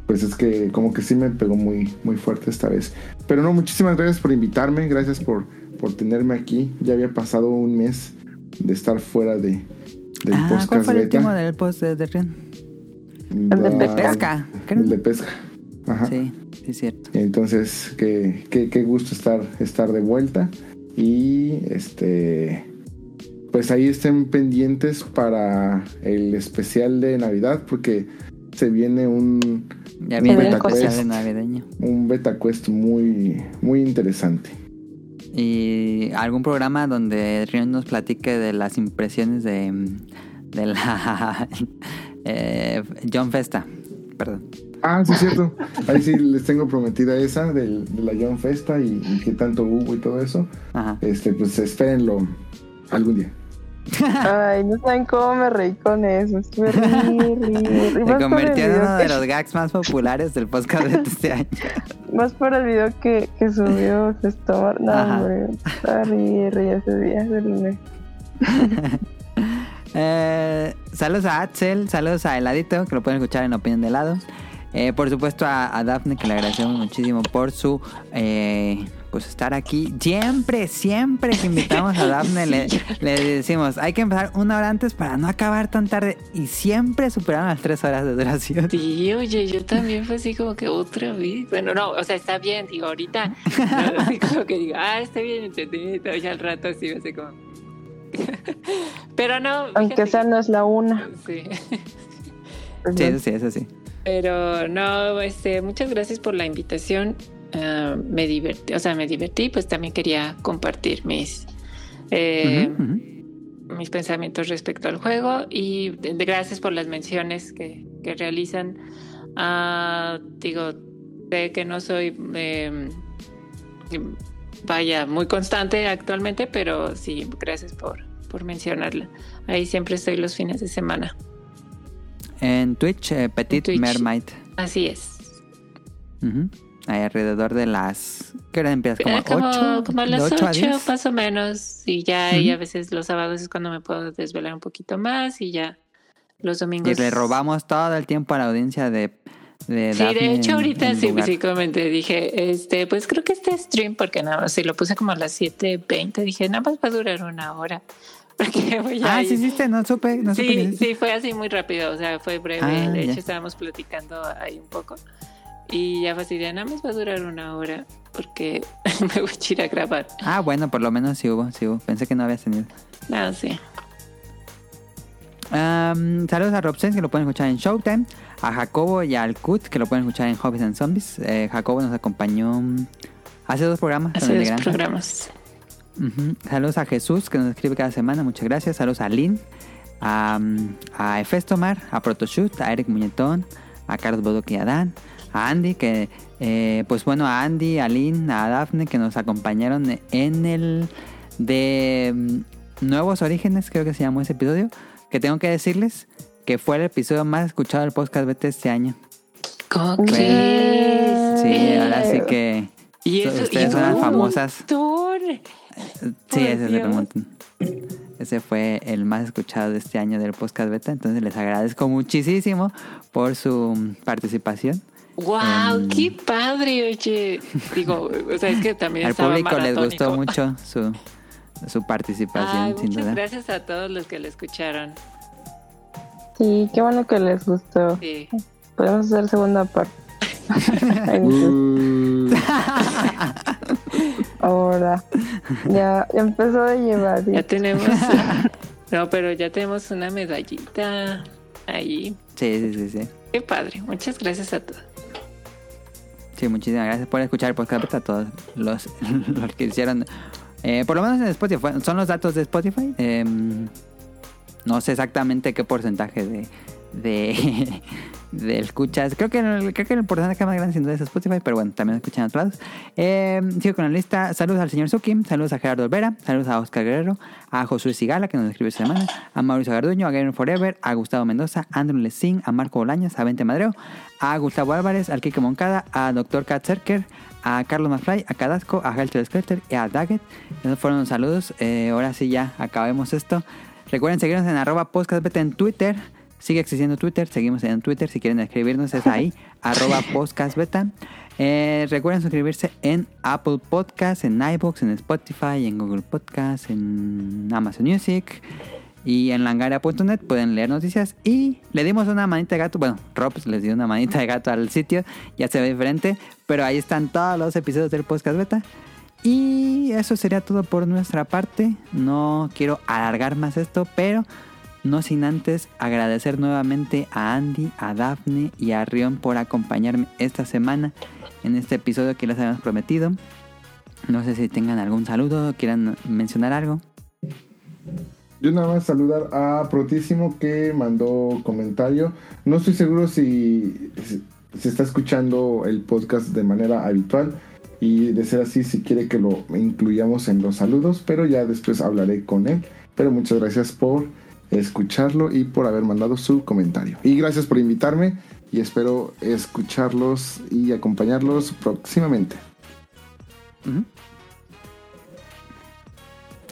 Speaker 3: pues es que como que sí me pegó muy, muy fuerte esta vez. Pero no, muchísimas gracias por invitarme, gracias por, por tenerme aquí. Ya había pasado un mes de estar fuera de, del
Speaker 1: Ah, ¿cuál
Speaker 3: podcast
Speaker 1: fue el
Speaker 3: beta.
Speaker 1: último del post de, de Rion?
Speaker 7: El de
Speaker 3: La-
Speaker 1: pesca, creo.
Speaker 3: El de pesca. Ajá.
Speaker 1: Sí, sí es cierto.
Speaker 3: Entonces, qué, qué, qué gusto estar, estar de vuelta. Y este. Pues ahí estén pendientes para el especial de Navidad, porque se viene un,
Speaker 1: Ya viene el
Speaker 3: beta quest.
Speaker 1: navideño.
Speaker 3: Un beta quest muy, muy interesante.
Speaker 1: Y algún programa donde Rion nos platique de las impresiones de, de la eh, John Festa. Perdón.
Speaker 3: Ah, sí, es cierto. Ahí sí les tengo prometida esa del- de la John Festa y, y qué tanto hubo y todo eso.
Speaker 1: Ajá.
Speaker 3: Este, pues espérenlo algún día.
Speaker 7: Ay, no saben cómo me reí con eso. Estuve ríe, ríe. El
Speaker 1: convirtió en uno de los gags más populares del podcast de este año.
Speaker 7: Más por el video que, que subió Festomar. No, hombre. Estaba ríe, ríe ese día. lunes.
Speaker 1: Eh, saludos a Axel, saludos a Heladito, que lo pueden escuchar en Opinión de Helado. Eh, por supuesto a, a Dafne, que le agradecemos muchísimo por su eh, pues estar aquí. Siempre, siempre que invitamos a Dafne le, le decimos, hay que empezar una hora antes para no acabar tan tarde. Y siempre superaron las tres horas de duración.
Speaker 2: Sí, oye, yo también fue así como que otra vez. Bueno, no, o sea, está bien, digo, ahorita, no, así como que digo, ah, está bien entretenido, ya al rato así, así como. Pero no.
Speaker 7: Aunque
Speaker 2: fíjate
Speaker 7: sea no es la una.
Speaker 2: Sí.
Speaker 1: Eso sí, eso sí.
Speaker 2: Pero no, este, muchas gracias por la invitación. Ah, me divertí, o sea, me divertí, pues también quería compartir mis, eh, mis pensamientos respecto al juego y gracias por las menciones que, que realizan. Ah, digo, sé que no soy, eh, vaya, muy constante actualmente, pero sí, gracias por, por mencionarla. Ahí siempre estoy los fines de semana.
Speaker 1: En Twitch, eh, Petit
Speaker 2: Twitch.
Speaker 1: Mermaid.
Speaker 2: Así es.
Speaker 1: Ujú. Ahí alrededor de las... ¿Qué hora empiezas? ¿Como
Speaker 2: Eh, como,
Speaker 1: 8?
Speaker 2: como a las 8
Speaker 1: a 10?
Speaker 2: más o menos. Y ya y a veces los sábados es cuando me puedo desvelar un poquito más y ya los domingos.
Speaker 1: Y le robamos todo el tiempo a la audiencia de, de
Speaker 2: Sí,
Speaker 1: Daphne
Speaker 2: de hecho
Speaker 1: en-
Speaker 2: ahorita
Speaker 1: en
Speaker 2: sí, sí comenté, dije, este, pues creo que este stream, porque nada más, si lo puse como a las 7.20, dije, nada más va a durar una hora. Porque voy a
Speaker 1: Ah, sí hiciste, no supe, no supe. que
Speaker 2: Sí,
Speaker 1: hiciste.
Speaker 2: sí, fue así muy rápido, o sea, fue breve.
Speaker 1: Ah,
Speaker 2: de hecho,
Speaker 1: ya.
Speaker 2: estábamos platicando ahí un poco. Y ya fue así, de, nada más va a durar una hora porque me voy a ir a grabar.
Speaker 1: Ah, bueno, por lo menos sí hubo, sí hubo. Pensé que no habías tenido.
Speaker 2: No, sí.
Speaker 1: Am, saludos a Robsen, que lo pueden escuchar en Showtime. A Jacobo y al Kut, que lo pueden escuchar en Hobbies and Zombies. Eh, Jacobo nos acompañó mm, hace dos programas.
Speaker 2: Hace dos programas.
Speaker 1: Saludos a Jesús, que nos escribe cada semana. Muchas gracias. Saludos a Lynn, a, a Efestomar, a Protoshoot, a Eric Muñetón, a Carlos Bodoc y a Dan, a Andy, que, eh, pues bueno, a Andy, a Lynn, a Dafne, que nos acompañaron en el de mm, Nuevos Orígenes, creo que se llamó ese episodio. Que tengo que decirles que fue el episodio más escuchado del podcast BT este año.
Speaker 2: ¿Cómo
Speaker 1: Fue-
Speaker 2: crees?
Speaker 1: Sí, ahora sí que
Speaker 2: Y
Speaker 1: so-
Speaker 2: eso,
Speaker 1: ustedes
Speaker 2: y
Speaker 1: son las famosas.
Speaker 2: montón.
Speaker 1: Sí, ese es el montón. Ese fue el más escuchado de este año del podcast beta. Entonces les agradezco muchísimo por su participación.
Speaker 2: ¡Wow!
Speaker 1: Em,
Speaker 2: ¡Qué padre! Oye, digo, o sea, es que también
Speaker 1: Al
Speaker 2: estaba
Speaker 1: público les gustó mucho su, su participación,
Speaker 2: Ay,
Speaker 1: sin
Speaker 2: muchas
Speaker 1: duda.
Speaker 2: gracias a todos los que lo escucharon.
Speaker 7: Sí, qué bueno que les gustó.
Speaker 2: Sí.
Speaker 7: Podemos hacer segunda parte.
Speaker 3: Uh,
Speaker 7: Ahora. Ya, ya empezó a llevar.
Speaker 2: Ya tenemos. no, pero ya tenemos una medallita ahí.
Speaker 1: Sí, sí, sí, sí.
Speaker 2: Qué padre. Muchas gracias a todos.
Speaker 1: Sí, muchísimas gracias por escuchar el podcast. A todos los, los que hicieron. eh, por lo menos en Spotify. Son los datos de Spotify. Em, no sé exactamente qué porcentaje de, de escuchas. Creo que, creo que el porcentaje más grande sin es Spotify, pero bueno, también escuchan en otros lados. Eh, sigo con la lista. Saludos al señor Suki, saludos a Gerardo Olvera, saludos a Oscar Guerrero, a Josué Sigala, que nos escribe esta semana, a Mauricio Garduño, a Game Forever, a Gustavo Mendoza, a Andrew Lessing, a Marco Bolaños, a Vente Madreo, a Gustavo Álvarez, al Kike Moncada, a Dr. Kat Zerker, a Carlos Mafly, a Cadasco, a Helter Skelter y a Daggett. Esos fueron los saludos. Eh, ahora sí ya acabemos esto. Recuerden seguirnos en arroba podcastbeta en Twitter. Sigue existiendo Twitter, seguimos en Twitter. Si quieren escribirnos es ahí, arroba podcastbeta. Eh, recuerden suscribirse en Apple Podcasts, en iVoox, en Spotify, en Google Podcasts, en Amazon Music y en langaria.net pueden leer noticias y le dimos una manita de gato, bueno, Rob les dio una manita de gato al sitio, ya se ve diferente, pero ahí están todos los episodios del podcast beta. Y eso sería todo por nuestra parte. No quiero alargar más esto, pero No sin antes agradecer nuevamente a Andy, a Daphne y a Rion por acompañarme esta semana en este episodio que les habíamos prometido. No sé si tengan algún saludo, quieran mencionar algo.
Speaker 3: Yo nada más saludar a Protísimo que mandó comentario. No estoy seguro si se está escuchando el podcast de manera habitual y de ser así si quiere que lo incluyamos en los saludos, pero ya después hablaré con él. Pero muchas gracias por escucharlo y por haber mandado su comentario. Y gracias por invitarme y espero escucharlos y acompañarlos próximamente.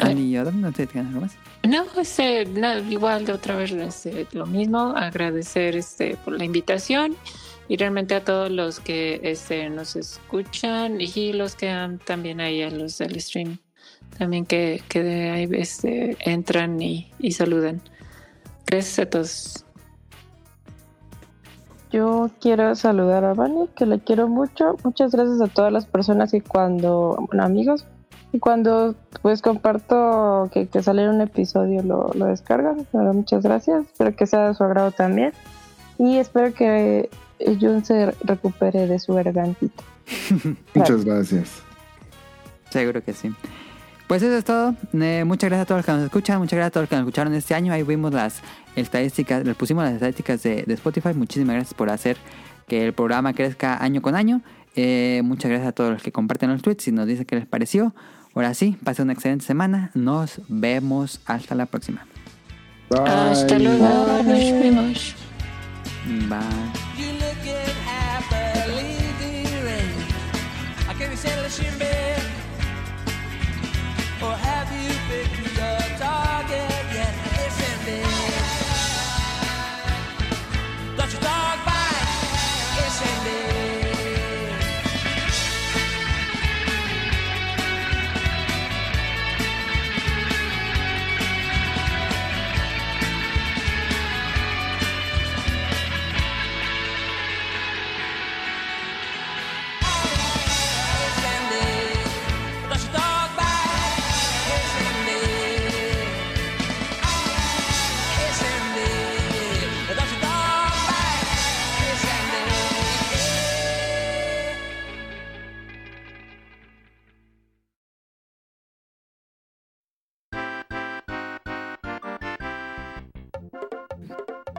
Speaker 1: Andy y Adam, no tienen algo más.
Speaker 2: No, este, no, igual de otra vez este, lo mismo, agradecer este por la invitación y realmente a todos los que este nos escuchan y los que han también ahí a los del stream también que, que de ahí este, entran y, y saludan. Gracias a todos.
Speaker 7: Yo quiero saludar a Vani, que le quiero mucho. Muchas gracias a todas las personas que cuando, bueno, amigos, y cuando pues comparto que, que sale un episodio lo, lo descargan. Bueno, muchas gracias. Espero que sea de su agrado también. Y espero que Jun se recupere de su gargantita.
Speaker 3: Muchas gracias.
Speaker 1: Seguro que sí. Pues eso es todo. Eh, muchas gracias a todos los que nos escuchan. Muchas gracias a todos los que nos escucharon este año. Ahí vimos las estadísticas, les pusimos las estadísticas de, de Spotify. Muchísimas gracias por hacer que el programa crezca año con año. Eh, muchas gracias a todos los que comparten los tweets y nos dicen qué les pareció. Ahora sí, pasen una excelente semana. Nos vemos hasta la próxima.
Speaker 2: Hasta
Speaker 3: Bye.
Speaker 2: luego, nos vemos.
Speaker 1: Bye.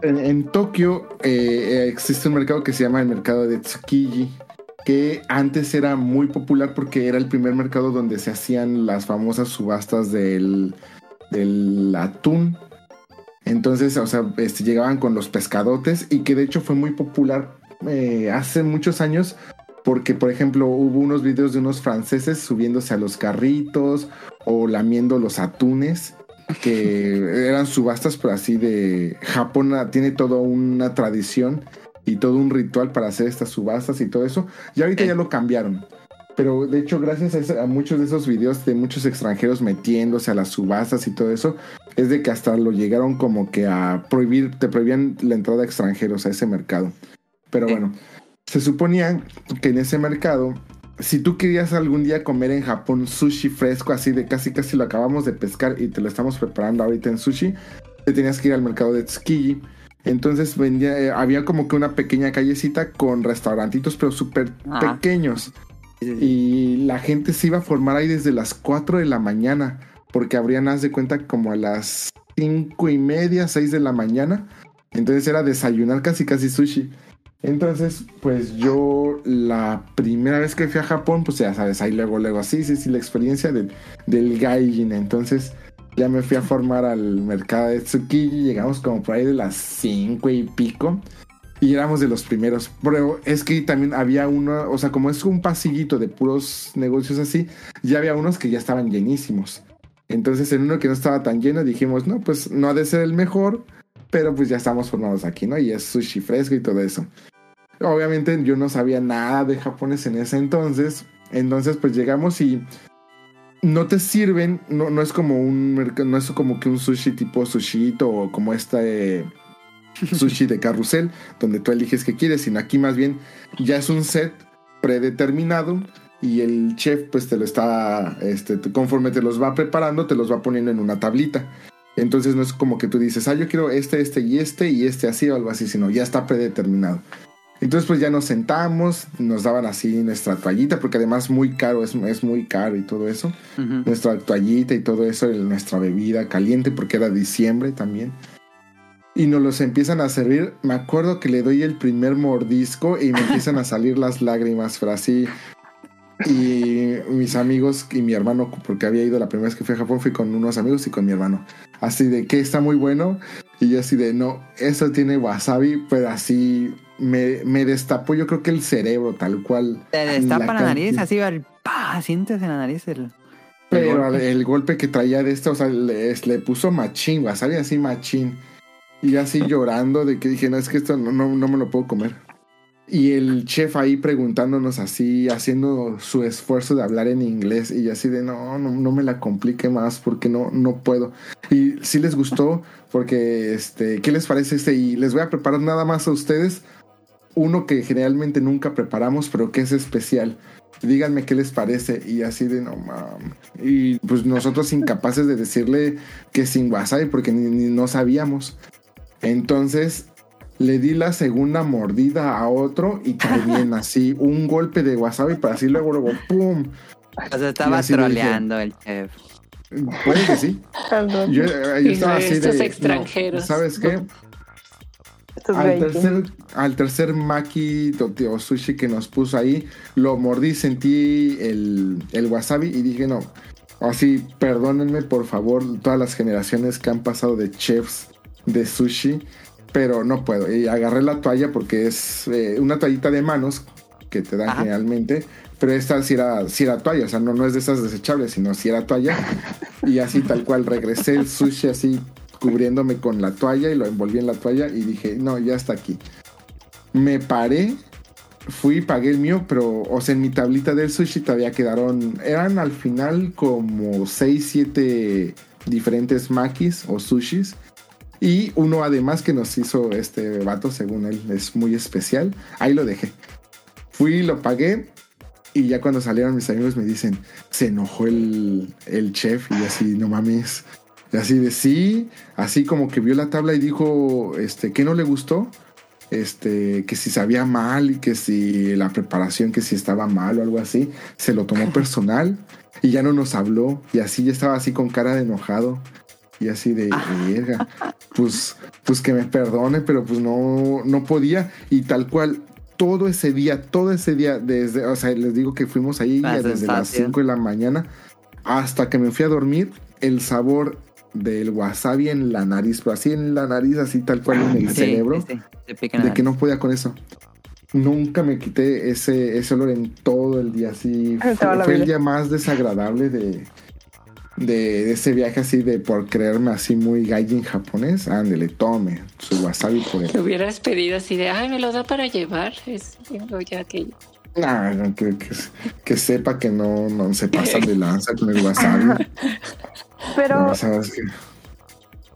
Speaker 3: En, Tokio eh, existe un mercado que se llama el mercado de Tsukiji, que antes era muy popular porque era el primer mercado donde se hacían las famosas subastas del, del atún. Entonces, o sea, este, llegaban con los pescadotes y que de hecho fue muy popular eh, hace muchos años porque, por ejemplo, hubo unos videos de unos franceses subiéndose a los carritos o lamiendo los atunes que eran subastas, pero así de Japón ah, tiene toda una tradición y todo un ritual para hacer estas subastas y todo eso. Y ahorita ya lo cambiaron. Pero de hecho, gracias a, a muchos de esos videos de muchos extranjeros metiéndose a las subastas y todo eso, es de que hasta lo llegaron como que a prohibir, te prohibían la entrada de extranjeros a ese mercado. Pero bueno, se suponía que en ese mercado, si tú querías algún día comer en Japón sushi fresco, así de casi casi lo acabamos de pescar y te lo estamos preparando ahorita en sushi, te tenías que ir al mercado de Tsukiji. Entonces vendía, eh, había como que una pequeña callecita con restaurantitos, pero súper
Speaker 1: Ah.
Speaker 3: pequeños. Y la gente se iba a formar ahí desde las 4 de la mañana, porque abrían, haz de cuenta, como a las 5 y media, 6 de la mañana. Entonces era desayunar casi casi sushi. Entonces, pues yo la primera vez que fui a Japón, pues ya sabes, ahí luego, luego, sí, sí, sí, la experiencia del, del gaijin. Entonces ya me fui a formar al mercado de Tsukiji, llegamos como por ahí de las 5 y pico. Y éramos de los primeros. Pero es que también había uno, o sea, como es un pasillito de puros negocios así, ya había unos que ya estaban llenísimos. Entonces en uno que no estaba tan lleno dijimos, no, pues no ha de ser el mejor, pero pues ya estamos formados aquí, ¿no? Y es sushi fresco y todo eso. Obviamente yo no sabía nada de japonés en ese entonces. Entonces pues llegamos y no te sirven, no, no es como un no es como que un sushi tipo sushito o como este sushi de carrusel, donde tú eliges qué quieres, sino aquí más bien ya es un set predeterminado y el chef pues te lo está, este, conforme te los va preparando, te los va poniendo en una tablita. Entonces no es como que tú dices, ah, yo quiero este, este y este y este así o algo así, sino ya está predeterminado. Entonces pues ya nos sentamos, nos daban así nuestra toallita, porque además muy caro, es, es muy caro y todo eso.
Speaker 1: Ujú.
Speaker 3: Nuestra toallita y todo eso, nuestra bebida caliente, porque era diciembre también. Y nos los empiezan a servir. Me acuerdo que le doy el primer mordisco y me empiezan a salir las lágrimas, pero así. Y mis amigos y mi hermano, porque había ido la primera vez que fui a Japón, fui con unos amigos y con mi hermano. Así de que está muy bueno. Y yo así de, no, eso tiene wasabi, pero así me, me destapó yo creo que el cerebro tal cual.
Speaker 1: Te destapa la,
Speaker 3: can-
Speaker 1: nariz, así va el pa, sientes en la nariz el. el
Speaker 3: Pero
Speaker 1: golpe.
Speaker 3: el golpe que traía de esto, o sea, le, le puso machín, wasabi así machín. Y así llorando de que dije, no, es que esto no, no, no me lo puedo comer. Y el chef ahí preguntándonos así, haciendo su esfuerzo de hablar en inglés y así de, no, no, no me la complique más porque no, no puedo. Y sí les gustó porque, este, ¿qué les parece este? Y les voy a preparar nada más a ustedes uno que generalmente nunca preparamos, pero que es especial. Díganme qué les parece. Y así de no mames. Y pues nosotros incapaces de decirle que sin wasabi, porque ni, ni no sabíamos. Entonces le di la segunda mordida a otro y también así un golpe de wasabi para así luego, luego, ¡pum!
Speaker 1: O sea, estaba
Speaker 3: dije,
Speaker 1: troleando el chef.
Speaker 3: Puede que sí. Yo, eh, yo estaba así
Speaker 2: Estos
Speaker 3: de.
Speaker 2: extranjeros.
Speaker 3: no, ¿Sabes qué? Al tercer, al tercer maki o- sushi que nos puso ahí, lo mordí, sentí el, el wasabi y dije, no, así, perdónenme por favor todas las generaciones que han pasado de chefs de sushi, pero no puedo. Y agarré la toalla porque es eh, una toallita de manos que te dan
Speaker 1: Ajá.
Speaker 3: generalmente, pero esta sí era, sí era toalla, o sea, no, no es de esas desechables, sino sí era toalla. Y así tal cual regresé el sushi así cubriéndome con la toalla y lo envolví en la toalla y dije, no, ya está aquí. Me paré, fui, pagué el mío, pero, o sea, en mi tablita del sushi todavía quedaron, eran al final como 6, 7 diferentes makis o sushis. Y uno además que nos hizo este vato, según él, es muy especial. Ahí lo dejé. Fui, lo pagué. Y ya cuando salieron mis amigos me dicen, se enojó el, el chef y así, no mames. Y así de sí, así como que vio la tabla y dijo, este, que no le gustó, este, que si sabía mal y que si la preparación, que si estaba mal o algo así, se lo tomó personal y ya no nos habló y así ya estaba así con cara de enojado y así de verga, pues, pues que me perdone, pero pues no, no podía y tal cual. Todo ese día, todo ese día, desde, o sea, les digo que fuimos ahí ya desde las
Speaker 1: sensación.
Speaker 3: 5 de la mañana hasta que me fui a dormir, el sabor del wasabi en la nariz, pero así en la nariz, así tal cual en el
Speaker 1: Sí,
Speaker 3: cerebro,
Speaker 1: sí, sí,
Speaker 3: de que no podía con eso. Nunca me quité ese, ese olor en todo el día, así. Fue, el día más desagradable de, de, de ese viaje así de por creerme así muy gaijin japonés. Ándele, tome su wasabi por
Speaker 2: Te hubieras pedido así de, ay, me lo da para llevar. Es ya que
Speaker 3: no, que, que, que sepa que no, no se pasan de lanza con el wasabi.
Speaker 7: Pero,
Speaker 3: No, sabes que-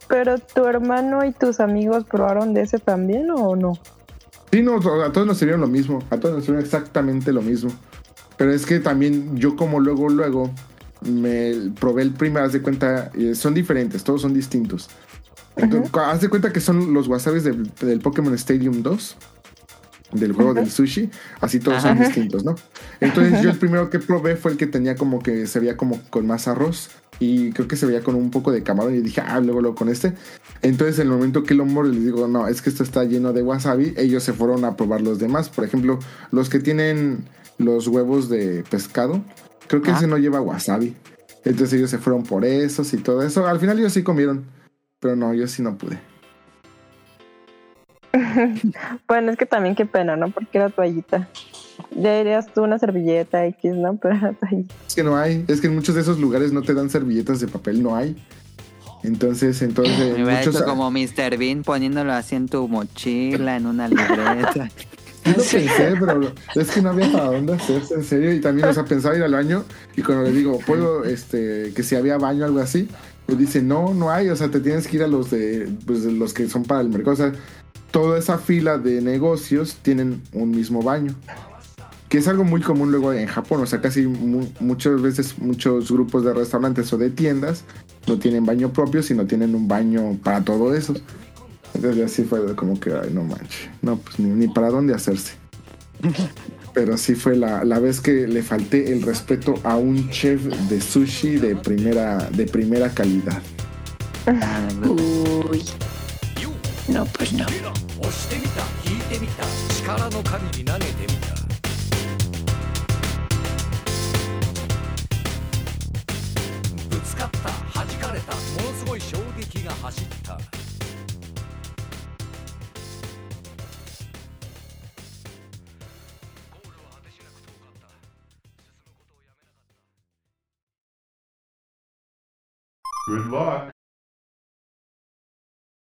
Speaker 7: pero tu hermano y tus amigos probaron de ese también o no?
Speaker 3: Sí, no, a todos nos sirvieron lo mismo, a todos nos sirvieron exactamente lo mismo. Pero es que también yo como luego, luego me probé el primer, haz de cuenta, son diferentes, todos son distintos. Entonces, haz de cuenta que son los wasabis del, del Pokémon Stadium 2, del juego del sushi, así todos son distintos, ¿no? Entonces yo el primero que probé fue el que tenía como que se veía como con más arroz y creo que se veía con un poco de camarón y dije, ah, luego, luego con este. Entonces en el momento que lo moro les digo, no, es que esto está lleno de wasabi, ellos se fueron a probar los demás. Por ejemplo, los que tienen los huevos de pescado, creo que ese no lleva wasabi. Entonces ellos se fueron por esos y todo eso. Al final ellos sí comieron, pero no, yo sí no pude.
Speaker 7: Bueno, es que también qué pena, ¿no? Porque era toallita. Ya irías tú una servilleta X, ¿no? Pero era toallita.
Speaker 3: Es que no hay, es que en muchos de esos lugares no te dan servilletas de papel, no hay. Entonces, entonces,
Speaker 1: Me hubiera
Speaker 3: muchos...
Speaker 1: hecho como Mr. Bean poniéndolo así en tu mochila, en una libreta.
Speaker 3: Sí lo pensé, pero es que no había para dónde hacerse, en serio. Y también, o sea, pensaba ir al baño y cuando le digo, puedo, este, que si había baño o algo así, pues dice, no, no hay, o sea, te tienes que ir a los de, pues, de los que son para el mercado. O sea, toda esa fila de negocios tienen un mismo baño. que es algo muy común luego en Japón, o sea, casi mu- muchas veces muchos grupos de restaurantes o de tiendas no tienen baño propio, sino tienen un baño para todo eso. Entonces así fue como que, ay, no manches, no, pues ni, ni para dónde hacerse. Pero sí fue la, la vez que le falté el respeto a un chef de sushi de primera, de primera calidad.
Speaker 2: Uy. ナプリナ
Speaker 9: 押してみた。引いてみた力の限り投げてみた。ぶつかった弾かれたものすごい衝撃が走った。
Speaker 11: Good luck.